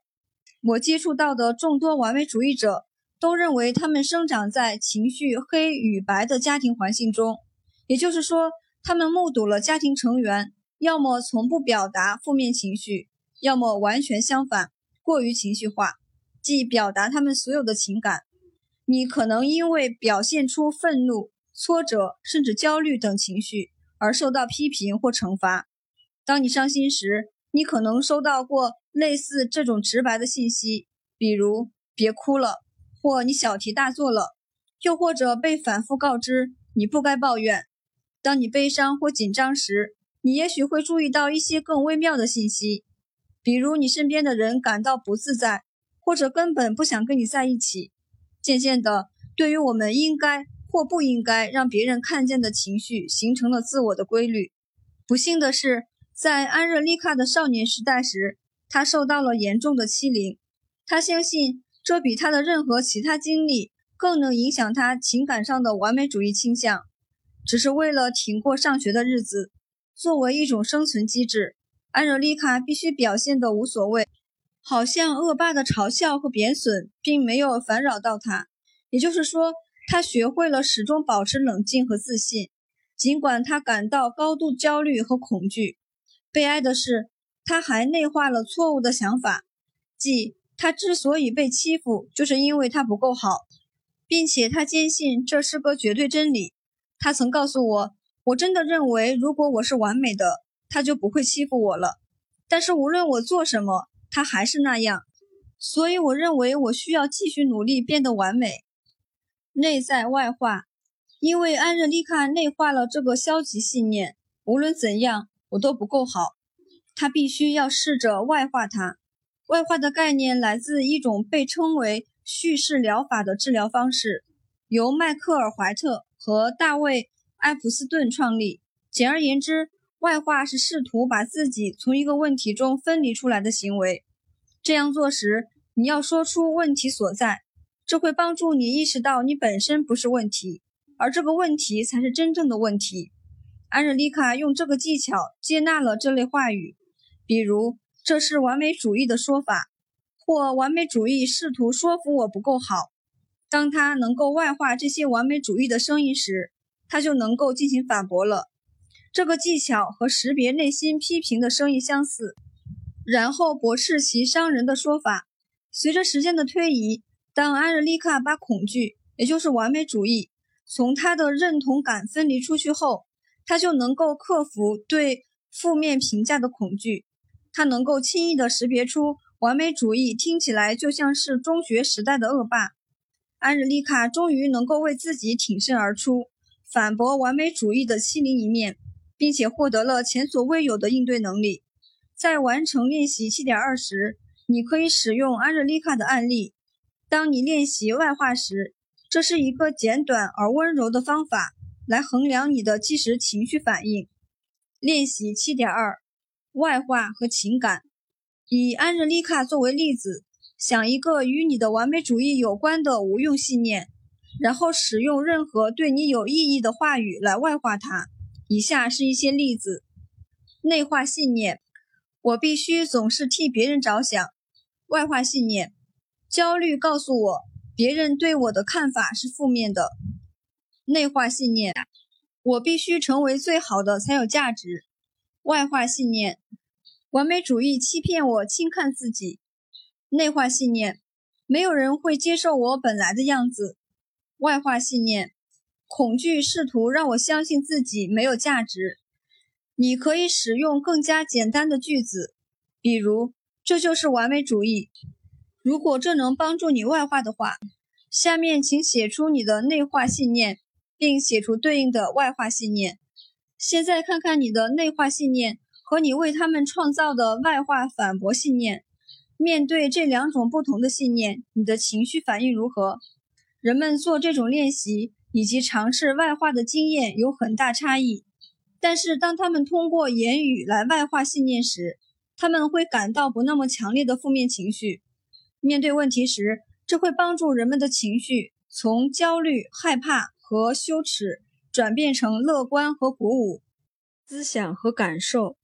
我接触到的众多完美主义者都认为，他们生长在情绪黑与白的家庭环境中，也就是说，他们目睹了家庭成员要么从不表达负面情绪，要么完全相反，过于情绪化，即表达他们所有的情感。你可能因为表现出愤怒、挫折，甚至焦虑等情绪而受到批评或惩罚。当你伤心时，你可能收到过类似这种直白的信息，比如“别哭了”或“你小题大做了”，又或者被反复告知“你不该抱怨”。当你悲伤或紧张时，你也许会注意到一些更微妙的信息，比如你身边的人感到不自在，或者根本不想跟你在一起。渐渐的，对于我们应该或不应该让别人看见的情绪，形成了自我的规律。不幸的是，在安热丽卡的少年时代时，他受到了严重的欺凌。他相信这比他的任何其他经历更能影响他情感上的完美主义倾向。只是为了挺过上学的日子，作为一种生存机制，安热丽卡必须表现得无所谓。好像恶霸的嘲笑和贬损并没有烦扰到他，也就是说，他学会了始终保持冷静和自信，尽管他感到高度焦虑和恐惧。悲哀的是，他还内化了错误的想法，即他之所以被欺负，就是因为他不够好，并且他坚信这是个绝对真理。他曾告诉我：“我真的认为，如果我是完美的，他就不会欺负我了。但是无论我做什么。”他还是那样，所以我认为我需要继续努力变得完美。内在外化，因为安热丽卡内化了这个消极信念：无论怎样，我都不够好。他必须要试着外化它。外化的概念来自一种被称为叙事疗法的治疗方式，由迈克尔·怀特和大卫·艾普斯顿创立。简而言之，外化是试图把自己从一个问题中分离出来的行为。这样做时，你要说出问题所在，这会帮助你意识到你本身不是问题，而这个问题才是真正的问题。安热丽卡用这个技巧接纳了这类话语，比如“这是完美主义的说法”或“完美主义试图说服我不够好”。当他能够外化这些完美主义的声音时，他就能够进行反驳了。这个技巧和识别内心批评的声音相似，然后驳斥其伤人的说法。随着时间的推移，当安热丽卡把恐惧，也就是完美主义，从他的认同感分离出去后，他就能够克服对负面评价的恐惧。他能够轻易地识别出完美主义听起来就像是中学时代的恶霸。安热丽卡终于能够为自己挺身而出，反驳完美主义的欺凌一面。并且获得了前所未有的应对能力。在完成练习七点二时，你可以使用安热丽卡的案例。当你练习外化时，这是一个简短而温柔的方法来衡量你的即时情绪反应。练习七点二：外化和情感。以安热丽卡作为例子，想一个与你的完美主义有关的无用信念，然后使用任何对你有意义的话语来外化它。以下是一些例子：内化信念，我必须总是替别人着想；外化信念，焦虑告诉我别人对我的看法是负面的；内化信念，我必须成为最好的才有价值；外化信念，完美主义欺骗我轻看自己；内化信念，没有人会接受我本来的样子；外化信念。恐惧试图让我相信自己没有价值。你可以使用更加简单的句子，比如“这就是完美主义”。如果这能帮助你外化的话，下面请写出你的内化信念，并写出对应的外化信念。现在看看你的内化信念和你为他们创造的外化反驳信念。面对这两种不同的信念，你的情绪反应如何？人们做这种练习。以及尝试外化的经验有很大差异，但是当他们通过言语来外化信念时，他们会感到不那么强烈的负面情绪。面对问题时，这会帮助人们的情绪从焦虑、害怕和羞耻转变成乐观和鼓舞。思想和感受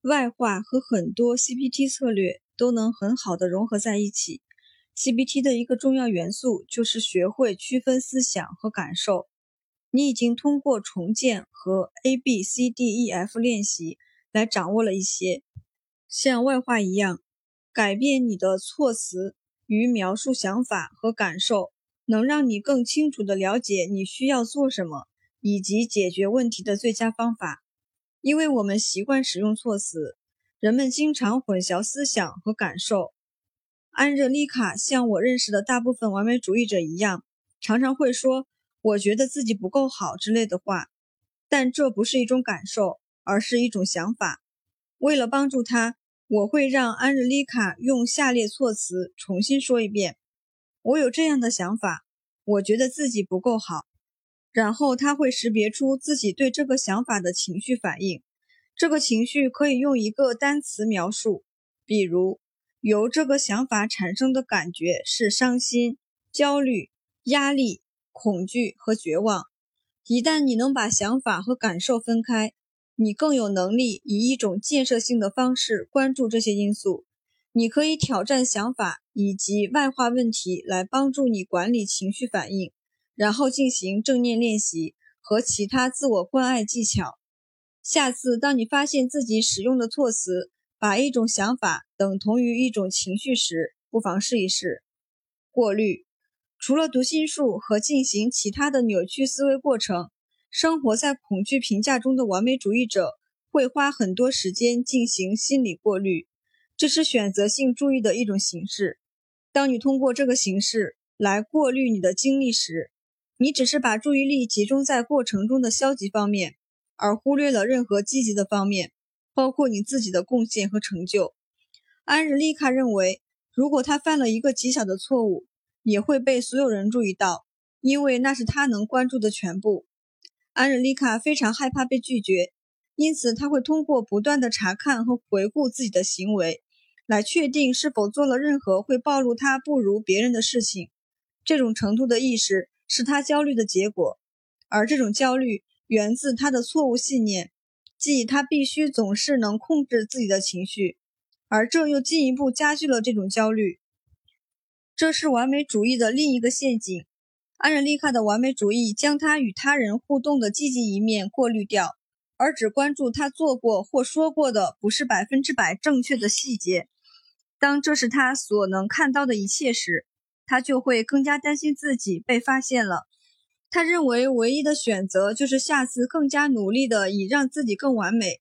外化和很多 CPT 策略都能很好的融合在一起。CBT 的一个重要元素就是学会区分思想和感受。你已经通过重建和 A B C D E F 练习来掌握了一些，像外化一样，改变你的措辞与描述想法和感受，能让你更清楚地了解你需要做什么以及解决问题的最佳方法。因为我们习惯使用措辞，人们经常混淆思想和感受。安热丽卡像我认识的大部分完美主义者一样，常常会说。我觉得自己不够好之类的话，但这不是一种感受，而是一种想法。为了帮助他，我会让安热丽卡用下列措辞重新说一遍：“我有这样的想法，我觉得自己不够好。”然后他会识别出自己对这个想法的情绪反应。这个情绪可以用一个单词描述，比如由这个想法产生的感觉是伤心、焦虑、压力。恐惧和绝望。一旦你能把想法和感受分开，你更有能力以一种建设性的方式关注这些因素。你可以挑战想法以及外化问题来帮助你管理情绪反应，然后进行正念练习和其他自我关爱技巧。下次当你发现自己使用的措辞把一种想法等同于一种情绪时，不妨试一试过滤。除了读心术和进行其他的扭曲思维过程，生活在恐惧评价中的完美主义者会花很多时间进行心理过滤，这是选择性注意的一种形式。当你通过这个形式来过滤你的经历时，你只是把注意力集中在过程中的消极方面，而忽略了任何积极的方面，包括你自己的贡献和成就。安日丽卡认为，如果他犯了一个极小的错误，也会被所有人注意到，因为那是他能关注的全部。安日丽卡非常害怕被拒绝，因此他会通过不断的查看和回顾自己的行为，来确定是否做了任何会暴露他不如别人的事情。这种程度的意识是他焦虑的结果，而这种焦虑源自他的错误信念，即他必须总是能控制自己的情绪，而这又进一步加剧了这种焦虑。这是完美主义的另一个陷阱。安仁丽卡的完美主义将他与他人互动的积极一面过滤掉，而只关注他做过或说过的不是百分之百正确的细节。当这是他所能看到的一切时，他就会更加担心自己被发现了。他认为唯一的选择就是下次更加努力的以让自己更完美，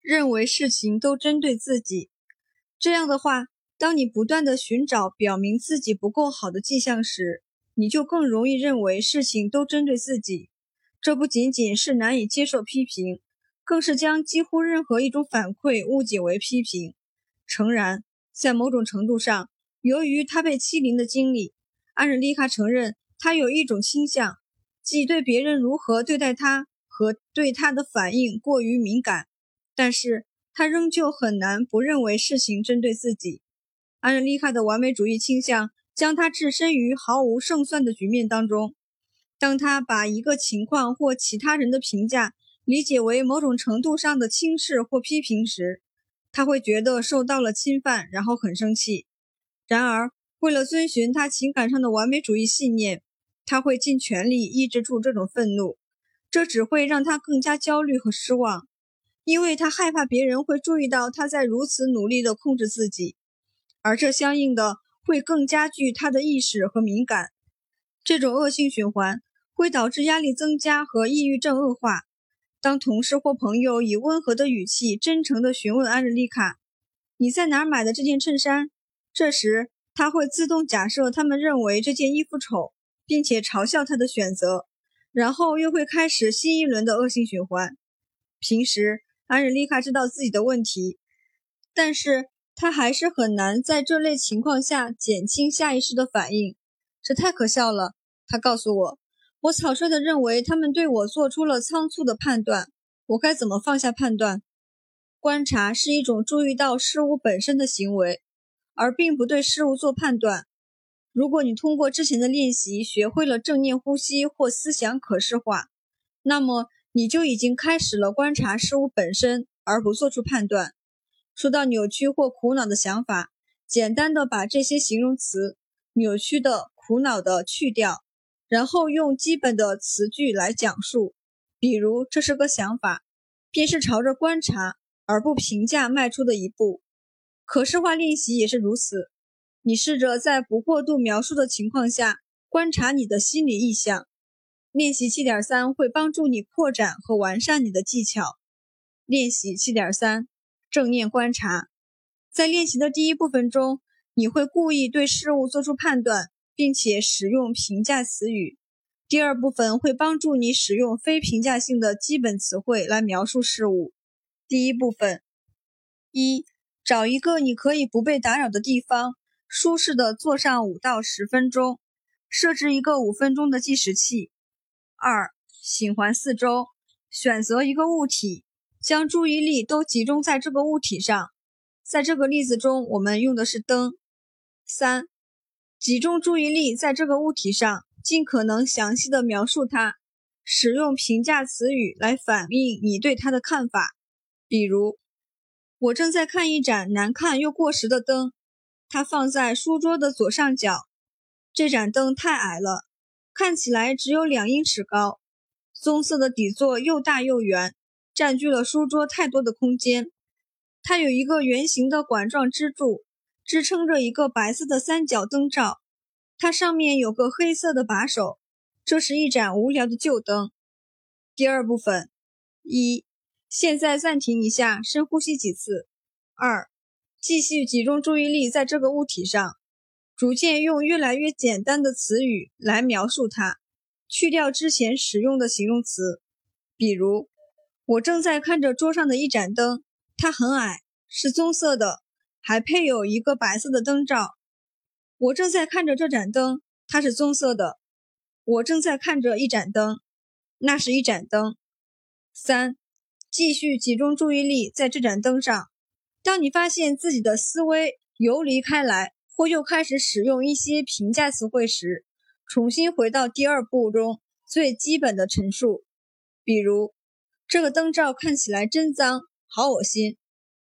认为事情都针对自己。这样的话。当你不断的寻找表明自己不够好的迹象时，你就更容易认为事情都针对自己。这不仅仅是难以接受批评，更是将几乎任何一种反馈误解为批评。诚然，在某种程度上，由于他被欺凌的经历，安日丽卡承认他有一种倾向，即对别人如何对待他和对他的反应过于敏感。但是他仍旧很难不认为事情针对自己。安日丽卡的完美主义倾向将他置身于毫无胜算的局面当中。当他把一个情况或其他人的评价理解为某种程度上的轻视或批评时，他会觉得受到了侵犯，然后很生气。然而，为了遵循他情感上的完美主义信念，他会尽全力抑制住这种愤怒。这只会让他更加焦虑和失望，因为他害怕别人会注意到他在如此努力地控制自己。而这相应的会更加剧他的意识和敏感，这种恶性循环会导致压力增加和抑郁症恶化。当同事或朋友以温和的语气真诚地询问安日丽卡：“你在哪儿买的这件衬衫？”这时，他会自动假设他们认为这件衣服丑，并且嘲笑他的选择，然后又会开始新一轮的恶性循环。平时，安日丽卡知道自己的问题，但是。他还是很难在这类情况下减轻下意识的反应，这太可笑了。他告诉我，我草率地认为他们对我做出了仓促的判断，我该怎么放下判断？观察是一种注意到事物本身的行为，而并不对事物做判断。如果你通过之前的练习学会了正念呼吸或思想可视化，那么你就已经开始了观察事物本身，而不做出判断。说到扭曲或苦恼的想法，简单的把这些形容词“扭曲的”“苦恼的”去掉，然后用基本的词句来讲述。比如，这是个想法，便是朝着观察而不评价迈出的一步。可视化练习也是如此。你试着在不过度描述的情况下观察你的心理意向。练习七点三会帮助你扩展和完善你的技巧。练习七点三。正念观察，在练习的第一部分中，你会故意对事物做出判断，并且使用评价词语。第二部分会帮助你使用非评价性的基本词汇来描述事物。第一部分：一、找一个你可以不被打扰的地方，舒适的坐上五到十分钟，设置一个五分钟的计时器。二、醒环四周，选择一个物体。将注意力都集中在这个物体上，在这个例子中，我们用的是灯。三、集中注意力在这个物体上，尽可能详细的描述它，使用评价词语来反映你对它的看法。比如，我正在看一盏难看又过时的灯，它放在书桌的左上角。这盏灯太矮了，看起来只有两英尺高，棕色的底座又大又圆。占据了书桌太多的空间。它有一个圆形的管状支柱，支撑着一个白色的三角灯罩。它上面有个黑色的把手。这是一盏无聊的旧灯。第二部分：一、现在暂停一下，深呼吸几次。二、继续集中注意力在这个物体上，逐渐用越来越简单的词语来描述它，去掉之前使用的形容词，比如。我正在看着桌上的一盏灯，它很矮，是棕色的，还配有一个白色的灯罩。我正在看着这盏灯，它是棕色的。我正在看着一盏灯，那是一盏灯。三，继续集中注意力在这盏灯上。当你发现自己的思维游离开来，或又开始使用一些评价词汇时，重新回到第二步中最基本的陈述，比如。这个灯罩看起来真脏，好恶心。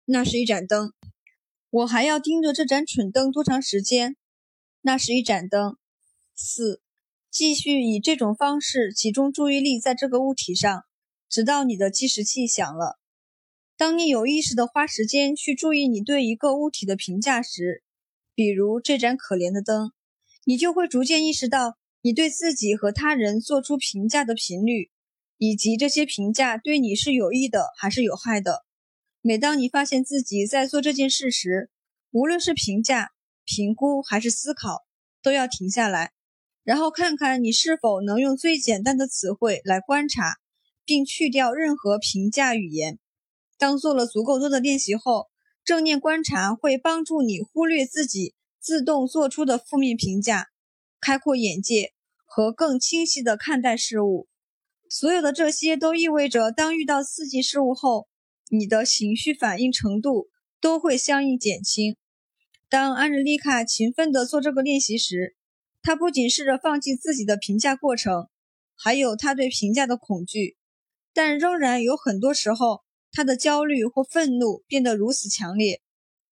那是一盏灯，我还要盯着这盏蠢灯多长时间？那是一盏灯。四，继续以这种方式集中注意力在这个物体上，直到你的计时器响了。当你有意识地花时间去注意你对一个物体的评价时，比如这盏可怜的灯，你就会逐渐意识到你对自己和他人做出评价的频率。以及这些评价对你是有益的还是有害的？每当你发现自己在做这件事时，无论是评价、评估还是思考，都要停下来，然后看看你是否能用最简单的词汇来观察，并去掉任何评价语言。当做了足够多的练习后，正念观察会帮助你忽略自己自动做出的负面评价，开阔眼界和更清晰地看待事物。所有的这些都意味着，当遇到刺激事物后，你的情绪反应程度都会相应减轻。当安日丽卡勤奋地做这个练习时，她不仅试着放弃自己的评价过程，还有她对评价的恐惧，但仍然有很多时候，他的焦虑或愤怒变得如此强烈，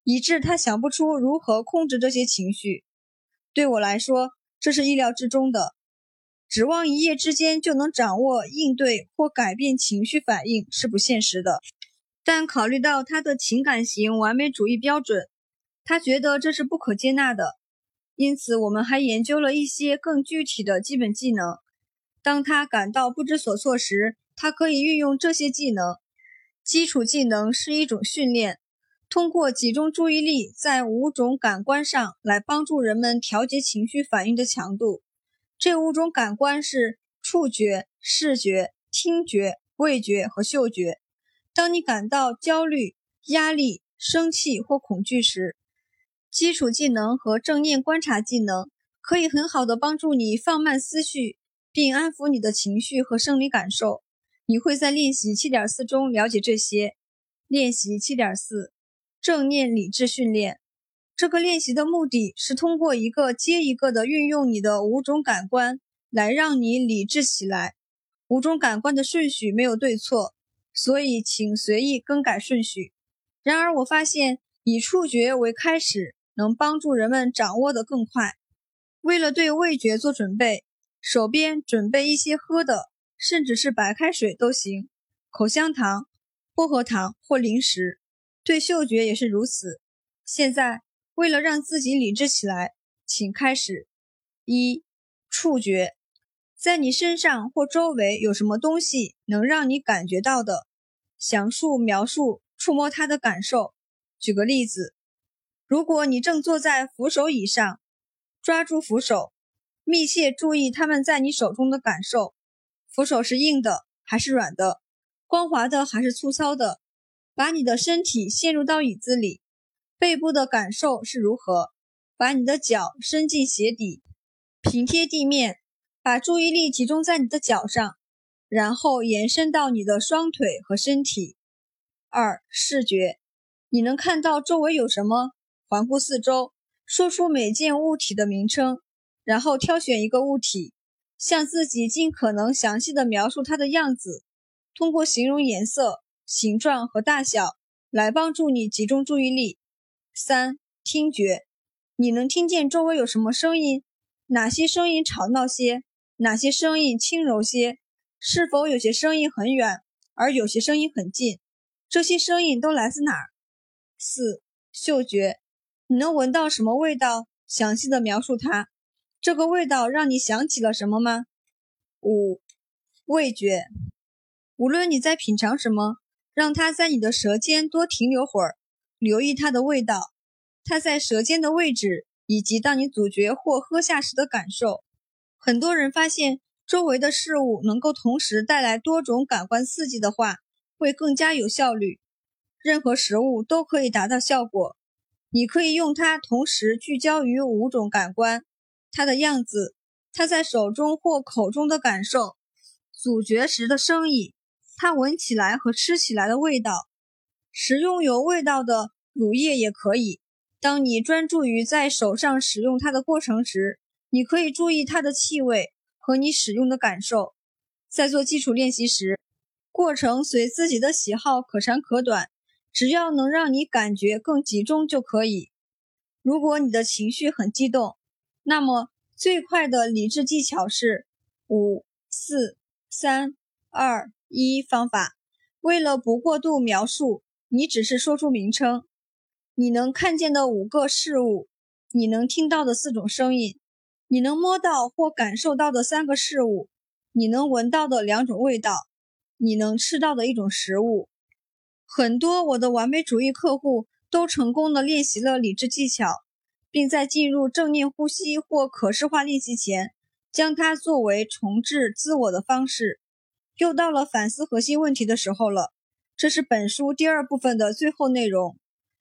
以致他想不出如何控制这些情绪。对我来说，这是意料之中的。指望一夜之间就能掌握应对或改变情绪反应是不现实的，但考虑到他的情感型完美主义标准，他觉得这是不可接纳的。因此，我们还研究了一些更具体的基本技能。当他感到不知所措时，他可以运用这些技能。基础技能是一种训练，通过集中注意力在五种感官上来帮助人们调节情绪反应的强度。这五种感官是触觉、视觉、听觉、味觉和嗅觉。当你感到焦虑、压力、生气或恐惧时，基础技能和正念观察技能可以很好的帮助你放慢思绪，并安抚你的情绪和生理感受。你会在练习七点四中了解这些。练习七点四：正念理智训练。这个练习的目的是通过一个接一个的运用你的五种感官，来让你理智起来。五种感官的顺序没有对错，所以请随意更改顺序。然而，我发现以触觉为开始，能帮助人们掌握得更快。为了对味觉做准备，手边准备一些喝的，甚至是白开水都行。口香糖、薄荷糖或零食。对嗅觉也是如此。现在，为了让自己理智起来，请开始。一、触觉，在你身上或周围有什么东西能让你感觉到的？详述描述触摸它的感受。举个例子，如果你正坐在扶手椅上，抓住扶手，密切注意它们在你手中的感受。扶手是硬的还是软的？光滑的还是粗糙的？把你的身体陷入到椅子里，背部的感受是如何？把你的脚伸进鞋底，平贴地面，把注意力集中在你的脚上，然后延伸到你的双腿和身体。二、视觉，你能看到周围有什么？环顾四周，说出每件物体的名称，然后挑选一个物体，向自己尽可能详细的描述它的样子，通过形容颜色。形状和大小来帮助你集中注意力。三、听觉，你能听见周围有什么声音？哪些声音吵闹些？哪些声音轻柔些？是否有些声音很远，而有些声音很近？这些声音都来自哪儿？四、嗅觉，你能闻到什么味道？详细的描述它。这个味道让你想起了什么吗？五、味觉，无论你在品尝什么。让它在你的舌尖多停留会儿，留意它的味道，它在舌尖的位置，以及当你咀嚼或喝下时的感受。很多人发现，周围的事物能够同时带来多种感官刺激的话，会更加有效率。任何食物都可以达到效果。你可以用它同时聚焦于五种感官：它的样子，它在手中或口中的感受，咀嚼时的声音。它闻起来和吃起来的味道，食用有味道的乳液也可以。当你专注于在手上使用它的过程时，你可以注意它的气味和你使用的感受。在做基础练习时，过程随自己的喜好可长可短，只要能让你感觉更集中就可以。如果你的情绪很激动，那么最快的理智技巧是五四三二。一方法，为了不过度描述，你只是说出名称。你能看见的五个事物，你能听到的四种声音，你能摸到或感受到的三个事物，你能闻到的两种味道，你能吃到的一种食物。很多我的完美主义客户都成功的练习了理智技巧，并在进入正念呼吸或可视化练习前，将它作为重置自我的方式。又到了反思核心问题的时候了。这是本书第二部分的最后内容。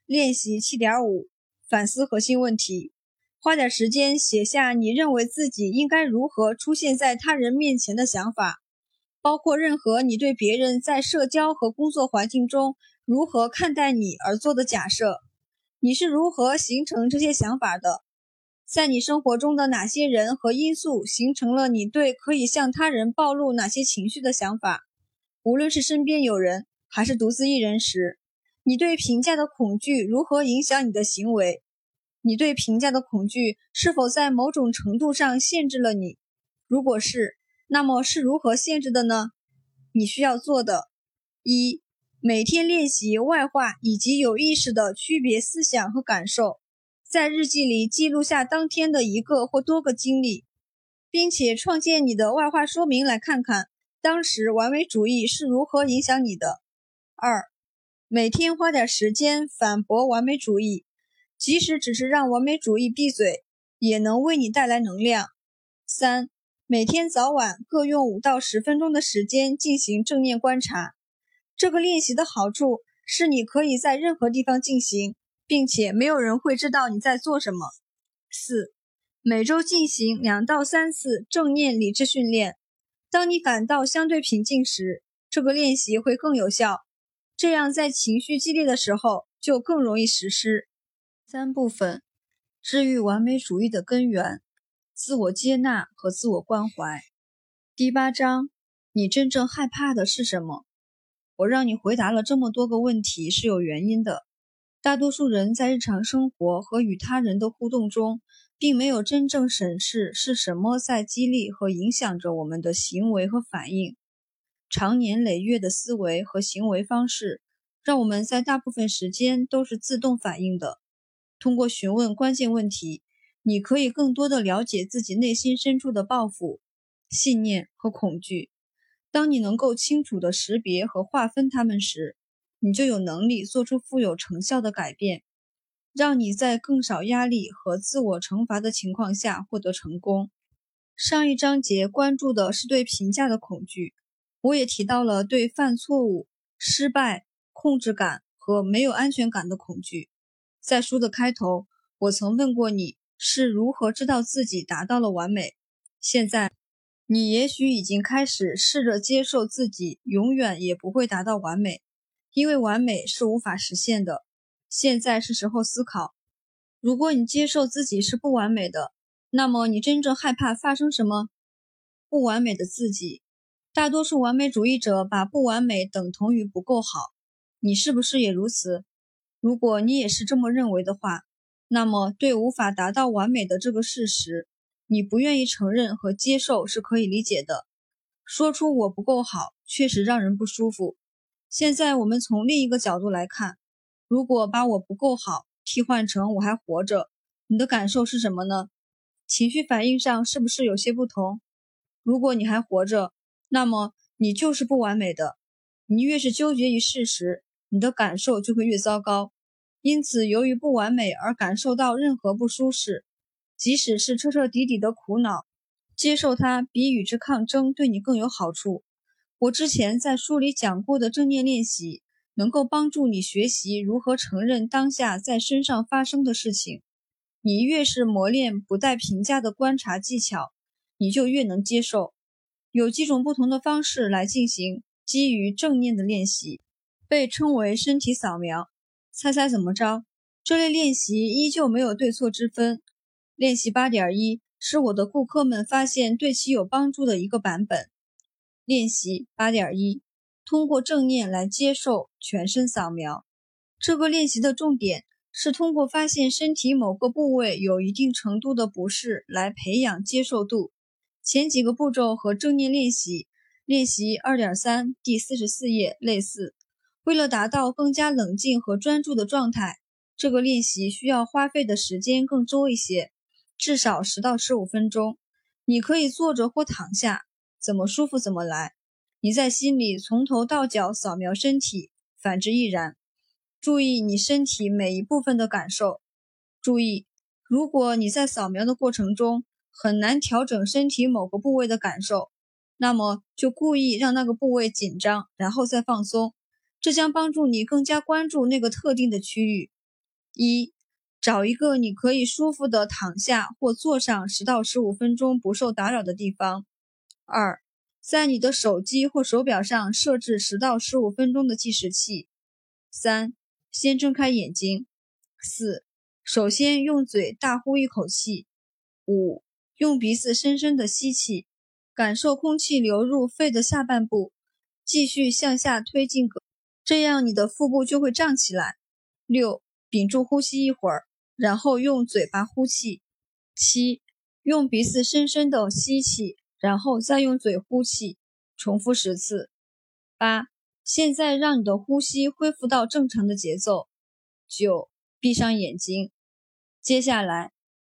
练习七点五：反思核心问题。花点时间写下你认为自己应该如何出现在他人面前的想法，包括任何你对别人在社交和工作环境中如何看待你而做的假设。你是如何形成这些想法的？在你生活中的哪些人和因素形成了你对可以向他人暴露哪些情绪的想法？无论是身边有人还是独自一人时，你对评价的恐惧如何影响你的行为？你对评价的恐惧是否在某种程度上限制了你？如果是，那么是如何限制的呢？你需要做的：一、每天练习外化以及有意识的区别思想和感受。在日记里记录下当天的一个或多个经历，并且创建你的外化说明，来看看当时完美主义是如何影响你的。二，每天花点时间反驳完美主义，即使只是让完美主义闭嘴，也能为你带来能量。三，每天早晚各用五到十分钟的时间进行正念观察。这个练习的好处是，你可以在任何地方进行。并且没有人会知道你在做什么。四，每周进行两到三次正念理智训练。当你感到相对平静时，这个练习会更有效。这样，在情绪激烈的时候就更容易实施。三部分：治愈完美主义的根源、自我接纳和自我关怀。第八章：你真正害怕的是什么？我让你回答了这么多个问题是有原因的。大多数人在日常生活和与他人的互动中，并没有真正审视是什么在激励和影响着我们的行为和反应。长年累月的思维和行为方式，让我们在大部分时间都是自动反应的。通过询问关键问题，你可以更多的了解自己内心深处的抱负、信念和恐惧。当你能够清楚地识别和划分它们时，你就有能力做出富有成效的改变，让你在更少压力和自我惩罚的情况下获得成功。上一章节关注的是对评价的恐惧，我也提到了对犯错误、失败、控制感和没有安全感的恐惧。在书的开头，我曾问过你是如何知道自己达到了完美。现在，你也许已经开始试着接受自己永远也不会达到完美。因为完美是无法实现的。现在是时候思考：如果你接受自己是不完美的，那么你真正害怕发生什么？不完美的自己。大多数完美主义者把不完美等同于不够好。你是不是也如此？如果你也是这么认为的话，那么对无法达到完美的这个事实，你不愿意承认和接受是可以理解的。说出我不够好，确实让人不舒服。现在我们从另一个角度来看，如果把我不够好替换成我还活着，你的感受是什么呢？情绪反应上是不是有些不同？如果你还活着，那么你就是不完美的。你越是纠结于事实，你的感受就会越糟糕。因此，由于不完美而感受到任何不舒适，即使是彻彻底底的苦恼，接受它比与之抗争对你更有好处。我之前在书里讲过的正念练习，能够帮助你学习如何承认当下在身上发生的事情。你越是磨练不带评价的观察技巧，你就越能接受。有几种不同的方式来进行基于正念的练习，被称为身体扫描。猜猜怎么着？这类练习依旧没有对错之分。练习八点一是我的顾客们发现对其有帮助的一个版本。练习八点一，通过正念来接受全身扫描。这个练习的重点是通过发现身体某个部位有一定程度的不适来培养接受度。前几个步骤和正念练习练习二点三第四十四页类似。为了达到更加冷静和专注的状态，这个练习需要花费的时间更多一些，至少十到十五分钟。你可以坐着或躺下。怎么舒服怎么来。你在心里从头到脚扫描身体，反之亦然。注意你身体每一部分的感受。注意，如果你在扫描的过程中很难调整身体某个部位的感受，那么就故意让那个部位紧张，然后再放松。这将帮助你更加关注那个特定的区域。一，找一个你可以舒服的躺下或坐上十到十五分钟不受打扰的地方。二，在你的手机或手表上设置十到十五分钟的计时器。三，先睁开眼睛。四，首先用嘴大呼一口气。五，用鼻子深深的吸气，感受空气流入肺的下半部，继续向下推进，这样你的腹部就会胀起来。六，屏住呼吸一会儿，然后用嘴巴呼气。七，用鼻子深深的吸气。然后再用嘴呼气，重复十次。八，现在让你的呼吸恢复到正常的节奏。九，闭上眼睛。接下来，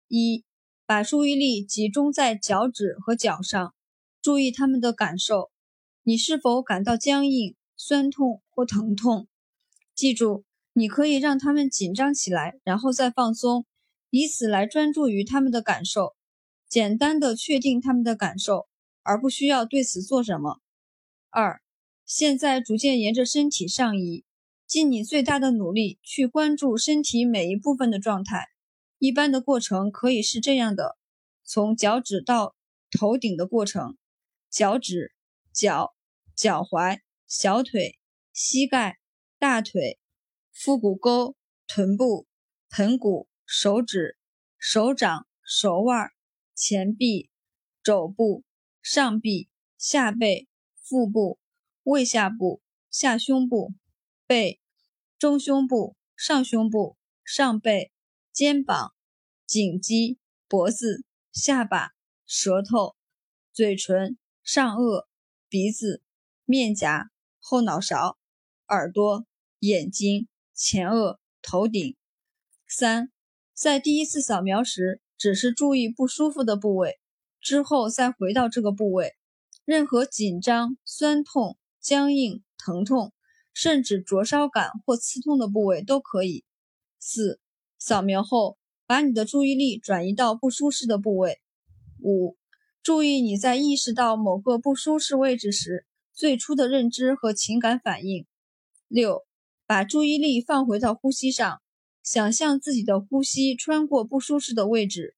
一，把注意力集中在脚趾和脚上，注意他们的感受。你是否感到僵硬、酸痛或疼痛？记住，你可以让他们紧张起来，然后再放松，以此来专注于他们的感受。简单的确定他们的感受，而不需要对此做什么。二，现在逐渐沿着身体上移，尽你最大的努力去关注身体每一部分的状态。一般的过程可以是这样的：从脚趾到头顶的过程，脚趾、脚、脚踝、小腿、膝盖、大腿、腹股沟、臀部、盆骨、手指、手掌、手腕。前臂、肘部、上臂、下背、腹部、胃下部、下胸部、背、中胸部、上胸部、上背、肩膀、颈肌、脖子、下巴、舌头、嘴唇、上颚、鼻子、面颊、后脑勺、耳朵、眼睛、前额、头顶。三，在第一次扫描时，只是注意不舒服的部位，之后再回到这个部位。任何紧张、酸痛、僵硬、疼痛，甚至灼烧感或刺痛的部位都可以。四、扫描后，把你的注意力转移到不舒适的部位。五、注意你在意识到某个不舒适位置时最初的认知和情感反应。六、把注意力放回到呼吸上，想象自己的呼吸穿过不舒适的位置，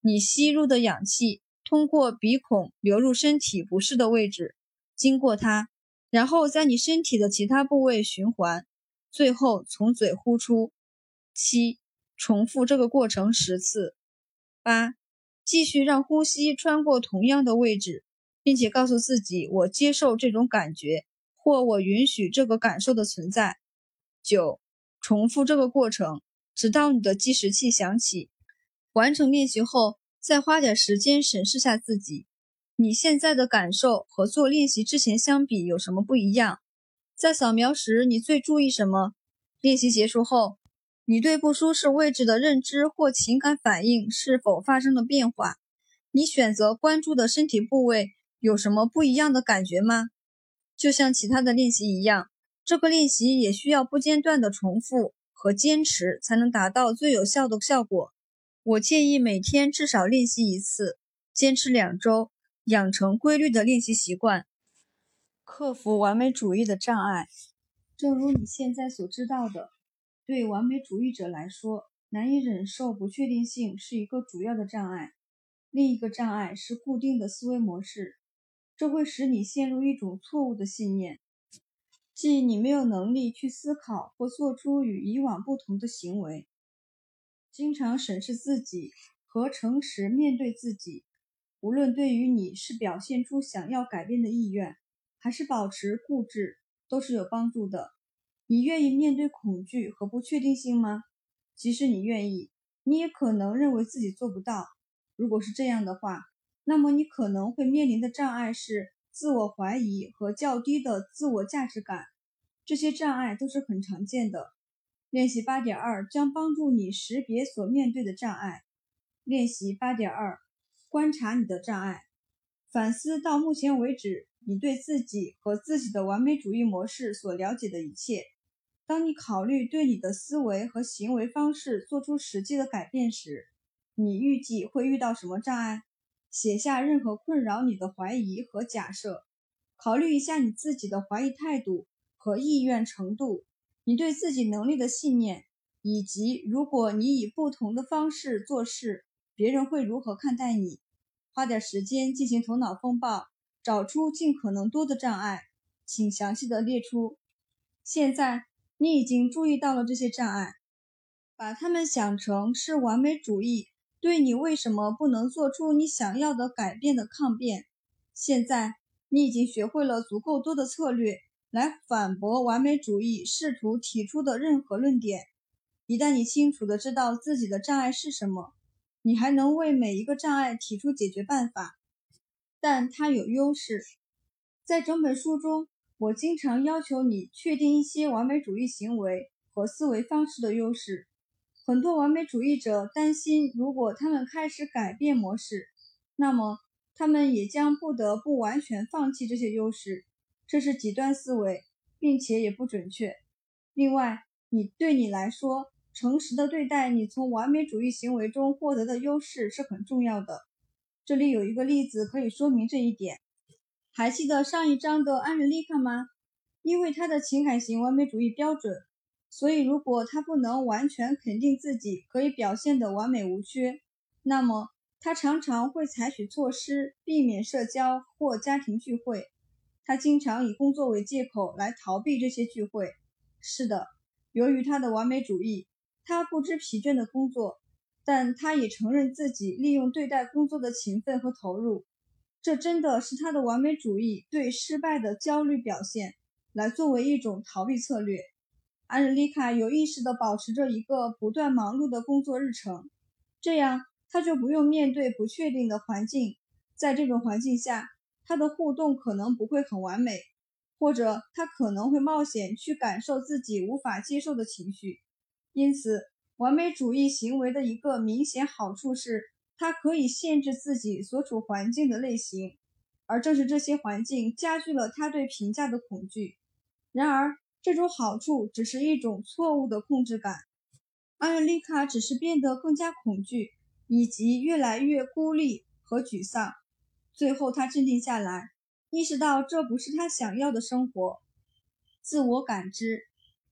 你吸入的氧气。通过鼻孔流入身体不适的位置，经过它，然后在你身体的其他部位循环，最后从嘴呼出。七，重复这个过程十次。八，继续让呼吸穿过同样的位置，并且告诉自己：我接受这种感觉，或我允许这个感受的存在。九，重复这个过程，直到你的计时器响起。完成练习后。再花点时间审视下自己，你现在的感受和做练习之前相比有什么不一样？在扫描时你最注意什么？练习结束后，你对不舒适位置的认知或情感反应是否发生了变化？你选择关注的身体部位有什么不一样的感觉吗？就像其他的练习一样，这个练习也需要不间断的重复和坚持才能达到最有效的效果。我建议每天至少练习一次，坚持两周，养成规律的练习习惯，克服完美主义的障碍。正如你现在所知道的，对完美主义者来说，难以忍受不确定性是一个主要的障碍。另一个障碍是固定的思维模式，这会使你陷入一种错误的信念，即你没有能力去思考或做出与以往不同的行为。经常审视自己和诚实面对自己，无论对于你是表现出想要改变的意愿，还是保持固执，都是有帮助的。你愿意面对恐惧和不确定性吗？即使你愿意，你也可能认为自己做不到。如果是这样的话，那么你可能会面临的障碍是自我怀疑和较低的自我价值感。这些障碍都是很常见的。练习八点二将帮助你识别所面对的障碍。练习八点二，观察你的障碍，反思到目前为止你对自己和自己的完美主义模式所了解的一切。当你考虑对你的思维和行为方式做出实际的改变时，你预计会遇到什么障碍？写下任何困扰你的怀疑和假设，考虑一下你自己的怀疑态度和意愿程度。你对自己能力的信念，以及如果你以不同的方式做事，别人会如何看待你？花点时间进行头脑风暴，找出尽可能多的障碍，请详细的列出。现在你已经注意到了这些障碍，把它们想成是完美主义对你为什么不能做出你想要的改变的抗辩。现在你已经学会了足够多的策略。来反驳完美主义试图提出的任何论点。一旦你清楚的知道自己的障碍是什么，你还能为每一个障碍提出解决办法。但它有优势。在整本书中，我经常要求你确定一些完美主义行为和思维方式的优势。很多完美主义者担心，如果他们开始改变模式，那么他们也将不得不完全放弃这些优势。这是极端思维，并且也不准确。另外，你对你来说，诚实的对待你从完美主义行为中获得的优势是很重要的。这里有一个例子可以说明这一点。还记得上一章的安瑞丽卡吗？因为他的情感型完美主义标准，所以如果他不能完全肯定自己可以表现得完美无缺，那么他常常会采取措施避免社交或家庭聚会。他经常以工作为借口来逃避这些聚会。是的，由于他的完美主义，他不知疲倦的工作，但他也承认自己利用对待工作的勤奋和投入。这真的是他的完美主义对失败的焦虑表现，来作为一种逃避策略。安日丽卡有意识地保持着一个不断忙碌的工作日程，这样她就不用面对不确定的环境。在这种环境下，她的互动可能不会很完美，或者她可能会冒险去感受自己无法接受的情绪。因此，完美主义行为的一个明显好处是，它可以限制自己所处环境的类型，而正是这些环境加剧了他对评价的恐惧。然而，这种好处只是一种错误的控制感。阿瑞丽卡只是变得更加恐惧，以及越来越孤立和沮丧。最后，他镇定下来，意识到这不是他想要的生活。自我感知，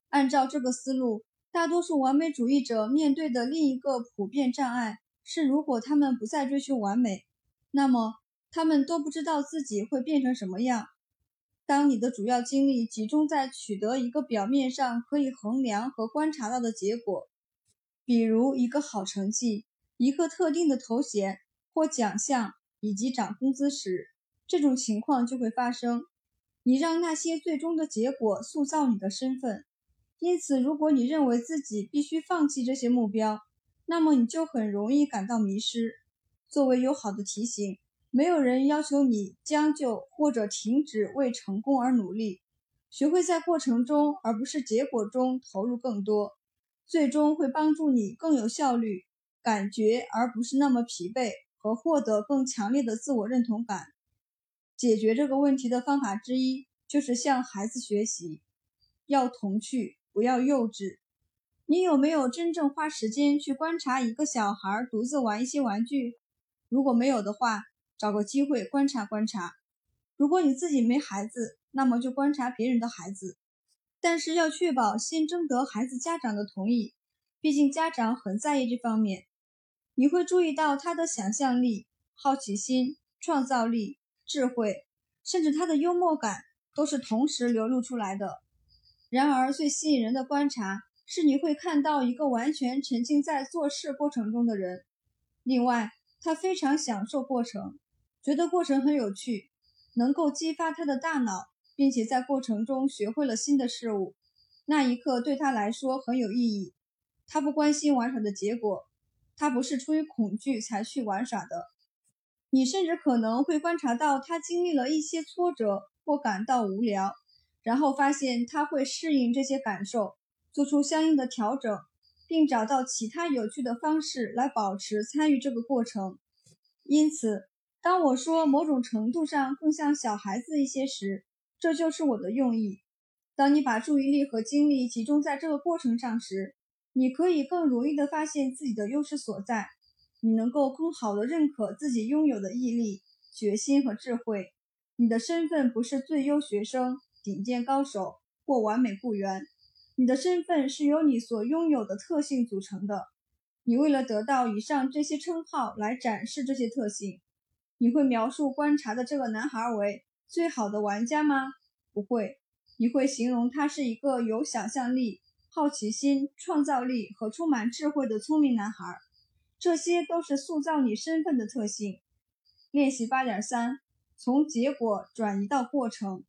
按照这个思路。大多数完美主义者面对的另一个普遍障碍是，如果他们不再追求完美，那么他们都不知道自己会变成什么样。当你的主要精力集中在取得一个表面上可以衡量和观察到的结果，比如一个好成绩、一个特定的头衔或奖项以及涨工资时，这种情况就会发生。你让那些最终的结果塑造你的身份。因此，如果你认为自己必须放弃这些目标，那么你就很容易感到迷失。作为友好的提醒，没有人要求你将就或者停止为成功而努力。学会在过程中而不是结果中投入更多，最终会帮助你更有效率、感觉而不是那么疲惫和获得更强烈的自我认同感。解决这个问题的方法之一就是向孩子学习，要童趣。不要幼稚。你有没有真正花时间去观察一个小孩独自玩一些玩具？如果没有的话，找个机会观察观察。如果你自己没孩子，那么就观察别人的孩子。但是要确保先征得孩子家长的同意，毕竟家长很在意这方面。你会注意到他的想象力、好奇心、创造力、智慧，甚至他的幽默感都是同时流露出来的。然而，最吸引人的观察是你会看到一个完全沉浸在做事过程中的人。另外，他非常享受过程，觉得过程很有趣，能够激发他的大脑，并且在过程中学会了新的事物。那一刻对他来说很有意义。他不关心玩耍的结果，他不是出于恐惧才去玩耍的。你甚至可能会观察到他经历了一些挫折或感到无聊。然后发现他会适应这些感受，做出相应的调整，并找到其他有趣的方式来保持参与这个过程。因此，当我说某种程度上更像小孩子一些时，这就是我的用意。当你把注意力和精力集中在这个过程上时，你可以更容易地发现自己的优势所在。你能够更好地认可自己拥有的毅力、决心和智慧。你的身份不是最优学生。顶尖高手或完美雇员，你的身份是由你所拥有的特性组成的。你为了得到以上这些称号来展示这些特性，你会描述观察的这个男孩为最好的玩家吗？不会。你会形容他是一个有想象力、好奇心、创造力和充满智慧的聪明男孩。这些都是塑造你身份的特性。练习八点三：从结果转移到过程。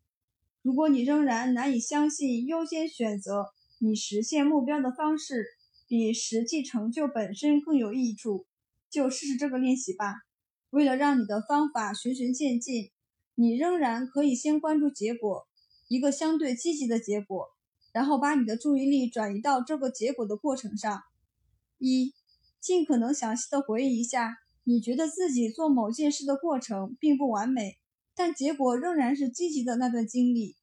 如果你仍然难以相信优先选择你实现目标的方式比实际成就本身更有益处，就试试这个练习吧。为了让你的方法循序渐进，你仍然可以先关注结果，一个相对积极的结果，然后把你的注意力转移到这个结果的过程上。一，尽可能详细的回忆一下，你觉得自己做某件事的过程并不完美。但结果仍然是积极的那段经历。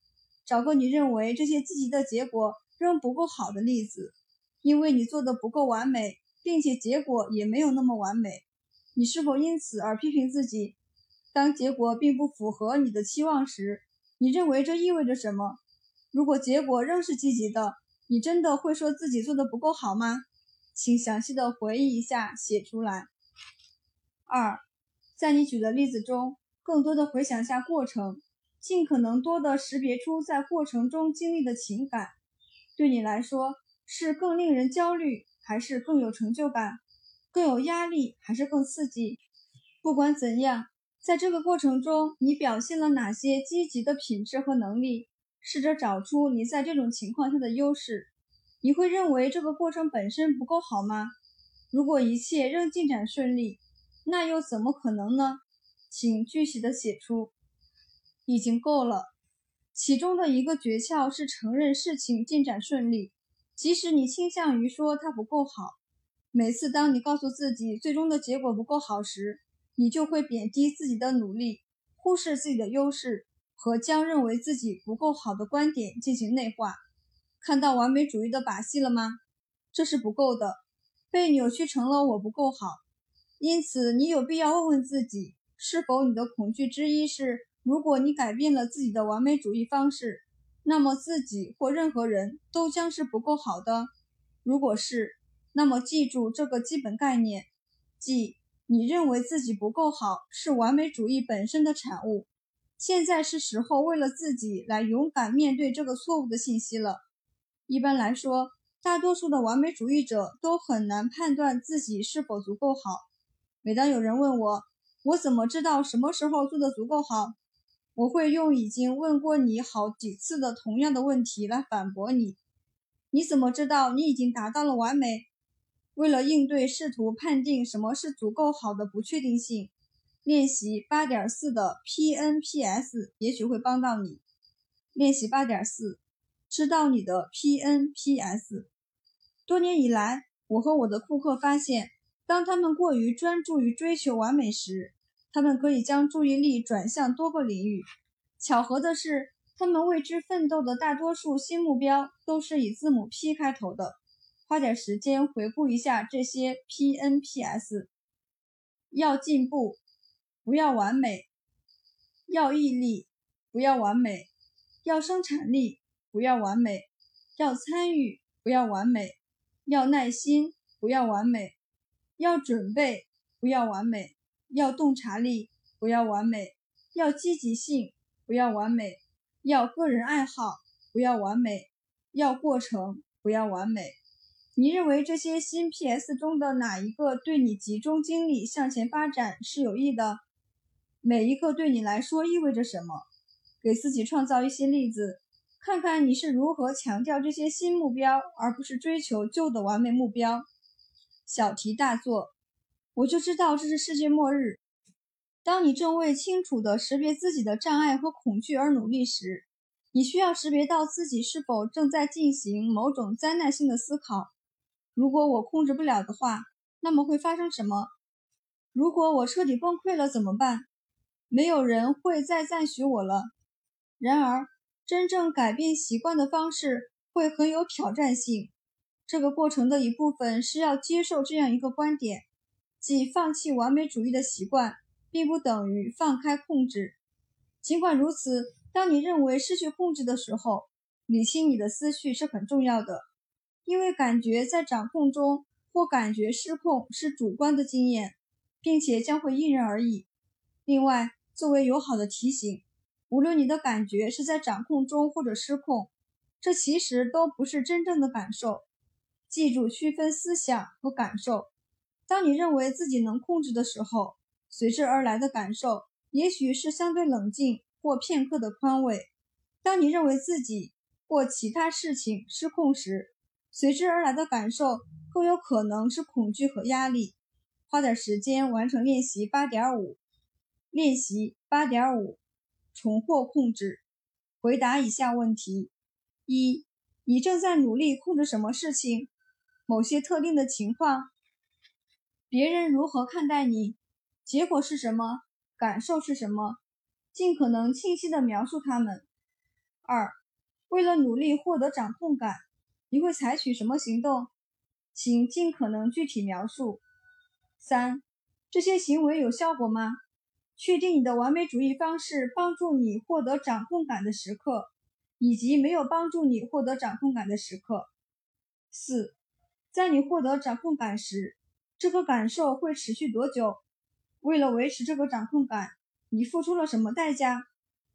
找个你认为这些积极的结果仍不够好的例子，因为你做的不够完美，并且结果也没有那么完美。你是否因此而批评自己？当结果并不符合你的期望时，你认为这意味着什么？如果结果仍是积极的，你真的会说自己做的不够好吗？请详细的回忆一下，写出来。二，在你举的例子中。更多的回想下过程，尽可能多的识别出在过程中经历的情感。对你来说，是更令人焦虑，还是更有成就感？更有压力，还是更刺激？不管怎样，在这个过程中，你表现了哪些积极的品质和能力？试着找出你在这种情况下的优势。你会认为这个过程本身不够好吗？如果一切仍进展顺利，那又怎么可能呢？请具体的写出。已经够了。其中的一个诀窍是承认事情进展顺利，即使你倾向于说它不够好。每次当你告诉自己最终的结果不够好时，你就会贬低自己的努力，忽视自己的优势，和将认为自己不够好的观点进行内化。看到完美主义的把戏了吗？这是不够的，被扭曲成了我不够好。因此，你有必要问问自己，是否你的恐惧之一是，如果你改变了自己的完美主义方式，那么自己或任何人都将是不够好的。如果是，那么记住这个基本概念，即你认为自己不够好是完美主义本身的产物。现在是时候为了自己来勇敢面对这个错误的信息了。一般来说，大多数的完美主义者都很难判断自己是否足够好。每当有人问我，我怎么知道什么时候做得足够好，我会用已经问过你好几次的同样的问题来反驳你。你怎么知道你已经达到了完美？为了应对试图判定什么是足够好的不确定性，练习八点四的 PNPS 也许会帮到你。练习八点四。知道你的 PNPS。多年以来，我和我的顾客发现，当他们过于专注于追求完美时，他们可以将注意力转向多个领域。巧合的是，他们为之奋斗的大多数新目标都是以字母 P 开头的。花点时间回顾一下这些 PNPS：要进步，不要完美；要毅力，不要完美；要生产力。不要完美，要参与；不要完美，要耐心；不要完美，要准备；不要完美，要洞察力；不要完美，要积极性；不要完美，要个人爱好；不要完美，要过程；不要完美。你认为这些新 PS 中的哪一个对你集中精力向前发展是有益的？每一个对你来说意味着什么？给自己创造一些例子。看看你是如何强调这些新目标，而不是追求旧的完美目标。小题大做，我就知道这是世界末日。当你正为清楚地识别自己的障碍和恐惧而努力时，你需要识别到自己是否正在进行某种灾难性的思考。如果我控制不了的话，那么会发生什么？如果我彻底崩溃了怎么办？没有人会再赞许我了。然而。真正改变习惯的方式会很有挑战性。这个过程的一部分是要接受这样一个观点，即放弃完美主义的习惯，并不等于放开控制。尽管如此，当你认为失去控制的时候，理清你的思绪是很重要的，因为感觉在掌控中或感觉失控是主观的经验，并且将会因人而异。另外，作为友好的提醒。无论你的感觉是在掌控中或者失控，这其实都不是真正的感受。记住区分思想和感受。当你认为自己能控制的时候，随之而来的感受也许是相对冷静或片刻的宽慰；当你认为自己或其他事情失控时，随之而来的感受更有可能是恐惧和压力。花点时间完成练习八点五。练习八点五。重获控制。回答以下问题：一、你正在努力控制什么事情？某些特定的情况？别人如何看待你？结果是什么？感受是什么？尽可能清晰地描述他们。二、为了努力获得掌控感，你会采取什么行动？请尽可能具体描述。三、这些行为有效果吗？确定你的完美主义方式帮助你获得掌控感的时刻，以及没有帮助你获得掌控感的时刻。四，在你获得掌控感时，这个感受会持续多久？为了维持这个掌控感，你付出了什么代价？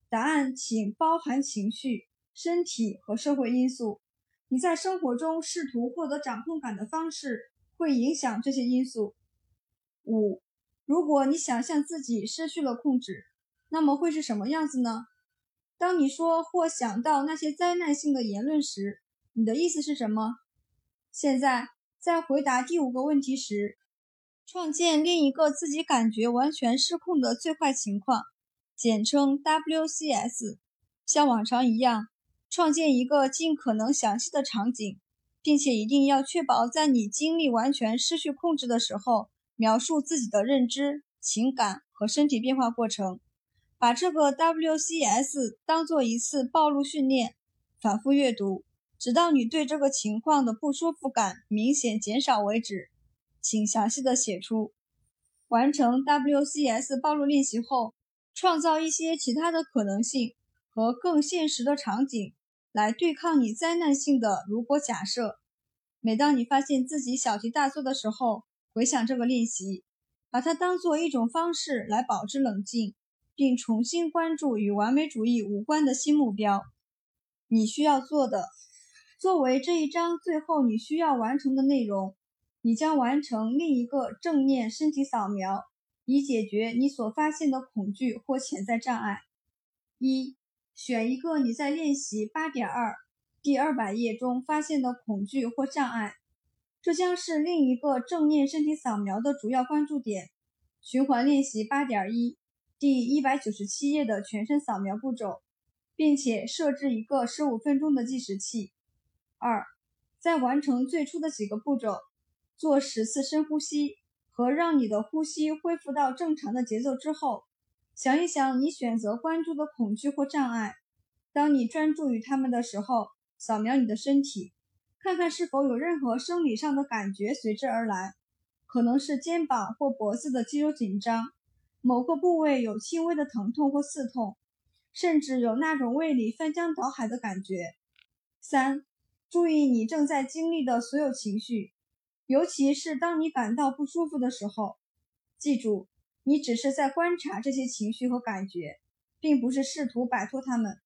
答案请包含情绪、身体和社会因素。你在生活中试图获得掌控感的方式会影响这些因素。五。如果你想象自己失去了控制，那么会是什么样子呢？当你说或想到那些灾难性的言论时，你的意思是什么？现在在回答第五个问题时，创建另一个自己感觉完全失控的最坏情况，简称 WCS。像往常一样，创建一个尽可能详细的场景，并且一定要确保在你精力完全失去控制的时候，描述自己的认知、情感和身体变化过程。把这个 WCS 当做一次暴露训练，反复阅读，直到你对这个情况的不舒服感明显减少为止。请详细的写出。完成 WCS 暴露练习后，创造一些其他的可能性和更现实的场景来对抗你灾难性的如果假设。每当你发现自己小题大做的时候，回想这个练习，把它当做一种方式来保持冷静，并重新关注与完美主义无关的新目标。你需要做的，作为这一章最后你需要完成的内容。你将完成另一个正念身体扫描，以解决你所发现的恐惧或潜在障碍。一、选一个你在练习八点二第二百页中发现的恐惧或障碍，这将是另一个正念身体扫描的主要关注点。循环练习八点一第一百九十七页的全身扫描步骤，并且设置一个十五分钟的计时器。二、在完成最初的几个步骤。做十次深呼吸和让你的呼吸恢复到正常的节奏之后，想一想你选择关注的恐惧或障碍。当你专注于他们的时候，扫描你的身体，看看是否有任何生理上的感觉随之而来。可能是肩膀或脖子的肌肉紧张，某个部位有轻微的疼痛或刺痛，甚至有那种胃里翻江倒海的感觉。三、注意你正在经历的所有情绪。尤其是当你感到不舒服的时候，记住，你只是在观察这些情绪和感觉，并不是试图摆脱它们。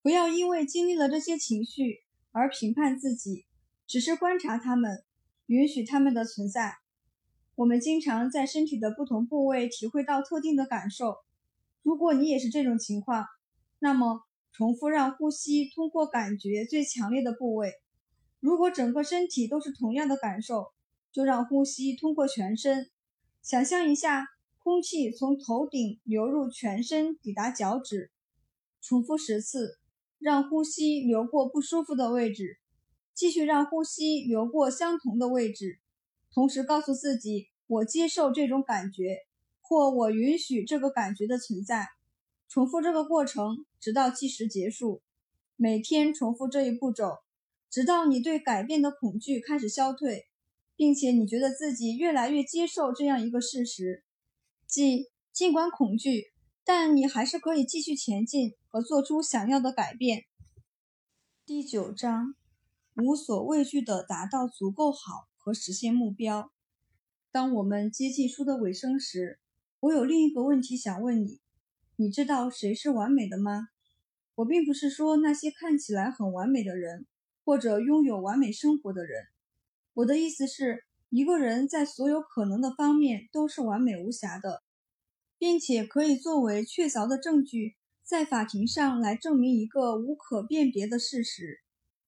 不要因为经历了这些情绪而评判自己，只是观察它们，允许它们的存在。我们经常在身体的不同部位体会到特定的感受。如果你也是这种情况，那么重复让呼吸通过感觉最强烈的部位。如果整个身体都是同样的感受，就让呼吸通过全身。想象一下，空气从头顶流入全身，抵达脚趾。重复十次，让呼吸流过不舒服的位置，继续让呼吸流过相同的位置。同时告诉自己：“我接受这种感觉，或我允许这个感觉的存在。”重复这个过程，直到计时结束。每天重复这一步骤。直到你对改变的恐惧开始消退，并且你觉得自己越来越接受这样一个事实，即尽管恐惧，但你还是可以继续前进和做出想要的改变。第九章，无所畏惧地达到足够好和实现目标。当我们接近书的尾声时，我有另一个问题想问你：你知道谁是完美的吗？我并不是说那些看起来很完美的人。或者拥有完美生活的人，我的意思是，一个人在所有可能的方面都是完美无瑕的，并且可以作为确凿的证据，在法庭上来证明一个无可辨别的事实。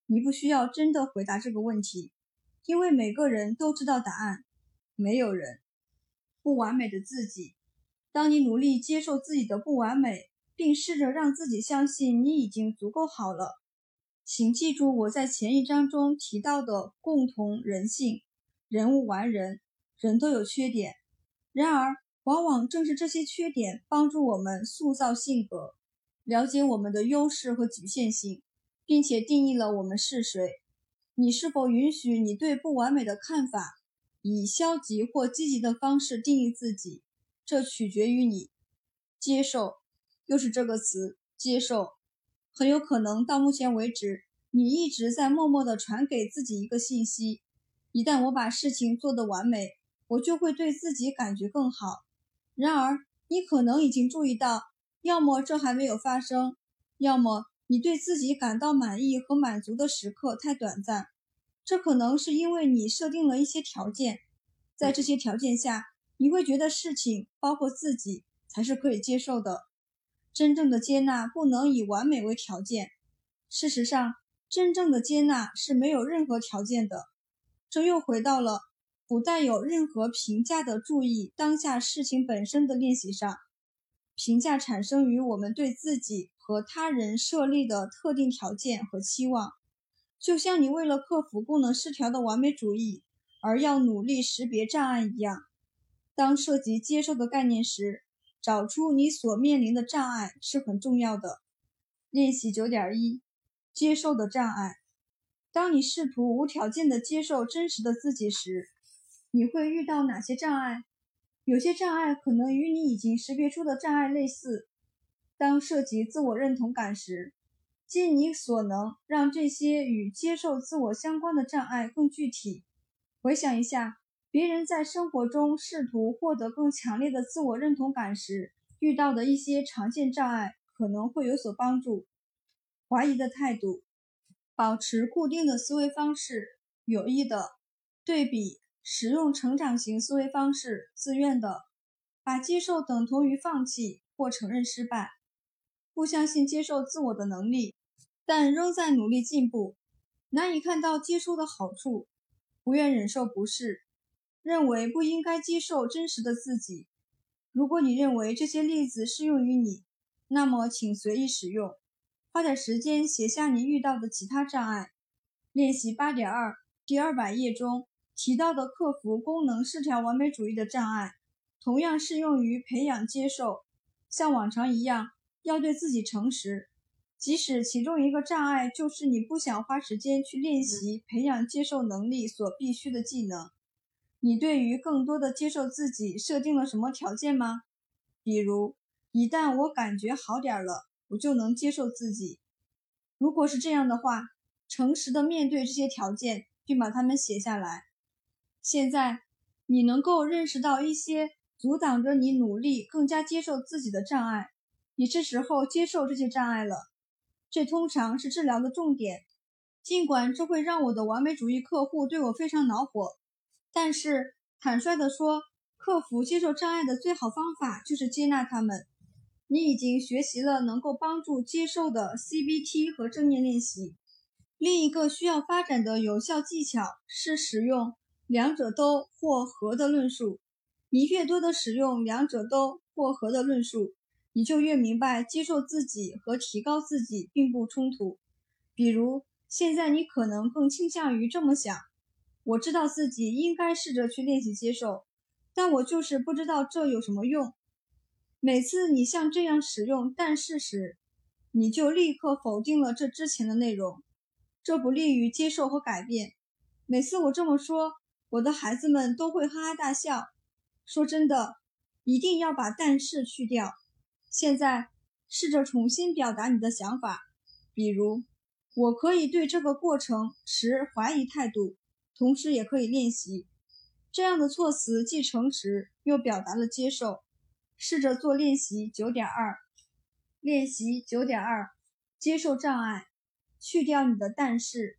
你不需要真的回答这个问题，因为每个人都知道答案。没有人不完美的自己。当你努力接受自己的不完美，并试着让自己相信你已经足够好了。请记住我在前一章中提到的共同人性：人无完人，人都有缺点。然而，往往正是这些缺点帮助我们塑造性格，了解我们的优势和局限性，并且定义了我们是谁。你是否允许你对不完美的看法以消极或积极的方式定义自己？这取决于你。接受，又是这个词，接受。很有可能到目前为止，你一直在默默地传给自己一个信息：一旦我把事情做得完美，我就会对自己感觉更好。然而，你可能已经注意到，要么这还没有发生，要么你对自己感到满意和满足的时刻太短暂。这可能是因为你设定了一些条件，在这些条件下，你会觉得事情，包括自己，才是可以接受的。真正的接纳不能以完美为条件。事实上，真正的接纳是没有任何条件的。这又回到了不带有任何评价的注意当下事情本身的练习上。评价产生于我们对自己和他人设立的特定条件和期望，就像你为了克服功能失调的完美主义而要努力识别障碍一样。当涉及接受的概念时，找出你所面临的障碍是很重要的。练习九点一：接受的障碍。当你试图无条件的接受真实的自己时，你会遇到哪些障碍？有些障碍可能与你已经识别出的障碍类似。当涉及自我认同感时，尽你所能让这些与接受自我相关的障碍更具体。回想一下，别人在生活中试图获得更强烈的自我认同感时遇到的一些常见障碍，可能会有所帮助。怀疑的态度，保持固定的思维方式，有意的对比。使用成长型思维方式，自愿的把接受等同于放弃或承认失败，不相信接受自我的能力，但仍在努力进步，难以看到接受的好处，不愿忍受不适，认为不应该接受真实的自己。如果你认为这些例子适用于你，那么请随意使用。花点时间写下你遇到的其他障碍。练习八点二，第二百页中。提到的克服功能失调完美主义的障碍，同样适用于培养接受。像往常一样，要对自己诚实，即使其中一个障碍就是你不想花时间去练习培养接受能力所必须的技能。你对于更多的接受自己设定了什么条件吗？比如，一旦我感觉好点了，我就能接受自己。如果是这样的话，诚实的面对这些条件，并把它们写下来。现在，你能够认识到一些阻挡着你努力更加接受自己的障碍，你是时候接受这些障碍了。这通常是治疗的重点。尽管这会让我的完美主义客户对我非常恼火，但是坦率地说，克服接受障碍的最好方法就是接纳他们。你已经学习了能够帮助接受的 CBT 和正念练习。另一个需要发展的有效技巧是使用。两者都或和的论述，你越多的使用两者都或和的论述，你就越明白接受自己和提高自己并不冲突。比如，现在你可能更倾向于这么想：我知道自己应该试着去练习接受，但我就是不知道这有什么用。每次你像这样使用“但是”时，你就立刻否定了这之前的内容，这不利于接受和改变。每次我这么说。我的孩子们都会哈哈大笑。说真的，一定要把“但是”去掉。现在试着重新表达你的想法，比如：“我可以对这个过程持怀疑态度，同时也可以练习。”这样的措辞既诚实又表达了接受。试着做练习九点二。练习九点二：接受障碍，去掉你的“但是”，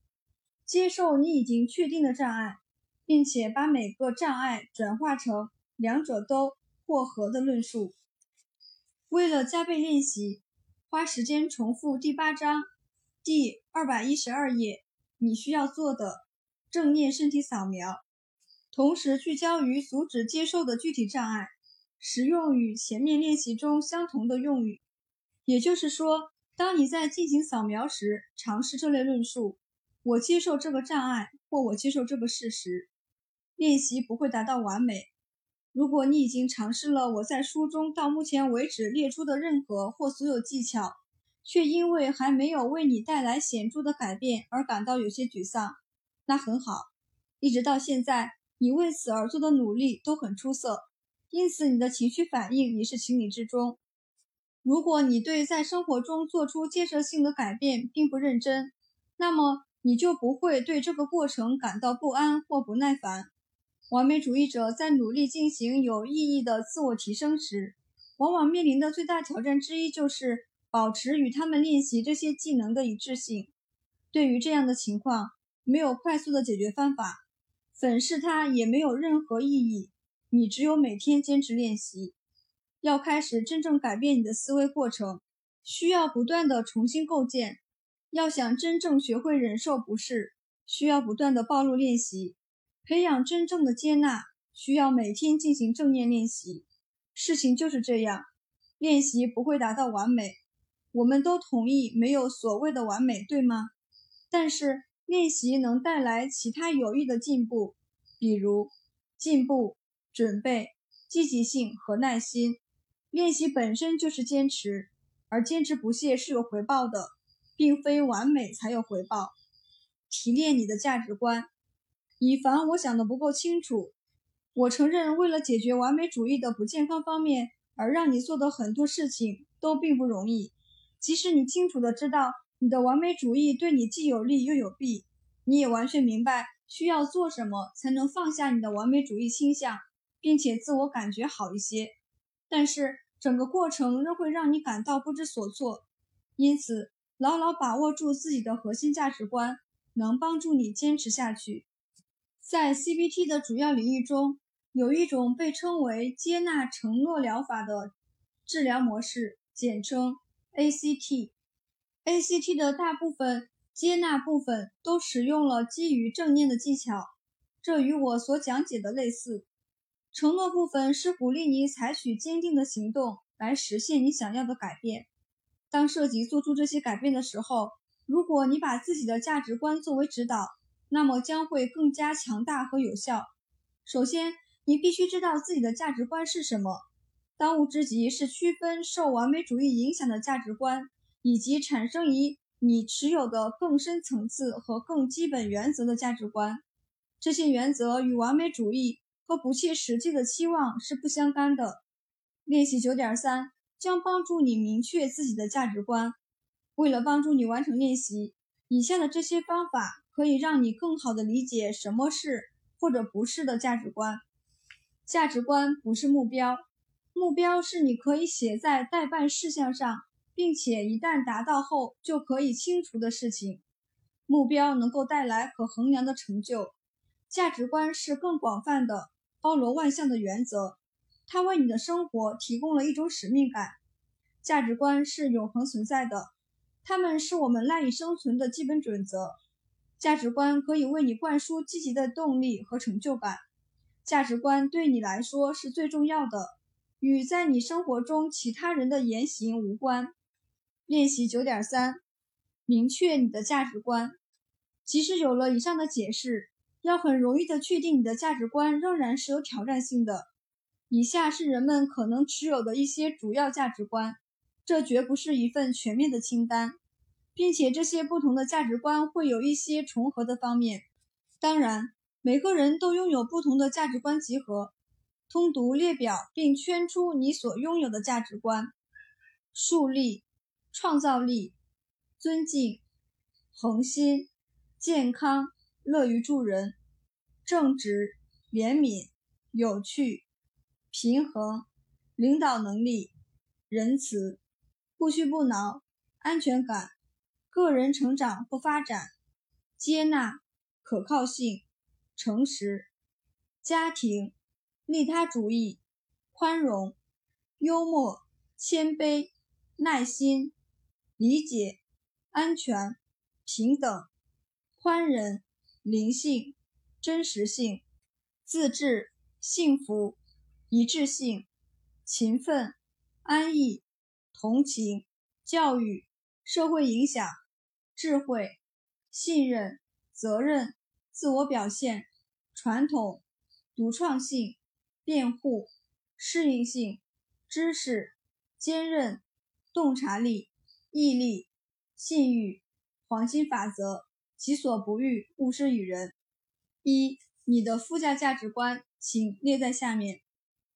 接受你已经确定的障碍。并且把每个障碍转化成两者都或和的论述。为了加倍练习，花时间重复第八章第二百一十二页你需要做的正念身体扫描，同时聚焦于阻止接受的具体障碍，使用与前面练习中相同的用语。也就是说，当你在进行扫描时，尝试这类论述：我接受这个障碍，或我接受这个事实。练习不会达到完美。如果你已经尝试了我在书中到目前为止列出的任何或所有技巧，却因为还没有为你带来显著的改变而感到有些沮丧，那很好。一直到现在，你为此而做的努力都很出色，因此你的情绪反应也是情理之中。如果你对在生活中做出建设性的改变并不认真，那么你就不会对这个过程感到不安或不耐烦。完美主义者在努力进行有意义的自我提升时，往往面临的最大挑战之一就是保持与他们练习这些技能的一致性。对于这样的情况，没有快速的解决方法，粉饰它也没有任何意义。你只有每天坚持练习。要开始真正改变你的思维过程，需要不断的重新构建。要想真正学会忍受不适，需要不断的暴露练习。培养真正的接纳，需要每天进行正念练习。事情就是这样，练习不会达到完美。我们都同意没有所谓的完美，对吗？但是练习能带来其他有益的进步，比如进步、准备、积极性和耐心。练习本身就是坚持，而坚持不懈是有回报的，并非完美才有回报。提炼你的价值观，以防我想的不够清楚。我承认，为了解决完美主义的不健康方面而让你做的很多事情都并不容易。即使你清楚的知道你的完美主义对你既有利又有弊，你也完全明白需要做什么才能放下你的完美主义倾向，并且自我感觉好一些。但是整个过程仍会让你感到不知所措。因此，牢牢把握住自己的核心价值观，能帮助你坚持下去。在 CBT 的主要领域中，有一种被称为接纳承诺疗法的治疗模式，简称 ACT。ACT 的大部分接纳部分都使用了基于正念的技巧，这与我所讲解的类似。承诺部分是鼓励你采取坚定的行动来实现你想要的改变。当涉及做出这些改变的时候，如果你把自己的价值观作为指导，那么将会更加强大和有效。首先，你必须知道自己的价值观是什么。当务之急是区分受完美主义影响的价值观，以及产生于你持有的更深层次和更基本原则的价值观。这些原则与完美主义和不切实际的期望是不相干的。练习九点三将帮助你明确自己的价值观。为了帮助你完成练习，以下的这些方法可以让你更好地理解什么是或者不是的价值观。价值观不是目标，目标是你可以写在待办事项上，并且一旦达到后就可以清除的事情。目标能够带来可衡量的成就，价值观是更广泛的、包罗万象的原则，它为你的生活提供了一种使命感。价值观是永恒存在的，它们是我们赖以生存的基本准则。价值观可以为你灌输积极的动力和成就感。价值观对你来说是最重要的，与在你生活中其他人的言行无关。练习九点三，明确你的价值观。即使有了以上的解释，要很容易的确定你的价值观仍然是有挑战性的。以下是人们可能持有的一些主要价值观，这绝不是一份全面的清单，并且这些不同的价值观会有一些重合的方面。当然。每个人都拥有不同的价值观集合。通读列表并圈出你所拥有的价值观：树立、创造力、尊敬、恒心、健康、乐于助人、正直、怜悯、有趣、平衡、领导能力、仁慈、不屈不挠、安全感、个人成长或发展、接纳、可靠性。诚实、家庭、利他主义、宽容、幽默、谦卑、耐心、理解、安全、平等、宽仁、灵性、真实性、自治、幸福、一致性、勤奋、安逸、同情、教育、社会影响、智慧、信任、责任。自我表现、传统、独创性、辩护、适应性、知识、坚韧、洞察力、毅力、信誉、黄金法则、己所不欲，勿施于人。一、你的附加价值观，请列在下面。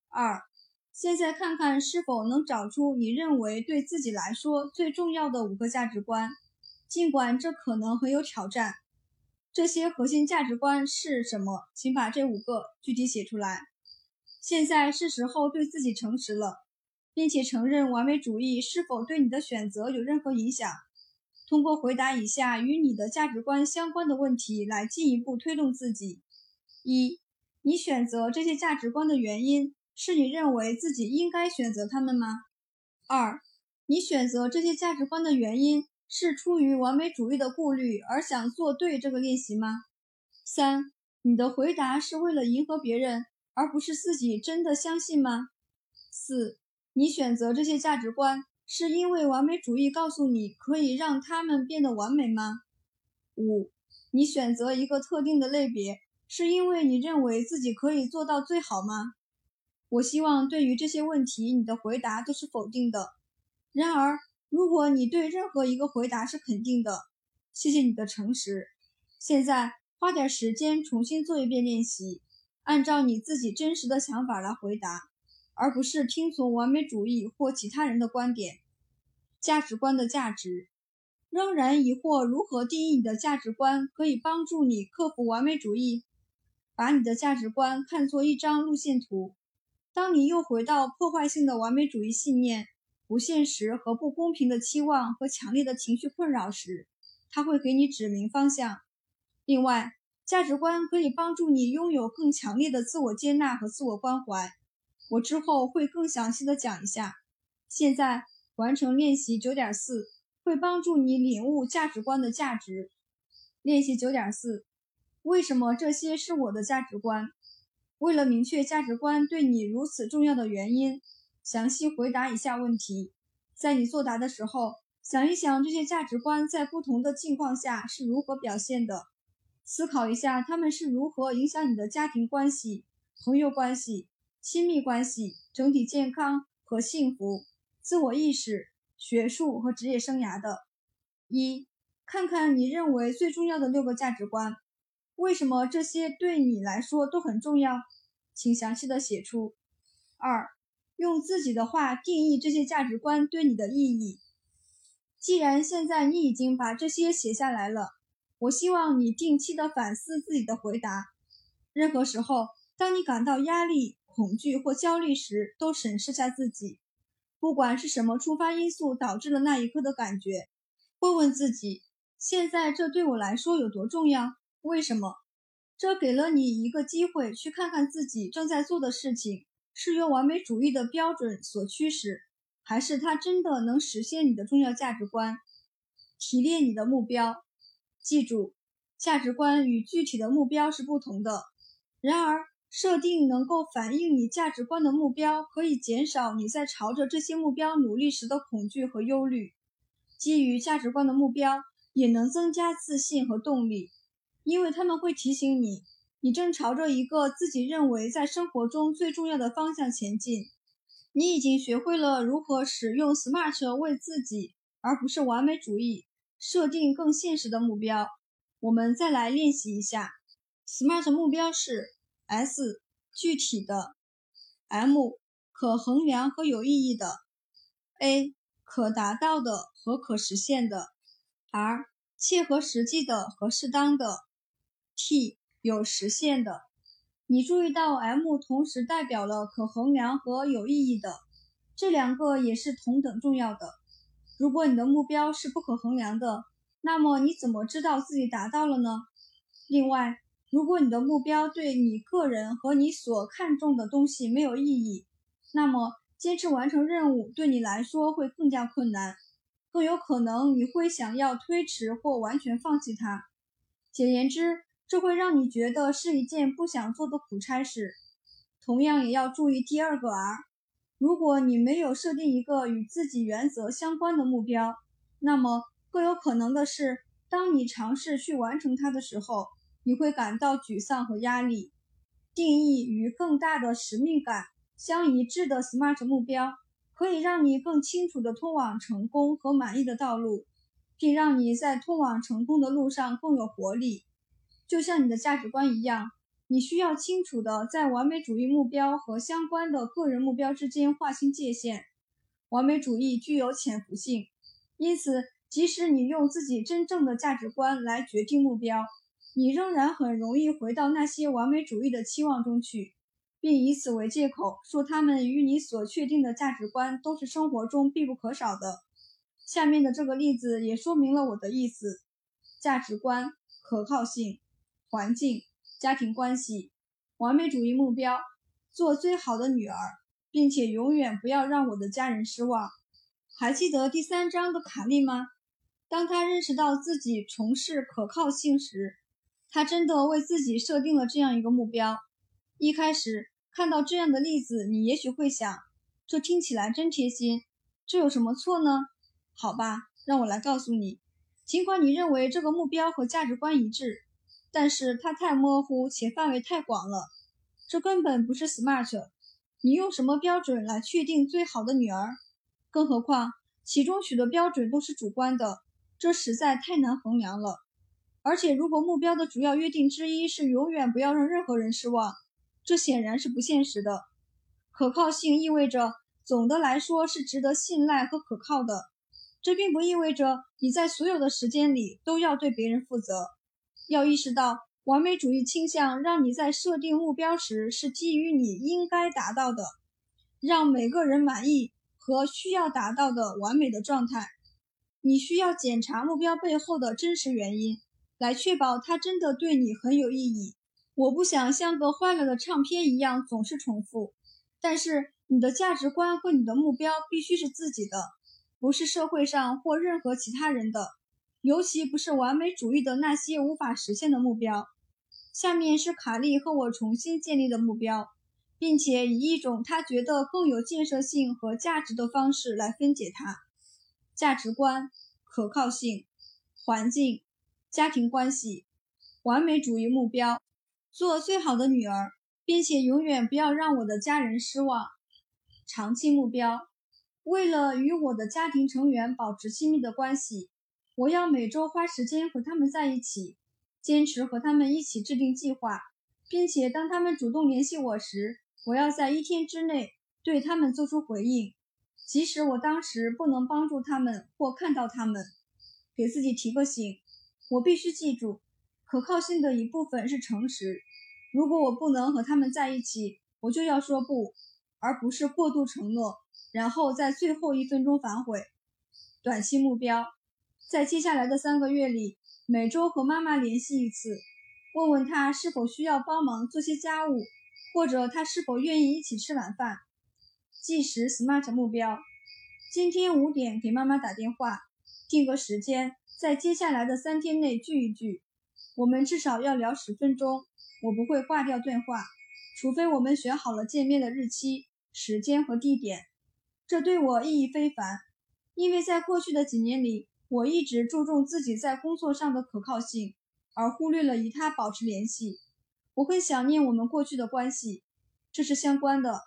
二、现在看看是否能找出你认为对自己来说最重要的五个价值观，尽管这可能很有挑战。这些核心价值观是什么？请把这五个具体写出来。现在是时候对自己诚实了，并且承认完美主义是否对你的选择有任何影响。通过回答以下与你的价值观相关的问题来进一步推动自己：一、你选择这些价值观的原因是你认为自己应该选择他们吗？二、你选择这些价值观的原因。是出于完美主义的顾虑而想做对这个练习吗？三，你的回答是为了迎合别人，而不是自己真的相信吗？四，你选择这些价值观是因为完美主义告诉你可以让他们变得完美吗？五，你选择一个特定的类别是因为你认为自己可以做到最好吗？我希望对于这些问题，你的回答都是否定的。然而，如果你对任何一个回答是肯定的，谢谢你的诚实。现在。花点时间重新做一遍练习，按照你自己真实的想法来回答，而不是听从完美主义或其他人的观点。价值观的价值，仍然疑惑如何定义你的价值观可以帮助你克服完美主义？把你的价值观看作一张路线图，当你又回到破坏性的完美主义信念、不现实和不公平的期望和强烈的情绪困扰时，它会给你指明方向。另外，价值观可以帮助你拥有更强烈的自我接纳和自我关怀。我之后会更详细的讲一下。现在完成练习九点四，会帮助你领悟价值观的价值。练习九点四，为什么这些是我的价值观？为了明确价值观对你如此重要的原因，详细回答以下问题。在你作答的时候，想一想这些价值观在不同的境况下是如何表现的。思考一下，他们是如何影响你的家庭关系、朋友关系、亲密关系、整体健康和幸福、自我意识、学术和职业生涯的。一，看看你认为最重要的六个价值观，为什么这些对你来说都很重要？请详细的写出。二，用自己的话定义这些价值观对你的意义。既然现在你已经把这些写下来了。我希望你定期的反思自己的回答。任何时候，当你感到压力、恐惧或焦虑时，都审视下自己，不管是什么触发因素导致了那一刻的感觉。问问自己：现在这对我来说有多重要？为什么？这给了你一个机会去看看自己正在做的事情是由完美主义的标准所驱使，还是它真的能实现你的重要价值观？提炼你的目标。记住，价值观与具体的目标是不同的。然而，设定能够反映你价值观的目标，可以减少你在朝着这些目标努力时的恐惧和忧虑。基于价值观的目标，也能增加自信和动力，因为他们会提醒你，你正朝着一个自己认为在生活中最重要的方向前进。你已经学会了如何使用 SMART 为自己，而不是完美主义。设定更现实的目标。我们再来练习一下。SMART 目标是：S 具体的，M 可衡量和有意义的，A 可达到的和可实现的，R 切合实际的和适当的，T 有实现的。你注意到 M 同时代表了可衡量和有意义的，这两个也是同等重要的。如果你的目标是不可衡量的，那么你怎么知道自己达到了呢？另外，如果你的目标对你个人和你所看重的东西没有意义，那么坚持完成任务对你来说会更加困难，更有可能你会想要推迟或完全放弃它。简言之，这会让你觉得是一件不想做的苦差事。同样，也要注意第二个 R。如果你没有设定一个与自己原则相关的目标，那么更有可能的是，当你尝试去完成它的时候，你会感到沮丧和压力。定义与更大的使命感相一致的 SMART 目标，可以让你更清楚地通往成功和满意的道路，并让你在通往成功的路上更有活力，就像你的价值观一样。你需要清楚地在完美主义目标和相关的个人目标之间划清界限。完美主义具有潜伏性，因此即使你用自己真正的价值观来决定目标，你仍然很容易回到那些完美主义的期望中去，并以此为借口说他们与你所确定的价值观都是生活中必不可少的。下面的这个例子也说明了我的意思：价值观、可靠性、环境。家庭关系、完美主义目标、做最好的女儿，并且永远不要让我的家人失望。还记得第三章的卡利吗？当他认识到自己从事可靠性时，他真的为自己设定了这样一个目标。一开始看到这样的例子，你也许会想，这听起来真贴心，这有什么错呢？好吧，让我来告诉你，尽管你认为这个目标和价值观一致，但是它太模糊且范围太广了，这根本不是 smart。你用什么标准来确定最好的女儿？更何况其中许多标准都是主观的，这实在太难衡量了。而且，如果目标的主要约定之一是永远不要让任何人失望，这显然是不现实的。可靠性意味着总的来说是值得信赖和可靠的，这并不意味着你在所有的时间里都要对别人负责。要意识到。完美主义倾向让你在设定目标时是基于你应该达到的、让每个人满意和需要达到的完美的状态。你需要检查目标背后的真实原因，来确保它真的对你很有意义。我不想像个坏了的唱片一样总是重复，但是你的价值观和你的目标必须是自己的，不是社会上或任何其他人的，尤其不是完美主义的那些无法实现的目标。下面是卡利和我重新建立的目标，并且以一种他觉得更有建设性和价值的方式来分解它：价值观、可靠性、环境、家庭关系、完美主义目标、做最好的女儿，并且永远不要让我的家人失望。长期目标：为了与我的家庭成员保持亲密的关系，我要每周花时间和他们在一起。坚持和他们一起制定计划，并且当他们主动联系我时，我要在一天之内对他们做出回应，即使我当时不能帮助他们或看到他们。给自己提个醒：我必须记住，可靠性的一部分是诚实。如果我不能和他们在一起，我就要说不，而不是过度承诺，然后在最后一分钟反悔。短期目标，在接下来的三个月里。每周和妈妈联系一次，问问她是否需要帮忙做些家务，或者她是否愿意一起吃晚饭。计时 SMART 目标：今天五点给妈妈打电话，定个时间，在接下来的三天内聚一聚。我们至少要聊十分钟，我不会挂掉电话，除非我们选好了见面的日期、时间和地点。这对我意义非凡，因为在过去的几年里。我一直注重自己在工作上的可靠性，而忽略了与他保持联系。我很想念我们过去的关系，这是相关的，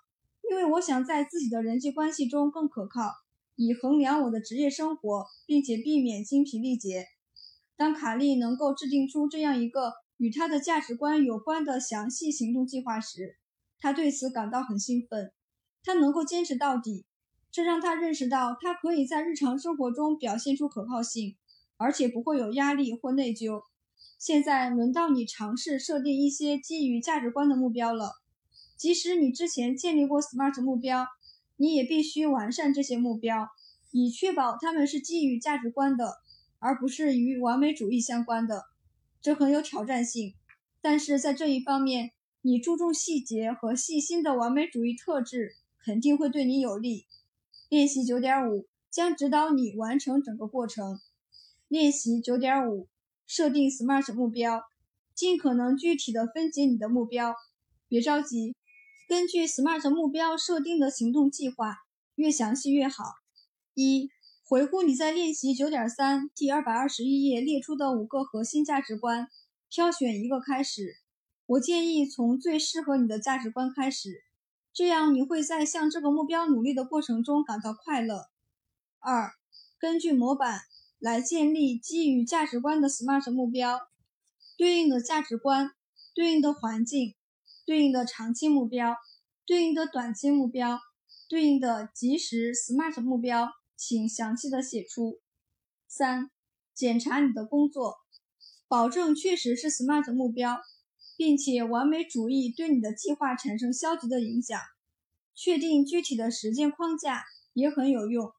因为我想在自己的人际关系中更可靠，以衡量我的职业生活，并且避免精疲力竭。当卡利能够制定出这样一个与他的价值观有关的详细行动计划时，他对此感到很兴奋。他能够坚持到底。这让他认识到，他可以在日常生活中表现出可靠性，而且不会有压力或内疚。现在轮到你尝试设定一些基于价值观的目标了。即使你之前建立过 SMART 目标，你也必须完善这些目标，以确保他们是基于价值观的，而不是与完美主义相关的。这很有挑战性，但是在这一方面，你注重细节和细心的完美主义特质肯定会对你有利。练习九点五将指导你完成整个过程。练习九点五，设定 SMART 目标，尽可能具体的分解你的目标。别着急，根据 SMART 目标设定的行动计划，越详细越好。一、回顾你在练习九点三第二百二十一页列出的五个核心价值观，挑选一个开始。我建议从最适合你的价值观开始。这样你会在向这个目标努力的过程中感到快乐。二、根据模板来建立基于价值观的 SMART 目标，对应的价值观、对应的环境、对应的长期目标、对应的短期目标、对应的即时 SMART 目标，请详细的写出。三、检查你的工作，保证确实是 SMART 目标。并且完美主义对你的计划产生消极的影响。确定具体的时间框架也很有用。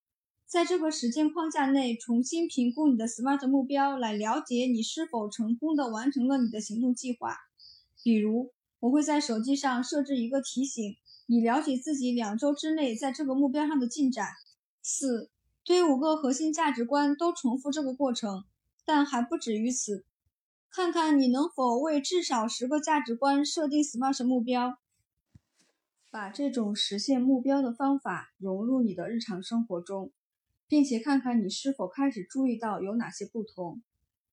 在这个时间框架内重新评估你的 SMART 目标，来了解你是否成功的完成了你的行动计划。比如，我会在手机上设置一个提醒，以了解自己两周之内在这个目标上的进展。四，对五个核心价值观都重复这个过程，但还不止于此。看看你能否为至少十个价值观设定 SMART 目标，把这种实现目标的方法融入你的日常生活中，并且看看你是否开始注意到有哪些不同。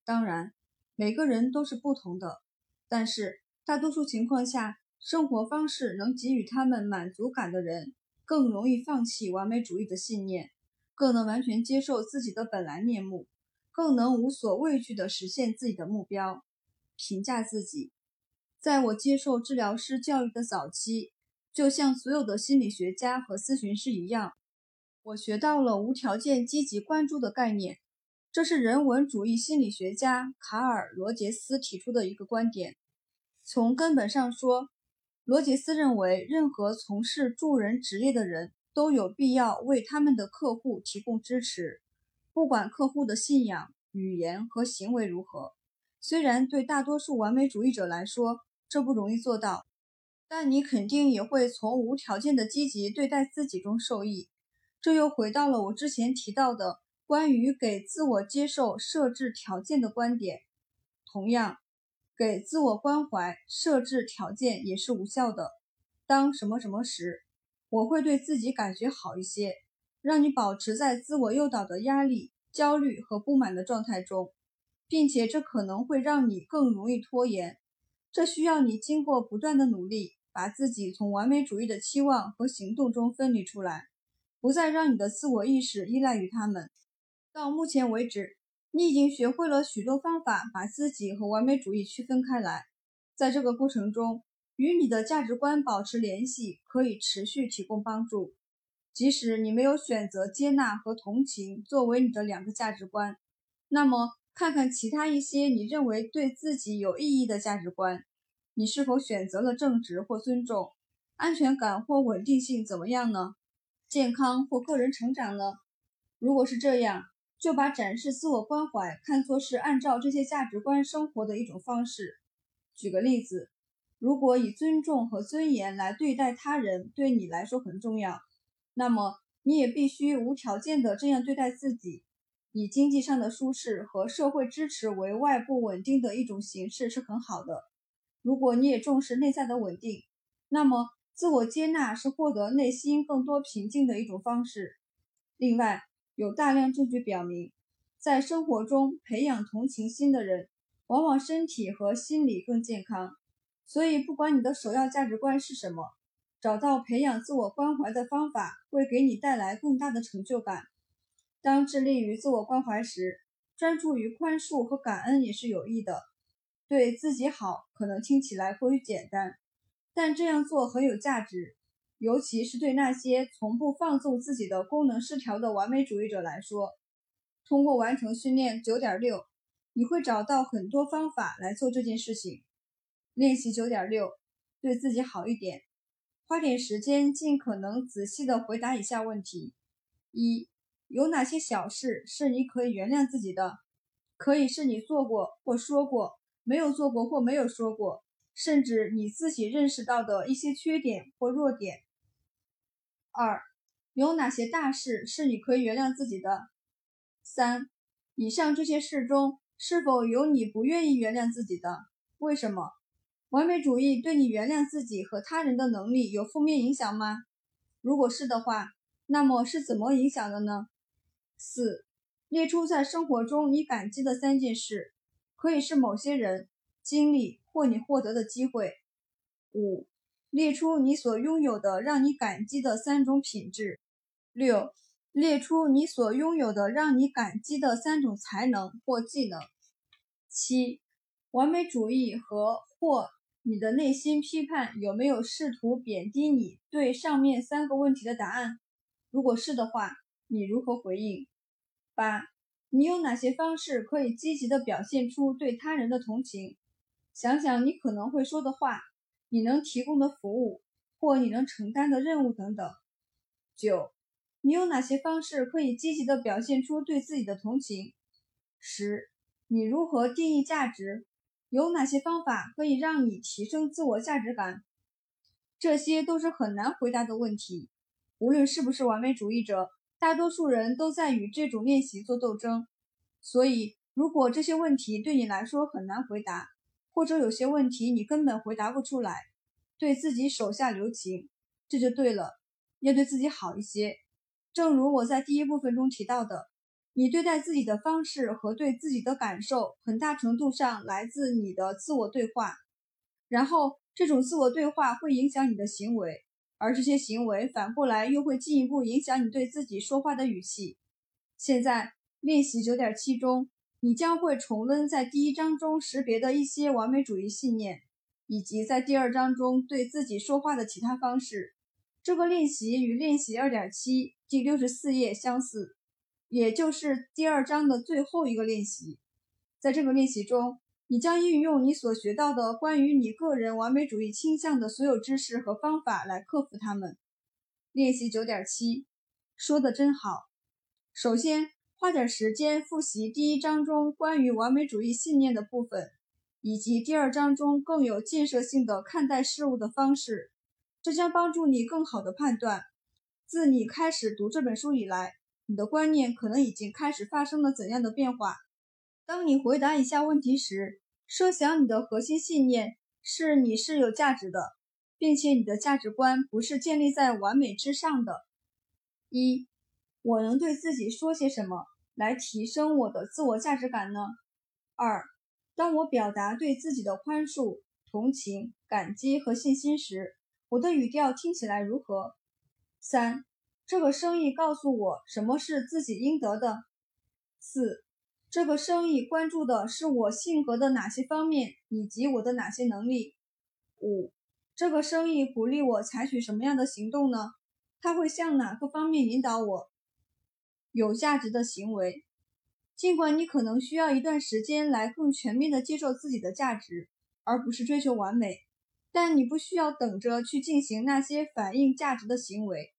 当然，每个人都是不同的，但是大多数情况下，生活方式能给予他们满足感的人，更容易放弃完美主义的信念，更能完全接受自己的本来面目。更能无所畏惧地实现自己的目标。评价自己，在我接受治疗师教育的早期，就像所有的心理学家和咨询师一样，我学到了无条件积极关注的概念。这是人文主义心理学家卡尔·罗杰斯提出的一个观点。从根本上说，罗杰斯认为，任何从事助人职业的人都有必要为他们的客户提供支持。不管客户的信仰、语言和行为如何，虽然对大多数完美主义者来说这不容易做到，但你肯定也会从无条件的积极对待自己中受益。这又回到了我之前提到的关于给自我接受设置条件的观点。同样，给自我关怀设置条件也是无效的。当什么什么时，我会对自己感觉好一些。让你保持在自我诱导的压力、焦虑和不满的状态中，并且这可能会让你更容易拖延。这需要你经过不断的努力，把自己从完美主义的期望和行动中分离出来，不再让你的自我意识依赖于他们。到目前为止，你已经学会了许多方法，把自己和完美主义区分开来。在这个过程中，与你的价值观保持联系，可以持续提供帮助。即使你没有选择接纳和同情作为你的两个价值观，那么看看其他一些你认为对自己有意义的价值观，你是否选择了正直或尊重、安全感或稳定性怎么样呢？健康或个人成长呢？如果是这样，就把展示自我关怀看作是按照这些价值观生活的一种方式。举个例子，如果以尊重和尊严来对待他人对你来说很重要。那么你也必须无条件的这样对待自己，以经济上的舒适和社会支持为外部稳定的一种形式是很好的。如果你也重视内在的稳定，那么自我接纳是获得内心更多平静的一种方式。另外，有大量证据表明，在生活中培养同情心的人，往往身体和心理更健康。所以，不管你的首要价值观是什么。找到培养自我关怀的方法，会给你带来更大的成就感。当致力于自我关怀时，专注于宽恕和感恩也是有益的。对自己好可能听起来过于简单，但这样做很有价值，尤其是对那些从不放纵自己的功能失调的完美主义者来说。通过完成训练九点六，你会找到很多方法来做这件事情。练习九点六，对自己好一点。花点时间，尽可能仔细地回答以下问题：一、有哪些小事是你可以原谅自己的？可以是你做过或说过，没有做过或没有说过，甚至你自己认识到的一些缺点或弱点。二、有哪些大事是你可以原谅自己的？三、以上这些事中，是否有你不愿意原谅自己的？为什么？完美主义对你原谅自己和他人的能力有负面影响吗？如果是的话，那么是怎么影响的呢？四、列出在生活中你感激的三件事，可以是某些人、经历或你获得的机会。五、列出你所拥有的让你感激的三种品质。六、列出你所拥有的让你感激的三种才能或技能。七、完美主义和或你的内心批判有没有试图贬低你对上面三个问题的答案？如果是的话，你如何回应？八，你有哪些方式可以积极的表现出对他人的同情？想想你可能会说的话，你能提供的服务，或你能承担的任务等等。九，你有哪些方式可以积极的表现出对自己的同情？十，你如何定义价值？有哪些方法可以让你提升自我价值感？这些都是很难回答的问题。无论是不是完美主义者，大多数人都在与这种练习做斗争。所以，如果这些问题对你来说很难回答，或者有些问题你根本回答不出来，对自己手下留情，这就对了。要对自己好一些。正如我在第一部分中提到的，你对待自己的方式和对自己的感受，很大程度上来自你的自我对话。然后，这种自我对话会影响你的行为，而这些行为反过来又会进一步影响你对自己说话的语气。现在，练习九点七中。你将会重温在第一章中识别的一些完美主义信念，以及在第二章中对自己说话的其他方式。这个练习与练习二点七第六十四页相似，也就是第二章的最后一个练习。在这个练习中，你将运用你所学到的关于你个人完美主义倾向的所有知识和方法来克服它们。练习九点七，说的真好。首先。花点时间复习第一章中关于完美主义信念的部分，以及第二章中更有建设性的看待事物的方式，这将帮助你更好的判断。自你开始读这本书以来，你的观念可能已经开始发生了怎样的变化？当你回答以下问题时，设想你的核心信念是你是有价值的，并且你的价值观不是建立在完美之上的。一。我能对自己说些什么来提升我的自我价值感呢？二，当我表达对自己的宽恕、同情、感激和信心时，我的语调听起来如何？三，这个生意告诉我什么是自己应得的？四，这个生意关注的是我性格的哪些方面以及我的哪些能力？五，这个生意鼓励我采取什么样的行动呢？它会向哪个方面引导我？有价值的行为，尽管你可能需要一段时间来更全面地接受自己的价值，而不是追求完美，但你不需要等着去进行那些反映价值的行为。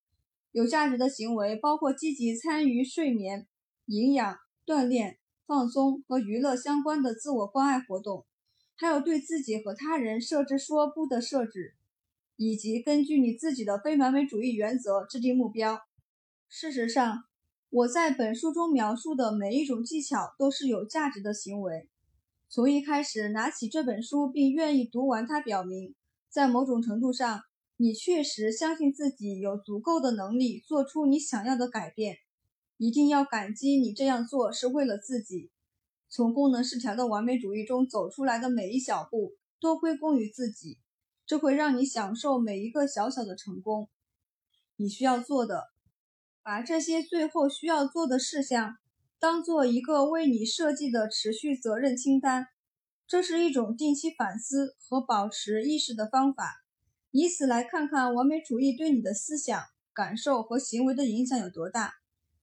有价值的行为包括积极参与睡眠、营养、锻炼、放松和娱乐相关的自我关爱活动，还有对自己和他人设置说不的设置，以及根据你自己的非完美主义原则制定目标。事实上，我在本书中描述的每一种技巧都是有价值的行为。从一开始拿起这本书并愿意读完它，表明在某种程度上，你确实相信自己有足够的能力做出你想要的改变。一定要感激你这样做是为了自己。从功能失调的完美主义中走出来的每一小步都归功于自己，这会让你享受每一个小小的成功。你需要做的。把这些最后需要做的事项当做一个为你设计的持续责任清单，这是一种定期反思和保持意识的方法，以此来看看完美主义对你的思想、感受和行为的影响有多大，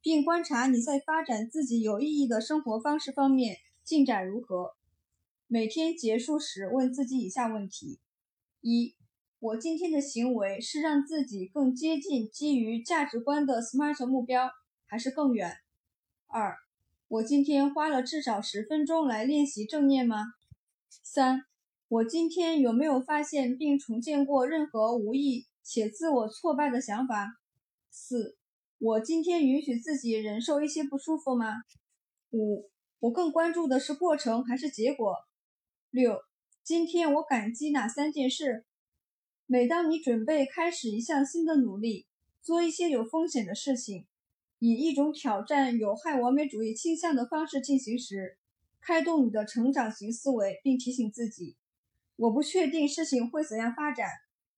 并观察你在发展自己有意义的生活方式方面进展如何。每天结束时问自己以下问题：一。我今天的行为是让自己更接近基于价值观的 SMART 目标，还是更远？二，我今天花了至少十分钟来练习正念吗？三，我今天有没有发现并重建过任何无意且自我挫败的想法？四，我今天允许自己忍受一些不舒服吗？五，我更关注的是过程还是结果？六，今天我感激哪三件事？每当你准备开始一项新的努力，做一些有风险的事情，以一种挑战有害完美主义倾向的方式进行时，开动你的成长型思维，并提醒自己：我不确定事情会怎样发展，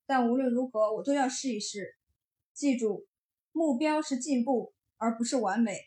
但无论如何，我都要试一试。记住，目标是进步，而不是完美。